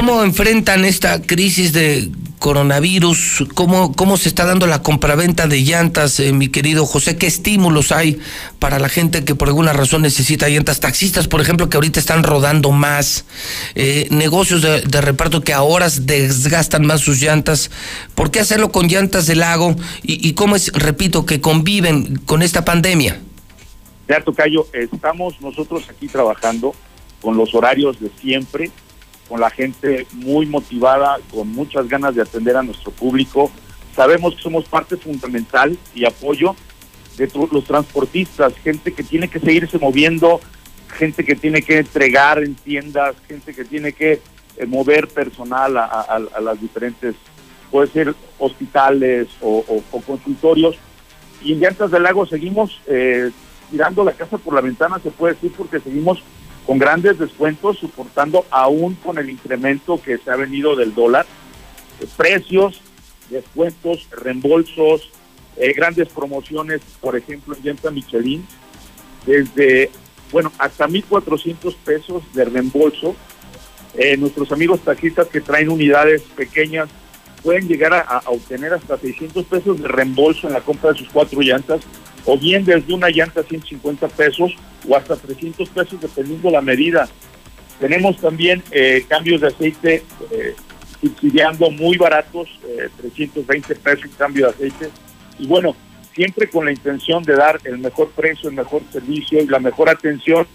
[SPEAKER 1] ¿Cómo enfrentan esta crisis de coronavirus? ¿Cómo, cómo se está dando la compraventa de llantas, eh, mi querido José? ¿Qué estímulos hay para la gente que por alguna razón necesita llantas? Taxistas, por ejemplo, que ahorita están rodando más. eh, negocios de, reparto que ahora desgastan más sus llantas. ¿Por qué hacerlo con llantas de lago? ¿Y, y cómo es, repito, que conviven con esta pandemia?
[SPEAKER 91] Ya, Tocayo, estamos nosotros aquí trabajando con los horarios de siempre, con la gente muy motivada, con muchas ganas de atender a nuestro público. Sabemos que somos parte fundamental y apoyo de los transportistas, gente que tiene que seguirse moviendo, gente que tiene que entregar en tiendas, gente que tiene que eh, mover personal a, las diferentes, puede ser hospitales o consultorios. Y en Llantas del Lago seguimos eh, tirando la casa por la ventana, se puede decir, porque seguimos con grandes descuentos, soportando aún con el incremento que se ha venido del dólar, eh, precios, descuentos, reembolsos, eh, grandes promociones, por ejemplo, en Llanta Michelin, desde, bueno, hasta 1.400 pesos de reembolso. Eh, nuestros amigos taxistas que traen unidades pequeñas pueden llegar a, a obtener hasta 600 pesos de reembolso en la compra de sus cuatro llantas, o bien desde una llanta 150 pesos o hasta 300 pesos dependiendo la medida. Tenemos también eh, cambios de aceite eh, subsidiando muy baratos, eh, 320 pesos en cambio de aceite. Y bueno, siempre con la intención de dar el mejor precio, el mejor servicio y la mejor atención.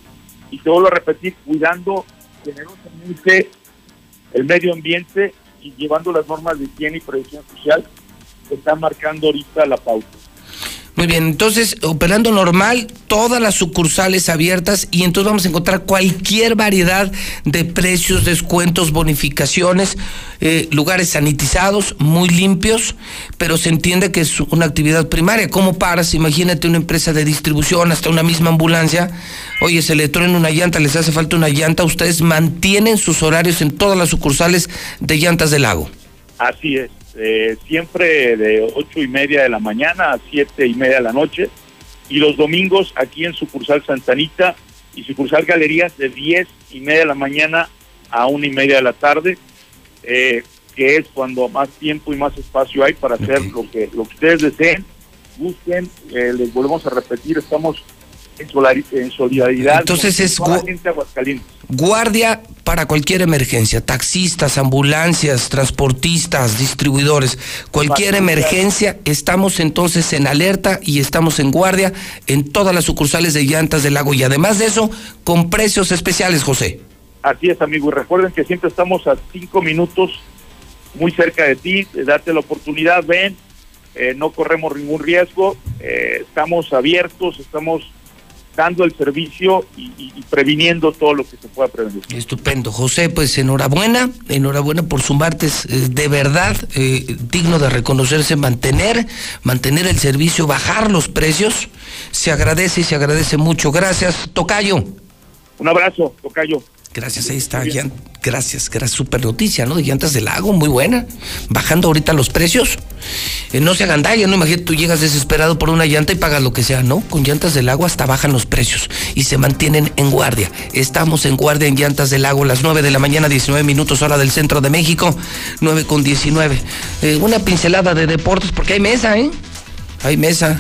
[SPEAKER 91] Y te vuelvo a repetir, cuidando generosamente el medio ambiente y llevando las normas de higiene y prevención social que están marcando ahorita la pauta.
[SPEAKER 1] Muy bien, entonces operando normal, todas las sucursales abiertas y entonces vamos a encontrar cualquier variedad de precios, descuentos, bonificaciones, eh, lugares sanitizados, muy limpios, pero se entiende que es una actividad primaria. ¿Cómo paras? Imagínate una empresa de distribución, hasta una misma ambulancia. Oye, se le truena una llanta, les hace falta una llanta. Ustedes mantienen sus horarios en todas las sucursales de Llantas del Lago.
[SPEAKER 91] Así es, eh, siempre de ocho y media de la mañana a siete y media de la noche y los domingos aquí en sucursal Santanita y sucursal Galerías de diez y media de la mañana a una y media de la tarde, eh, que es cuando más tiempo y más espacio hay para hacer lo que lo que ustedes deseen, busquen, eh, les volvemos a repetir, estamos en, en solidaridad.
[SPEAKER 1] Entonces
[SPEAKER 91] con
[SPEAKER 1] es
[SPEAKER 91] toda la gente de Aguascalientes.
[SPEAKER 1] Guardia para cualquier emergencia, taxistas, ambulancias, transportistas, distribuidores, cualquier emergencia, estamos entonces en alerta y estamos en guardia en todas las sucursales de llantas del lago y además de eso, con precios especiales, José.
[SPEAKER 91] Así es, amigo. Y recuerden que siempre estamos a cinco minutos muy cerca de ti. Date la oportunidad, ven. eh, no corremos ningún riesgo. eh, estamos abiertos, estamos dando el servicio y, y- y previniendo todo lo que se pueda prevenir.
[SPEAKER 1] Estupendo. José, pues enhorabuena, enhorabuena por su martes eh, de verdad, eh, digno de reconocerse, mantener, mantener el servicio, bajar los precios. Se agradece y se agradece mucho. Gracias, Tocayo.
[SPEAKER 91] Un abrazo, Tocayo.
[SPEAKER 1] Gracias, ahí está. Gracias, gracias. Super noticia, ¿no? De llantas del lago, muy buena. Bajando ahorita los precios. Eh, no se hagan daño, ¿no? Imagínate, tú llegas desesperado por una llanta y pagas lo que sea, ¿no? Con llantas del lago hasta bajan los precios y se mantienen en guardia. Estamos en guardia en llantas del lago, las 9 de la mañana, 19 minutos, hora del centro de México, 9 con 19. Eh, una pincelada de deportes, porque hay mesa, ¿eh? Hay mesa.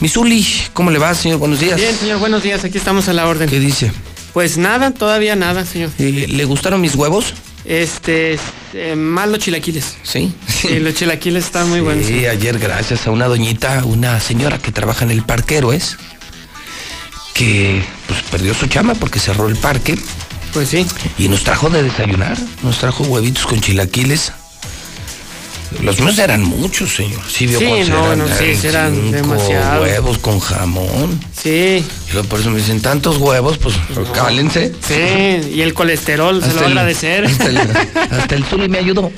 [SPEAKER 1] Misuli, ¿cómo le va, señor? Buenos días.
[SPEAKER 92] Bien, señor, buenos días. Aquí estamos a la orden.
[SPEAKER 1] ¿Qué dice?
[SPEAKER 92] Pues nada, todavía nada, señor.
[SPEAKER 1] Eh, ¿Le gustaron mis huevos?
[SPEAKER 92] Este, eh, más los chilaquiles.
[SPEAKER 1] Sí.
[SPEAKER 92] Sí, los chilaquiles están muy buenos.
[SPEAKER 1] Sí, ayer gracias a una doñita, una señora que trabaja en el Parque Héroes, que pues perdió su chama porque cerró el parque.
[SPEAKER 92] Pues sí.
[SPEAKER 1] Y nos trajo de desayunar, nos trajo huevitos con chilaquiles. Los míos eran muchos, señor. Sí, vio
[SPEAKER 92] Sí, no,
[SPEAKER 1] eran,
[SPEAKER 92] no, sí,
[SPEAKER 1] eran
[SPEAKER 92] sí, eran
[SPEAKER 1] cinco
[SPEAKER 92] demasiados.
[SPEAKER 1] huevos con jamón.
[SPEAKER 92] Sí.
[SPEAKER 1] Y luego por eso me dicen tantos huevos, pues cálense.
[SPEAKER 92] Sí, y el colesterol, se lo va a agradecer.
[SPEAKER 1] Hasta el, hasta el Zuli me ayudó.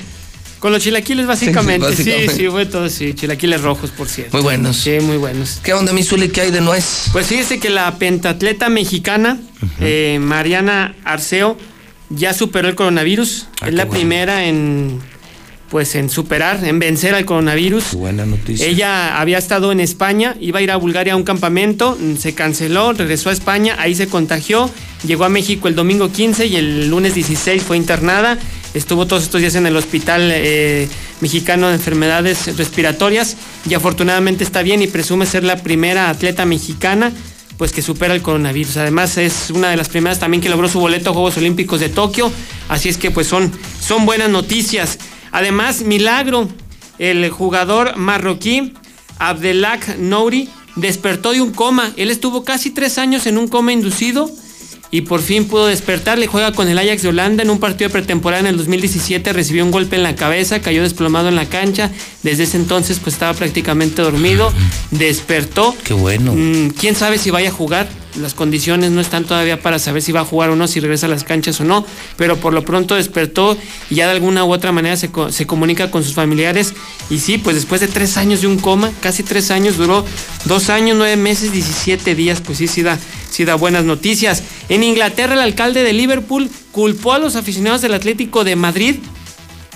[SPEAKER 92] Con los chilaquiles, básicamente. Sí,
[SPEAKER 1] básicamente.
[SPEAKER 92] sí, fue todo, sí. Chilaquiles rojos, por cierto.
[SPEAKER 1] Muy buenos.
[SPEAKER 92] Sí, muy buenos.
[SPEAKER 1] ¿Qué onda, mi Zuli? ¿Qué hay de nuez?
[SPEAKER 92] Pues fíjese que la pentatleta mexicana, eh, Mariana Arceo, ya superó el coronavirus.
[SPEAKER 1] Ah,
[SPEAKER 92] es la primera en pues en superar, en vencer al coronavirus.
[SPEAKER 1] Buena noticia.
[SPEAKER 92] Ella había estado en España, iba a ir a Bulgaria a un campamento, se canceló, regresó a España, ahí se contagió, llegó a México el domingo 15 y el lunes 16 fue internada. Estuvo todos estos días en el Hospital eh, Mexicano de Enfermedades Respiratorias y afortunadamente está bien y presume ser la primera atleta mexicana pues que supera el coronavirus. Además es una de las primeras también que logró su boleto a Juegos Olímpicos de Tokio, así es que pues son, son buenas noticias. Además, milagro, el jugador marroquí Abdelak Nouri despertó de un coma. Él estuvo casi tres años en un coma inducido y por fin pudo despertar. Le juega con el Ajax de Holanda en un partido de pretemporada en el 2017. Recibió un golpe en la cabeza, cayó desplomado en la cancha. Desde ese entonces pues estaba prácticamente dormido. Despertó.
[SPEAKER 1] Qué bueno.
[SPEAKER 92] Mm, ¿Quién sabe si vaya a jugar? Las condiciones no están todavía para saber si va a jugar o no, si regresa a las canchas o no, pero por lo pronto despertó y ya de alguna u otra manera se, se comunica con sus familiares. Y sí, pues después de tres años de un coma, casi tres años, duró dos años, nueve meses, 17 días, pues sí, sí da, sí da buenas noticias. En Inglaterra, el alcalde de Liverpool culpó a los aficionados del Atlético de Madrid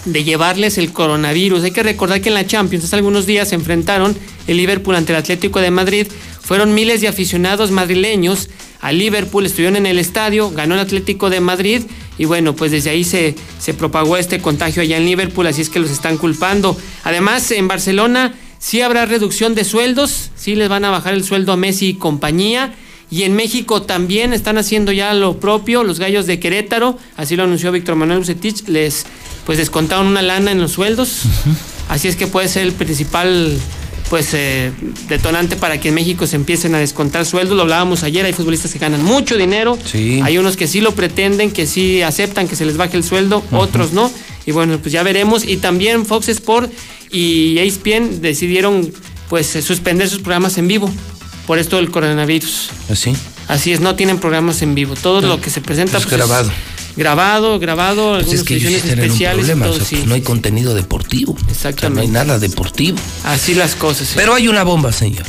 [SPEAKER 92] de llevarles el coronavirus. Hay que recordar que en la Champions hace algunos días se enfrentaron el Liverpool ante el Atlético de Madrid. Fueron miles de aficionados madrileños a Liverpool, estuvieron en el estadio, ganó el Atlético de Madrid y bueno, pues desde ahí se, se propagó este contagio allá en Liverpool, así es que los están culpando. Además, en Barcelona sí habrá reducción de sueldos, sí les van a bajar el sueldo a Messi y compañía. Y en México también están haciendo ya lo propio, los gallos de Querétaro, así lo anunció Víctor Manuel Bucetich, les pues descontaron una lana en los sueldos. Así es que puede ser el principal pues eh, detonante para que en México se empiecen a descontar sueldos. Lo hablábamos ayer, hay futbolistas que ganan mucho dinero.
[SPEAKER 1] Sí.
[SPEAKER 92] Hay unos que sí lo pretenden, que sí aceptan que se les baje el sueldo, otros no. Y bueno, pues ya veremos. Y también Fox Sport y ESPN decidieron pues suspender sus programas en vivo por esto del coronavirus.
[SPEAKER 1] ¿Así?
[SPEAKER 92] Así es, no tienen programas en vivo. Todo lo que se presenta
[SPEAKER 1] Es
[SPEAKER 92] pues,
[SPEAKER 1] grabado.
[SPEAKER 92] Grabado, grabado,
[SPEAKER 1] Pues
[SPEAKER 92] algunas
[SPEAKER 1] es que
[SPEAKER 92] ediciones especiales.
[SPEAKER 1] problema,
[SPEAKER 92] todo,
[SPEAKER 1] o sea,
[SPEAKER 92] sí.
[SPEAKER 1] pues no hay contenido deportivo.
[SPEAKER 92] Exactamente.
[SPEAKER 1] no hay nada deportivo.
[SPEAKER 92] Así las cosas.
[SPEAKER 1] Pero hay una bomba, señor.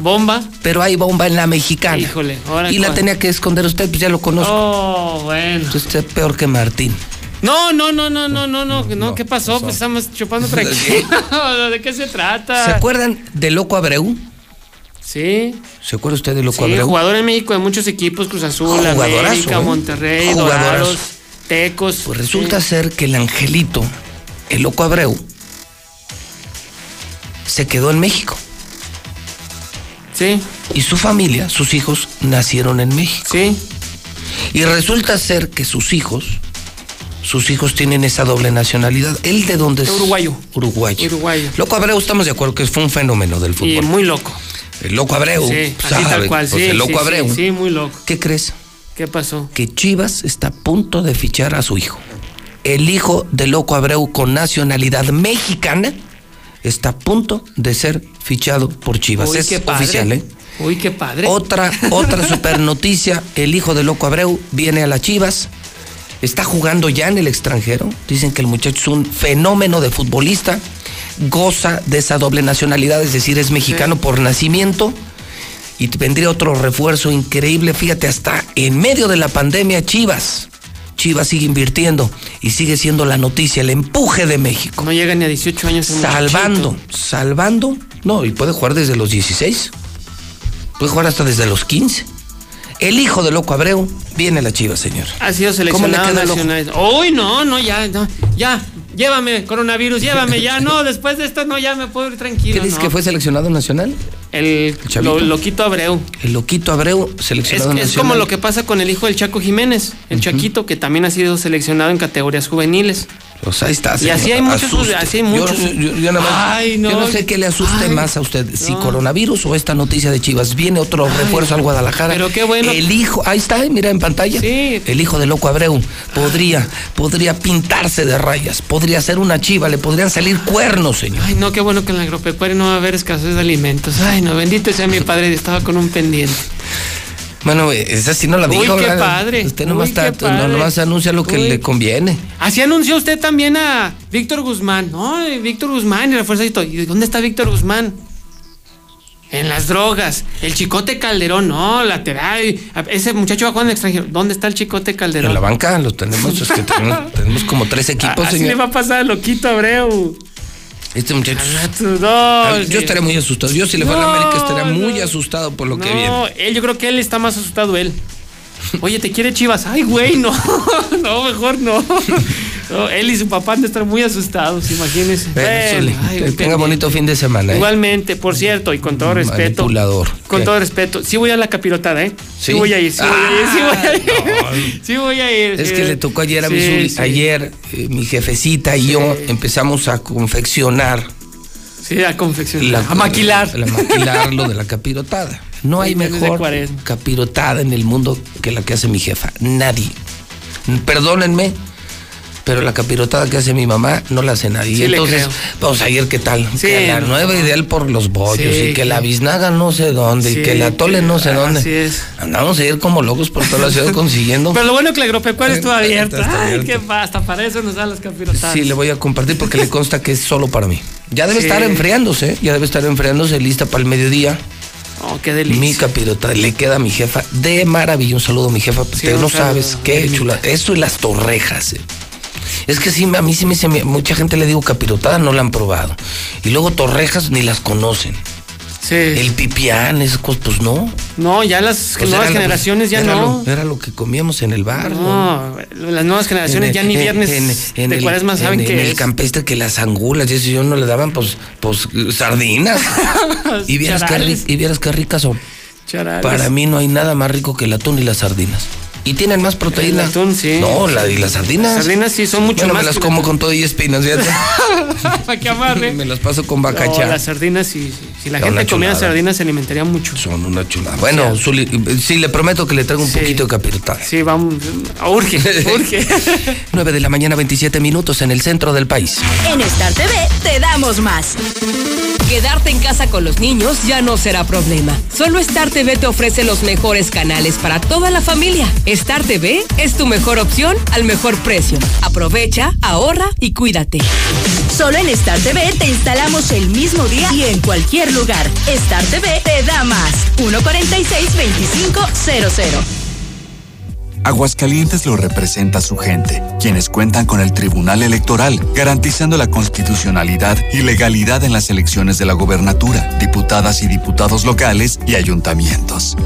[SPEAKER 92] ¿Bomba?
[SPEAKER 1] Pero hay bomba en la mexicana.
[SPEAKER 92] Híjole, ahora
[SPEAKER 1] Y la tenía que esconder usted, pues ya lo conozco.
[SPEAKER 92] Oh, bueno.
[SPEAKER 1] Usted es peor que Martín.
[SPEAKER 92] No, no, no, no, no, no, no, no, ¿qué pasó? Pues estamos chupando tranquilo. ¿De qué se trata?
[SPEAKER 1] ¿Se acuerdan de Loco Abreu?
[SPEAKER 92] Sí.
[SPEAKER 1] ¿Se acuerda usted de Loco
[SPEAKER 92] Sí,
[SPEAKER 1] Abreu?
[SPEAKER 92] jugador en México de muchos equipos, Cruz Azul, América,
[SPEAKER 1] ¿eh?
[SPEAKER 92] Monterrey. Dorados, Tecos.
[SPEAKER 1] Pues resulta ser que el angelito, el Loco Abreu, se quedó en México.
[SPEAKER 92] Sí.
[SPEAKER 1] Y su familia, sus hijos, nacieron en México.
[SPEAKER 92] Sí.
[SPEAKER 1] Y resulta ser que sus hijos, sus hijos tienen esa doble nacionalidad. ¿Él de dónde es?
[SPEAKER 92] Uruguayo.
[SPEAKER 1] Uruguayo.
[SPEAKER 92] Uruguayo.
[SPEAKER 1] Loco Abreu, estamos de acuerdo que fue un fenómeno del
[SPEAKER 92] Y
[SPEAKER 1] fútbol.
[SPEAKER 92] muy loco.
[SPEAKER 1] El Loco Abreu.
[SPEAKER 92] Sí, así tal cual,
[SPEAKER 1] Pues
[SPEAKER 92] sí.
[SPEAKER 1] el Loco
[SPEAKER 92] sí,
[SPEAKER 1] Abreu.
[SPEAKER 92] Sí, sí, muy loco.
[SPEAKER 1] ¿Qué crees?
[SPEAKER 92] ¿Qué pasó?
[SPEAKER 1] Que Chivas está a punto de fichar a su hijo. El hijo de Loco Abreu con nacionalidad mexicana está a punto de ser fichado por Chivas.
[SPEAKER 92] Uy,
[SPEAKER 1] es
[SPEAKER 92] qué padre.
[SPEAKER 1] oficial, ¿eh?
[SPEAKER 92] Uy, qué padre.
[SPEAKER 1] Otra, otra super noticia, el hijo de Loco Abreu viene a las Chivas, está jugando ya en el extranjero, dicen que el muchacho es un fenómeno de futbolista, goza de esa doble nacionalidad, es decir, es mexicano por nacimiento. Y vendría otro refuerzo increíble, fíjate, hasta en medio de la pandemia, Chivas. Chivas sigue invirtiendo y sigue siendo la noticia, el empuje de México.
[SPEAKER 92] No llega ni a 18 años.
[SPEAKER 1] Salvando,
[SPEAKER 92] muchachito.
[SPEAKER 1] salvando. No, y puede jugar desde los 16. Puede jugar hasta desde los 15. El hijo de Loco Abreu viene a la Chivas, señor.
[SPEAKER 92] Ha sido
[SPEAKER 1] ¿Cómo le
[SPEAKER 92] seleccionado nacional. Uy, no, no, ya, no, ya. Llévame, coronavirus, llévame, ya, no, después de esto no, ya me puedo ir tranquilo.
[SPEAKER 1] ¿Qué dices
[SPEAKER 92] no.
[SPEAKER 1] que fue seleccionado nacional?
[SPEAKER 92] El, lo- loquito Abreu.
[SPEAKER 1] El Loquito Abreu,
[SPEAKER 92] Es,
[SPEAKER 1] seleccionado
[SPEAKER 92] es
[SPEAKER 1] nacional.
[SPEAKER 92] como lo que pasa con el hijo del Chaco Jiménez, el Chaquito, que también ha sido seleccionado en categorías juveniles.
[SPEAKER 1] Pues ahí está.
[SPEAKER 92] Y así hay muchos, así hay
[SPEAKER 1] Yo-
[SPEAKER 92] muchos.
[SPEAKER 1] Yo, yo nada más-
[SPEAKER 92] Ay, no.
[SPEAKER 1] yo no sé qué le asuste
[SPEAKER 92] Ay,
[SPEAKER 1] más a usted, si coronavirus o esta noticia de Chivas. Viene otro refuerzo al Guadalajara.
[SPEAKER 92] pero qué bueno.
[SPEAKER 1] El hijo, ahí está, mira en pantalla. El hijo de Loco Abreu podría, podría pintarse de rayas, podría ser una chiva, le podrían salir cuernos, señor.
[SPEAKER 92] Ay, no, qué bueno que en la agropecuaria no va a haber escasez de alimentos. Ay, no, bendito sea mi padre, estaba con un pendiente.
[SPEAKER 1] Bueno, esa sí no la
[SPEAKER 92] Uy,
[SPEAKER 1] dijo.
[SPEAKER 92] qué
[SPEAKER 1] ¿verdad?
[SPEAKER 92] padre.
[SPEAKER 1] Usted nomás,
[SPEAKER 92] Uy, qué
[SPEAKER 1] está,
[SPEAKER 92] padre.
[SPEAKER 1] no, nomás anuncia lo que
[SPEAKER 92] Uy.
[SPEAKER 1] le conviene.
[SPEAKER 92] Así anunció usted también a Víctor Guzmán. No, Víctor Guzmán y refuerza esto. ¿Y dónde está Víctor Guzmán? En las drogas. El Chicote Calderón, no, lateral. Ese muchacho va jugando en el extranjero. ¿Dónde está el Chicote Calderón?
[SPEAKER 1] En la banca los tenemos, es que tenemos, tenemos como tres equipos,
[SPEAKER 92] Así
[SPEAKER 1] señor.
[SPEAKER 92] le va a pasar a Loquito Abreu.
[SPEAKER 1] Este muchacho.
[SPEAKER 92] No,
[SPEAKER 1] Ah, yo
[SPEAKER 92] sí.
[SPEAKER 1] estaría muy asustado. Yo si le fuera a
[SPEAKER 92] No,
[SPEAKER 1] América estaría muy asustado por lo que viene.
[SPEAKER 92] No, él, yo creo que él está más asustado él. Oye, ¿te quiere Chivas? Ay, güey, no. no, mejor no. No, Él y su papá han de estar muy asustados, imagínense.
[SPEAKER 1] Bueno,
[SPEAKER 92] ay,
[SPEAKER 1] que tenga bonito fin de semana. ¿eh?
[SPEAKER 92] Igualmente, por cierto, y con todo respeto.
[SPEAKER 1] Manipulador.
[SPEAKER 92] Con
[SPEAKER 1] ¿Qué?
[SPEAKER 92] todo respeto. Sí voy a la capirotada, ¿eh? Sí,
[SPEAKER 1] ¿Sí?
[SPEAKER 92] voy a ir, sí voy a ir, sí voy a ir. Sí voy a ir.
[SPEAKER 1] Es que le tocó ayer a mi. Ayer eh, mi jefecita y yo empezamos a confeccionar.
[SPEAKER 92] Sí, a confeccionar. a maquilar.
[SPEAKER 1] La maquilar lo de la capirotada. No hay mejor capirotada en el mundo que la que hace mi jefa. Nadie. Perdónenme, pero la capirotada que hace mi mamá no la hace nadie.
[SPEAKER 92] Sí,
[SPEAKER 1] entonces, vamos ayer qué tal.
[SPEAKER 92] Sí,
[SPEAKER 1] que la
[SPEAKER 92] no.
[SPEAKER 1] nueva ideal por los bollos
[SPEAKER 92] Sí,
[SPEAKER 1] y que la biznaga no sé dónde y que la tole no sé dónde.
[SPEAKER 92] así es.
[SPEAKER 1] Andamos a ir como locos por toda la ciudad consiguiendo.
[SPEAKER 92] Pero lo bueno es que la agropecuaria estuvo
[SPEAKER 1] Está-
[SPEAKER 92] abierta.
[SPEAKER 1] está
[SPEAKER 92] Ay,
[SPEAKER 1] abierto.
[SPEAKER 92] qué basta, para eso nos dan las capirotadas.
[SPEAKER 1] Sí, le voy a compartir porque le consta que es solo para mí. Ya debe estar enfriándose, ¿eh? ya debe estar enfriándose, lista para el mediodía.
[SPEAKER 92] Oh, qué delicia.
[SPEAKER 1] Mi capirota le queda a mi jefa de maravilla. Un saludo a mi jefa.
[SPEAKER 92] Sí,
[SPEAKER 1] Te no
[SPEAKER 92] saludo,
[SPEAKER 1] sabes qué chula. Eso y las torrejas. eh. Es que sí, a mí sí me dice, mucha gente le digo capirotada, no la han probado. Y luego torrejas ni las conocen.
[SPEAKER 92] Sí.
[SPEAKER 1] El pipián, esas cosas, pues no.
[SPEAKER 92] No, ya las
[SPEAKER 1] Pues
[SPEAKER 92] nuevas
[SPEAKER 1] lo-
[SPEAKER 92] generaciones ya
[SPEAKER 1] era
[SPEAKER 92] no.
[SPEAKER 1] Lo, era lo que comíamos en el bar.
[SPEAKER 92] No, las nuevas generaciones
[SPEAKER 1] En
[SPEAKER 92] ya ni viernes
[SPEAKER 1] en- en
[SPEAKER 92] de
[SPEAKER 1] el-
[SPEAKER 92] saben
[SPEAKER 1] en,
[SPEAKER 92] qué
[SPEAKER 1] en el
[SPEAKER 92] es.
[SPEAKER 1] campestre que las angulas y eso yo no le daban pues pues sardinas y vieras qué y vieras qué ricas son
[SPEAKER 92] Charales.
[SPEAKER 1] para mí no hay nada más rico que el atún y las sardinas y tienen más proteína
[SPEAKER 92] El atún, sí.
[SPEAKER 1] no la y las sardinas
[SPEAKER 92] Las sardinas sí son mucho
[SPEAKER 1] bueno,
[SPEAKER 92] más
[SPEAKER 1] me las como con todo y espinas fíjate
[SPEAKER 92] Para que amarre.
[SPEAKER 1] me las paso con
[SPEAKER 92] No,
[SPEAKER 1] bacachá
[SPEAKER 92] las sardinas, sí, sí. Si la
[SPEAKER 1] Son
[SPEAKER 92] gente comiera sardinas se alimentaría mucho.
[SPEAKER 1] son una chulada bueno Zuli, sí le prometo que le traigo un
[SPEAKER 92] Sí.
[SPEAKER 1] poquito de capirotada
[SPEAKER 92] Sí, vamos. Urge, urge.
[SPEAKER 1] 9 de la mañana 27 minutos en el centro del país
[SPEAKER 90] En Star TV te damos más. Quedarte en casa con los niños ya no será problema. Solo Star TV te ofrece los mejores canales para toda la familia. Star TV es tu mejor opción al mejor precio. Aprovecha, ahorra y cuídate. Solo en Star TV te instalamos el mismo día y en cualquier lugar. Star TV te da más. 146-2500.
[SPEAKER 93] Aguascalientes lo representa su gente, quienes cuentan con el Tribunal Electoral, garantizando la constitucionalidad y legalidad en las elecciones de la gobernatura, diputadas y diputados locales y ayuntamientos.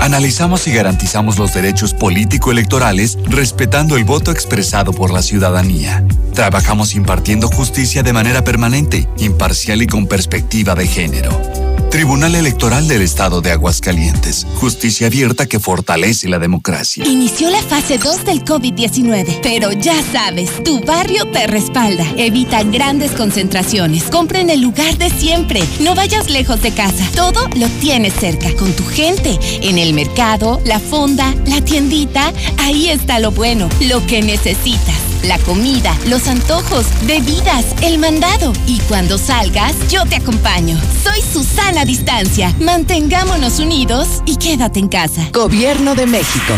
[SPEAKER 93] Analizamos y garantizamos los derechos político-electorales respetando el voto expresado por la ciudadanía. Trabajamos impartiendo justicia de manera permanente, imparcial y con perspectiva de género. Tribunal Electoral del Estado de Aguascalientes. Justicia abierta que fortalece la democracia.
[SPEAKER 23] Inició la fase 2 del COVID-19, pero ya sabes, tu barrio te respalda. Evita grandes concentraciones. Compra en el lugar de siempre. No vayas lejos de casa. Todo lo tienes cerca, con tu gente. En el mercado, la fonda, la tiendita. Ahí está lo bueno, lo que necesitas. La comida, los antojos, bebidas, el mandado. Y cuando salgas, yo te acompaño. Soy Susana Distancia. Mantengámonos unidos y quédate en casa.
[SPEAKER 94] Gobierno de México.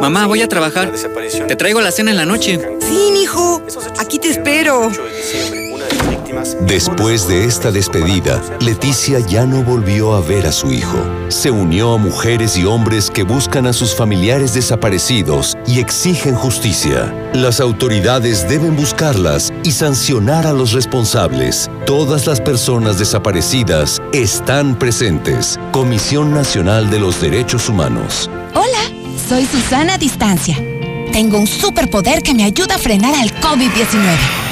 [SPEAKER 95] Mamá, voy a trabajar. Te traigo la cena en la noche.
[SPEAKER 96] Sí, hijo. Aquí te espero.
[SPEAKER 24] Después de esta despedida, Leticia ya no volvió a ver a su hijo. Se unió a mujeres y hombres que buscan a sus familiares desaparecidos y exigen justicia. Las autoridades deben buscarlas y sancionar a los responsables. Todas las personas desaparecidas están presentes. Comisión Nacional de los Derechos Humanos.
[SPEAKER 23] Hola, soy Susana Distancia. Tengo un superpoder que me ayuda a frenar al COVID-19.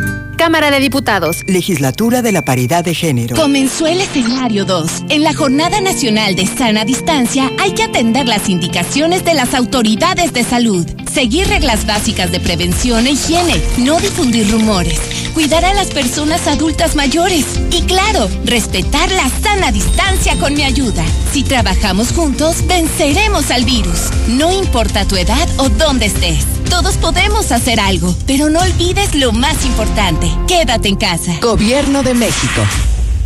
[SPEAKER 97] Cámara de Diputados.
[SPEAKER 94] Legislatura de la Paridad de Género.
[SPEAKER 23] Comenzó el escenario 2. En la Jornada Nacional de Sana Distancia hay que atender las indicaciones de las autoridades de salud, seguir reglas básicas de prevención e higiene, no difundir rumores, cuidar a las personas adultas mayores y claro, respetar la sana distancia con mi ayuda. Si trabajamos juntos, venceremos al virus. No importa tu edad o dónde estés. Todos podemos hacer algo, pero no olvides lo más importante. Quédate en casa.
[SPEAKER 94] Gobierno de México.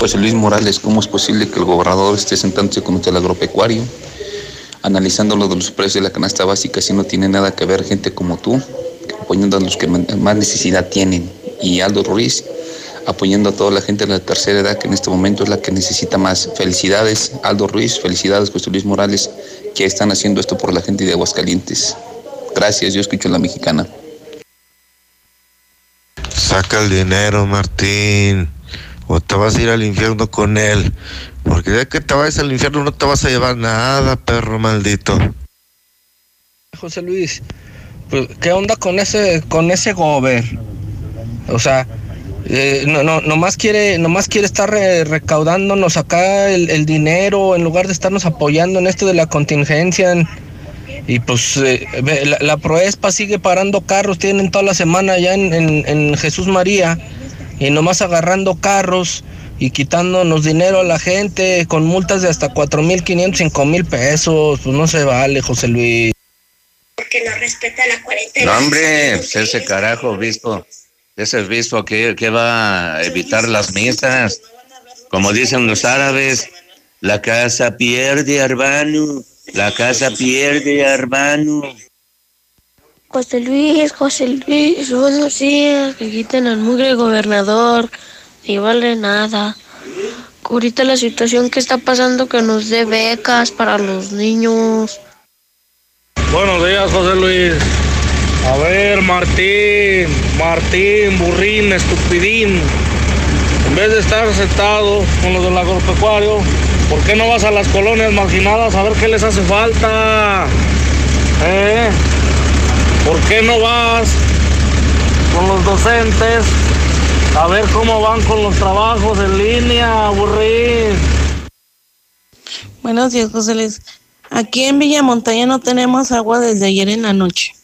[SPEAKER 98] Pues Luis Morales, ¿cómo es posible que el gobernador esté sentándose con el agropecuario, analizando lo de los precios de la canasta básica, si no tiene nada que ver gente como tú, apoyando a los que más necesidad tienen, y Aldo Ruiz, apoyando a toda la gente de la tercera edad que en este momento es la que necesita más. Felicidades, Aldo Ruiz, felicidades, José Luis Morales, que están haciendo esto por la gente de Aguascalientes. Gracias, yo escucho la mexicana.
[SPEAKER 99] Saca el dinero, Martín o te vas a ir al infierno con él. Porque de que te vayas al infierno no te vas a llevar nada, perro maldito.
[SPEAKER 100] José Luis, pues, ¿qué onda con ese, con ese gober? O sea, eh, no, no, nomás quiere, nomás quiere estar recaudándonos acá el, dinero en lugar de estarnos apoyando en esto de la contingencia. y pues eh, la, la, Proespa sigue parando carros, tienen toda la semana ya en, en Jesús María y nomás agarrando carros y quitándonos dinero a la gente con multas de hasta cuatro mil quinientos, cinco mil pesos. Pues no se vale, José Luis.
[SPEAKER 101] Porque no respeta la cuarentena.
[SPEAKER 102] No, hombre, pues ese carajo visto, ese visto que, que va a evitar las misas. Como dicen los árabes, la casa pierde, hermano. La casa pierde, hermano.
[SPEAKER 101] José Luis, José Luis, buenos días, que quiten al mugre gobernador, ni vale nada. Ahorita la situación que está pasando que nos dé becas para los niños.
[SPEAKER 100] Buenos días, José Luis. A ver, Martín, Martín, burrín, estupidín. En vez de estar sentado con los del agropecuario, ¿por qué no vas a las colonias marginadas a ver qué les hace falta? ¿Eh? ¿Por qué no vas con los docentes a ver cómo van con los trabajos en línea, aburrir?
[SPEAKER 103] Buenos días, José Luis. Aquí en Villa Montaña no tenemos agua desde ayer en la noche.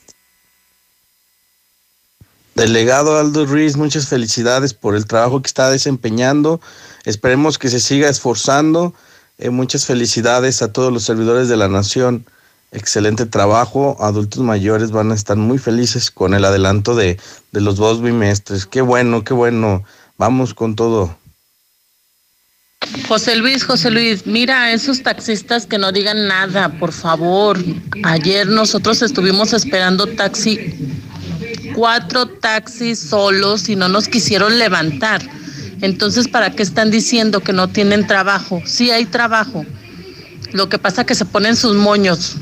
[SPEAKER 104] Delegado Aldo Ruiz, muchas felicidades por el trabajo que está desempeñando. Esperemos que se siga esforzando
[SPEAKER 102] Eh, muchas felicidades a todos los servidores de la nación. Excelente trabajo. Adultos mayores van a estar muy felices con el adelanto de, de los dos bimestres. Qué bueno, qué bueno. Vamos con todo.
[SPEAKER 105] José Luis, José Luis, mira esos taxistas que no digan nada, por favor. Ayer nosotros estuvimos esperando taxi, cuatro taxis solos y no nos quisieron levantar. Entonces, ¿para qué están diciendo que no tienen trabajo? Sí hay trabajo. Lo que pasa es que se ponen sus moños.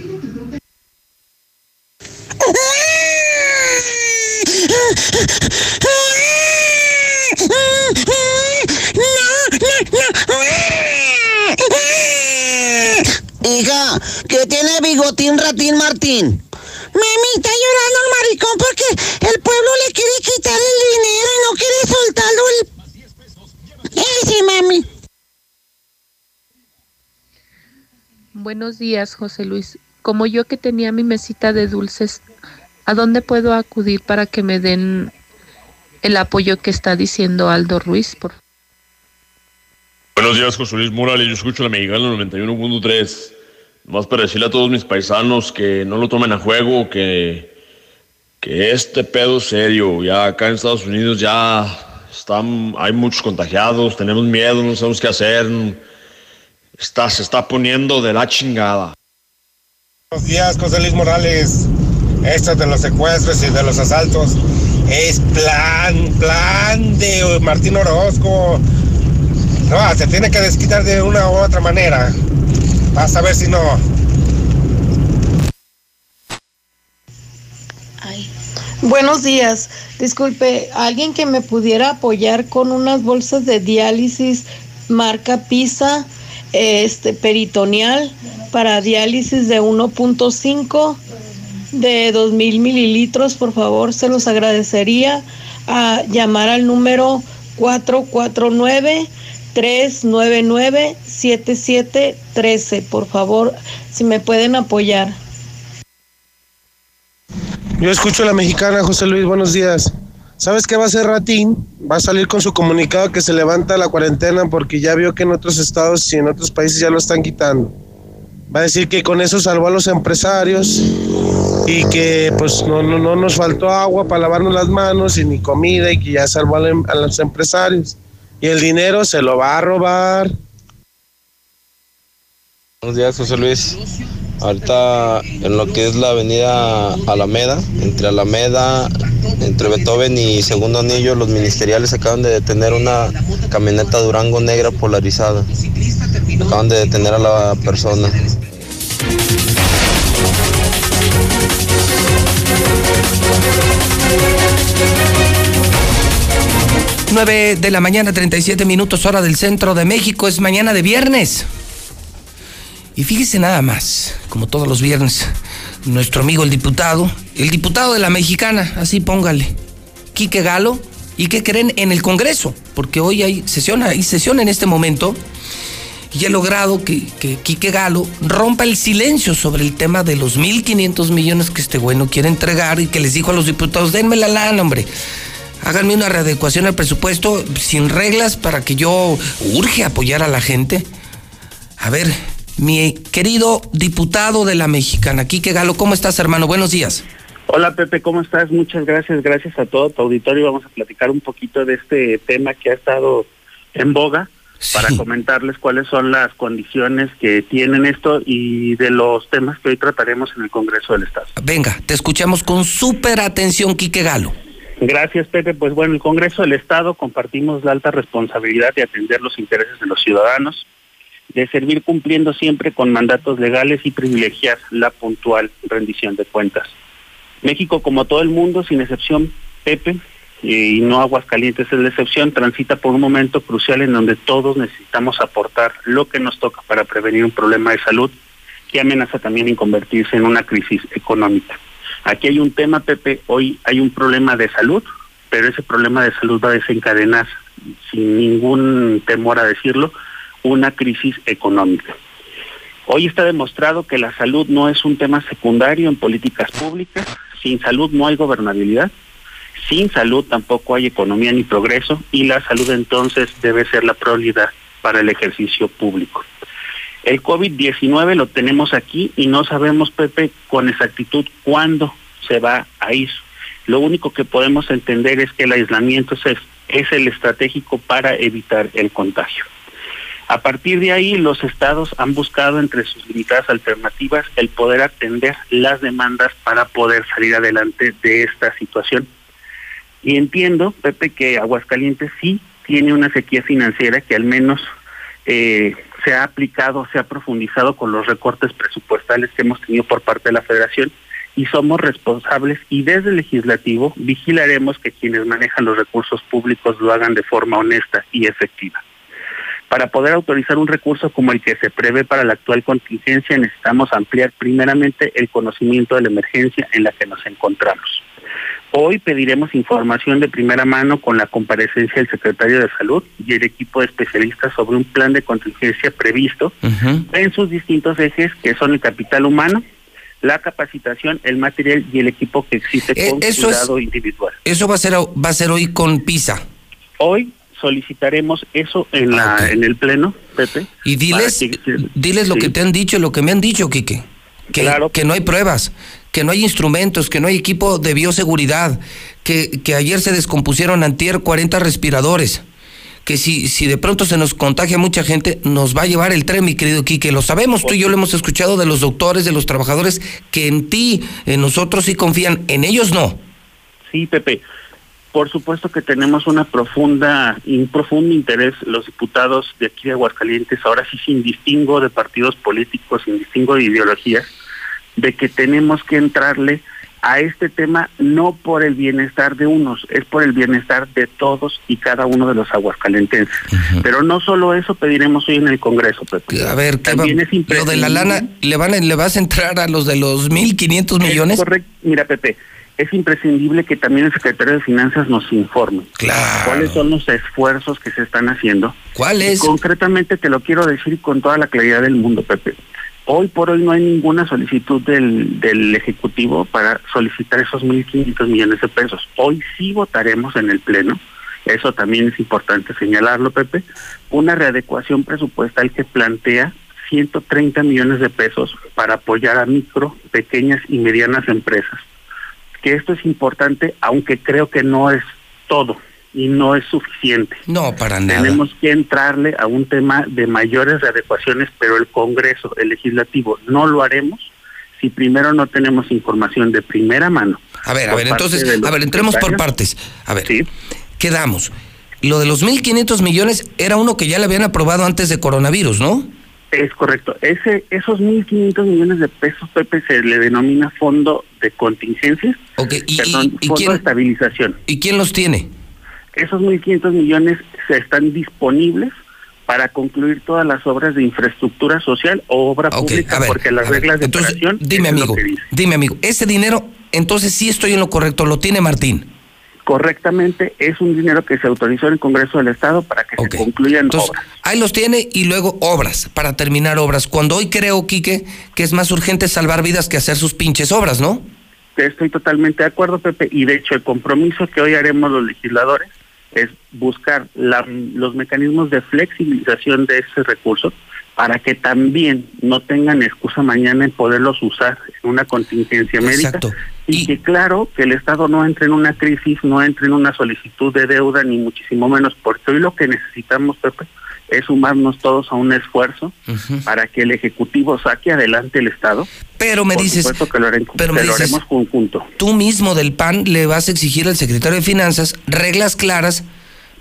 [SPEAKER 106] Hija, ¿qué tiene bigotín ratín Martín?
[SPEAKER 107] Mami, está llorando el maricón porque el pueblo le quiere quitar el dinero y no quiere soltarlo el... Ese, mami.
[SPEAKER 108] Buenos días, José Luis. Como yo que tenía mi mesita de dulces, ¿a dónde puedo acudir para que me den el apoyo que está diciendo Aldo Ruiz?
[SPEAKER 109] Buenos días, José Luis Morales. Yo escucho la mexicana 91.3. Más para decirle a todos mis paisanos que no lo tomen a juego, que, que este pedo es serio. Ya acá en Estados Unidos ya están, hay muchos contagiados, tenemos miedo, no sabemos qué hacer. Está, se está poniendo de la chingada.
[SPEAKER 104] Buenos días, José Luis Morales. Esto de los secuestros y de los asaltos es plan, plan de Martín Orozco. No, se tiene que desquitar de una u otra manera. Vas a ver si no.
[SPEAKER 107] Buenos días. Disculpe, ¿alguien que me pudiera apoyar con unas bolsas de diálisis marca PISA, este peritoneal para diálisis de 1.5 de 2000 mililitros? Por favor, se los agradecería a llamar al número 449 399-7713. Por favor, si me pueden apoyar.
[SPEAKER 104] Yo escucho a la mexicana, José Luis, buenos días. ¿Sabes qué va a hacer Ratín? Va a salir con su comunicado que se levanta la cuarentena porque ya vio que en otros estados y en otros países ya lo están quitando. Va a decir que con eso salvó a los empresarios y que pues no, no, no nos faltó agua para lavarnos las manos y ni comida y que ya salvó a, a los empresarios y el dinero se lo va a robar.
[SPEAKER 102] Buenos días, José Luis. Ahorita en lo que es la avenida Alameda, entre Alameda, entre Beethoven y Segundo Anillo, los ministeriales acaban de detener una camioneta Durango negra polarizada. Acaban de detener a la persona.
[SPEAKER 1] 9 de la mañana, 37 minutos hora del centro de México. Es mañana de viernes. Y fíjese nada más, como todos los viernes, nuestro amigo el diputado, el diputado de la mexicana, así póngale, Quique Galo, y qué creen en el Congreso, porque hoy hay sesión, hay sesión en este momento, y he logrado que, que Quique Galo rompa el silencio sobre el tema de los 1.500 millones que este güey no quiere entregar y que les dijo a los diputados, denme la lana, hombre háganme una readecuación al presupuesto sin reglas para que yo urge apoyar a la gente. A ver, mi querido diputado de la Mexicana, Quique Galo, ¿cómo estás, hermano? Buenos días.
[SPEAKER 110] Hola Pepe, ¿cómo estás? Muchas gracias, gracias a todo tu auditorio. Vamos a platicar un poquito de este tema que ha estado en boga para comentarles cuáles son las condiciones que tienen esto y de los temas que hoy trataremos en el Congreso del Estado.
[SPEAKER 1] Venga, te escuchamos con súper atención, Quique Galo.
[SPEAKER 110] Gracias, Pepe. Pues bueno, el Congreso del Estado compartimos la alta responsabilidad de atender los intereses de los ciudadanos, de servir cumpliendo siempre con mandatos legales y privilegiar la puntual rendición de cuentas. México, como todo el mundo, sin excepción, Pepe, y no Aguascalientes es la excepción, transita por un momento crucial en donde todos necesitamos aportar lo que nos toca para prevenir un problema de salud que amenaza también en convertirse en una crisis económica. Aquí hay un tema, Pepe, hoy hay un problema de salud, pero ese problema de salud va a desencadenar, sin ningún temor a decirlo, una crisis económica. Hoy está demostrado que la salud no es un tema secundario en políticas públicas, sin salud no hay gobernabilidad, sin salud tampoco hay economía ni progreso y la salud entonces debe ser la prioridad para el ejercicio público. El COVID-19 lo tenemos aquí y no sabemos, Pepe, con exactitud cuándo se va a ir. Lo único que podemos entender es que el aislamiento es, es el estratégico para evitar el contagio. A partir de ahí, los estados han buscado entre sus limitadas alternativas el poder atender las demandas para poder salir adelante de esta situación. Y entiendo, Pepe, que Aguascalientes sí tiene una sequía financiera que al menos eh, se ha aplicado, se ha profundizado con los recortes presupuestales que hemos tenido por parte de la federación y somos responsables y desde el legislativo vigilaremos que quienes manejan los recursos públicos lo hagan de forma honesta y efectiva. Para poder autorizar un recurso como el que se prevé para la actual contingencia necesitamos ampliar primeramente el conocimiento de la emergencia en la que nos encontramos. Hoy pediremos información de primera mano con la comparecencia del secretario de Salud y el equipo de especialistas sobre un plan de contingencia previsto en sus distintos ejes que son el capital humano, la capacitación, el material y el equipo que existe
[SPEAKER 1] Eh,
[SPEAKER 110] con
[SPEAKER 1] es-
[SPEAKER 110] cuidado individual.
[SPEAKER 1] Eso va a ser, va a ser hoy con PISA.
[SPEAKER 110] Hoy solicitaremos eso en la en el pleno, Pepe.
[SPEAKER 1] Y diles,
[SPEAKER 110] que-
[SPEAKER 1] diles lo
[SPEAKER 110] sí.
[SPEAKER 1] que te han dicho, lo que me han dicho, Quique. Que, que no hay pruebas, que no hay instrumentos, que no hay equipo de bioseguridad, que, que ayer se descompusieron antier 40 respiradores. Que si, si de pronto se nos contagia mucha gente, nos va a llevar el tren, mi querido Quique. Lo sabemos, tú y yo lo hemos escuchado de los doctores, de los trabajadores, que en ti, en nosotros sí confían, en ellos no.
[SPEAKER 110] Sí, Pepe. Por supuesto que tenemos una profunda, un profundo interés los diputados de aquí de Aguascalientes, ahora sí sin distingo de partidos políticos, sin distingo de ideologías, de que tenemos que entrarle a este tema no por el bienestar de unos, es por el bienestar de todos y cada uno de los aguascalentenses. Pero no solo eso pediremos hoy en el Congreso, Pepe.
[SPEAKER 1] A ver, ¿qué va-
[SPEAKER 110] También es
[SPEAKER 1] lo de la lana, ¿le, van a- ¿le vas a entrar a los de los 1.500 millones?
[SPEAKER 110] correcto. Mira, Pepe, es imprescindible que también el secretario de Finanzas nos informe. ¿Cuáles son los esfuerzos que se están haciendo?
[SPEAKER 1] ¿Cuáles?
[SPEAKER 110] Concretamente te lo quiero decir con toda la claridad del mundo, Pepe. Hoy por hoy no hay ninguna solicitud del, del Ejecutivo para solicitar esos 1.500 millones de pesos. Hoy sí votaremos en el Pleno, eso también es importante señalarlo, Pepe, una readecuación presupuestal que plantea 130 millones de pesos para apoyar a micro, pequeñas y medianas empresas. Que esto es importante, aunque creo que no es todo y no es suficiente.
[SPEAKER 1] No, para nada.
[SPEAKER 110] Tenemos que entrarle a un tema de mayores readecuaciones, pero el Congreso, el Legislativo, no lo haremos si primero no tenemos información de primera mano.
[SPEAKER 1] A ver, a ver, entonces, a ver, entremos por partes. A ver, quedamos. Lo de los 1.500 millones era uno que ya le habían aprobado antes de coronavirus, ¿no?
[SPEAKER 110] Es correcto. Ese, esos 1.500 millones de pesos, Pepe, se le denomina fondo de contingencia.
[SPEAKER 1] Ok, y,
[SPEAKER 110] Perdón,
[SPEAKER 1] y quién-
[SPEAKER 110] de estabilización.
[SPEAKER 1] ¿Y quién los tiene?
[SPEAKER 110] Esos 1.500 millones se están disponibles para concluir todas las obras de infraestructura social o obra
[SPEAKER 1] Ok,
[SPEAKER 110] pública,
[SPEAKER 1] ver,
[SPEAKER 110] porque las reglas de
[SPEAKER 1] entonces,
[SPEAKER 110] operación
[SPEAKER 1] Dime, amigo, dime, amigo, ese dinero, entonces sí estoy en lo correcto, lo tiene Martín.
[SPEAKER 110] Correctamente es un dinero que se autorizó en el Congreso del Estado para que se concluyan
[SPEAKER 1] Entonces,
[SPEAKER 110] obras.
[SPEAKER 1] ahí los tiene y luego obras, para terminar obras. Cuando hoy creo, Quique, que es más urgente salvar vidas que hacer sus pinches obras, ¿no?
[SPEAKER 110] Estoy totalmente de acuerdo, Pepe, y de hecho el compromiso que hoy haremos los legisladores es buscar la- los mecanismos de flexibilización de ese recurso para que también no tengan excusa mañana en poderlos usar en una contingencia médica
[SPEAKER 1] Exacto.
[SPEAKER 110] Y, que claro que el Estado no entre en una crisis, no entre en una solicitud de deuda ni muchísimo menos, porque hoy lo que necesitamos, Pepe, es sumarnos todos a un esfuerzo para que el Ejecutivo saque adelante el Estado.
[SPEAKER 1] Pero me
[SPEAKER 110] Por
[SPEAKER 1] dices,
[SPEAKER 110] que lo, haremos-
[SPEAKER 1] pero me
[SPEAKER 110] lo
[SPEAKER 1] dices-
[SPEAKER 110] haremos conjunto.
[SPEAKER 1] Tú mismo del PAN le vas a exigir al secretario de Finanzas reglas claras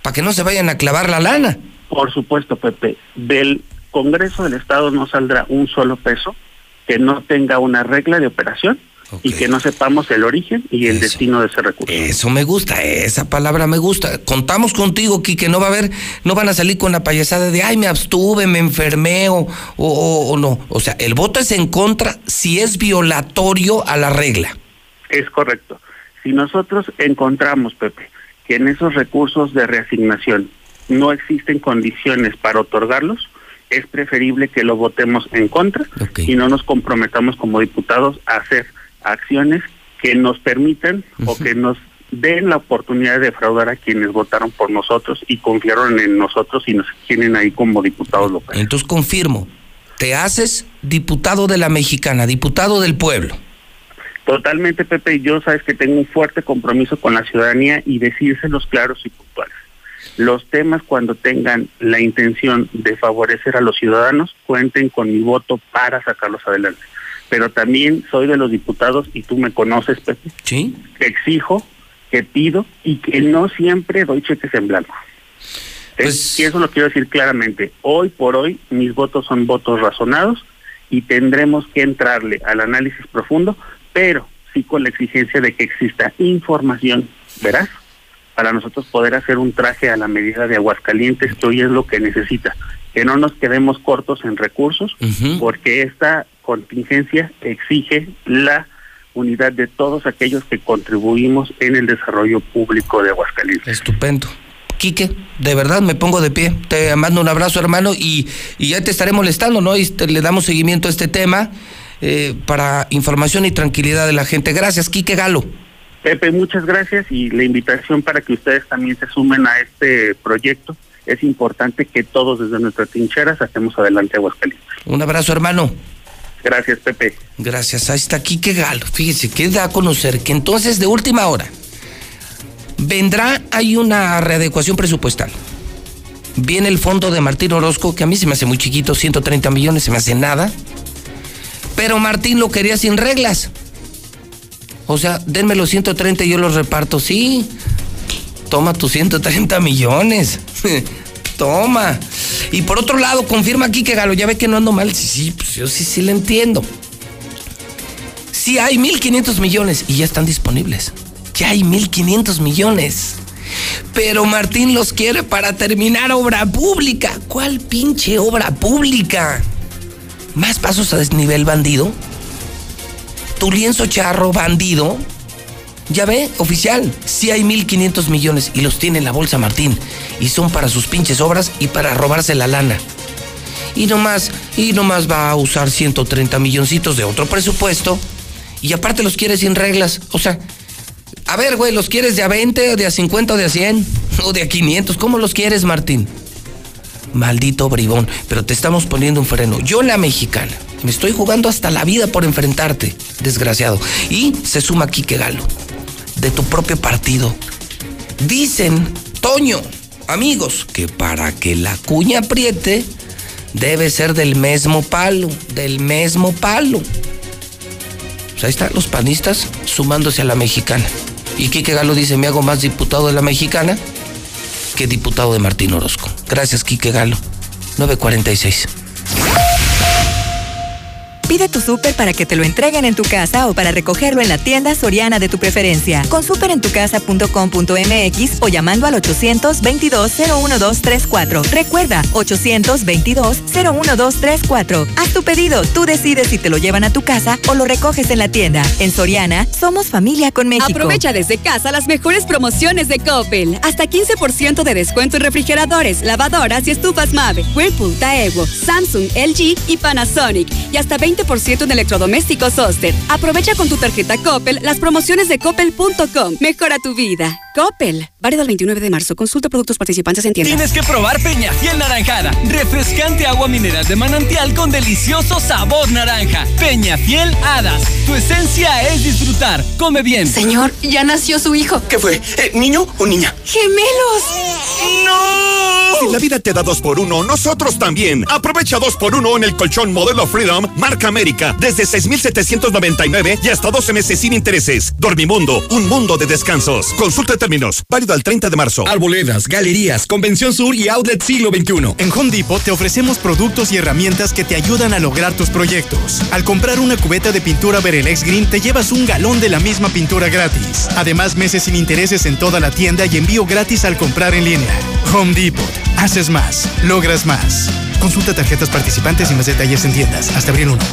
[SPEAKER 1] para que no se vayan a clavar la lana.
[SPEAKER 110] Por supuesto, Pepe. Del Congreso del Estado no saldrá un solo peso que no tenga una regla de operación y que no sepamos el origen y el destino de ese recurso.
[SPEAKER 1] Eso me gusta, esa palabra me gusta. Contamos contigo, Quique, no va a haber, no van a salir con la payasada de, ay, me abstuve, me enfermé o, o- o- o no. O sea, el voto es en contra si es violatorio a la regla.
[SPEAKER 110] Es correcto. Si nosotros encontramos, Pepe, que en esos recursos de reasignación no existen condiciones para otorgarlos, es preferible que lo votemos en contra y no nos comprometamos como diputados a hacer acciones que nos permitan o que nos den la oportunidad de defraudar a quienes votaron por nosotros y confiaron en nosotros y nos tienen ahí como diputados locales.
[SPEAKER 1] Entonces confirmo, te haces diputado de la mexicana, diputado del pueblo.
[SPEAKER 110] Totalmente, Pepe, yo sabes que tengo un fuerte compromiso con la ciudadanía y decírselos claros y puntuales. Los temas cuando tengan la intención de favorecer a los ciudadanos, cuenten con mi voto para sacarlos adelante. Pero también soy de los diputados, y tú me conoces, Pepe,
[SPEAKER 1] ¿Sí?
[SPEAKER 110] que exijo, que pido y que no siempre doy cheques en blanco. Es- y eso lo quiero decir claramente. Hoy por hoy mis votos son votos razonados y tendremos que entrarle al análisis profundo, pero sí con la exigencia de que exista información, ¿verás? Para nosotros poder hacer un traje a la medida de Aguascalientes, que hoy es lo que necesita. Que no nos quedemos cortos en recursos, porque esta contingencia exige la unidad de todos aquellos que contribuimos en el desarrollo público de Aguascalientes.
[SPEAKER 1] Estupendo. Quique, de verdad me pongo de pie. Te mando un abrazo, hermano, y, y ya te estaré molestando, ¿no? Y te- le damos seguimiento a este tema eh, para información y tranquilidad de la gente. Gracias, Quique Galo.
[SPEAKER 110] Pepe, muchas gracias y la invitación para que ustedes también se sumen a este proyecto. Es importante que todos desde nuestras trincheras hacemos adelante Aguascalientes.
[SPEAKER 1] Un abrazo, hermano.
[SPEAKER 110] Gracias, Pepe.
[SPEAKER 1] Gracias, ahí está Quique Galo. Fíjese que da a conocer que entonces de última hora vendrá, hay una readecuación presupuestal. Viene el fondo de Martín Orozco, que a mí se me hace muy chiquito, 130 millones, se me hace nada. Pero Martín lo quería sin reglas. O sea, denme los 130 y yo los reparto. Sí, toma tus 130 millones. toma. Y por otro lado, confirma aquí que Galo, ya ve que no ando mal. Sí, sí, pues yo sí, sí le entiendo. Sí hay 1.500 millones y ya están disponibles. Ya hay 1.500 millones. Pero Martín los quiere para terminar obra pública. ¿Cuál pinche obra pública? ¿Más pasos a desnivel bandido? ¿Tu lienzo charro bandido? Ya ve, oficial, sí hay 1.500 millones y los tiene en la bolsa Martín. Y son para sus pinches obras y para robarse la lana. Y nomás, y nomás va a usar 130 milloncitos de otro presupuesto. Y aparte los quiere sin reglas. O sea, a ver, güey, ¿los quieres de a 20, o de a 50, o de a 100? ¿O de a 500? ¿Cómo los quieres, Martín? Maldito bribón, pero te estamos poniendo un freno. Yo, la mexicana, me estoy jugando hasta la vida por enfrentarte, desgraciado. Y se suma Quique Galo, de tu propio partido. Dicen, Toño, amigos, que para que la cuña apriete, debe ser del mismo palo, del mismo palo. Pues ahí están los panistas sumándose a la mexicana. Y Quique Galo dice, me hago más diputado de la mexicana que diputado de Martín Orozco. Gracias, Quique Galo. 946.
[SPEAKER 59] Pide tu súper para que te lo entreguen en tu casa o para recogerlo en la tienda soriana de tu preferencia. Con superentucasa.com.mx o llamando al 822-01234. Recuerda, 822-01234. Haz tu pedido, tú decides si te lo llevan a tu casa o lo recoges en la tienda. En Soriana, somos familia con México.
[SPEAKER 111] Aprovecha desde casa las mejores promociones de Coppel. Hasta 15% de descuento en refrigeradores, lavadoras y estufas Mave, Whirlpool, Daewoo, Samsung, LG y Panasonic. Y hasta 20% en electrodomésticos Oster. Aprovecha con tu tarjeta Coppel las promociones de coppel.com. Mejora tu vida. Coppel. Válido el 29 de marzo. Consulta productos participantes en tiendas.
[SPEAKER 112] Tienes que probar Peñafiel Naranjada. Refrescante agua mineral de manantial con delicioso sabor naranja. Peñafiel Hadas. Tu esencia es disfrutar. Come bien.
[SPEAKER 111] Señor, ya nació su hijo.
[SPEAKER 113] ¿Qué fue? Eh, ¿Niño o niña?
[SPEAKER 111] ¡Gemelos!
[SPEAKER 113] ¡No! Si la vida te da dos por uno, nosotros también. Aprovecha dos por uno en el colchón modelo Freedom, marca América, desde 6,799 y hasta 12 meses sin intereses. Dormimundo, un mundo de descansos. Consulta términos, válido al 30 de marzo.
[SPEAKER 32] Arboledas, galerías, Convención Sur y Outlet Siglo XXI.
[SPEAKER 114] En Home Depot te ofrecemos productos y herramientas que te ayudan a lograr tus proyectos. Al comprar una cubeta de pintura Berelex Green te llevas un galón de la misma pintura gratis. Además, meses sin intereses en toda la tienda y envío gratis al comprar en línea. Home Depot. Haces más, logras más. Consulta tarjetas participantes y más detalles en tiendas. Hasta abril 1.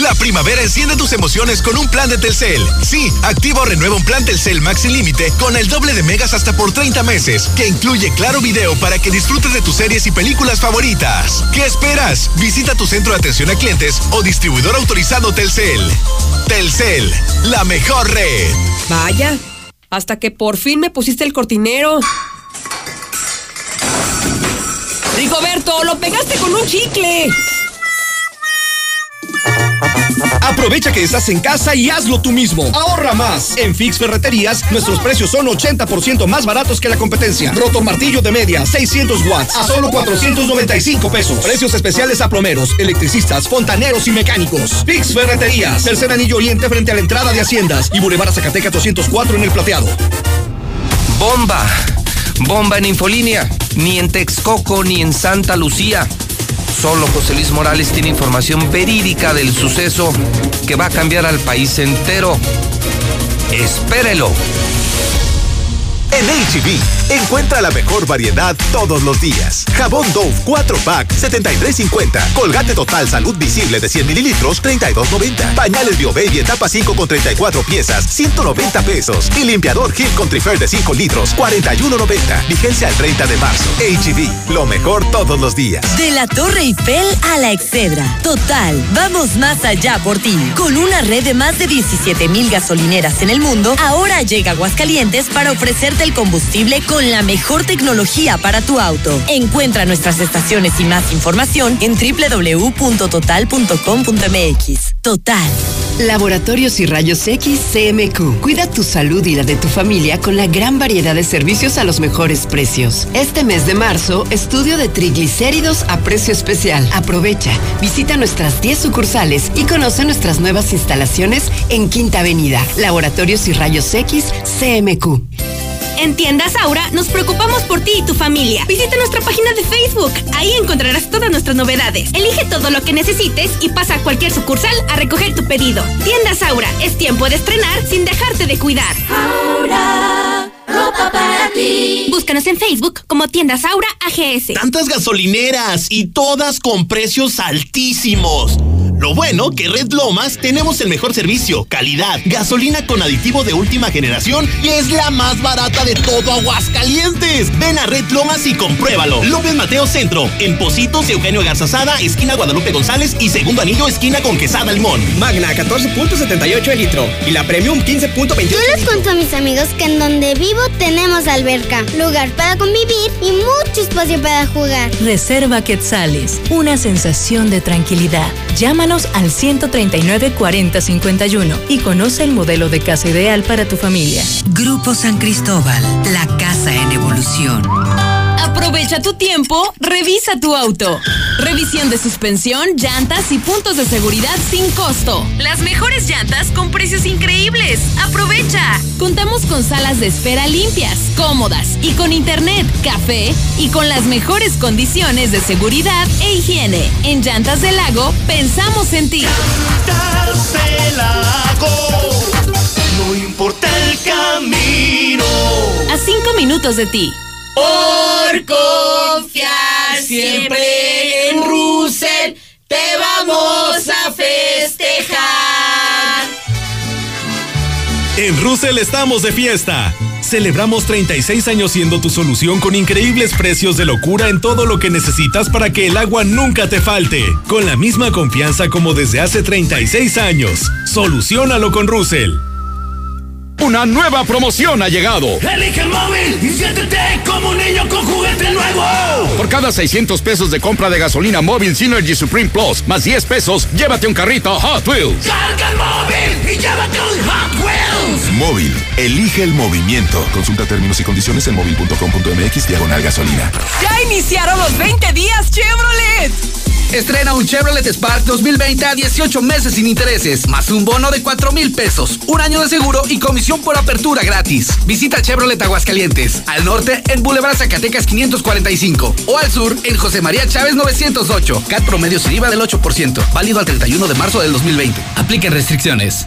[SPEAKER 115] La primavera enciende tus emociones con un plan de Telcel. Sí, activa o renueva un plan Telcel Max sin límite con el doble de megas hasta por 30 meses, que incluye claro video para que disfrutes de tus series y películas favoritas. ¿Qué esperas? Visita tu centro de atención a clientes o distribuidor autorizado Telcel. Telcel, la mejor red.
[SPEAKER 116] Vaya, hasta que por fin me pusiste el cortinero. Rigoberto, lo pegaste con un chicle.
[SPEAKER 32] Aprovecha que estás en casa y hazlo tú mismo. Ahorra más. En Fix Ferreterías, nuestros precios son 80% más baratos que la competencia. Roto martillo de media, 600 watts, a solo 495 pesos. Precios especiales a plomeros, electricistas, fontaneros y mecánicos. Fix Ferreterías, tercer anillo oriente frente a la entrada de Haciendas y Boulevard Zacatecas 204 en el plateado.
[SPEAKER 1] Bomba. Bomba en Infolínea. Ni en Texcoco ni en Santa Lucía. Solo José Luis Morales tiene información verídica del suceso que va a cambiar al país entero. Espérelo.
[SPEAKER 117] En HB, encuentra la mejor variedad todos los días. Jabón Dove 4 pack 73.50. Colgate Total Salud Visible de 100 mililitros 32.90. Pañales BioBaby etapa 5 con 34 piezas 190 pesos. Y limpiador Gil con Trifer de 5 litros 41.90. Vigencia el 30 de marzo. HB, lo mejor todos los días.
[SPEAKER 59] De la Torre Eiffel a la Excedra. Total, vamos más allá por ti. Con una red de más de 17 mil gasolineras en el mundo, ahora llega Aguascalientes para ofrecerte el combustible con la mejor tecnología para tu auto. Encuentra nuestras estaciones y más información en www.total.com.mx. Total.
[SPEAKER 118] Laboratorios y Rayos X CMQ. Cuida tu salud y la de tu familia con la gran variedad de servicios a los mejores precios. Este mes de marzo, estudio de triglicéridos a precio especial. Aprovecha, visita nuestras 10 sucursales y conoce nuestras nuevas instalaciones en Quinta Avenida. Laboratorios y Rayos X CMQ.
[SPEAKER 119] En Tiendas Aura nos preocupamos por ti y tu familia. Visita nuestra página de Facebook. Ahí encontrarás todas nuestras novedades. Elige todo lo que necesites y pasa a cualquier sucursal a recoger tu pedido. Tiendas Aura, es tiempo de estrenar sin dejarte de cuidar. Aura, ropa para ti. Búscanos en Facebook como Tiendas Aura AGS.
[SPEAKER 120] Tantas gasolineras y todas con precios altísimos. Lo bueno que Red Lomas tenemos el mejor servicio, calidad, gasolina con aditivo de última generación y es la más barata de todo Aguascalientes. Ven a Red Lomas y compruébalo. López Mateo Centro, en Positos Eugenio Garzazada, esquina Guadalupe González y segundo anillo, esquina con Quesada Limón.
[SPEAKER 32] Magna 14.78 el litro y la Premium 15.28.
[SPEAKER 121] Yo les cuento a mis amigos que en donde vivo tenemos alberca, lugar para convivir y mucho espacio para jugar.
[SPEAKER 59] Reserva Quetzales, una sensación de tranquilidad. Llámanos al 139 40 51 y conoce el modelo de casa ideal para tu familia.
[SPEAKER 122] Grupo San Cristóbal, la casa en evolución.
[SPEAKER 23] Aprovecha tu tiempo, revisa tu auto. Revisión de suspensión, llantas y puntos de seguridad sin costo. Las mejores llantas con precios increíbles. Aprovecha. Contamos con salas de espera limpias, cómodas y con internet, café y con las mejores condiciones de seguridad e higiene. En Llantas del Lago pensamos en ti.
[SPEAKER 123] Llantas del Lago, no importa el camino.
[SPEAKER 23] A cinco minutos de ti.
[SPEAKER 123] Por confiar siempre en Russell, te vamos a festejar.
[SPEAKER 32] En Russell estamos de fiesta. Celebramos 36 años siendo tu solución con increíbles precios de locura en todo lo que necesitas para que el agua nunca te falte. Con la misma confianza como desde hace 36 años. Solucionalo con Russell. Una nueva promoción ha llegado.
[SPEAKER 123] Elige el móvil y siéntete como un niño con juguete nuevo.
[SPEAKER 32] Por cada 600 pesos de compra de gasolina móvil Synergy Supreme Plus, más 10 pesos, llévate un carrito Hot Wheels.
[SPEAKER 123] Carga el móvil y llévate un Hot Wheels.
[SPEAKER 24] Móvil, elige el movimiento. Consulta términos y condiciones en móvil.com.mx diagonal gasolina.
[SPEAKER 116] Ya iniciaron los 20 días Chevrolet.
[SPEAKER 32] Estrena un Chevrolet Spark 2020 a 18 meses sin intereses, más un bono de 4 mil pesos, un año de seguro y comisión por apertura gratis. Visita Chevrolet Aguascalientes, al norte en Boulevard Zacatecas 545 o al sur en José María Chávez 908. CAT promedio sin IVA del 8%, válido al 31 de marzo del 2020. Apliquen restricciones.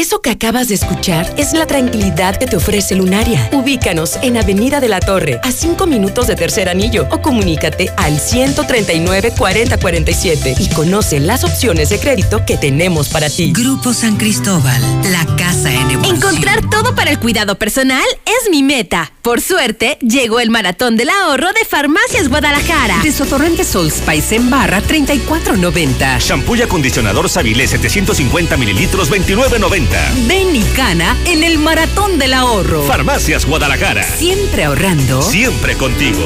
[SPEAKER 23] Eso que acabas de escuchar es la tranquilidad que te ofrece Lunaria. Ubícanos en Avenida de la Torre, a 5 minutos de Tercer Anillo, o comunícate al 139 4047 y conoce las opciones de crédito que tenemos para ti.
[SPEAKER 118] Grupo San Cristóbal, la casa en evolución.
[SPEAKER 124] Encontrar todo para el cuidado personal es mi meta. Por suerte, llegó el maratón del ahorro de Farmacias Guadalajara.
[SPEAKER 23] Desotorrente Soul Spice en barra 34.90.
[SPEAKER 125] Shampoo y acondicionador Sabilé 750 mililitros 29.90.
[SPEAKER 23] Ven y gana en el maratón del ahorro.
[SPEAKER 125] Farmacias Guadalajara.
[SPEAKER 23] Siempre ahorrando.
[SPEAKER 125] Siempre contigo.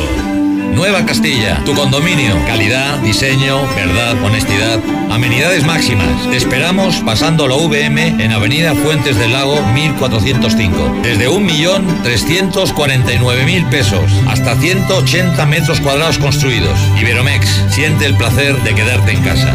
[SPEAKER 126] Nueva Castilla, tu condominio. Calidad, diseño, verdad, honestidad. Amenidades máximas. Te esperamos pasando la VM en Avenida Fuentes del Lago 1405. Desde 1.349.000 pesos hasta 180 metros cuadrados construidos. Iberomex, siente el placer de quedarte en casa.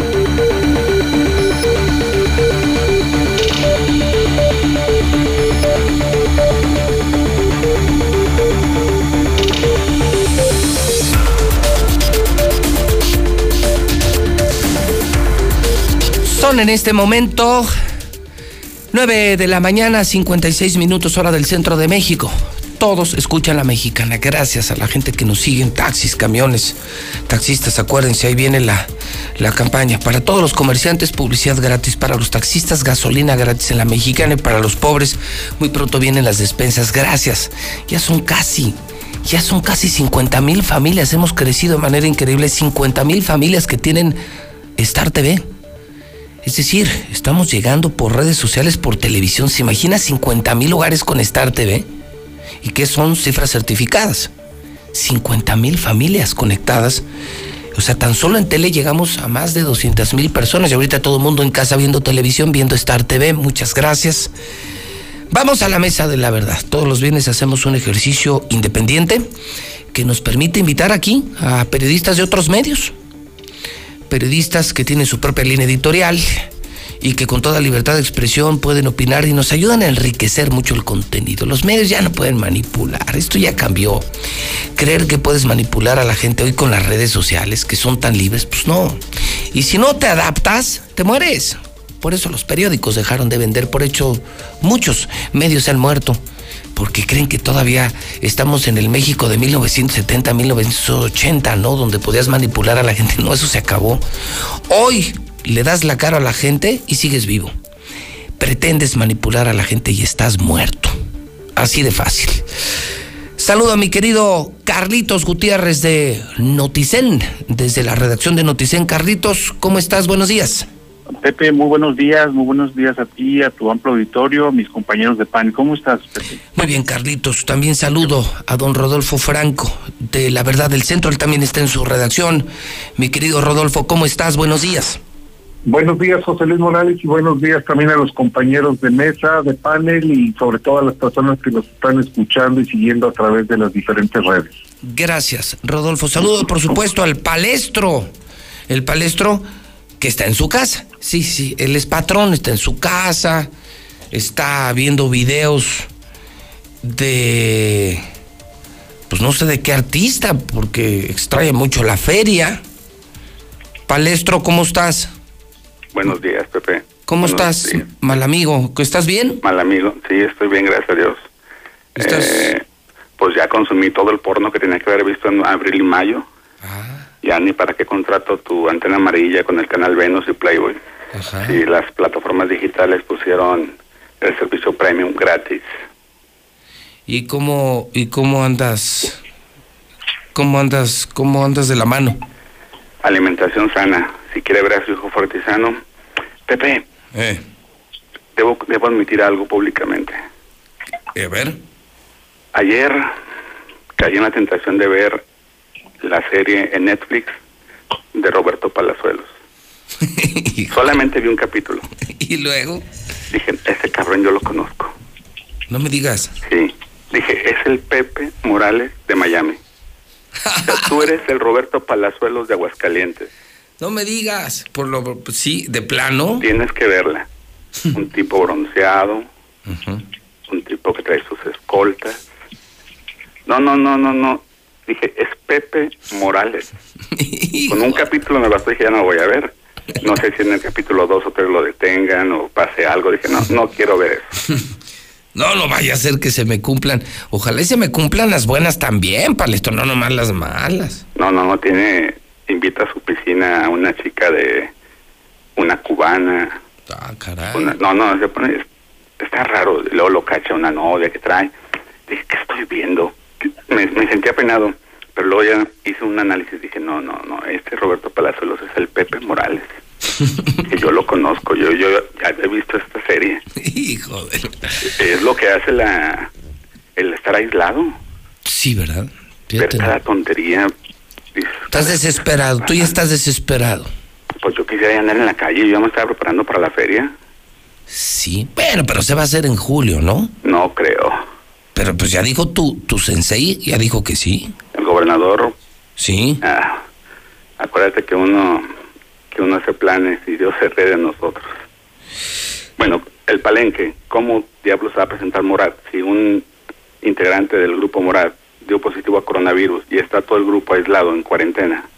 [SPEAKER 1] En este momento 9 de la mañana, 56 minutos hora del centro de México. Todos escuchan la mexicana, gracias a la gente que nos sigue en taxis, camiones, taxistas, acuérdense, ahí viene la, la campaña. Para todos los comerciantes, publicidad gratis. Para los taxistas, gasolina gratis en la mexicana. Y para los pobres, muy pronto vienen las despensas. Gracias. Ya son casi ya son casi 50 mil familias. Hemos crecido de manera increíble. 50 mil familias que tienen Star TV. Es decir, estamos llegando por redes sociales, por televisión. ¿Se imagina 50 mil hogares con Star TV? ¿Y qué son cifras certificadas? 50 mil familias conectadas. O sea, tan solo en tele llegamos a más de 200 mil personas y ahorita todo el mundo en casa viendo televisión, viendo Star TV. Muchas gracias. Vamos a la mesa de la verdad. Todos los viernes hacemos un ejercicio independiente que nos permite invitar aquí a periodistas de otros medios. Periodistas que tienen su propia línea editorial y que con toda libertad de expresión pueden opinar y nos ayudan a enriquecer mucho el contenido. Los medios ya no pueden manipular, esto ya cambió. Creer que puedes manipular a la gente hoy con las redes sociales, que son tan libres, pues no. Y si no te adaptas, te mueres. Por eso los periódicos dejaron de vender, por hecho muchos medios se han muerto, porque creen que todavía estamos en el México de 1970, 1980, ¿no? Donde podías manipular a la gente. No, eso se acabó. Hoy le das la cara a la gente y sigues vivo. Pretendes manipular a la gente y estás muerto. Así de fácil. Saludo a mi querido Carlitos Gutiérrez de Noticen, desde la redacción de Noticen. Carlitos, ¿cómo estás? Buenos días.
[SPEAKER 127] Pepe, muy buenos días, muy buenos días a ti, a tu amplio auditorio, a mis compañeros de PAN. ¿Cómo estás, Pepe?
[SPEAKER 1] Muy bien, Carlitos. También saludo a don Rodolfo Franco, de La Verdad del Centro. Él también está en su redacción. Mi querido Rodolfo, ¿cómo estás? Buenos días.
[SPEAKER 128] Buenos días, José Luis Morales, y buenos días también a los compañeros de mesa, de panel y sobre todo a las personas que nos están escuchando y siguiendo a través de las diferentes redes.
[SPEAKER 1] Gracias, Rodolfo. Saludo, por supuesto, al palestro. El palestro que está en su casa. Sí, sí, él es patrón, está en su casa, está viendo videos de, pues no sé de qué artista, porque extrae mucho la feria. Palestro, ¿cómo estás?
[SPEAKER 129] Buenos días, Pepe.
[SPEAKER 1] ¿Cómo
[SPEAKER 129] Buenos
[SPEAKER 1] estás,
[SPEAKER 129] días.
[SPEAKER 1] mal amigo? ¿Estás bien?
[SPEAKER 129] Mal amigo, sí, estoy bien, gracias a Dios. Eh, pues ya consumí todo el porno que tenía que haber visto en abril y mayo.
[SPEAKER 1] Ah.
[SPEAKER 129] Ya ni para qué contrato tu antena amarilla con el canal Venus y Playboy.
[SPEAKER 1] Ajá.
[SPEAKER 129] Si las plataformas digitales pusieron el servicio premium gratis.
[SPEAKER 1] ¿Y cómo, y cómo andas? ¿Cómo andas, cómo andas de la mano?
[SPEAKER 129] Alimentación sana. Si quiere ver a su hijo fuerte y sano. Pepe,
[SPEAKER 1] Eh,
[SPEAKER 129] debo, debo admitir algo públicamente.
[SPEAKER 1] a ver.
[SPEAKER 129] Ayer caí en la tentación de ver la serie en Netflix de Roberto Palazuelos. Solamente vi un capítulo.
[SPEAKER 1] ¿Y luego?
[SPEAKER 129] Dije, ese cabrón yo lo conozco.
[SPEAKER 1] No me digas.
[SPEAKER 129] Sí. Dije, es el Pepe Morales de Miami. O sea, tú eres el Roberto Palazuelos de Aguascalientes.
[SPEAKER 1] No me digas. Por lo, sí, de plano.
[SPEAKER 129] Tienes que verla. Un tipo bronceado, un tipo que trae sus escoltas. No, no, no, no, no. Dije, es Pepe Morales. Con un capítulo me bastó dije, ya no voy a ver. No sé si en el capítulo 2 o 3 lo detengan o pase algo. Dije, no, no quiero ver eso.
[SPEAKER 1] No, no vaya a ser que se me cumplan. Ojalá y se me cumplan las buenas también, Palestro, no nomás las malas.
[SPEAKER 129] No, no, no tiene. Invita a su piscina a una chica de. Una cubana.
[SPEAKER 1] Ah, caray.
[SPEAKER 129] Una- no, no, se pone. Está raro. Luego lo cacha una novia que trae. Dije, ¿qué estoy viendo? Me, me sentía penado. Pero luego ya hice un análisis. Dije, no, no, no. Este Roberto Palazuelos es el Pepe Morales. que yo lo conozco. Yo, yo ya he visto esta serie.
[SPEAKER 1] Hijo de...
[SPEAKER 129] Es lo que hace la. El estar aislado.
[SPEAKER 1] Sí, ¿verdad?
[SPEAKER 129] Ver cada tontería.
[SPEAKER 1] Estás desesperado, tú ya estás desesperado.
[SPEAKER 129] Pues yo quisiera andar en la calle. Yo ya me estaba preparando para la feria.
[SPEAKER 1] Sí, bueno, pero se va a hacer en julio, ¿no?
[SPEAKER 129] No creo.
[SPEAKER 1] Pero pues ya dijo tu, tu sensei, ya dijo que sí.
[SPEAKER 129] El gobernador.
[SPEAKER 1] Sí.
[SPEAKER 129] Ah, acuérdate que uno que uno hace planes y Dios se ríe de nosotros. Bueno, el palenque, ¿cómo diablos va a presentar Morat si un integrante del grupo Morat dio positivo a coronavirus y está todo el grupo aislado en cuarentena?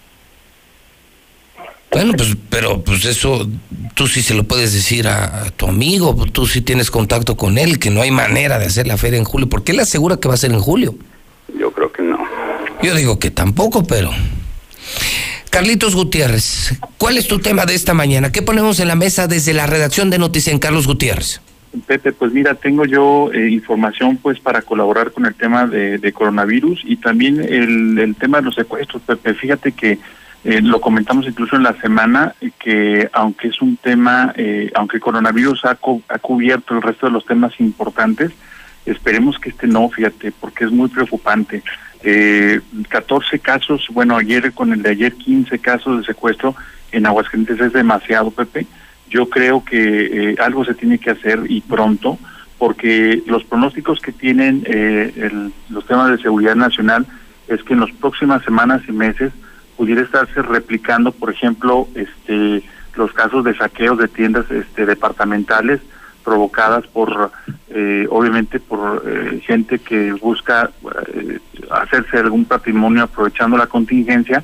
[SPEAKER 1] Bueno, pues, pero pues eso tú sí se lo puedes decir a, a tu amigo, tú sí tienes contacto con él, que no hay manera de hacer la feria en julio. ¿Por qué él asegura que va a ser en julio?
[SPEAKER 129] Yo creo que no.
[SPEAKER 1] Yo digo que tampoco, pero... Carlitos Gutiérrez, ¿cuál es tu tema de esta mañana? ¿Qué ponemos en la mesa desde la redacción de Noticias en Carlos Gutiérrez?
[SPEAKER 127] Pepe, pues mira, tengo yo eh, información pues para colaborar con el tema de, de coronavirus y también el, el tema de los secuestros, Pepe. Fíjate que eh, lo comentamos incluso en la semana, eh, que aunque es un tema, eh, aunque el coronavirus ha, cu- ha cubierto el resto de los temas importantes, esperemos que este no, fíjate, porque es muy preocupante. Eh, 14 casos, bueno, ayer con el de ayer 15 casos de secuestro en Aguascalientes es demasiado, Pepe. Yo creo que eh, algo se tiene que hacer y pronto, porque los pronósticos que tienen eh, el- los temas de seguridad nacional es que en las próximas semanas y meses pudiera estarse replicando, por ejemplo, este, los casos de saqueos de tiendas este, departamentales provocadas por, eh, obviamente, por eh, gente que busca eh, hacerse algún patrimonio aprovechando la contingencia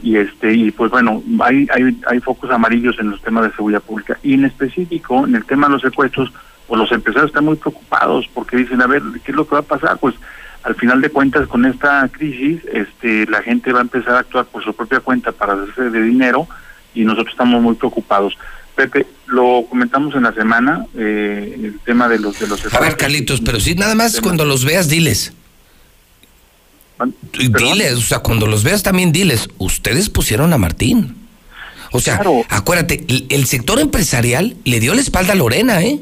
[SPEAKER 127] y este y pues bueno hay, hay hay focos amarillos en los temas de seguridad pública. Y en específico en el tema de los secuestros pues los empresarios están muy preocupados porque dicen a ver qué es lo que va a pasar pues al final de cuentas con esta crisis este la gente va a empezar a actuar por su propia cuenta para hacerse de dinero y nosotros estamos muy preocupados Pepe lo comentamos en la semana eh, el tema de los de los
[SPEAKER 1] A ver, Carlitos, pero sí, nada más cuando los veas, diles. Diles, o sea, cuando los veas también diles, ustedes pusieron a Martín. O sea, acuérdate, el, el sector empresarial le dio la espalda a Lorena, ¿eh?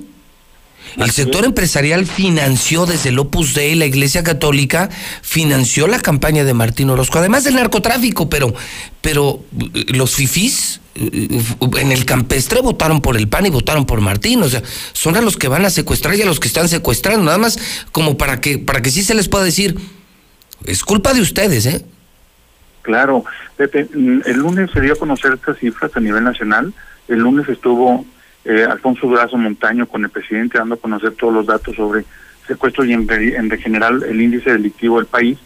[SPEAKER 1] El sector empresarial financió desde el Opus Dei, la Iglesia Católica, financió la campaña de Martín Orozco, además del narcotráfico, pero, pero eh, los fifís eh, en el campestre votaron por el PAN y votaron por Martín, o sea, son a los que van a secuestrar y a los que están secuestrando, nada más como para que, para que sí se les pueda decir, es culpa de ustedes, ¿eh?
[SPEAKER 127] Claro, Pepe, mm, el lunes se dio a conocer estas cifras a nivel nacional. El lunes estuvo eh, Alfonso Durazo Montaño con el presidente dando a conocer todos los datos sobre secuestros y en, en general el índice delictivo del país.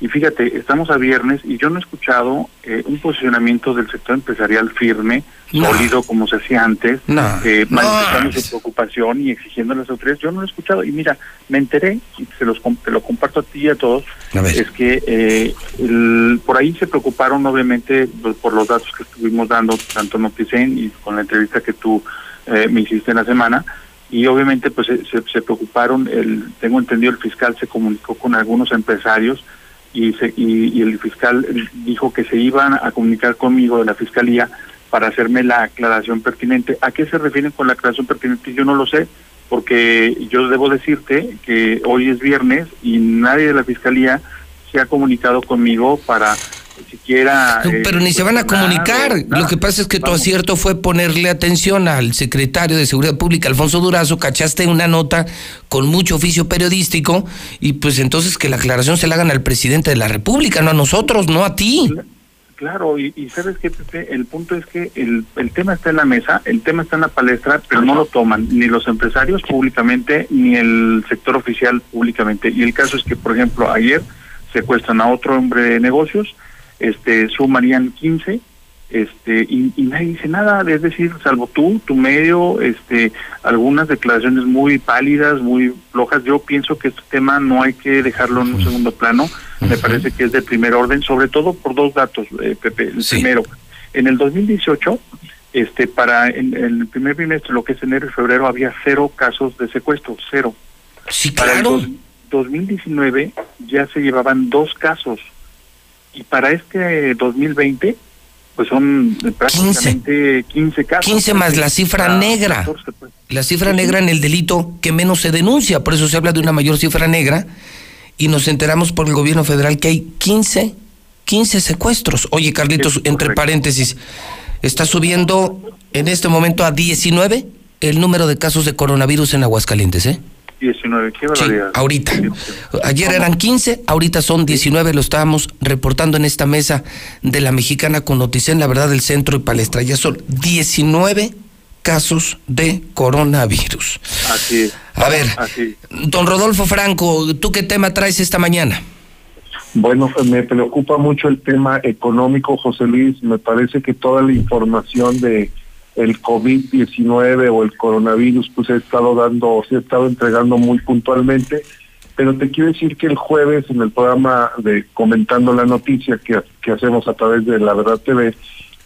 [SPEAKER 127] Y fíjate, estamos a viernes y yo no he escuchado eh, un posicionamiento del sector empresarial firme, sólido como se hacía antes, eh, manifestando su preocupación y exigiendo a las autoridades. Yo no lo he escuchado. Y mira, me enteré, y se los, te lo comparto a ti y a todos, es que eh, el, por ahí se preocuparon obviamente por, por los datos que estuvimos dando, tanto Noticen y con la entrevista que tú eh, me hiciste en la semana, y obviamente pues se, se preocuparon, el, tengo entendido el fiscal se comunicó con algunos empresarios y, se, y, el fiscal dijo que se iban a comunicar conmigo de la fiscalía para hacerme la aclaración pertinente. ¿A qué se refieren con la aclaración pertinente? Yo no lo sé, porque yo debo decirte que hoy es viernes y nadie de la fiscalía se ha comunicado conmigo para siquiera...
[SPEAKER 1] Eh, pero ni se van a comunicar. Lo que pasa es que tu acierto fue ponerle atención al secretario de Seguridad Pública, Alfonso Durazo, cachaste una nota con mucho oficio periodístico y pues entonces que la aclaración se la hagan al presidente de la República, no a nosotros, no a ti.
[SPEAKER 127] Claro, y, sabes qué, Pepe, el punto es que el, el tema está en la mesa, el tema está en la palestra, pero no lo toman ni los empresarios públicamente, ni el sector oficial públicamente. Y el caso es que, por ejemplo, ayer secuestran a otro hombre de negocios, este sumarían 15 este y, nadie dice nada es decir salvo tú tu medio este algunas declaraciones muy pálidas muy flojas yo pienso que este tema no hay que dejarlo en un segundo plano me parece que es de primer orden sobre todo por dos datos eh, Pepe el primero en el 2018 este para en, el primer trimestre lo que es enero y febrero había cero casos de secuestro cero.
[SPEAKER 1] Sí
[SPEAKER 127] para el 2019 ya se llevaban dos casos y para este 2020 pues son prácticamente 15, casos.
[SPEAKER 1] 15 más la cifra negra. Pues. La cifra negra en el delito que menos se denuncia, por eso se habla de una mayor cifra negra y nos enteramos por el gobierno federal que hay 15 15 secuestros. Oye, Carlitos, entre paréntesis, está subiendo en este momento a 19 el número de casos de coronavirus en Aguascalientes, ¿eh?
[SPEAKER 127] 19, qué barbaridad.
[SPEAKER 1] ahorita. Ayer eran 15, ahorita son 19, lo estábamos reportando en esta mesa de la mexicana con Noticen, la verdad del centro y palestra. Ya son 19 casos de coronavirus.
[SPEAKER 127] Así es.
[SPEAKER 1] A ver, don Rodolfo Franco, ¿tú qué tema traes esta mañana?
[SPEAKER 128] Bueno, me preocupa mucho el tema económico, José Luis. Me parece que toda la información de el COVID-19 o el coronavirus, pues he estado dando, se he estado entregando muy puntualmente, pero te quiero decir que el jueves en el programa de Comentando la Noticia que, que hacemos a través de La Verdad TV,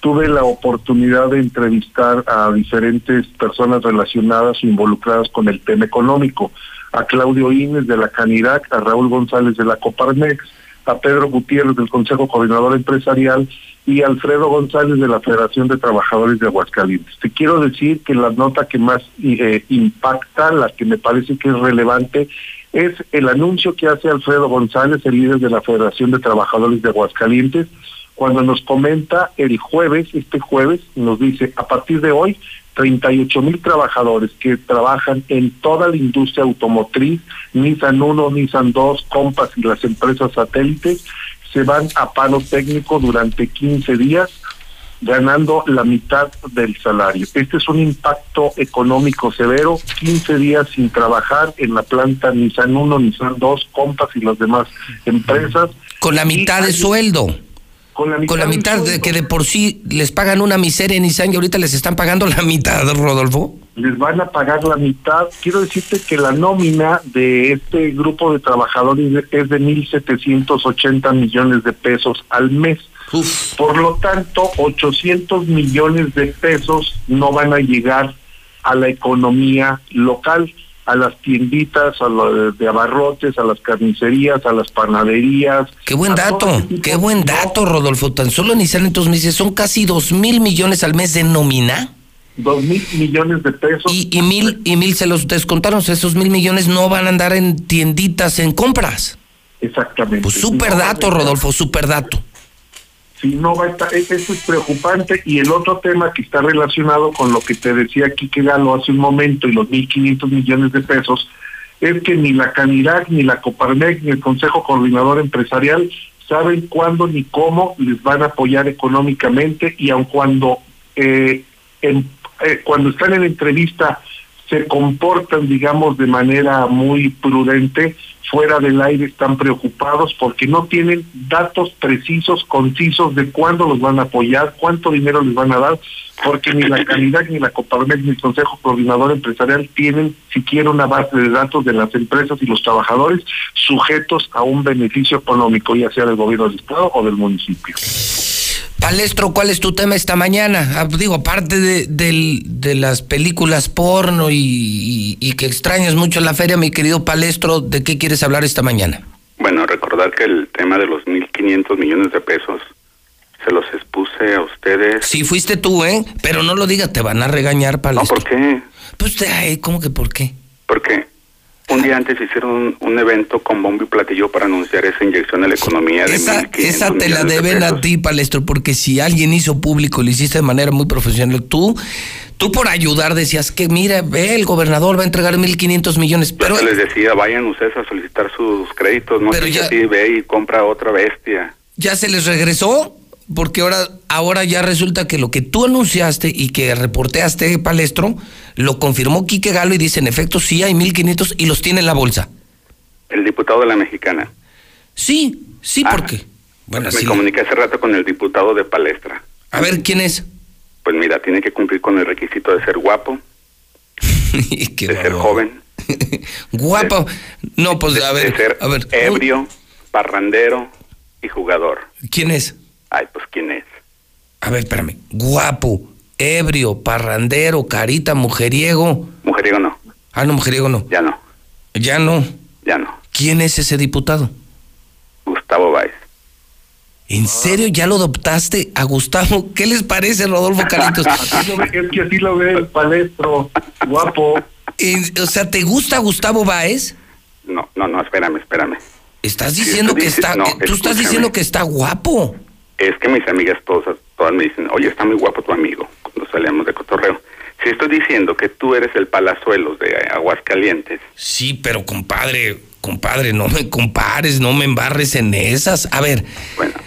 [SPEAKER 128] tuve la oportunidad de entrevistar a diferentes personas relacionadas o involucradas con el tema económico, a Claudio Ines de la Canirac, a Raúl González de la Coparmex, a Pedro Gutiérrez del Consejo Coordinador Empresarial y Alfredo González de la Federación de Trabajadores de Aguascalientes. Te quiero decir que la nota que más eh, impacta, la que me parece que es relevante, es el anuncio que hace Alfredo González, el líder de la Federación de Trabajadores de Aguascalientes, cuando nos comenta el jueves, este jueves, nos dice, a partir de hoy, 38 mil trabajadores que trabajan en toda la industria automotriz, Nissan 1, Nissan 2, Compass y las empresas satélites, se van a paro técnico durante 15 días ganando la mitad del salario. Este es un impacto económico severo, 15 días sin trabajar en la planta Nissan 1, Nissan 2, Compass y las demás empresas.
[SPEAKER 1] Con la mitad de sueldo. Con la mitad, de que de por sí les pagan una miseria en Nissan y ahorita les están pagando la mitad, Rodolfo.
[SPEAKER 128] Les van a pagar la mitad. Quiero decirte que la nómina de este grupo de trabajadores es de 1.780 millones de pesos al mes. Por lo tanto, 800 millones de pesos no van a llegar a la economía local a las tienditas, a los de abarrotes, a las carnicerías, a las panaderías.
[SPEAKER 1] Qué buen dato, qué buen dato, Rodolfo. Tan solo en estos meses son casi dos mil millones al mes de nómina.
[SPEAKER 128] Dos mil millones de pesos.
[SPEAKER 1] Y, y mil y mil se los descontaron. esos mil millones no van a andar en tienditas, en compras.
[SPEAKER 128] Exactamente.
[SPEAKER 1] Pues súper dato, Rodolfo, súper dato
[SPEAKER 128] si no va a estar, eso es preocupante. Y el otro tema que está relacionado con lo que te decía que Galo hace un momento y los 1.500 millones de pesos, es que ni la Canirac, ni la Coparmex, ni el Consejo Coordinador Empresarial saben cuándo ni cómo les van a apoyar económicamente y aun cuando, eh, eh, cuando están en entrevista se comportan, digamos, de manera muy prudente, fuera del aire están preocupados porque no tienen datos precisos, concisos de cuándo los van a apoyar, cuánto dinero les van a dar, porque ni la calidad ni la Coparmex ni el Consejo Coordinador Empresarial tienen siquiera una base de datos de las empresas y los trabajadores sujetos a un beneficio económico, ya sea del gobierno del Estado o del municipio.
[SPEAKER 1] Palestro, ¿cuál es tu tema esta mañana? Ah, digo, aparte de, de las películas porno y, y- y que extrañas mucho la feria, mi querido Palestro, ¿de qué quieres hablar esta mañana?
[SPEAKER 129] Bueno, recordar que el tema de los 1.500 millones de pesos se los expuse a ustedes.
[SPEAKER 1] Sí, fuiste tú, ¿eh? Pero no lo digas, te van a regañar, Palestro.
[SPEAKER 129] ¿Por qué?
[SPEAKER 1] Pues, ay, ¿cómo que por qué?
[SPEAKER 129] Porque un día antes hicieron un, un evento con bombo y platillo para anunciar esa inyección a la economía de
[SPEAKER 1] Esa,
[SPEAKER 129] 1.500
[SPEAKER 1] esa te la
[SPEAKER 129] de
[SPEAKER 1] deben a ti, Palestro, porque si alguien hizo público, lo hiciste de manera muy profesional, tú, tú por ayudar decías que, mira, ve, el gobernador va a entregar 1.500 millones, pero
[SPEAKER 129] Yo les decía, vayan ustedes a solicitar sus créditos, no
[SPEAKER 1] Pero ya-
[SPEAKER 129] así ve y compra otra bestia.
[SPEAKER 1] ya se les regresó, porque ahora, ahora ya resulta que lo que tú anunciaste y que reporteaste, Palestro, lo confirmó Quique Galo y dice, en efecto, sí hay 1.500 y los tiene en la bolsa.
[SPEAKER 129] El diputado de la Mexicana.
[SPEAKER 1] Sí, sí, ¿por qué? Bueno,
[SPEAKER 129] Me
[SPEAKER 1] sí.
[SPEAKER 129] comuniqué hace rato con el diputado de Palestra.
[SPEAKER 1] A ver, ¿quién es?
[SPEAKER 129] Pues mira, tiene que cumplir con el requisito de ser guapo, de ser joven,
[SPEAKER 1] Guapo. No, pues a ver,
[SPEAKER 129] de ser
[SPEAKER 1] a ver.
[SPEAKER 129] ebrio, parrandero y jugador.
[SPEAKER 1] ¿Quién es?
[SPEAKER 129] Ay, pues ¿quién es?
[SPEAKER 1] A ver, espérame. Guapo, ebrio, parrandero, carita, mujeriego.
[SPEAKER 129] Mujeriego no.
[SPEAKER 1] Ah, no, mujeriego no.
[SPEAKER 129] Ya no.
[SPEAKER 1] Ya no.
[SPEAKER 129] Ya no.
[SPEAKER 1] ¿Quién es ese diputado?
[SPEAKER 129] Gustavo Báez.
[SPEAKER 1] ¿En serio ya lo adoptaste a Gustavo? ¿Qué les parece, Rodolfo Caritos?
[SPEAKER 128] es que así lo ve el palestro, guapo.
[SPEAKER 1] O sea, ¿te gusta Gustavo Báez?
[SPEAKER 129] No, no, no, espérame, espérame.
[SPEAKER 1] Estás diciendo que
[SPEAKER 129] dices-
[SPEAKER 1] está.
[SPEAKER 129] no,
[SPEAKER 1] tú estás diciendo que está guapo.
[SPEAKER 129] Es que mis amigas todas, todas me dicen, oye, está muy guapo tu amigo, cuando salíamos de cotorreo. Si estoy diciendo que tú eres el palazuelos de Aguascalientes,
[SPEAKER 1] Sí, pero compadre, compadre, no me compares, no me embarres en esas. A ver,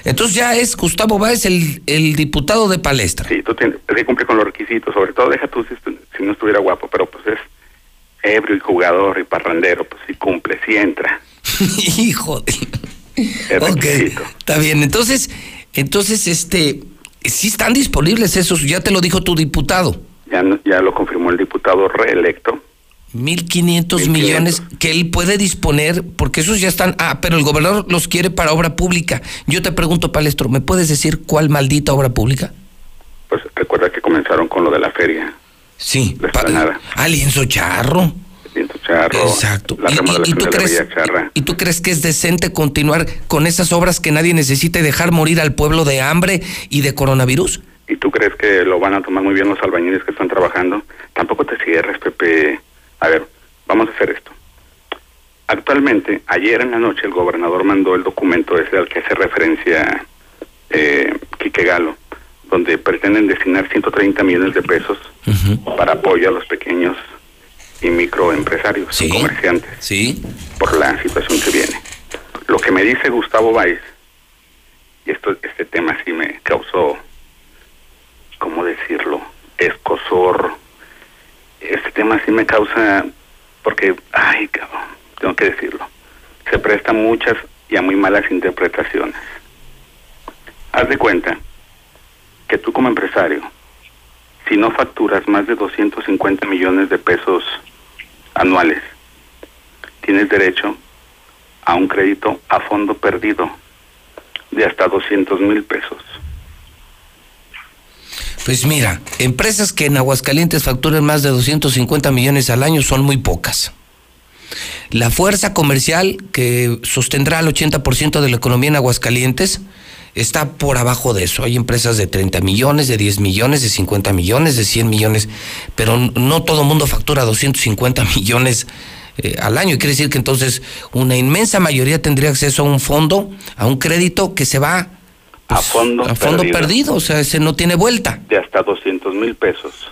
[SPEAKER 1] entonces ya es Gustavo Báez el, el diputado de palestra.
[SPEAKER 129] sí, tú tienes que cumplir con los requisitos, sobre todo deja tú si, si no estuviera guapo, pero pues es ebrio y jugador y parrandero, pues sí cumple, sí entra.
[SPEAKER 1] Hijo de...
[SPEAKER 129] Es
[SPEAKER 1] Ok,
[SPEAKER 129] requisito.
[SPEAKER 1] está bien. Entonces, entonces, este, sí están disponibles esos, ya te lo dijo tu diputado.
[SPEAKER 129] Ya, ya lo confirmó el diputado reelecto.
[SPEAKER 1] 1.500 millones que él puede disponer, porque esos ya están. Ah, pero el gobernador los quiere para obra pública. Yo te pregunto, Palestro, ¿me puedes decir cuál maldita obra pública?
[SPEAKER 129] Pues recuerda que comenzaron con lo de la feria.
[SPEAKER 1] Sí,
[SPEAKER 129] La explanada.
[SPEAKER 1] Ah, lienzo charro.
[SPEAKER 129] Viento Charro,
[SPEAKER 1] Exacto.
[SPEAKER 129] la
[SPEAKER 1] ¿Y-
[SPEAKER 129] remodelación
[SPEAKER 1] y tú
[SPEAKER 129] de la
[SPEAKER 1] crees-
[SPEAKER 129] Villa Charra.
[SPEAKER 1] ¿Y tú crees que es decente continuar con esas obras que nadie necesita y dejar morir al pueblo de hambre y de coronavirus?
[SPEAKER 129] ¿Y tú crees que lo van a tomar muy bien los albañiles que están trabajando? Tampoco te cierres, Pepe. A ver, vamos a hacer esto. Actualmente, ayer en la noche, el gobernador mandó el documento ese al que hace referencia eh, Quique Galo, donde pretenden destinar 130 millones de pesos para apoyo a los pequeños y microempresarios, y comerciantes,
[SPEAKER 1] sí.
[SPEAKER 129] por la situación que viene. Lo que me dice Gustavo Báez, y esto, este tema sí me causó ¿cómo decirlo? Escosor. Este tema sí me causa, porque, ay, cabrón, tengo que decirlo. Se presta muchas y a muy malas interpretaciones. Haz de cuenta que tú como empresario, si no facturas más de 250 millones de pesos anuales, tienes derecho a un crédito a fondo perdido de hasta 200 mil pesos.
[SPEAKER 1] Pues mira, empresas que en Aguascalientes facturan más de 250 millones al año son muy pocas. La fuerza comercial que sostendrá el 80% de la economía en Aguascalientes está por abajo de eso. Hay empresas de 30 millones, de 10 millones, de 50 millones, de 100 millones, pero no todo el mundo factura 250 millones eh, al año. Quiere decir que entonces una inmensa mayoría tendría acceso a un fondo, a un crédito que se va
[SPEAKER 129] a fondo,
[SPEAKER 1] a fondo
[SPEAKER 129] perdido.
[SPEAKER 1] perdido, o sea, ese no tiene vuelta.
[SPEAKER 129] de hasta 200 mil pesos.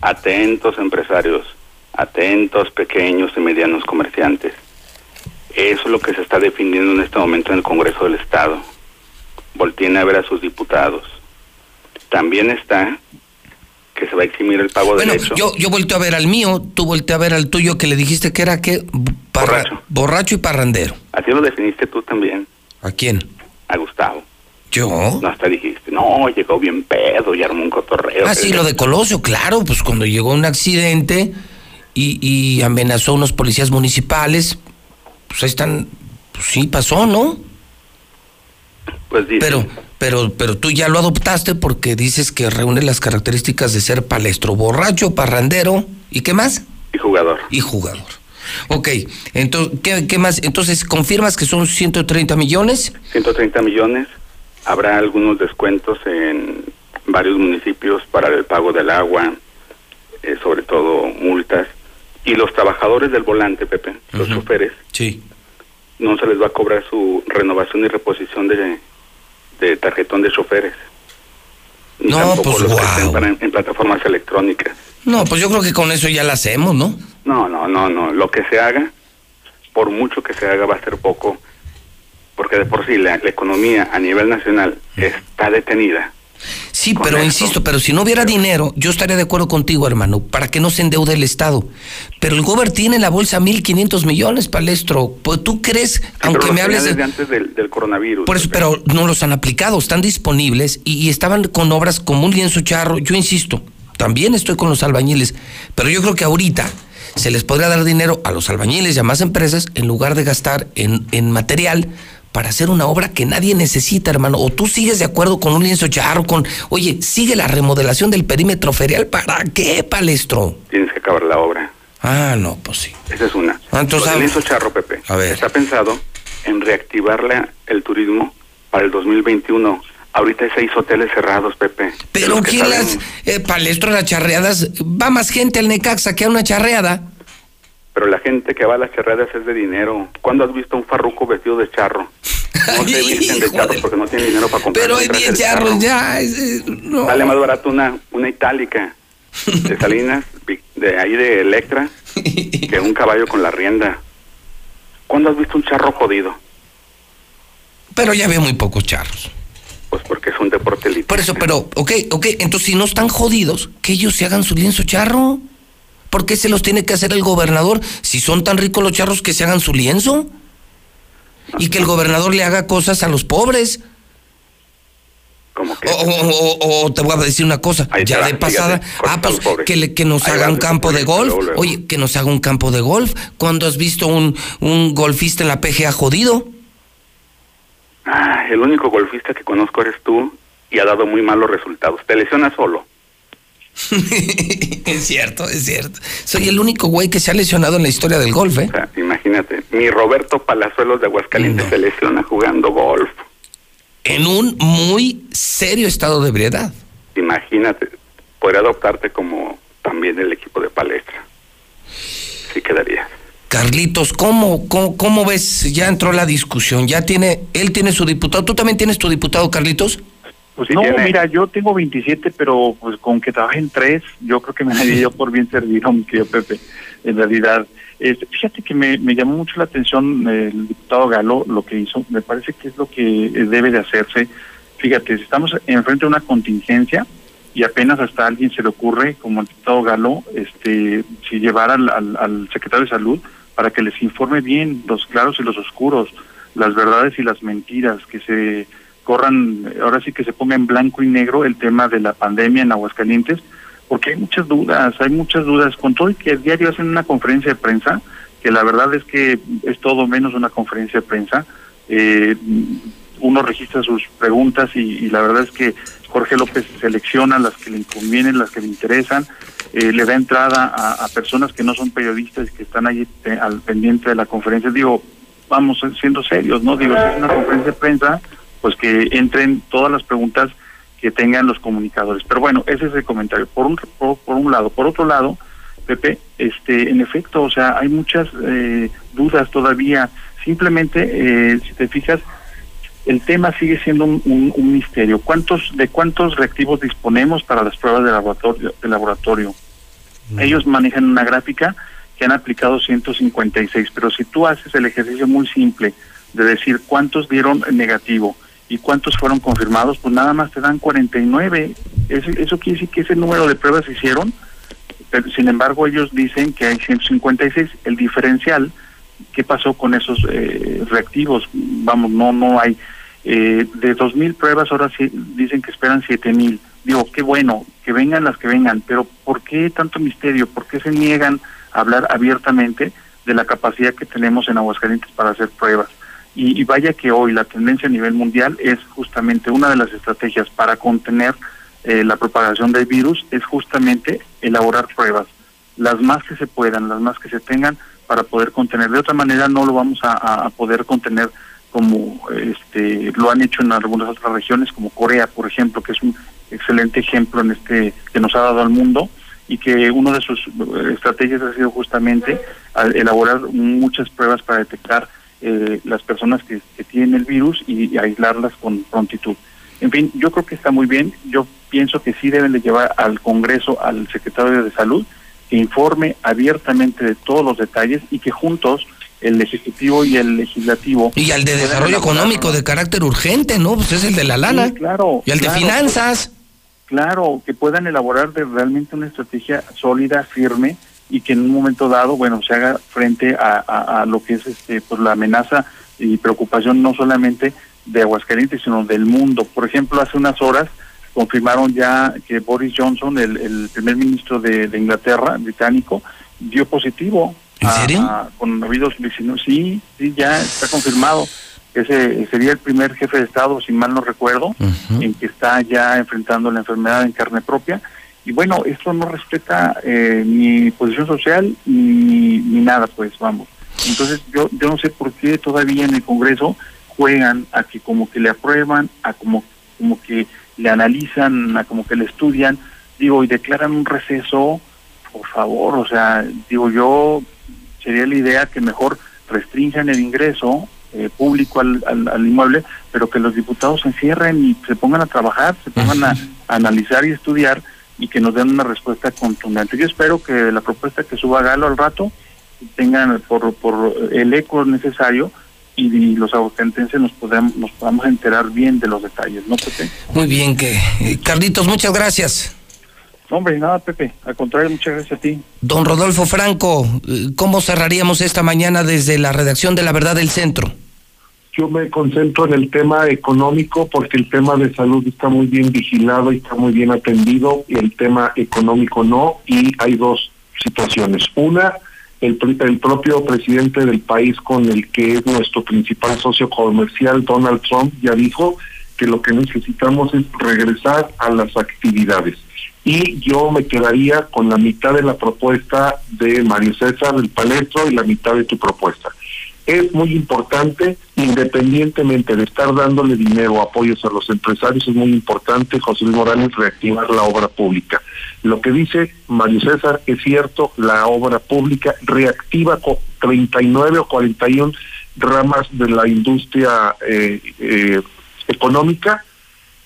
[SPEAKER 129] Atentos empresarios, atentos pequeños y medianos comerciantes. Eso es lo que se está definiendo en este momento en el Congreso del Estado. Volteen a ver a sus diputados. También está que se va a eximir el pago
[SPEAKER 1] Bueno,
[SPEAKER 129] del hecho.
[SPEAKER 1] yo, yo volteo a ver al mío, tú volteo a ver al tuyo que le dijiste que era que borracho. borracho y parrandero.
[SPEAKER 129] Así lo definiste tú también,
[SPEAKER 1] ¿A quién?
[SPEAKER 129] a Gustavo.
[SPEAKER 1] ¿Yo?
[SPEAKER 129] No, hasta dijiste, no, llegó bien pedo y armó un cotorreo.
[SPEAKER 1] Ah, sí, lo de Colosio, claro, pues cuando llegó un accidente y, y amenazó a unos policías municipales, pues ahí están, pues sí pasó, ¿no?
[SPEAKER 129] Pues dice,
[SPEAKER 1] Pero, pero, pero tú ya lo adoptaste porque dices que reúne las características de ser palestro, borracho, parrandero, ¿y qué más?
[SPEAKER 129] y jugador.
[SPEAKER 1] Y jugador. Ok, entonces, ¿qué, qué más? Entonces, ¿confirmas que son 130 millones?
[SPEAKER 129] 130 millones. Habrá algunos descuentos en varios municipios para el pago del agua, eh, sobre todo multas. Y los trabajadores del volante, Pepe, los choferes,
[SPEAKER 1] Sí.
[SPEAKER 129] No se les va a cobrar su renovación y reposición de, de tarjetón de choferes. Ni
[SPEAKER 1] No,
[SPEAKER 129] tampoco
[SPEAKER 1] pues,
[SPEAKER 129] los que estén en, en plataformas electrónicas.
[SPEAKER 1] No, pues yo creo que con eso ya la hacemos, ¿no?
[SPEAKER 129] No, no, no, no. Lo que se haga, por mucho que se haga, va a ser poco, porque de por sí la, la economía a nivel nacional está detenida.
[SPEAKER 1] Sí, pero insisto, pero si no hubiera dinero, yo estaría de acuerdo contigo, hermano, para que no se endeude el Estado. Pero el gobierno tiene en la bolsa 1.500 millones, palestro. Pues tú crees,
[SPEAKER 129] Sí,
[SPEAKER 1] aunque me hables de...
[SPEAKER 129] antes del, del coronavirus.
[SPEAKER 1] Por eso, pero no los han aplicado, están disponibles y, y estaban con obras como un lienzo charro. Yo insisto, también estoy con los albañiles, pero yo creo que ahorita se les podría dar dinero a los albañiles y a más empresas en lugar de gastar en, en material para hacer una obra que nadie necesita, hermano. O tú sigues de acuerdo con un lienzo charro, con, oye, sigue la remodelación del perímetro ferial, ¿para qué, palestro?
[SPEAKER 129] Tienes que acabar la obra.
[SPEAKER 1] Ah, no, pues sí.
[SPEAKER 129] Esa es una.
[SPEAKER 1] Ah, entonces,
[SPEAKER 129] del
[SPEAKER 1] ah,
[SPEAKER 129] lienzo charro, Pepe.
[SPEAKER 1] A ver.
[SPEAKER 129] Está pensado en reactivar la- el turismo para el 2021. Ahorita hay seis hoteles cerrados, Pepe.
[SPEAKER 1] Pero ¿quién las, eh, palestro, las charreadas? Va más gente al Necaxa que a una charreada.
[SPEAKER 129] Pero la gente que va a las charreadas es de dinero. ¿Cuándo has visto un farruco vestido de charro? No se visten de charro porque no tienen dinero para comprar.
[SPEAKER 1] Pero hay
[SPEAKER 129] un traje
[SPEAKER 1] 10
[SPEAKER 129] de
[SPEAKER 1] charros
[SPEAKER 129] charro.
[SPEAKER 1] ya. es, no.
[SPEAKER 129] Sale más barato una, una itálica de Salinas, de ahí de Electra, que un caballo con la rienda. ¿Cuándo has visto un charro jodido?
[SPEAKER 1] Pero ya veo muy pocos charros.
[SPEAKER 129] Pues porque es un deporte elite.
[SPEAKER 1] Por eso, pero, ok, ok, entonces si no están jodidos, que ellos se hagan su lienzo charro. ¿Por qué se los tiene que hacer el gobernador? Si son tan ricos los charros, que se hagan su lienzo. Y que el gobernador le haga cosas a los pobres.
[SPEAKER 129] Como que...
[SPEAKER 1] O, o- o- o te voy a decir una cosa,
[SPEAKER 129] Ahí
[SPEAKER 1] ya de pasada, ah, pues que, le- que nos
[SPEAKER 129] Ahí
[SPEAKER 1] haga un
[SPEAKER 129] tu
[SPEAKER 1] campo de golf.
[SPEAKER 129] luego, luego.
[SPEAKER 1] Oye, que nos haga un campo de golf. ¿Cuándo has visto un, un golfista en la PGA jodido?
[SPEAKER 129] Ah, el único golfista que conozco eres tú y ha dado muy malos resultados. Te lesionas solo.
[SPEAKER 1] es cierto, es cierto. Soy el único güey que se ha lesionado en la historia del golf, ¿eh?
[SPEAKER 129] O sea, imagínate, mi Roberto Palazuelos de Aguascalientes se lesiona jugando golf.
[SPEAKER 1] En un muy serio estado de ebriedad.
[SPEAKER 129] Imagínate, podría adoptarte como también el equipo de palestra. Sí quedaría.
[SPEAKER 1] Carlitos, ¿cómo, cómo, cómo ves? Ya entró la discusión, ya tiene, él tiene su diputado. ¿Tú también tienes tu diputado, Carlitos?
[SPEAKER 127] Pues no,
[SPEAKER 129] tiene.
[SPEAKER 127] mira, yo tengo 27, pero pues con que trabajen tres, yo creo que me daría yo por bien servido, mi querido Pepe, en realidad. Este, fíjate que me, me llamó mucho la atención eh, el diputado Galo, lo que hizo, me parece que es lo que eh, debe de hacerse. Fíjate, estamos enfrente de una contingencia y apenas hasta a alguien se le ocurre, como el diputado Galo, este, si llevar al, al, al secretario de Salud para que les informe bien los claros y los oscuros, las verdades y las mentiras, que se corran, ahora sí que se ponga en blanco y negro el tema de la pandemia en Aguascalientes, porque hay muchas dudas, hay muchas dudas, con todo y que el diario hacen una conferencia de prensa, que la verdad es que es todo menos una conferencia de prensa, eh, uno registra sus preguntas y, y la verdad es que Jorge López selecciona las que le convienen, las que le interesan, eh, le da entrada a, personas que no son periodistas y que están ahí al pendiente de la conferencia. Digo, vamos siendo serios, ¿no? Digo, si es una conferencia de prensa, pues que entren todas las preguntas que tengan los comunicadores. Pero bueno, ese es el comentario. Por un, por, por un lado. Por otro lado, Pepe, este, en efecto, o sea, hay muchas eh, dudas todavía. Simplemente, eh, si te fijas, el tema sigue siendo un, un- un misterio. ¿Cuántos de cuántos reactivos disponemos para las pruebas de laboratorio? De laboratorio? Ellos manejan una gráfica que han aplicado 156, pero si tú haces el ejercicio muy simple de decir cuántos dieron negativo ¿Y cuántos fueron confirmados? Pues nada más te dan 49. Eso, eso quiere decir que ese número de pruebas se hicieron, pero sin embargo ellos dicen que hay 156. El diferencial, ¿qué pasó con esos eh, reactivos? Vamos, no no hay. Eh, de 2.000 pruebas ahora sí dicen que esperan 7.000. Digo, qué bueno, que vengan las que vengan, pero ¿por qué tanto misterio? ¿Por qué se niegan a hablar abiertamente de la capacidad que tenemos en Aguascalientes para hacer pruebas? Y, vaya que hoy la tendencia a nivel mundial es justamente una de las estrategias para contener eh, la propagación del virus, es justamente elaborar pruebas, las más que se puedan, las más que se tengan para poder contener. De otra manera no lo vamos a, a- poder contener como este lo han hecho en algunas otras regiones como Corea por ejemplo que es un excelente ejemplo en este que nos ha dado al mundo y que una de sus eh, estrategias ha sido justamente elaborar muchas pruebas para detectar eh, las personas que, que tienen el virus y, y aislarlas con prontitud. En fin, yo creo que está muy bien. Yo pienso que sí deben de llevar al Congreso, al secretario de Salud, que informe abiertamente de todos los detalles y que juntos el Ejecutivo y el Legislativo...
[SPEAKER 1] Y al de desarrollo económico de carácter urgente, ¿no? Pues es el de la lana.
[SPEAKER 127] Sí, claro.
[SPEAKER 1] Y al de finanzas.
[SPEAKER 127] Claro, que puedan elaborar de realmente una estrategia sólida, firme y que en un momento dado, bueno, se haga frente a, a- a lo que es este, pues la amenaza y preocupación no solamente de Aguascalientes, sino del mundo. Por ejemplo, hace unas horas confirmaron ya que Boris Johnson, el, el primer ministro de, de Inglaterra, británico, dio positivo.
[SPEAKER 1] ¿En
[SPEAKER 127] a-
[SPEAKER 1] serio?
[SPEAKER 127] a coronavirus 19. Sí, sí, ya está confirmado. Ese sería el primer jefe de Estado, si mal no recuerdo, en que está ya enfrentando la enfermedad en carne propia. Y bueno, esto no respeta eh, ni posición social ni, ni nada, pues vamos. Entonces yo, yo no sé por qué todavía en el Congreso juegan a que como que le aprueban, a como, como que le analizan, a como que le estudian, digo, y declaran un receso, por favor, o sea, digo yo, sería la idea que mejor restrinjan el ingreso eh, público al, al, al inmueble, pero que los diputados se encierren y se pongan a trabajar, se pongan a, a analizar y estudiar y que nos den una respuesta contundente. Yo espero que la propuesta que suba Galo al rato tengan por, por el eco necesario y, y los aguascalentenses nos podamos, nos podamos enterar bien de los detalles, ¿no, Pepe?
[SPEAKER 1] Muy bien, que eh, Carlitos, muchas gracias.
[SPEAKER 127] No, hombre, nada, Pepe. Al contrario, muchas gracias a ti.
[SPEAKER 1] Don Rodolfo Franco, eh, ¿cómo cerraríamos esta mañana desde la redacción de La Verdad del Centro?
[SPEAKER 128] Yo me concentro en el tema económico porque el tema de salud está muy bien vigilado y está muy bien atendido y el tema económico no. Y hay dos situaciones. Una, el, el propio presidente del país con el que es nuestro principal socio comercial, Donald Trump, ya dijo que lo que necesitamos es regresar a las actividades. Y yo me quedaría con la mitad de la propuesta de Mario César del Palestro y la mitad de tu propuesta. Es muy importante, independientemente de estar dándole dinero o apoyos a los empresarios, es muy importante, José Luis Morales, reactivar la obra pública. Lo que dice Mario César es cierto, la obra pública reactiva co- 39 o 41 ramas de la industria eh, eh, económica,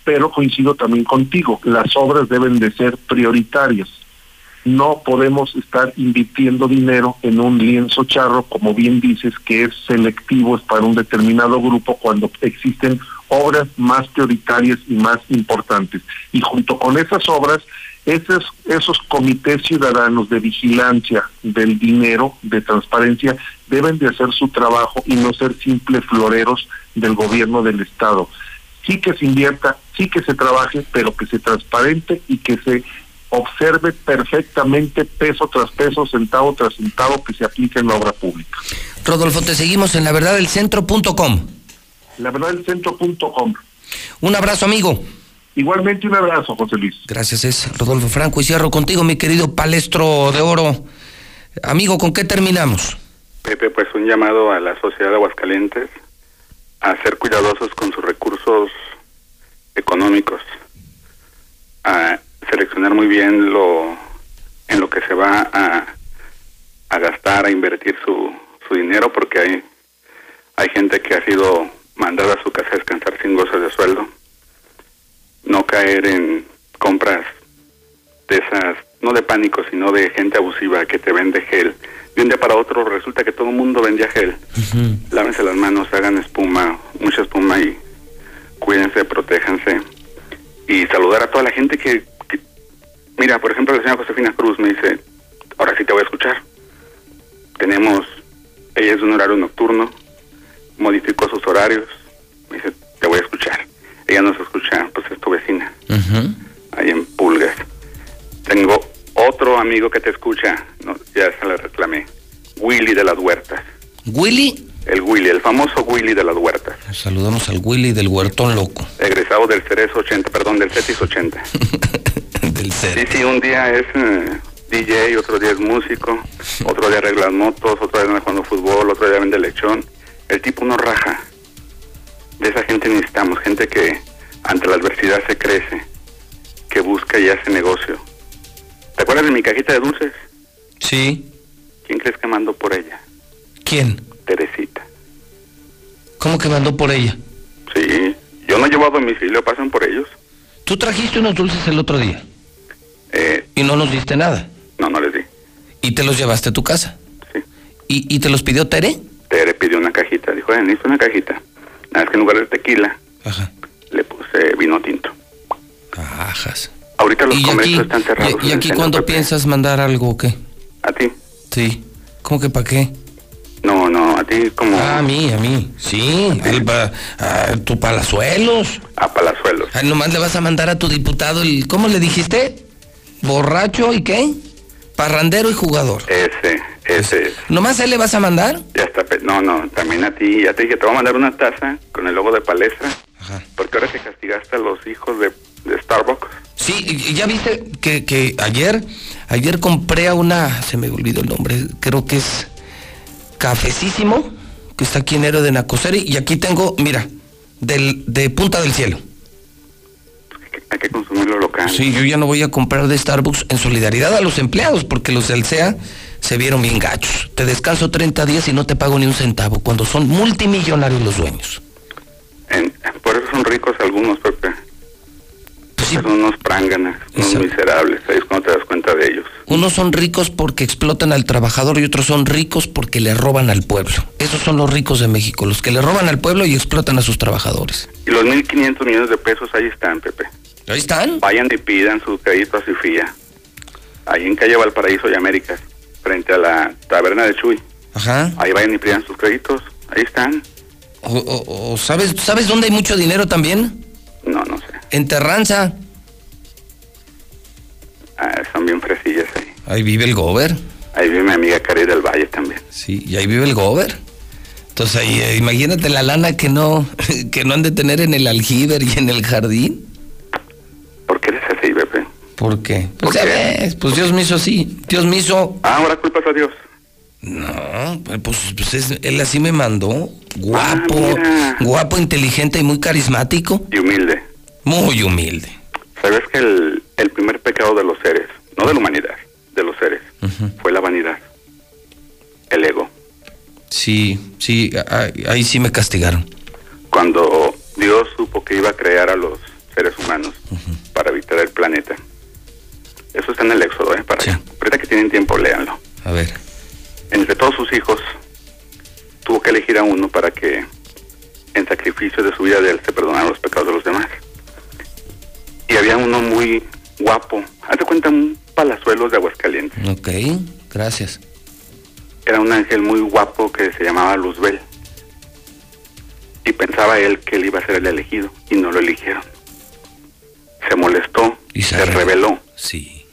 [SPEAKER 128] pero coincido también contigo, las obras deben de ser prioritarias no podemos estar invirtiendo dinero en un lienzo charro, como bien dices, que es selectivo, es para un determinado grupo, cuando existen obras más prioritarias y más importantes. Y junto con esas obras, esos, esos comités ciudadanos de vigilancia del dinero, de transparencia, deben de hacer su trabajo y no ser simples floreros del gobierno del Estado. Sí que se invierta, sí que se trabaje, pero que se transparente y que se observe perfectamente peso tras peso, centavo tras centavo que se aplique en la obra pública.
[SPEAKER 1] Rodolfo, te seguimos en la verdad del centro.com.
[SPEAKER 128] La verdad del centro.com.
[SPEAKER 1] Un abrazo, amigo.
[SPEAKER 128] Igualmente un abrazo, José Luis.
[SPEAKER 1] Gracias, es Rodolfo Franco. Y cierro contigo, mi querido palestro de oro. Amigo, ¿con qué terminamos?
[SPEAKER 129] Pepe, pues un llamado a la sociedad de Aguascalientes a ser cuidadosos con sus recursos económicos, a seleccionar muy bien lo en lo que se va a, a gastar, a invertir su, su dinero, porque hay, hay gente que ha sido mandada a su casa a descansar sin goce de sueldo. No caer en compras de esas, no de pánico, sino de gente abusiva que te vende gel. De un día para otro resulta que todo el mundo vendía gel. Lávense las manos, hagan espuma, mucha espuma y cuídense, protéjanse y saludar a toda la gente que- mira, por ejemplo, la señora Josefina Cruz me dice, ahora sí te voy a escuchar. Tenemos, ella es de un horario nocturno, modificó sus horarios, me dice, te voy a escuchar. Ella nos escucha, pues es tu vecina, ahí en Pulgas. Tengo otro amigo que te escucha, no, ya se le reclamé, Willy de las Huertas.
[SPEAKER 1] Willy,
[SPEAKER 129] El Willy, el famoso Willy de las Huertas,
[SPEAKER 1] saludamos al Willy del Huertón Loco.
[SPEAKER 129] egresado del Cerezo 80, perdón, del CETIS 80.
[SPEAKER 1] del
[SPEAKER 129] Sí, sí, un día es eh, DJ, otro día es músico, otro día arregla motos, otro día anda jugando fútbol, otro día vende lechón. El tipo no raja. De esa gente necesitamos, gente que ante la adversidad se crece, que busca y hace negocio. ¿Te acuerdas de mi cajita de dulces?
[SPEAKER 1] Sí.
[SPEAKER 129] ¿Quién crees que mandó por ella?
[SPEAKER 1] ¿Quién?
[SPEAKER 129] Teresita.
[SPEAKER 1] ¿Cómo que mandó por ella?
[SPEAKER 129] Sí, yo no llevo a domicilio, pasan por ellos.
[SPEAKER 1] Tú trajiste unos dulces el otro día y no nos diste nada.
[SPEAKER 129] no, no les di.
[SPEAKER 1] ¿Y te los llevaste a tu casa? Sí. ¿Y, y te los pidió Tere?
[SPEAKER 129] Tere pidió una cajita, dijo, eh, necesito una cajita. Nada más que en lugar de tequila, le puse vino tinto.
[SPEAKER 1] Ajas.
[SPEAKER 129] Ahorita los
[SPEAKER 1] ¿Y
[SPEAKER 129] comercios están cerrados.
[SPEAKER 1] y, y aquí
[SPEAKER 129] el
[SPEAKER 1] cuándo piensas mandar algo o qué?
[SPEAKER 129] ¿A ti?
[SPEAKER 1] Sí. ¿Cómo que para qué?
[SPEAKER 129] No, no, a ti como...
[SPEAKER 1] Ah, a mí, a mí. Sí, al pa- a tu palazuelos.
[SPEAKER 129] A palazuelos.
[SPEAKER 1] Ah, nomás le vas a mandar a tu diputado el... ¿Cómo le dijiste? ¿Borracho y qué? Parrandero y jugador.
[SPEAKER 129] Ese, ese es.
[SPEAKER 1] ¿Nomás él le vas a mandar?
[SPEAKER 129] Ya está. No, no, también a ti. Ya te dije, te voy a mandar una taza con el logo de palestra. Porque ahora que castigaste a los hijos de, de Starbucks.
[SPEAKER 1] Sí, ya viste que, que ayer, ayer compré a una, se me olvidó el nombre, creo que es Cafecísimo, que está aquí en Héroe de Nacoseri, y aquí tengo, mira, del, de Punta del Cielo.
[SPEAKER 129] Hay que consumirlo local.
[SPEAKER 1] Sí, yo ya no voy a comprar de Starbucks en solidaridad a los empleados, porque los del CEA se vieron bien gachos. Te descanso 30 días y no te pago ni un centavo, cuando son multimillonarios los dueños.
[SPEAKER 129] En- por eso son ricos algunos, Pepe.
[SPEAKER 1] Pues
[SPEAKER 129] Son unos pránganas, unos miserables. Ahí es cuando te das cuenta de ellos.
[SPEAKER 1] Unos son ricos porque explotan al trabajador y otros son ricos porque le roban al pueblo. Esos son los ricos de México, los que le roban al pueblo y explotan a sus trabajadores.
[SPEAKER 129] Y los 1.500 millones de pesos ahí están, Pepe.
[SPEAKER 1] Ahí están.
[SPEAKER 129] Vayan y pidan su crédito a Cifía. Ahí en calle Valparaíso y Américas, frente a la taberna de Chuy.
[SPEAKER 1] Ajá.
[SPEAKER 129] Ahí vayan y pidan sus créditos. Ahí están.
[SPEAKER 1] O, o- o ¿sabes, ¿Sabes dónde hay mucho dinero también?
[SPEAKER 129] No, no sé.
[SPEAKER 1] En Terranza.
[SPEAKER 129] Ah, son bien fresillas ahí.
[SPEAKER 1] Ahí vive el gober.
[SPEAKER 129] Ahí vive mi amiga Cari del Valle también.
[SPEAKER 1] Sí, y ahí vive el gober. Entonces ahí, eh, imagínate la lana que no, que no han de tener en el aljiber y en el jardín.
[SPEAKER 129] ¿Por qué eres así, Pepe?
[SPEAKER 1] ¿Por qué? Pues ya ves, pues Dios me hizo así. Dios me hizo.
[SPEAKER 129] Ah, ahora culpas a Dios.
[SPEAKER 1] No, pues, pues es- él así me mandó. Guapo,
[SPEAKER 129] Ah,
[SPEAKER 1] guapo, inteligente y muy carismático.
[SPEAKER 129] Y humilde.
[SPEAKER 1] Muy humilde.
[SPEAKER 129] ¿Sabes que el, el primer pecado de los seres, no de la humanidad, de los seres, fue la vanidad? El ego.
[SPEAKER 1] Sí, sí, a- a- ahí sí me castigaron.
[SPEAKER 129] Cuando Dios supo que iba a crear a los seres humanos para habitar el planeta. Eso está en el Éxodo, ¿eh? Para ahorita que tienen tiempo, léanlo.
[SPEAKER 1] A ver.
[SPEAKER 129] Entre todos sus hijos, tuvo que elegir a uno para que en sacrificio de su vida de él se perdonaran los pecados de los demás. Y había uno muy guapo. Hazte cuenta un palazuelos de Aguascalientes.
[SPEAKER 1] Ok, gracias.
[SPEAKER 129] Era un ángel muy guapo que se llamaba Luzbel. Y pensaba él que él iba a ser el elegido y no lo eligieron. Se molestó,
[SPEAKER 1] Y se
[SPEAKER 129] se rebeló
[SPEAKER 1] Sí.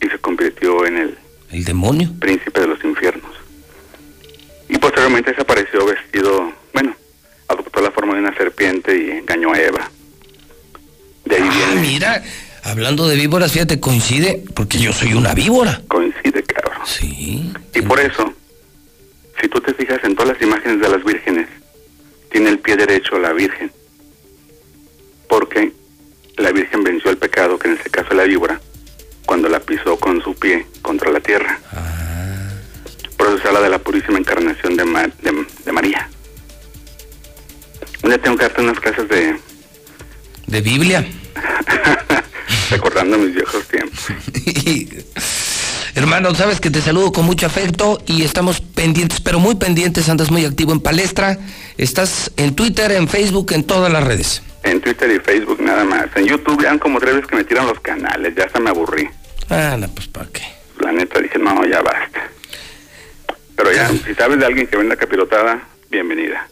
[SPEAKER 129] y se convirtió en el
[SPEAKER 1] ¿El demonio?
[SPEAKER 129] príncipe de los infiernos. Y posteriormente desapareció vestido, bueno, adoptó la forma de una serpiente y engañó a Eva. De ahí
[SPEAKER 1] Ah,
[SPEAKER 129] viene,
[SPEAKER 1] mira, hablando de víboras, fíjate, coincide, porque yo soy una víbora.
[SPEAKER 129] coincide, cabrón.
[SPEAKER 1] Sí.
[SPEAKER 129] Y por eso, si tú te fijas en todas las imágenes de las vírgenes, tiene el pie derecho la Virgen. Porque la Virgen venció el pecado, que en este caso es la víbora, cuando la pisó con su pie contra la tierra. Por eso se habla de la purísima encarnación de, Ma- de, de María. Un día tengo que darte unas clases de
[SPEAKER 1] ¿De Biblia?
[SPEAKER 129] recordando mis viejos tiempos.
[SPEAKER 1] Hermano, sabes que te saludo con mucho afecto y estamos pendientes, pero muy pendientes, andas muy activo en palestra, estás en Twitter, en Facebook, en todas las redes.
[SPEAKER 129] En Twitter y Facebook nada más. En YouTube ya como tres veces que me tiran los canales, ya hasta me aburrí.
[SPEAKER 1] Ah, no, pues ¿para qué?
[SPEAKER 129] La neta dije, no, ya basta. Pero ya, si sabes de alguien que venda capirotada, bienvenida.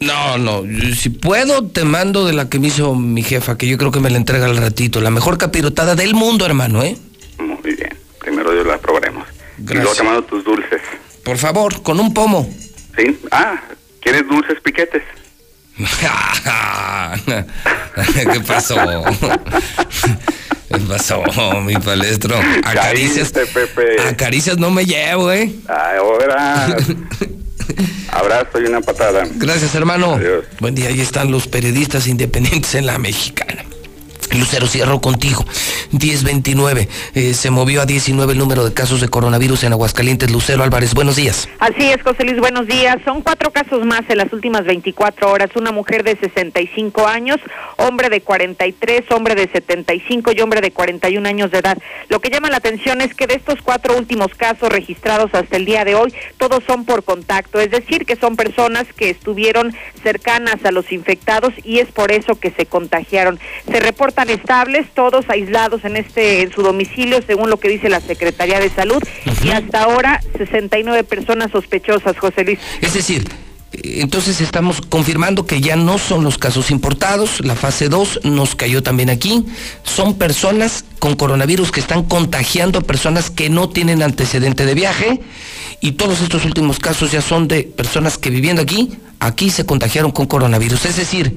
[SPEAKER 1] No, no, si puedo te mando de la que me hizo mi jefa, que yo creo que me la entrega al ratito. La mejor capirotada del mundo, hermano, ¿eh?
[SPEAKER 129] Muy bien, primero Dios la probaremos. Y luego te mando tus dulces.
[SPEAKER 1] Por favor, con un pomo.
[SPEAKER 129] ¿Sí? Ah, ¿quieres dulces piquetes?
[SPEAKER 1] ¿Qué pasó? ¿Qué pasó, mi palestro? Acaricias,
[SPEAKER 129] Pepe.
[SPEAKER 1] acaricias no me llevo, ¿eh?
[SPEAKER 129] Ahora. Abrazo y una patada.
[SPEAKER 1] Gracias, hermano. Buen día, ahí están los periodistas independientes en la mexicana. Lucero, cierro contigo. 1029. Eh, se movió a 19 el número de casos de coronavirus en Aguascalientes. Lucero Álvarez, buenos días.
[SPEAKER 2] Así es, José Luis, buenos días. Son cuatro casos más en las últimas 24 horas. Una mujer de 65 años, hombre de 43, hombre de 75 y hombre de 41 años de edad. Lo que llama la atención es que de estos cuatro últimos casos registrados hasta el día de hoy, todos son por contacto, es decir, que son personas que estuvieron cercanas a los infectados y es por eso que se contagiaron. Se reportan estables, todos aislados en este en su domicilio, según lo que dice la Secretaría de Salud, y hasta ahora 69 personas sospechosas, José Luis.
[SPEAKER 1] Es decir, eh, entonces estamos confirmando que ya no son los casos importados, la fase 2 nos cayó también aquí, son personas con coronavirus que están contagiando a personas que no tienen antecedente de viaje y todos estos últimos casos ya son de personas que viviendo aquí, aquí se contagiaron con coronavirus. Es decir,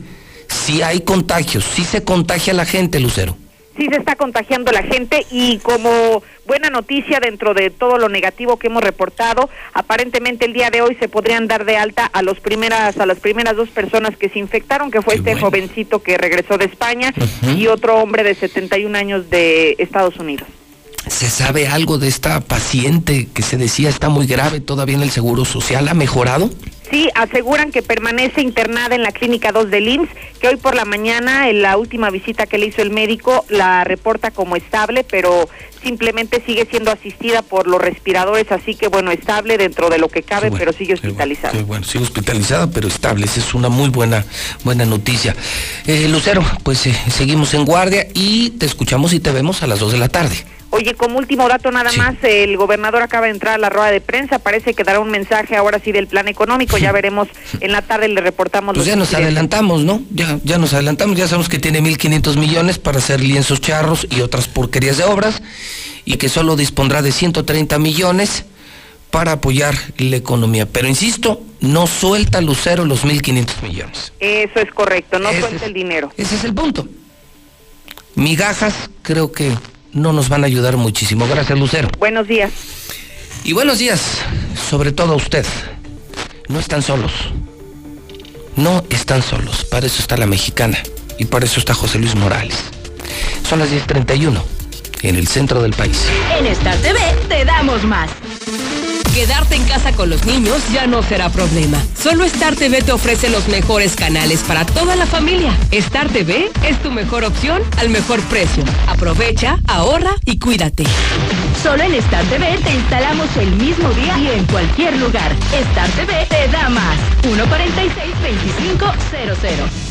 [SPEAKER 1] si hay contagios, si se contagia la gente, Lucero.
[SPEAKER 2] sí se está contagiando la gente y como buena noticia dentro de todo lo negativo que hemos reportado, aparentemente el día de hoy se podrían dar de alta a los primeras a las primeras dos personas que se infectaron, que fue este jovencito que regresó de España y otro hombre de 71 años de Estados Unidos.
[SPEAKER 1] ¿Se sabe algo de esta paciente que se decía está muy grave todavía en el Seguro Social? ¿Ha mejorado?
[SPEAKER 2] Sí, aseguran que permanece internada en la clínica 2 del IMSS, que hoy por la mañana, en la última visita que le hizo el médico, la reporta como estable, pero simplemente sigue siendo asistida por los respiradores, así que bueno, estable dentro de lo que cabe, pero sigue hospitalizada.
[SPEAKER 1] Qué bueno, sigue hospitalizada, pero estable. Esa es una muy buena, buena noticia. Eh, Lucero, pues eh, seguimos en guardia y te escuchamos y te vemos a las 2 de la tarde.
[SPEAKER 2] Oye, como último dato nada más, el gobernador acaba de entrar a la rueda de prensa, parece que dará un mensaje ahora sí del plan económico, ya veremos en la tarde le reportamos.
[SPEAKER 1] Pues
[SPEAKER 2] los
[SPEAKER 1] ya nos
[SPEAKER 2] incidentes.
[SPEAKER 1] adelantamos, ¿no? Ya, ya nos adelantamos, ya sabemos que tiene 1.500 millones para hacer lienzos charros y otras porquerías de obras y que solo dispondrá de 130 millones para apoyar la economía. Pero insisto, no suelta Lucero los 1.500 millones.
[SPEAKER 2] Eso es correcto, no
[SPEAKER 1] Ese
[SPEAKER 2] suelta
[SPEAKER 1] es-
[SPEAKER 2] el dinero.
[SPEAKER 1] Ese es el punto. Migajas creo que no nos van a ayudar muchísimo. Gracias, Lucero.
[SPEAKER 2] Buenos días.
[SPEAKER 1] Y buenos días, sobre todo a usted. No están solos. No están solos. Para eso está la mexicana. Y para eso está José Luis Morales. Son las 10.31 en el centro del país.
[SPEAKER 23] En Star TV te damos más.
[SPEAKER 130] Quedarte en casa con los niños ya no será problema. Solo Star TV te ofrece los mejores canales para toda la familia. Star TV es tu mejor opción al mejor precio. Aprovecha, ahorra y cuídate.
[SPEAKER 23] Solo en Star TV te instalamos el mismo día y en cualquier lugar. Star TV te da más. 146-2500.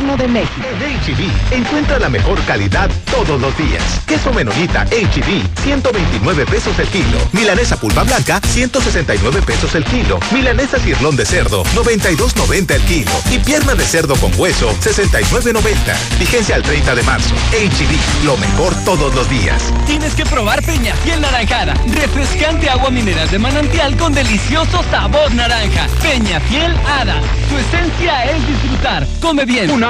[SPEAKER 131] de México. En HB, encuentra la mejor calidad todos los días. Queso menonita HB, 129 pesos el kilo. Milanesa pulpa blanca, 169 pesos el kilo. Milanesa cirlón de cerdo, 92.90 el kilo. Y pierna de cerdo con hueso, 69.90. Vigencia al 30 de marzo. HB, lo mejor todos los días.
[SPEAKER 132] Tienes que probar Peña Fiel Naranjada. Refrescante agua mineral de manantial con delicioso sabor naranja. Peña Fiel Hada. Tu esencia es disfrutar. Come bien.
[SPEAKER 133] Una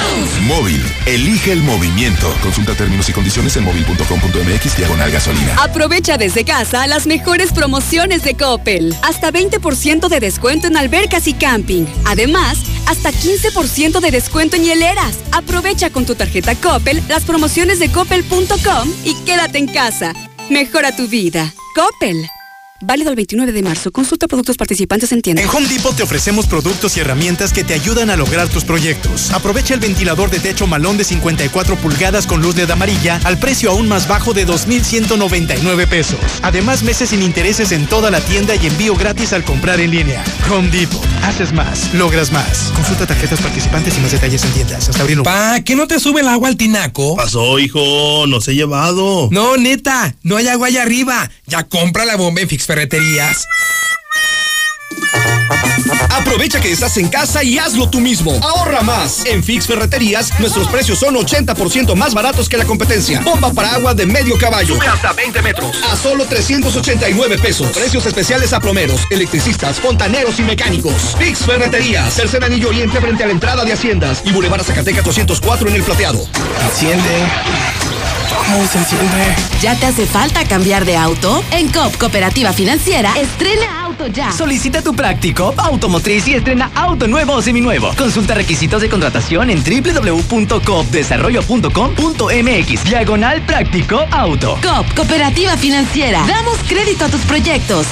[SPEAKER 24] Móvil, elige el movimiento. Consulta términos y condiciones en móvil.com.mx diagonal gasolina.
[SPEAKER 134] Aprovecha desde casa las mejores promociones de Coppel. Hasta 20% de descuento en albercas y camping. Además, hasta 15% de descuento en hieleras. Aprovecha con tu tarjeta Coppel las promociones de coppel.com y quédate en casa. Mejora tu vida. Coppel. Válido el 29 de marzo. Consulta productos participantes en tienda.
[SPEAKER 135] En Home Depot te ofrecemos productos y herramientas que te ayudan a lograr tus proyectos. Aprovecha el ventilador de techo malón de 54 pulgadas con luz LED amarilla al precio aún más bajo de 2,199 pesos. Además, meses sin intereses en toda la tienda y envío gratis al comprar en línea. Home Depot. Haces más, logras más. Consulta tarjetas participantes y más detalles en tiendas. Hasta abril.
[SPEAKER 4] Pa, ¿que no te sube el agua al tinaco?
[SPEAKER 136] Pasó, hijo, no se he llevado.
[SPEAKER 4] No, neta, no hay agua allá arriba. Ya compra la bomba en Fix Ferreterías.
[SPEAKER 32] Aprovecha que estás en casa y hazlo tú mismo. Ahorra más. En Fix Ferreterías, nuestros precios son 80% más baratos que la competencia. Bomba para agua de medio caballo.
[SPEAKER 136] Sube hasta 20 metros.
[SPEAKER 32] A solo 389 pesos. Precios especiales a plomeros, electricistas, fontaneros y mecánicos. Fix Ferreterías, tercer anillo oriente frente a la entrada de Haciendas y Boulevard Zacatecas 204 en el plateado.
[SPEAKER 137] Enciende. ¿Cómo se enciende?
[SPEAKER 138] ¿Ya te hace falta cambiar de auto? En COP Cooperativa Financiera, estrena auto ya.
[SPEAKER 139] Solicita tu práctico automotriz y estrena auto nuevo o seminuevo. Consulta requisitos de contratación en www.coopdesarrollo.com.mx. Diagonal práctico auto.
[SPEAKER 138] COP Cooperativa Financiera. Damos crédito a tus proyectos.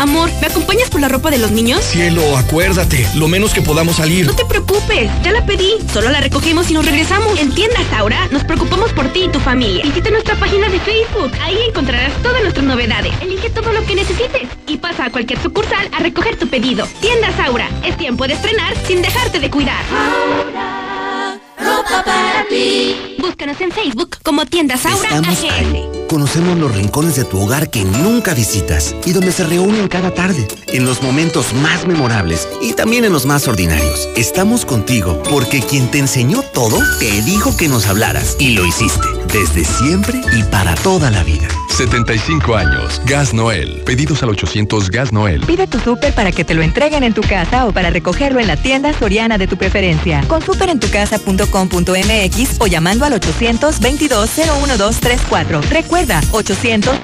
[SPEAKER 140] Amor, ¿me acompañas por la ropa de los niños?
[SPEAKER 32] Cielo, acuérdate, lo menos que podamos salir.
[SPEAKER 140] No te preocupes, ya la pedí. Solo la recogemos y nos regresamos. En Tiendas Aura nos preocupamos por ti y tu familia. Visita nuestra página de Facebook. Ahí encontrarás todas nuestras novedades. Elige todo lo que necesites y pasa a cualquier sucursal a recoger tu pedido. Tiendas Aura, es tiempo de estrenar sin dejarte de cuidar. ropa para ti. Búscanos en Facebook como Tiendas Aura
[SPEAKER 47] Estamos
[SPEAKER 140] AGS.
[SPEAKER 47] Conocemos los rincones de tu hogar que nunca visitas y donde se reúnen cada tarde, en los momentos más memorables y también en los más ordinarios. Estamos contigo porque quien te enseñó todo te dijo que nos hablaras y lo hiciste desde siempre y para toda la vida.
[SPEAKER 24] 75 años. Gas Noel. Pedidos al 800 Gas Noel.
[SPEAKER 59] Pide tu súper para que te lo entreguen en tu casa o para recogerlo en la tienda soriana de tu preferencia. Con superentucasa.com.mx o llamando al 822 01234. Recuerda, 800